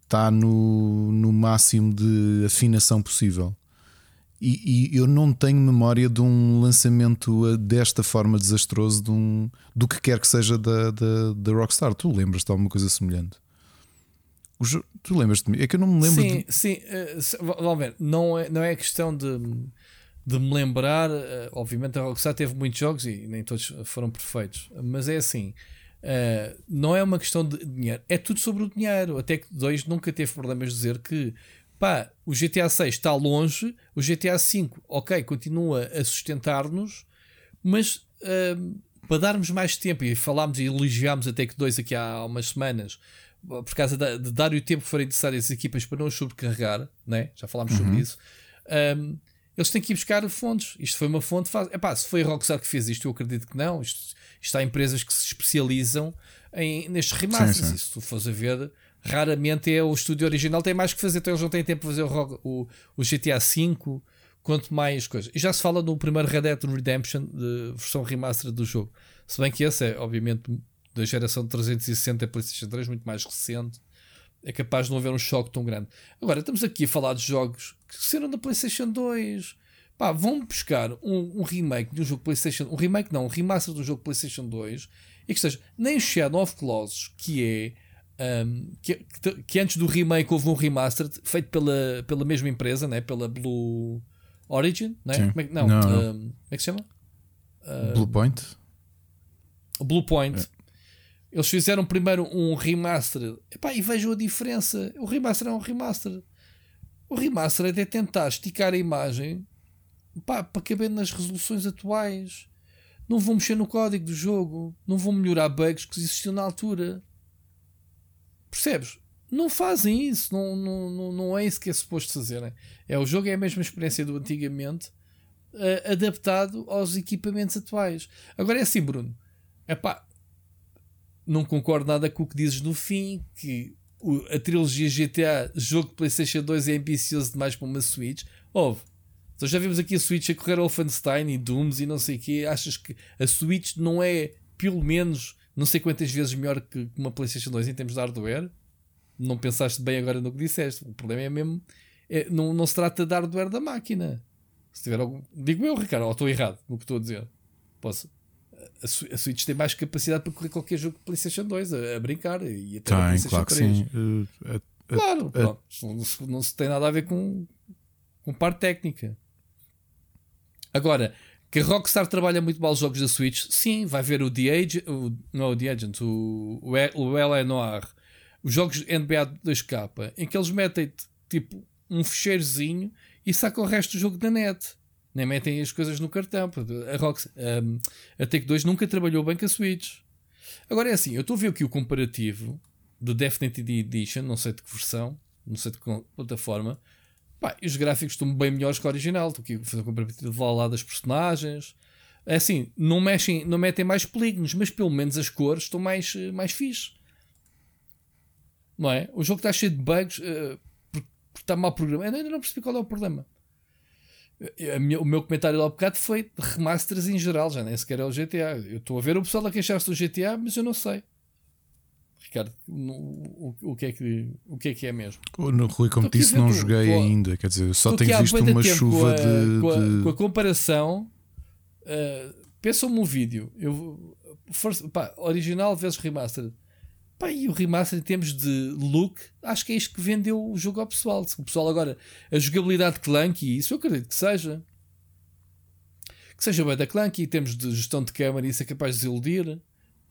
está no, no máximo de afinação possível. E, e, eu não tenho memória de um lançamento eh, desta forma desastroso de um, do que quer que seja da, da, da Rockstar. Tu lembras de alguma coisa semelhante? tu lembras de mim? É que eu não me lembro. Sim, de... sim. Uh, vamos ver. Não é, não é questão de, de me lembrar. Uh, obviamente a Rockstar teve muitos jogos e nem todos foram perfeitos. Mas é assim. Uh, não é uma questão de dinheiro, é tudo sobre o dinheiro. Até que dois nunca teve problemas de dizer que pá, o GTA 6 está longe, o GTA 5, ok, continua a sustentar-nos, mas uh, para darmos mais tempo, e falámos e elogiámos até que dois aqui há umas semanas, por causa de, de dar o tempo que forem necessárias as equipas para não sobrecarregar, né? já falámos uhum. sobre isso. Um, eles têm que ir buscar fontes. Isto foi uma fonte fácil. Epá, se foi a Rockstar que fez isto, eu acredito que não. Isto, isto há empresas que se especializam em, nestes remasters. E se tu fores a ver, raramente é o estúdio original, tem mais que fazer, então eles não têm tempo para fazer o, o, o GTA V, quanto mais coisas. E já se fala no primeiro Red Dead Redemption, de versão remaster do jogo. Se bem que esse é, obviamente, da geração de 360 e PlayStation 3, muito mais recente. É capaz de não haver um choque tão grande. Agora, estamos aqui a falar de jogos que saíram da PlayStation 2. Pá, vão buscar um, um, remake de um jogo PlayStation. Um remake não, um remaster do jogo PlayStation 2 e que esteja nem o Shadow of Colossus, que é um, que, que, antes do remake houve um remaster feito pela, pela mesma empresa, né? pela Blue Origin, né? Como é, não, não. Um, como é que se chama? Blue Point. Blue Point. É. Eles fizeram primeiro um remaster Epá, e vejam a diferença. O remaster é um remaster. O remaster é de tentar esticar a imagem para caber nas resoluções atuais. Não vão mexer no código do jogo, não vão melhorar bugs que existiam na altura. Percebes? Não fazem isso, não, não, não, é isso que é suposto fazerem. É o jogo é a mesma experiência do antigamente, uh, adaptado aos equipamentos atuais. Agora é assim, Bruno. Epá, não concordo nada com o que dizes no fim, que a trilogia GTA, jogo de PlayStation 2 é ambicioso demais para uma Switch. Houve. Então já vimos aqui a Switch a correr Wolfenstein e Dooms e não sei o quê. Achas que a Switch não é, pelo menos, não sei quantas vezes melhor que uma PlayStation 2 em termos de hardware. Não pensaste bem agora no que disseste. O problema é mesmo. É, não, não se trata de hardware da máquina. Se tiver algum. Digo eu, Ricardo, ou estou errado no que estou a dizer. Posso. A, a Switch tem mais capacidade para correr qualquer jogo de PlayStation 2 a, a brincar e até tem, claro 3. que sim. Uh, uh, claro, uh, não, se, não se tem nada a ver com, com parte técnica. Agora, que a Rockstar trabalha muito mal os jogos da Switch, sim, vai ver o The Agent, o, não o The Agent, o, o L.A. Noir, os jogos NBA 2K, em que eles metem tipo um fecheirozinho e sacam o resto do jogo da net. Nem metem as coisas no cartão. A, Rockstar, um, a Take 2 nunca trabalhou bem com a Switch. Agora é assim, eu estou a ver aqui o comparativo do Definitive Edition, não sei de que versão, não sei de que plataforma, Pá, e os gráficos estão bem melhores que o original. Estou aqui a fazer um comparativo lá das personagens. É assim, não, mexem, não metem mais polígonos, mas pelo menos as cores estão mais, mais fixe. Não é? O jogo está cheio de bugs uh, porque, está mal programado. Eu ainda não percebi qual é o problema. Minha, o meu comentário lá ao bocado foi remasters em geral, já nem sequer é o GTA. Eu estou a ver o pessoal a queixar-se do GTA, mas eu não sei. Ricardo, o, o, que é que, o que é que é mesmo? No Rui, como disse, não joguei ainda. Quer dizer, só tenho visto uma chuva com a, de, com, a, de... com a comparação. Uh, Pensa-me um vídeo. Eu, first, pá, original versus remastered. Pá, e o remaster em termos de look, acho que é isto que vendeu o jogo ao pessoal. O pessoal agora, a jogabilidade clunky, isso eu acredito que seja. Que seja bem da clunky em termos de gestão de câmera, isso é capaz de desiludir.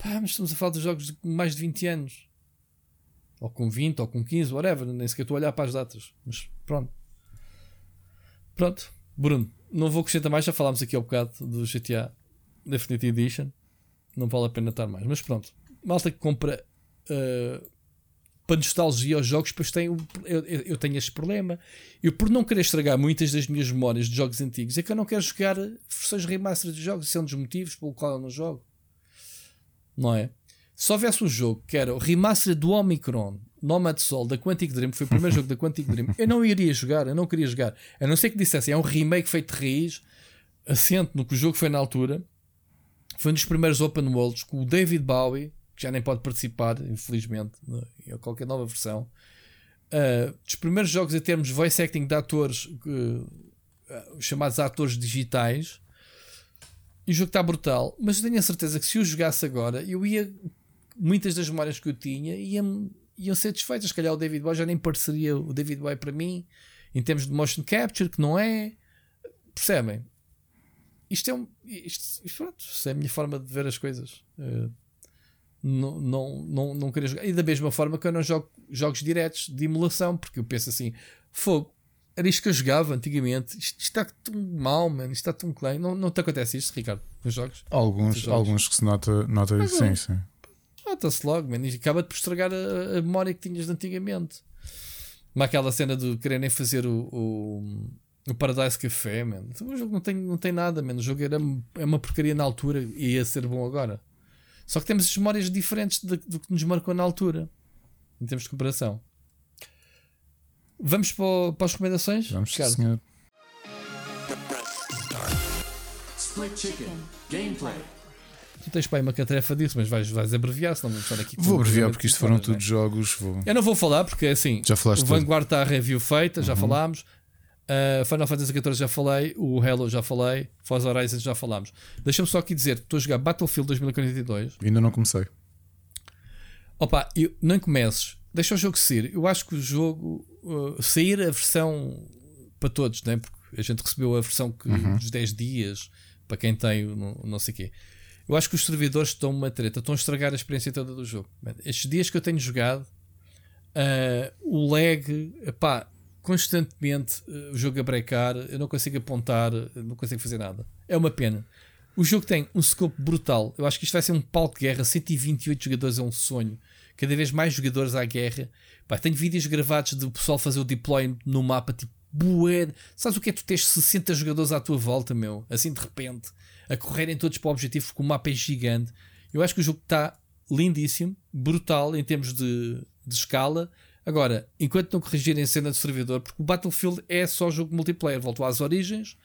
Pá, mas estamos a falar de jogos de mais de 20 anos. Ou com 20, ou com 15, whatever. Nem sequer estou a olhar para as datas. Mas pronto. Pronto. Bruno, não vou acrescentar mais. Já falámos aqui ao bocado do GTA Definitive Edition. Não vale a pena estar mais. Mas pronto. Malta que compra uh, para nostalgia aos jogos, depois tem, eu, eu, tenho este problema. Eu, por não querer estragar muitas das minhas memórias de jogos antigos, é que eu não quero jogar versões remaster de jogos. Isso é um dos motivos pelo qual eu não jogo não é? Se houvesse um jogo que era o remaster do Omicron, Nomad Soul, da Quantic Dream, que foi o primeiro jogo da Quantic Dream, eu não iria jogar, eu não queria jogar. A não ser que dissessem, é um remake feito de raiz, assente no que o jogo foi na altura. Foi um dos primeiros open worlds com o David Bowie, que já nem pode participar, infelizmente, em qualquer nova versão. Uh, dos primeiros jogos em termos de voice acting de atores, uh, chamados atores digitais. E o jogo está brutal, mas eu tenho a certeza que se eu jogasse agora, eu ia. Muitas das memórias que eu tinha iam, iam ser desfeitas. Se calhar o David Boy já nem pareceria o David Boy para mim, em termos de motion capture, que não é. Percebem? Isto é um. Isto, isto, pronto, é a minha forma de ver as coisas. Uh, não, não, não, não queria jogar. E da mesma forma que eu não jogo jogos diretos de emulação, porque eu penso assim: fogo, era isto que eu jogava antigamente. Isto, está tão mal, mano. Isto está tão klein. Não, não te acontece isto, Ricardo, nos jogos? Alguns, jogos? alguns que se nota, nota Mas, sim, sim. Nota-se logo, mano. E acaba-te por estragar a, a, memória que tinhas de antigamente. Mas aquela cena de quererem fazer o, o, o Paradise Café, mano. Então, o jogo não tem, não tem nada, mano. O jogo era, é uma porcaria na altura e ia ser bom agora. Só que temos memórias diferentes do, do que nos marcou na altura, em termos de comparação. Vamos para, para as recomendações? Vamos, Ricardo? senhor. Split Chicken Gameplay. Tu tens para aí uma catrefa disso, mas vais, vais abreviar, senão vamos estar aqui. Vou abreviar porque isto foram todos é? jogos. Vou... Eu não vou falar porque assim. Já falaste o Vanguard está a review feita, já uhum. falámos. Uh, Final Fantasy XIV já falei, o Halo já falei, Forza Horizon já falámos. Deixa-me só aqui dizer: estou a jogar Battlefield 2042. Ainda não comecei. Opa, eu, não comeces, deixa o jogo sair. Eu acho que o jogo uh, sair a versão para todos, né? porque a gente recebeu a versão que, uhum. dos 10 dias para quem tem não, não sei o quê. Eu acho que os servidores estão uma treta, estão a estragar a experiência toda do jogo. Estes dias que eu tenho jogado, uh, o lag, epá, constantemente uh, o jogo a brecar, eu não consigo apontar, não consigo fazer nada. É uma pena. O jogo tem um scope brutal. Eu acho que isto vai ser um palco de guerra. 128 jogadores é um sonho. Cada vez mais jogadores à guerra. Pá, tenho vídeos gravados do pessoal fazer o deploy no mapa, tipo, bué. Sabes o que é tu tens 60 jogadores à tua volta, meu? Assim de repente, a correrem todos para o objetivo, porque o mapa é gigante. Eu acho que o jogo está lindíssimo, brutal em termos de, de escala. Agora, enquanto não corrigirem a cena do servidor, porque o Battlefield é só jogo multiplayer, voltou às origens,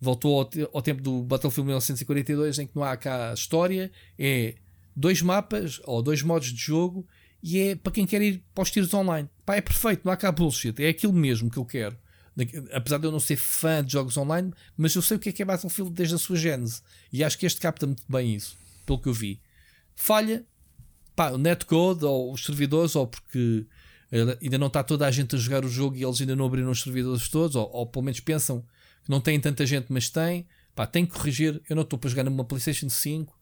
voltou ao, ao, tempo do Battlefield 1942, em que não há cá história, é dois mapas ou dois modos de jogo e é para quem quer ir para os tiros online. Pá, é perfeito, não há cá bullshit, é aquilo mesmo que eu quero. Apesar de eu não ser fã de jogos online, mas eu sei o que é que é Battlefield desde a sua gênese e acho que este capta muito bem isso, pelo que eu vi. Falha, pá, o netcode ou os servidores, ou porque ainda não está toda a gente a jogar o jogo e eles ainda não abriram os servidores todos, ou, ou pelo menos pensam que não têm tanta gente, mas têm. Pá, tem que corrigir. Eu não estou para jogar numa PlayStation 5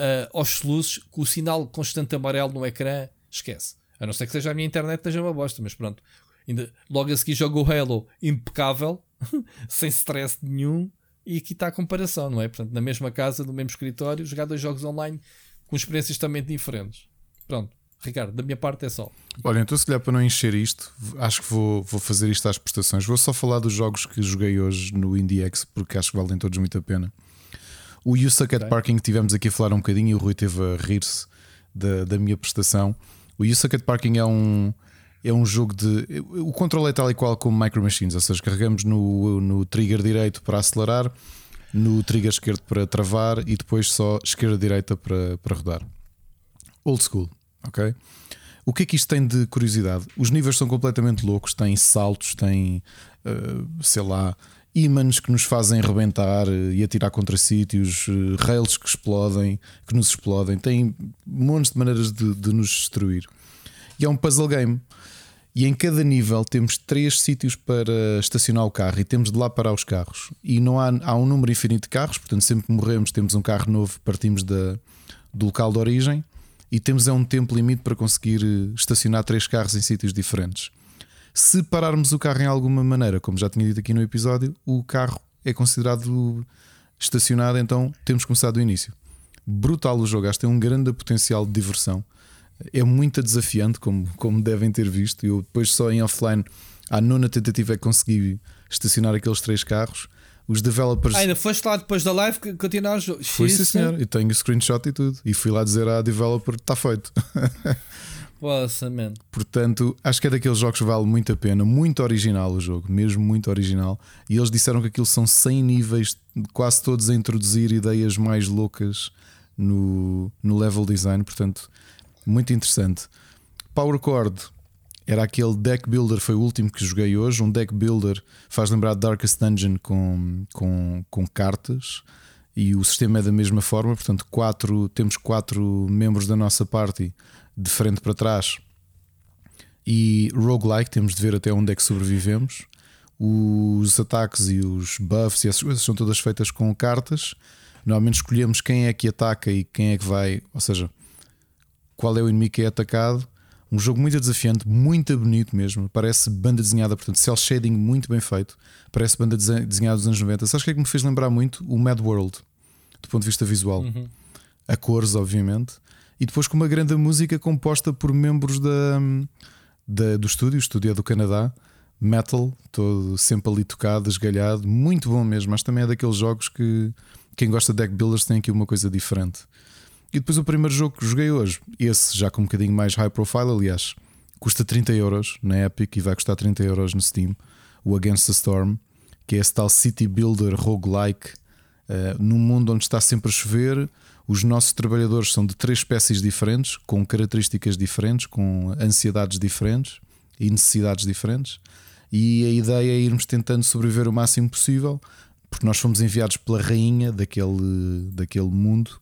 uh, aos luzes com o sinal constante amarelo no ecrã. Esquece. A não ser que seja a minha internet, esteja uma bosta, mas pronto. Ainda, logo a seguir jogo o Halo impecável, sem stress nenhum, e aqui está a comparação, não é? Portanto, na mesma casa, no mesmo escritório, jogar dois jogos online com experiências também diferentes. Pronto. Ricardo, da minha parte é só. Olha, então se calhar para não encher isto, acho que vou, vou fazer isto às prestações. Vou só falar dos jogos que joguei hoje no IndieX, porque acho que valem todos muito a pena. O You Suck at Parking tivemos aqui a falar um bocadinho e o Rui teve a rir-se da, da minha prestação. O You Suck at Parking é um, é um jogo de. O controle é tal e qual como Micro Machines, ou seja, carregamos no, no trigger direito para acelerar, no trigger esquerdo para travar e depois só esquerda-direita para, para rodar. Old school ok? O que é que isto tem de curiosidade? Os níveis são completamente loucos, têm saltos, têm, uh, sei lá, ímãs que nos fazem rebentar uh, e atirar contra sítios, uh, rails que explodem, que nos explodem, tem montes de maneiras de, de nos destruir. E é um puzzle game. E em cada nível temos três sítios para estacionar o carro e temos de lá parar os carros. E não há, há um número infinito de carros, portanto, sempre que morremos, temos um carro novo, partimos da, do local de origem e temos é um tempo limite para conseguir eh, estacionar três carros em sítios diferentes. Se pararmos o carro em alguma maneira, como já tinha dito aqui no episódio, o carro é considerado estacionado, então temos que começar do início. Brutal o jogo, acho que tem um grande potencial de diversão. É muito desafiante, como, como devem ter visto. Eu depois só em offline, à nona tentativa é que consegui estacionar aqueles três carros. os developers. Ah, ainda foste lá depois da live continuar o jogo. Foi sim, senhor. E tenho o screenshot e tudo. E fui lá dizer à developer: está feito. Poxa, man. Portanto, acho que é daqueles jogos que vale muito a pena. Muito original o jogo, mesmo muito original. E eles disseram que aquilo são 100 níveis, quase todos a introduzir ideias mais loucas no, no level design. Portanto, muito interessante. Power Chord era aquele deck builder, foi o último que joguei hoje. Um deck builder faz lembrar Darkest Dungeon com, com, com cartas. E o sistema é da mesma forma, portanto, quatro, temos quatro membros da nossa party de frente para trás. E roguelike, temos de ver até onde é que sobrevivemos. Os ataques e os buffs e essas coisas são todas feitas com cartas. Normalmente escolhemos quem é que ataca e quem é que vai, ou seja, qual é o inimigo que é atacado. Um jogo muito desafiante, muito bonito mesmo. Parece banda desenhada, portanto, cel shading muito bem feito. Parece banda desenhada dos anos 90. Sabes o que é que me fez lembrar muito? O Mad World, do ponto de vista visual. Uhum. A cores, obviamente e depois com uma grande música composta por membros da, da do estúdio, o estúdio é do Canadá, metal, todo sempre ali tocado, esgalhado, muito bom mesmo, mas também é daqueles jogos que quem gosta de deck builders tem aqui uma coisa diferente. E depois o primeiro jogo que joguei hoje, esse já com um bocadinho mais high profile, aliás, custa 30 euros na Epic e vai custar 30 euros no Steam, o Against the Storm, que é esse tal city builder roguelike, uh, num mundo onde está sempre a chover os nossos trabalhadores são de três espécies diferentes, com características diferentes, com ansiedades diferentes e necessidades diferentes. E a ideia é irmos tentando sobreviver o máximo possível, porque nós fomos enviados pela rainha daquele, daquele mundo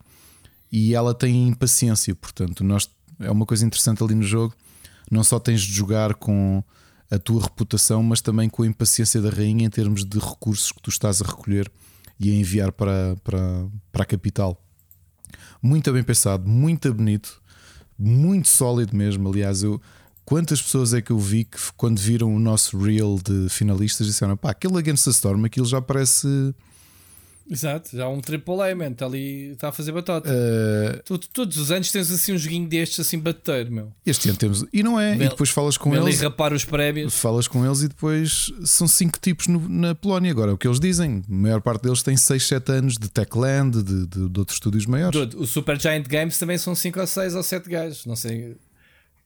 e ela tem impaciência. Portanto, nós, é uma coisa interessante ali no jogo. Não só tens de jogar com a tua reputação, mas também com a impaciência da rainha em termos de recursos que tu estás a recolher e a enviar para, para, para a capital muito bem pensado, muito bonito, muito sólido mesmo. Aliás, eu, quantas pessoas é que eu vi que quando viram o nosso reel de finalistas disseram pá, aquele Against the Storm, aquilo já parece Exato, já um triple A, man, está ali, está a fazer batata. Uh... Tu, tu, todos os anos tens assim um joguinho destes assim bater, meu. Este ano temos, e não é, e depois falas com eles. e rapar os prémios. Falas com eles e depois são cinco tipos no, na Polónia. Agora, o que eles dizem, a maior parte deles tem 6, 7 anos de Techland, de, de, de outros estúdios maiores. Dude, o Super Giant Games também são 5 ou 6 ou 7 gajos, não sei.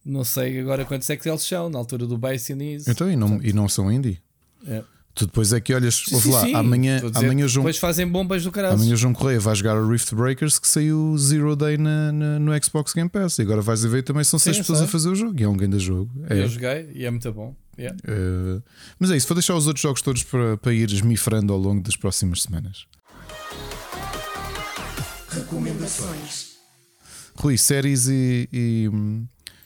Não sei agora quantos é que eles são, na altura do Bastionese. Então, e não, e não são indie? É. Tu depois é que olhas, ouve lá, sim, amanhã, amanhã João, depois fazem bombas do caralho. Amanhã João Correia vai jogar o Rift Breakers que saiu Zero Day na, na, no Xbox Game Pass. E agora vais a ver também são seis pessoas sei. a fazer o jogo. E é um grande jogo. É. Eu joguei e é muito bom. Yeah. Uh, mas é isso, vou deixar os outros jogos todos para, para ires mifrando ao longo das próximas semanas. Recomendações. Rui, séries e, e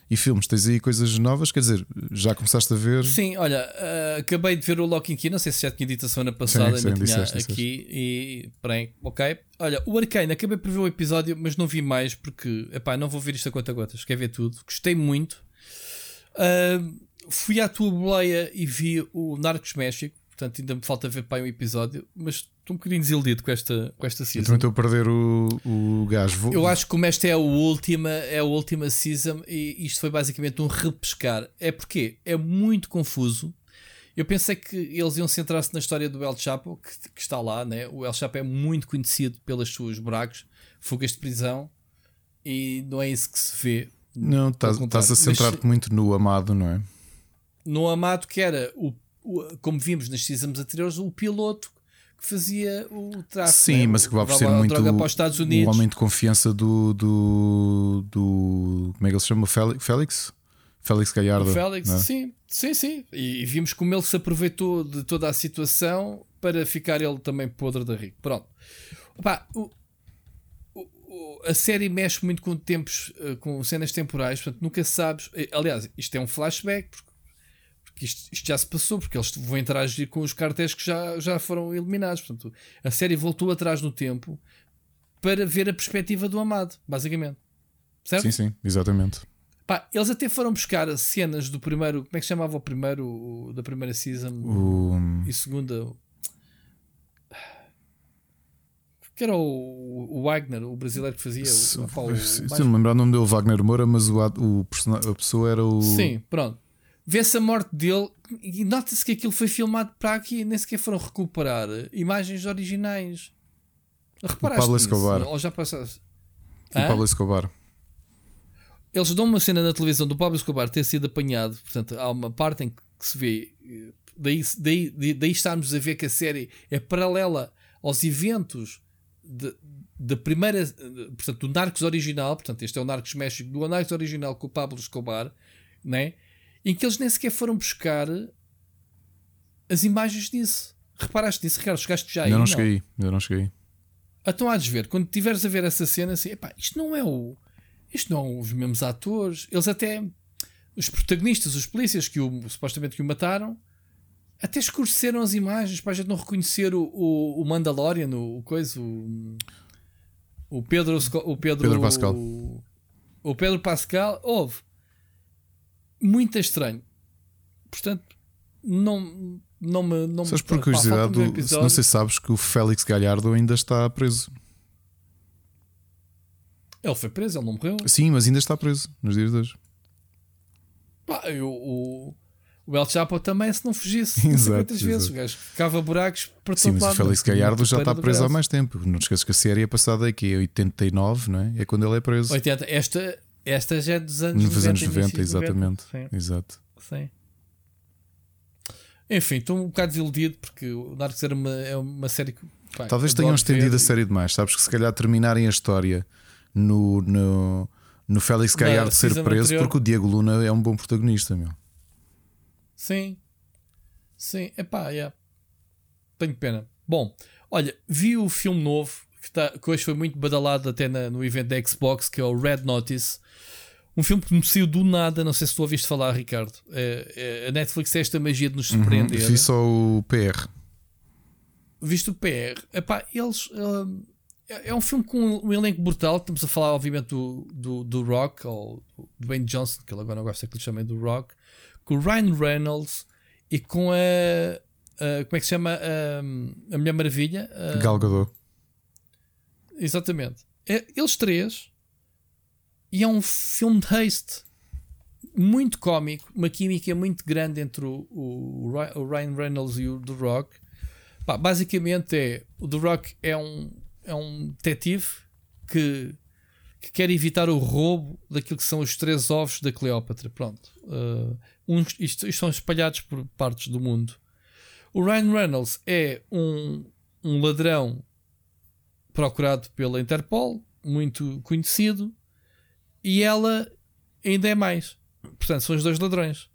e filmes, tens aí coisas novas? Quer dizer, já começaste a ver? Sim, olha, uh, acabei de ver o Lock and Key, não sei se já tinha dito a semana passada, sim, ainda sim, tinha disseste, aqui disseste. e porém, ok. Olha, o Arcane, acabei por ver o episódio, mas não vi mais porque, epá, não vou ver isto a conta gotas, quer ver tudo. Gostei muito. Uh, fui à tua boleia e vi o Narcos México, portanto ainda me falta ver para um episódio, mas estou um bocadinho desiludido com esta, com esta season. Eu também estou a perder o, o gás. Vou... Eu acho que como esta é a última, é a última season e isto foi basicamente um repescar. É porque é muito confuso. Eu pensei que eles iam centrar-se na história do El Chapo, que, que, está lá, né? O El Chapo é muito conhecido pelas suas buracos, fugas de prisão, e não é isso que se vê. Não, estás, estás a centrar-te muito no Amado, não é? No Amado, que era, o, o, como vimos nas seasons anteriores, o piloto que fazia o tráfico. Sim, né? mas que vai ser muito para os Estados Unidos. o homem de confiança do, do, do. Como é que ele se chama? Félix? Félix Gallardo. Félix, é? sim, sim, sim. E, e, vimos como ele se aproveitou de toda a situação para ficar ele também podre da rico. Pronto. Opa, o, o, a série mexe muito com tempos, eh, com cenas temporais, portanto nunca sabes. Eh, aliás, isto é um flashback, porque que isto, isto, já se passou, porque eles vão interagir com os cartéis que já, já foram eliminados. Portanto, a série voltou atrás no tempo para ver a perspectiva do amado, basicamente. Certo? Sim, sim, exatamente. Pá, eles até foram buscar cenas do primeiro. Como é que chamava o primeiro? O, da primeira season o... e segunda. Que era o, o Wagner, o brasileiro que fazia. Se, o, o, se, mais... não me lembrar o nome dele, Wagner Moura, mas o, o, a pessoa era o. Sim, pronto vê-se a morte dele e nota-se que aquilo foi filmado para aqui, nem sequer foram recuperar imagens originais. Reparaste Pablo nisso? Escobar. Ou já passaste? O Hã? Pablo Escobar. Eles dão uma cena na televisão do Pablo Escobar ter sido apanhado. Portanto, há uma parte em que se vê. Daí, daí, daí, estarmos a ver que a série é paralela aos eventos da primeira. Portanto, do Narcos original. Portanto, este é o Narcos México. Do Narcos original com o Pablo Escobar. Né? Em que eles nem sequer foram buscar as imagens disso. Reparaste nisso, Ricardo? Chegaste já aí? Ainda não Não. cheguei. Ainda não cheguei. Então há de ver, quando tiveres a ver essa cena, assim, epá, isto não é o. Isto não são os mesmos atores. Eles até. Os protagonistas, os polícias que o, supostamente que o mataram, até escureceram as imagens para a gente não reconhecer o, o, o Mandalorian, o, o coisa, o, o Pedro. O Pedro, Pedro Pascal. O, o Pedro Pascal. Houve. Muito estranho. Portanto, não, não me. Não me- Sabes por pá, curiosidade, o- episódio. não sei se sabes que o Félix Galhardo ainda está preso. Ele foi preso, ele não morreu. Sim, mas ainda está preso nos dias de hoje. Pá, eu- o, o El Chapo também, se não fugisse, Exato, quantas vezes, o gajo cava buracos para Sim, mas o lado, Félix não é? Galhardo já está preso há mais tempo. Não te esqueças que a série é passada aqui em 89, não é? É quando ele é preso. 80. Esta, esta já é dos anos Nos 90. anos 90, início de exatamente. 90. Exato. Sim, sim. Enfim, estou um bocado desiludido porque o Narcos era uma, é uma série que. pá, Talvez tenham estendido ver a série demais. Sabes que se calhar terminarem a história no, no, no Félix Na Galhardo ser preso, anterior. porque o Diego Luna é um bom protagonista, meu. Sim. Sim, epá, yeah. tenho pena. Bom, olha, vi o filme novo que, tá, que hoje foi muito badalado até na- no evento da Xbox, que é o Red Notice. Um filme que me saiu do nada, não sei se tu ouviste falar, Ricardo. É, é, a Netflix tem esta magia de nos surpreender. Uhum. Vi só o PR. Visto o PR, epá, eles. hum, é é um filme com um elenco brutal. Estamos a falar, obviamente, do, do, do Rock, ou do Dwayne Johnson, que ele agora não gosta que lhe chamem do Rock, com o Ryan Reynolds e com a. a- como é que se chama? A, a Mulher Maravilha. a- Gal Gadot. Exatamente. É, eles três. E é um filme de haste. Muito cómico. Uma química muito grande entre o, o, o Ryan Reynolds e o The Rock. Pá, basicamente é. O The Rock é um, é um detetive que, que quer evitar o roubo daquilo que são os três ovos da Cleópatra. Pronto. Uh, uns, isto, isto são espalhados por partes do mundo. O Ryan Reynolds é um, um ladrão procurado pela Interpol, muito conhecido, e ela ainda é mais. Portanto, são os dois ladrões.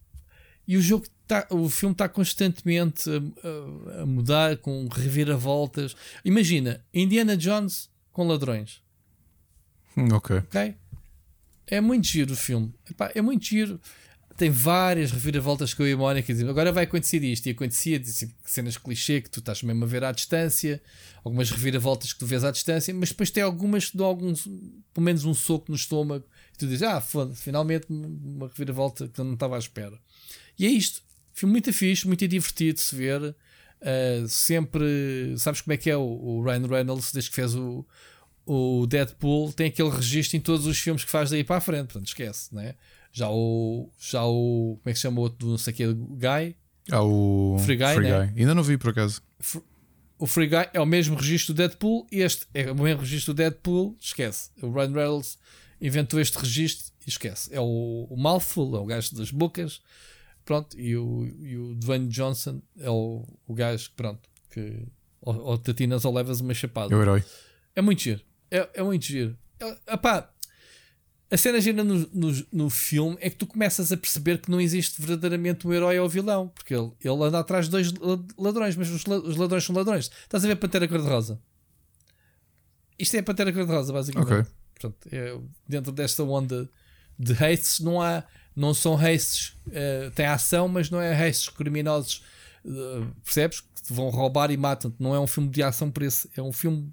E o jogo tá, o filme está constantemente a, a- a mudar com reviravoltas. Imagina, Indiana Jones com ladrões, Hum, Ok. ok? É muito giro o filme. Epá, é muito giro. Tem várias reviravoltas com a Mónica dizem agora vai acontecer isto. E acontecia cenas clichê que tu estás mesmo a ver à distância, algumas reviravoltas que tu vês à distância, mas depois tem algumas que dão pelo menos um soco no estômago. E tu dizes, ah, finalmente uma reviravolta que eu não estava à espera. E é isto. Filme muito fixe, muito divertido de se ver. Uh, sempre, sabes como é que é o, o Ryan Reynolds, desde que fez o, o Deadpool, tem aquele registro em todos os filmes que faz daí para a frente, portanto esquece, né? Já o, já o, como é que se chama o outro, do não sei o que, Guy, Há o Free Guy, né? Ainda não vi por acaso. o Free Guy é o mesmo registro do Deadpool e este é o mesmo registro do Deadpool, esquece. O Ryan Reynolds inventou este registro e esquece. É o, o Mouthful, é o gajo das bocas, pronto, e o, e o Dwayne Johnson é o, o gajo pronto, que ou, ou tatinas ou levas uma chapada. É o herói. É muito giro. É, é muito giro. É, epá, a cena gira no, no, no filme é que tu começas a perceber que não existe verdadeiramente um herói ou vilão, porque ele, ele anda atrás de dois la- ladrões, mas os, la- os ladrões são ladrões. Estás a ver Pantera Cor-de-Rosa? Isto é Pantera Cor-de-Rosa, basicamente. Ok. Portanto, é, dentro desta onda de hastes, não há, não são hastes, eh, tem ação, mas não é hastes criminosos, eh, percebes? Que te vão roubar e matam-te. Não é um filme de ação por esse, é um filme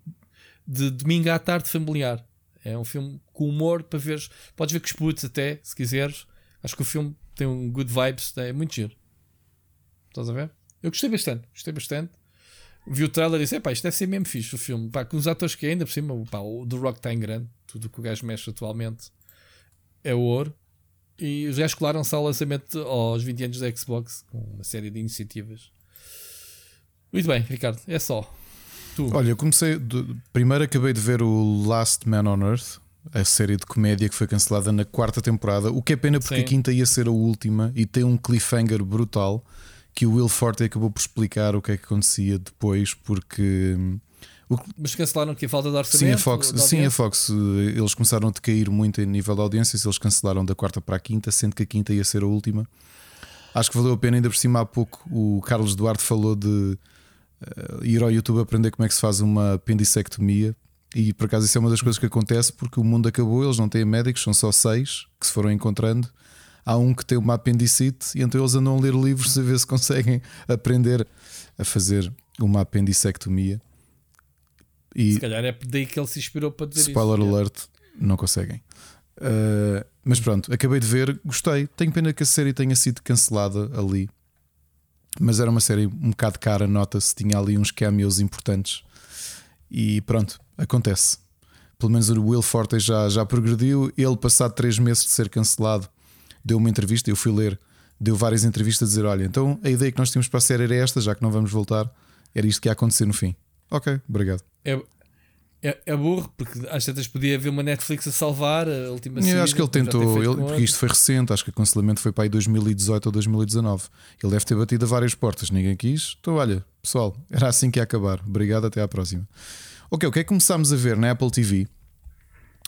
de domingo à tarde familiar. É um filme com humor para veres. Podes ver com os putos até, se quiseres. Acho que o filme tem um good vibes, é muito giro. Estás a ver? Eu gostei bastante, gostei bastante. Vi o trailer e disse: pá, isto deve ser mesmo fixe o filme. Pá, com os atores que é, ainda por cima, pá, o The Rock está em grande. Tudo o que o gajo mexe atualmente é ouro. E os gajos colaram-se ao lançamento aos 20 anos da Xbox com uma série de iniciativas. Muito bem, Ricardo, é só. Tu. Olha, eu comecei. De, primeiro acabei de ver o Last Man on Earth, a série de comédia que foi cancelada na quarta temporada. O que é pena porque Sim. a quinta ia ser a última e tem um cliffhanger brutal que o Will Forte acabou por explicar o que é que acontecia depois, porque. hum, Mas cancelaram que a falta de orçamento? Sim, a Fox, sim, a? Fox, eh, eles começaram a decair muito em nível de audiências, eles cancelaram da quarta para a quinta, sendo que a quinta ia ser a última. Acho que valeu a pena, ainda por cima há pouco o Carlos Duarte falou de ir ao YouTube aprender como é que se faz uma apendicectomia. E por acaso isso é uma das coisas que acontece porque o mundo acabou, eles não têm médicos, são só seis que se foram encontrando. Há um que tem uma apendicite e então eles andam a ler livros a ver se conseguem aprender a fazer uma apendicectomia. E, Se calhar é daí que ele se inspirou para dizer Spoiler isso. alert, não conseguem. Uh, mas pronto, acabei de ver, gostei. Tenho pena que a série tenha sido cancelada ali. Mas era uma série um bocado cara, nota-se, tinha ali uns cameos importantes. E pronto, acontece. Pelo menos o Will Forte já, já progrediu. Ele, passado três meses de ser cancelado, deu uma entrevista. Eu fui ler, deu várias entrevistas a dizer: Olha, então a ideia que nós tínhamos para a série era esta, já que não vamos voltar, era isto que ia acontecer no fim. Ok, obrigado. É, é, é burro, porque às tantas podia haver uma Netflix a salvar a última Eu acho que ele tentou, ele- porque isto foi recente, acho que o cancelamento foi para aí 2018 ou 2019. Ele deve ter batido a várias portas, ninguém quis. Então, olha, pessoal, era assim que ia acabar. Obrigado, até à próxima. Ok, o que é que começámos a ver na Apple TV?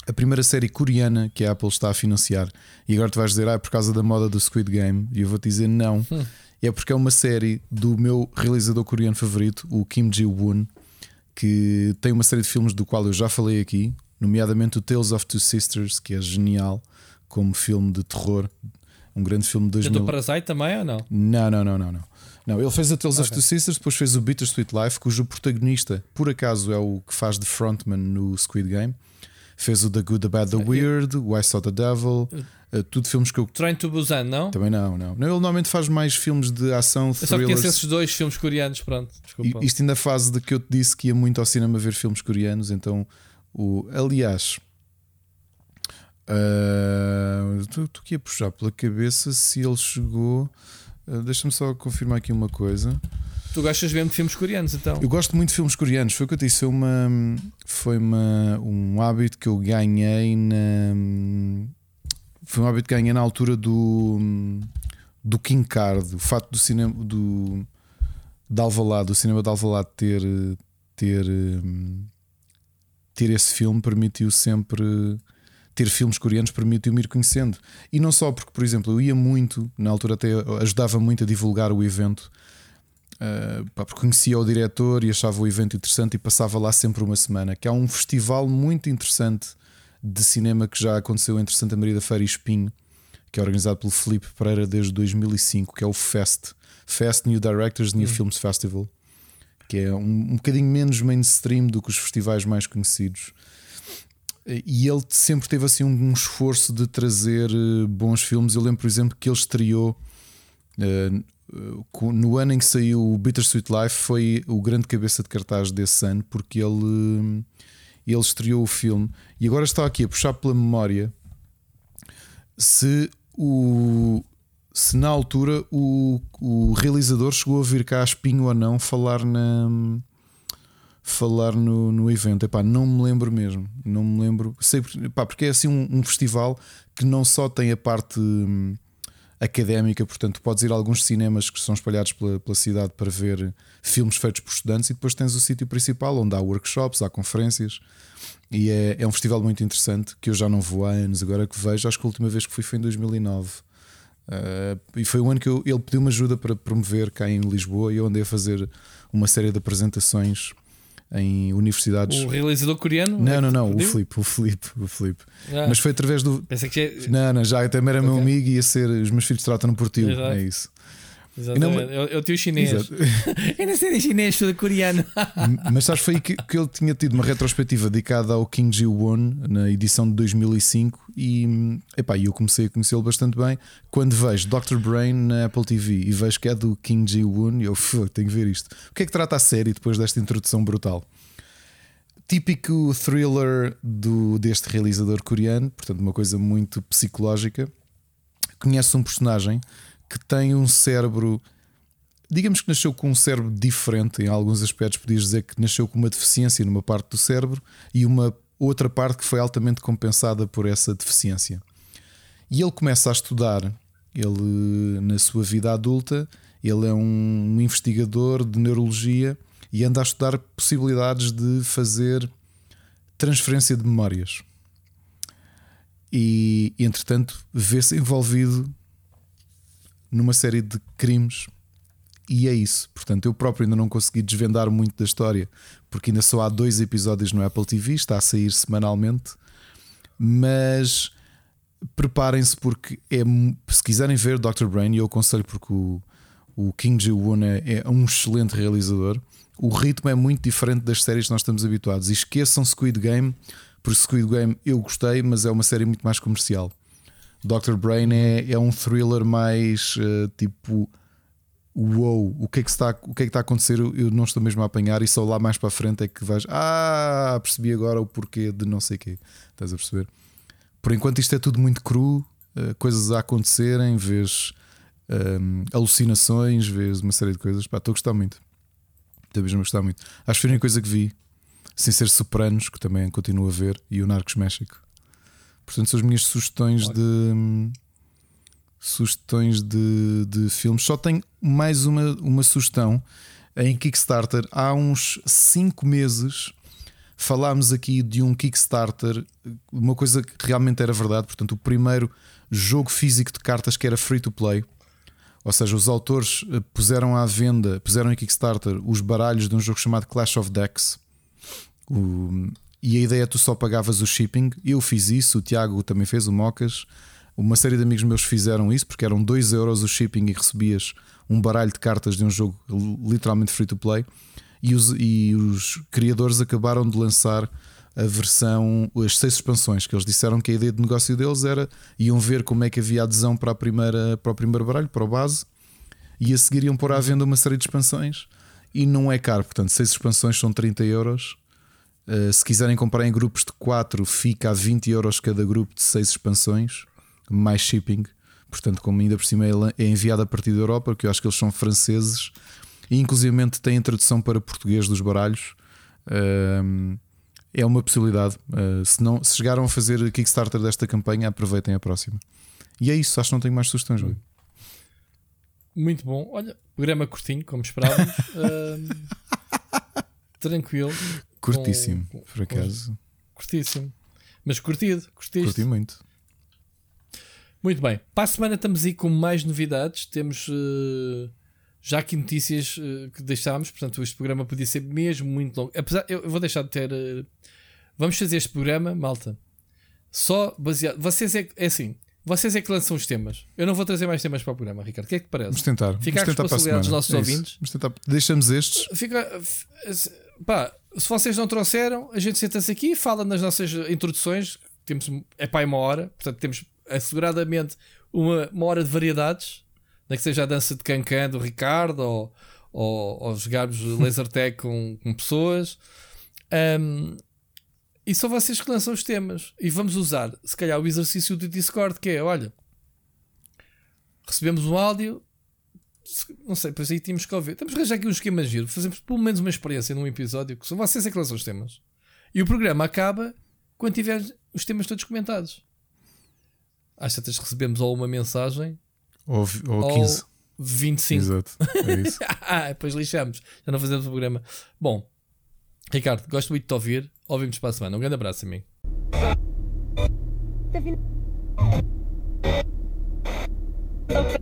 A primeira série coreana que a Apple está a financiar. E agora tu vais dizer, ah, é por causa da moda do Squid Game. E eu vou te dizer, não. É porque é uma série do meu realizador coreano favorito, o Kim Ji-woon, que tem uma série de filmes do qual eu já falei aqui, nomeadamente o Tales of Two Sisters, que é genial como filme de terror, um grande filme de Tentou 2000. Parasite também ou não? Não, não, não, não, não. Não, ele fez a Tales of Two Sisters, depois fez o Bittersweet Life, cujo protagonista, por acaso, é o que faz de frontman no Squid Game. Fez o The Good, The Bad, The Weird, o I Saw the Devil, eh, tudo filmes que eu Train to Busan, não? também não, não. Não, Ele normalmente faz mais filmes de ação, Eu só conheço thrillers. esses dois filmes coreanos, pronto. Desculpa. Isto ainda fase de que eu te disse que ia muito ao cinema ver filmes coreanos, então o aliás ah, tu, tu que ia puxar pela cabeça se ele chegou. ah, Deixa-me só confirmar aqui uma coisa. Tu gostas mesmo de filmes coreanos, então? Eu gosto muito de filmes coreanos, foi o que eu te disse, foi, uma, foi uma, um hábito que eu ganhei na. Foi um hábito que ganhei na altura do, do King Card, o facto do cinema do, de Alvalade, do cinema de Alvalade ter, ter, hum, ter esse filme permitiu sempre ter filmes coreanos permitiu-me ir conhecendo. E não só porque, por exemplo, eu ia muito, na altura até ajudava muito a divulgar o evento. Pá, porque conhecia o diretor e achava o evento interessante e passava lá sempre uma semana. Que há um festival muito interessante de cinema que já aconteceu entre Santa Maria da Feira e Espinho, que é organizado pelo Felipe Pereira desde 2005, que é o FEST Fest New Directors New Films Festival, que é um, um bocadinho menos mainstream do que os festivais mais conhecidos. E ele sempre teve assim um, esforço de trazer eh, bons filmes. Eu lembro, por exemplo, que ele estreou co- no ano em que saiu o Bittersweet Life foi o grande cabeça de cartaz desse ano porque ele, ele estreou o filme e agora está aqui a puxar pela memória se o se na altura o, o realizador chegou a vir cá a espinho ou não falar na falar no, no evento. Epá, não me lembro mesmo. Não me lembro. Sei, epá, porque é assim um, um festival que não só tem a parte hum, académica, portanto, podes ir a alguns cinemas que são espalhados pela, pela cidade para ver filmes feitos por estudantes e depois tens o sítio principal onde há workshops, há conferências. E é, é um festival muito interessante que eu já não vou há anos. Agora que vejo, acho que a última vez que fui foi em 2009. Uh, e foi o ano que eu- ele pediu-me ajuda para promover cá em Lisboa e eu andei a fazer uma série de apresentações em universidades. O realizador coreano? Não, é não, que não, o? Filipe, o Filipe, o Filipe. Ah, Mas foi através do. Pensei que já. Não, não, já também era meu Ok. amigo e ia ser. Os meus filhos tratam por. Exato. É isso. Exatamente. não- É o- é o tio chinês. Exato. Eu não sei de chinês, sou coreano. Mas sabes, foi aí que, que ele tinha tido uma retrospectiva dedicada ao King Ji-won na edição de 2005 e epá, eu comecei a conhecê-lo bastante bem. Quando vejo Dr. Brain na Apple TV e vejo que é do King Ji-won, eu "Fu, tenho que ver isto. O que é que trata a série depois desta introdução brutal? Típico thriller do, deste realizador coreano, portanto, uma coisa muito psicológica. conhece um personagem que tem um cérebro. Digamos que nasceu com um cérebro diferente em alguns aspectos. Podias dizer que nasceu com uma deficiência numa parte do cérebro e uma outra parte que foi altamente compensada por essa deficiência. E ele começa a estudar, ele na sua vida adulta, ele é um investigador de neurologia e anda a estudar possibilidades de fazer transferência de memórias. E, entretanto, vê-se envolvido numa série de crimes. E é isso. Portanto, eu próprio ainda não consegui desvendar muito da história, porque ainda só há dois episódios no Apple TV, está a sair semanalmente. Mas preparem-se, porque é, se quiserem ver Dr. Brain, e eu aconselho porque o, o King Ji-woon é, é um excelente realizador o ritmo é muito diferente das séries que nós estamos habituados. E esqueçam Squid Game, porque Squid Game eu gostei, mas é uma série muito mais comercial. Dr. Brain é, é um thriller mais uh, tipo uou, o que é que está, o que é que está a acontecer? Eu não estou mesmo a apanhar e só lá mais para frente é que vais, ah, percebi agora o porquê de não sei quê. Estás a perceber? Por enquanto isto é tudo muito cru, uh, coisas a acontecerem, vês um, eh, alucinações, vês uma série de coisas. Pá, estou a gostar muito. Estou mesmo a gostar muito. Acho que foi a única coisa que vi, sem ser Sopranos, que também continuo a ver, e o Narcos México. Portanto, são as minhas sugestões de. Sugestões de, de filmes. Só tenho mais uma, uma sugestão em Kickstarter. Há uns 5 meses falámos aqui de um Kickstarter, uma coisa que realmente era verdade. Portanto, o primeiro jogo físico de cartas que era free to play. Ou seja, os autores eh, puseram à venda, puseram em Kickstarter os baralhos de um jogo chamado Clash of Decks. O, e a ideia é tu só pagavas o shipping. Eu fiz isso, o Tiago também fez, o Mocas. Uma série de amigos meus fizeram isso porque eram 2 euros o shipping e recebias um baralho de cartas de um jogo literalmente free to play. E os, e os criadores acabaram de lançar a versão, as seis expansões, que eles disseram que a ideia de negócio deles era iam ver como é que havia adesão para, a primeira, para o primeiro baralho, para o base, e a seguir iam pôr à venda uma série de expansões e não é caro, portanto, seis expansões são 30 euros. Uh, se quiserem comprar em grupos de 4, fica a 20 euros cada grupo de 6 expansões, mais shipping. Portanto, como ainda por cima é enviado a partir da Europa, porque eu acho que eles são franceses e inclusive têm tradução para português dos baralhos. Uh, é uma possibilidade. Uh, se, não, se chegaram a fazer Kickstarter desta campanha, aproveitem a próxima. E é isso, acho que não tenho mais sugestões. Hoje. Muito bom. Olha, programa curtinho, como esperávamos. uh, tranquilo. Curtíssimo, com, por acaso. curtíssimo. Mas curtido, curtiste. Curti muito. Muito bem. Para a semana estamos aí com mais novidades. Temos. Uh, já aqui notícias uh, que deixámos, portanto, este programa podia ser mesmo muito longo. Apesar, eu vou deixar de ter. Uh, vamos fazer este programa, malta, só baseado. Vocês é, é assim, vocês é que lançam os temas. Eu não vou trazer mais temas para o programa, Ricardo. O que é que parece? Vamos tentar. Fica Vamos a responsabilidade dos nossos é ouvintes. Vamos tentar. Deixamos estes. Fica. Pá, se vocês não trouxeram, a gente senta-se aqui e fala nas nossas introduções. Temos, é pá, uma hora, portanto, temos asseguradamente uma, uma hora de variedades nem que seja a dança de cancan do Ricardo ou, ou, ou jogarmos laser tag com, com pessoas. Um, e são vocês que lançam os temas. E vamos usar, se calhar, o exercício do Discord, que é: olha, recebemos um áudio, não sei, pois aí tínhamos que ouvir. Temos que arranjar aqui um esquema giro, fazemos pelo menos uma experiência num episódio, que são vocês é que lançam os temas. E o programa acaba quando tiver os temas todos comentados. Às tantas recebemos ou uma mensagem ou, ou 15. 25. Exato. É isso. ah, depois lixamos. Já não fazemos o programa. Bom, Ricardo, gosto muito de te ouvir. Ouvimos para a semana. Um grande abraço a mim. Tá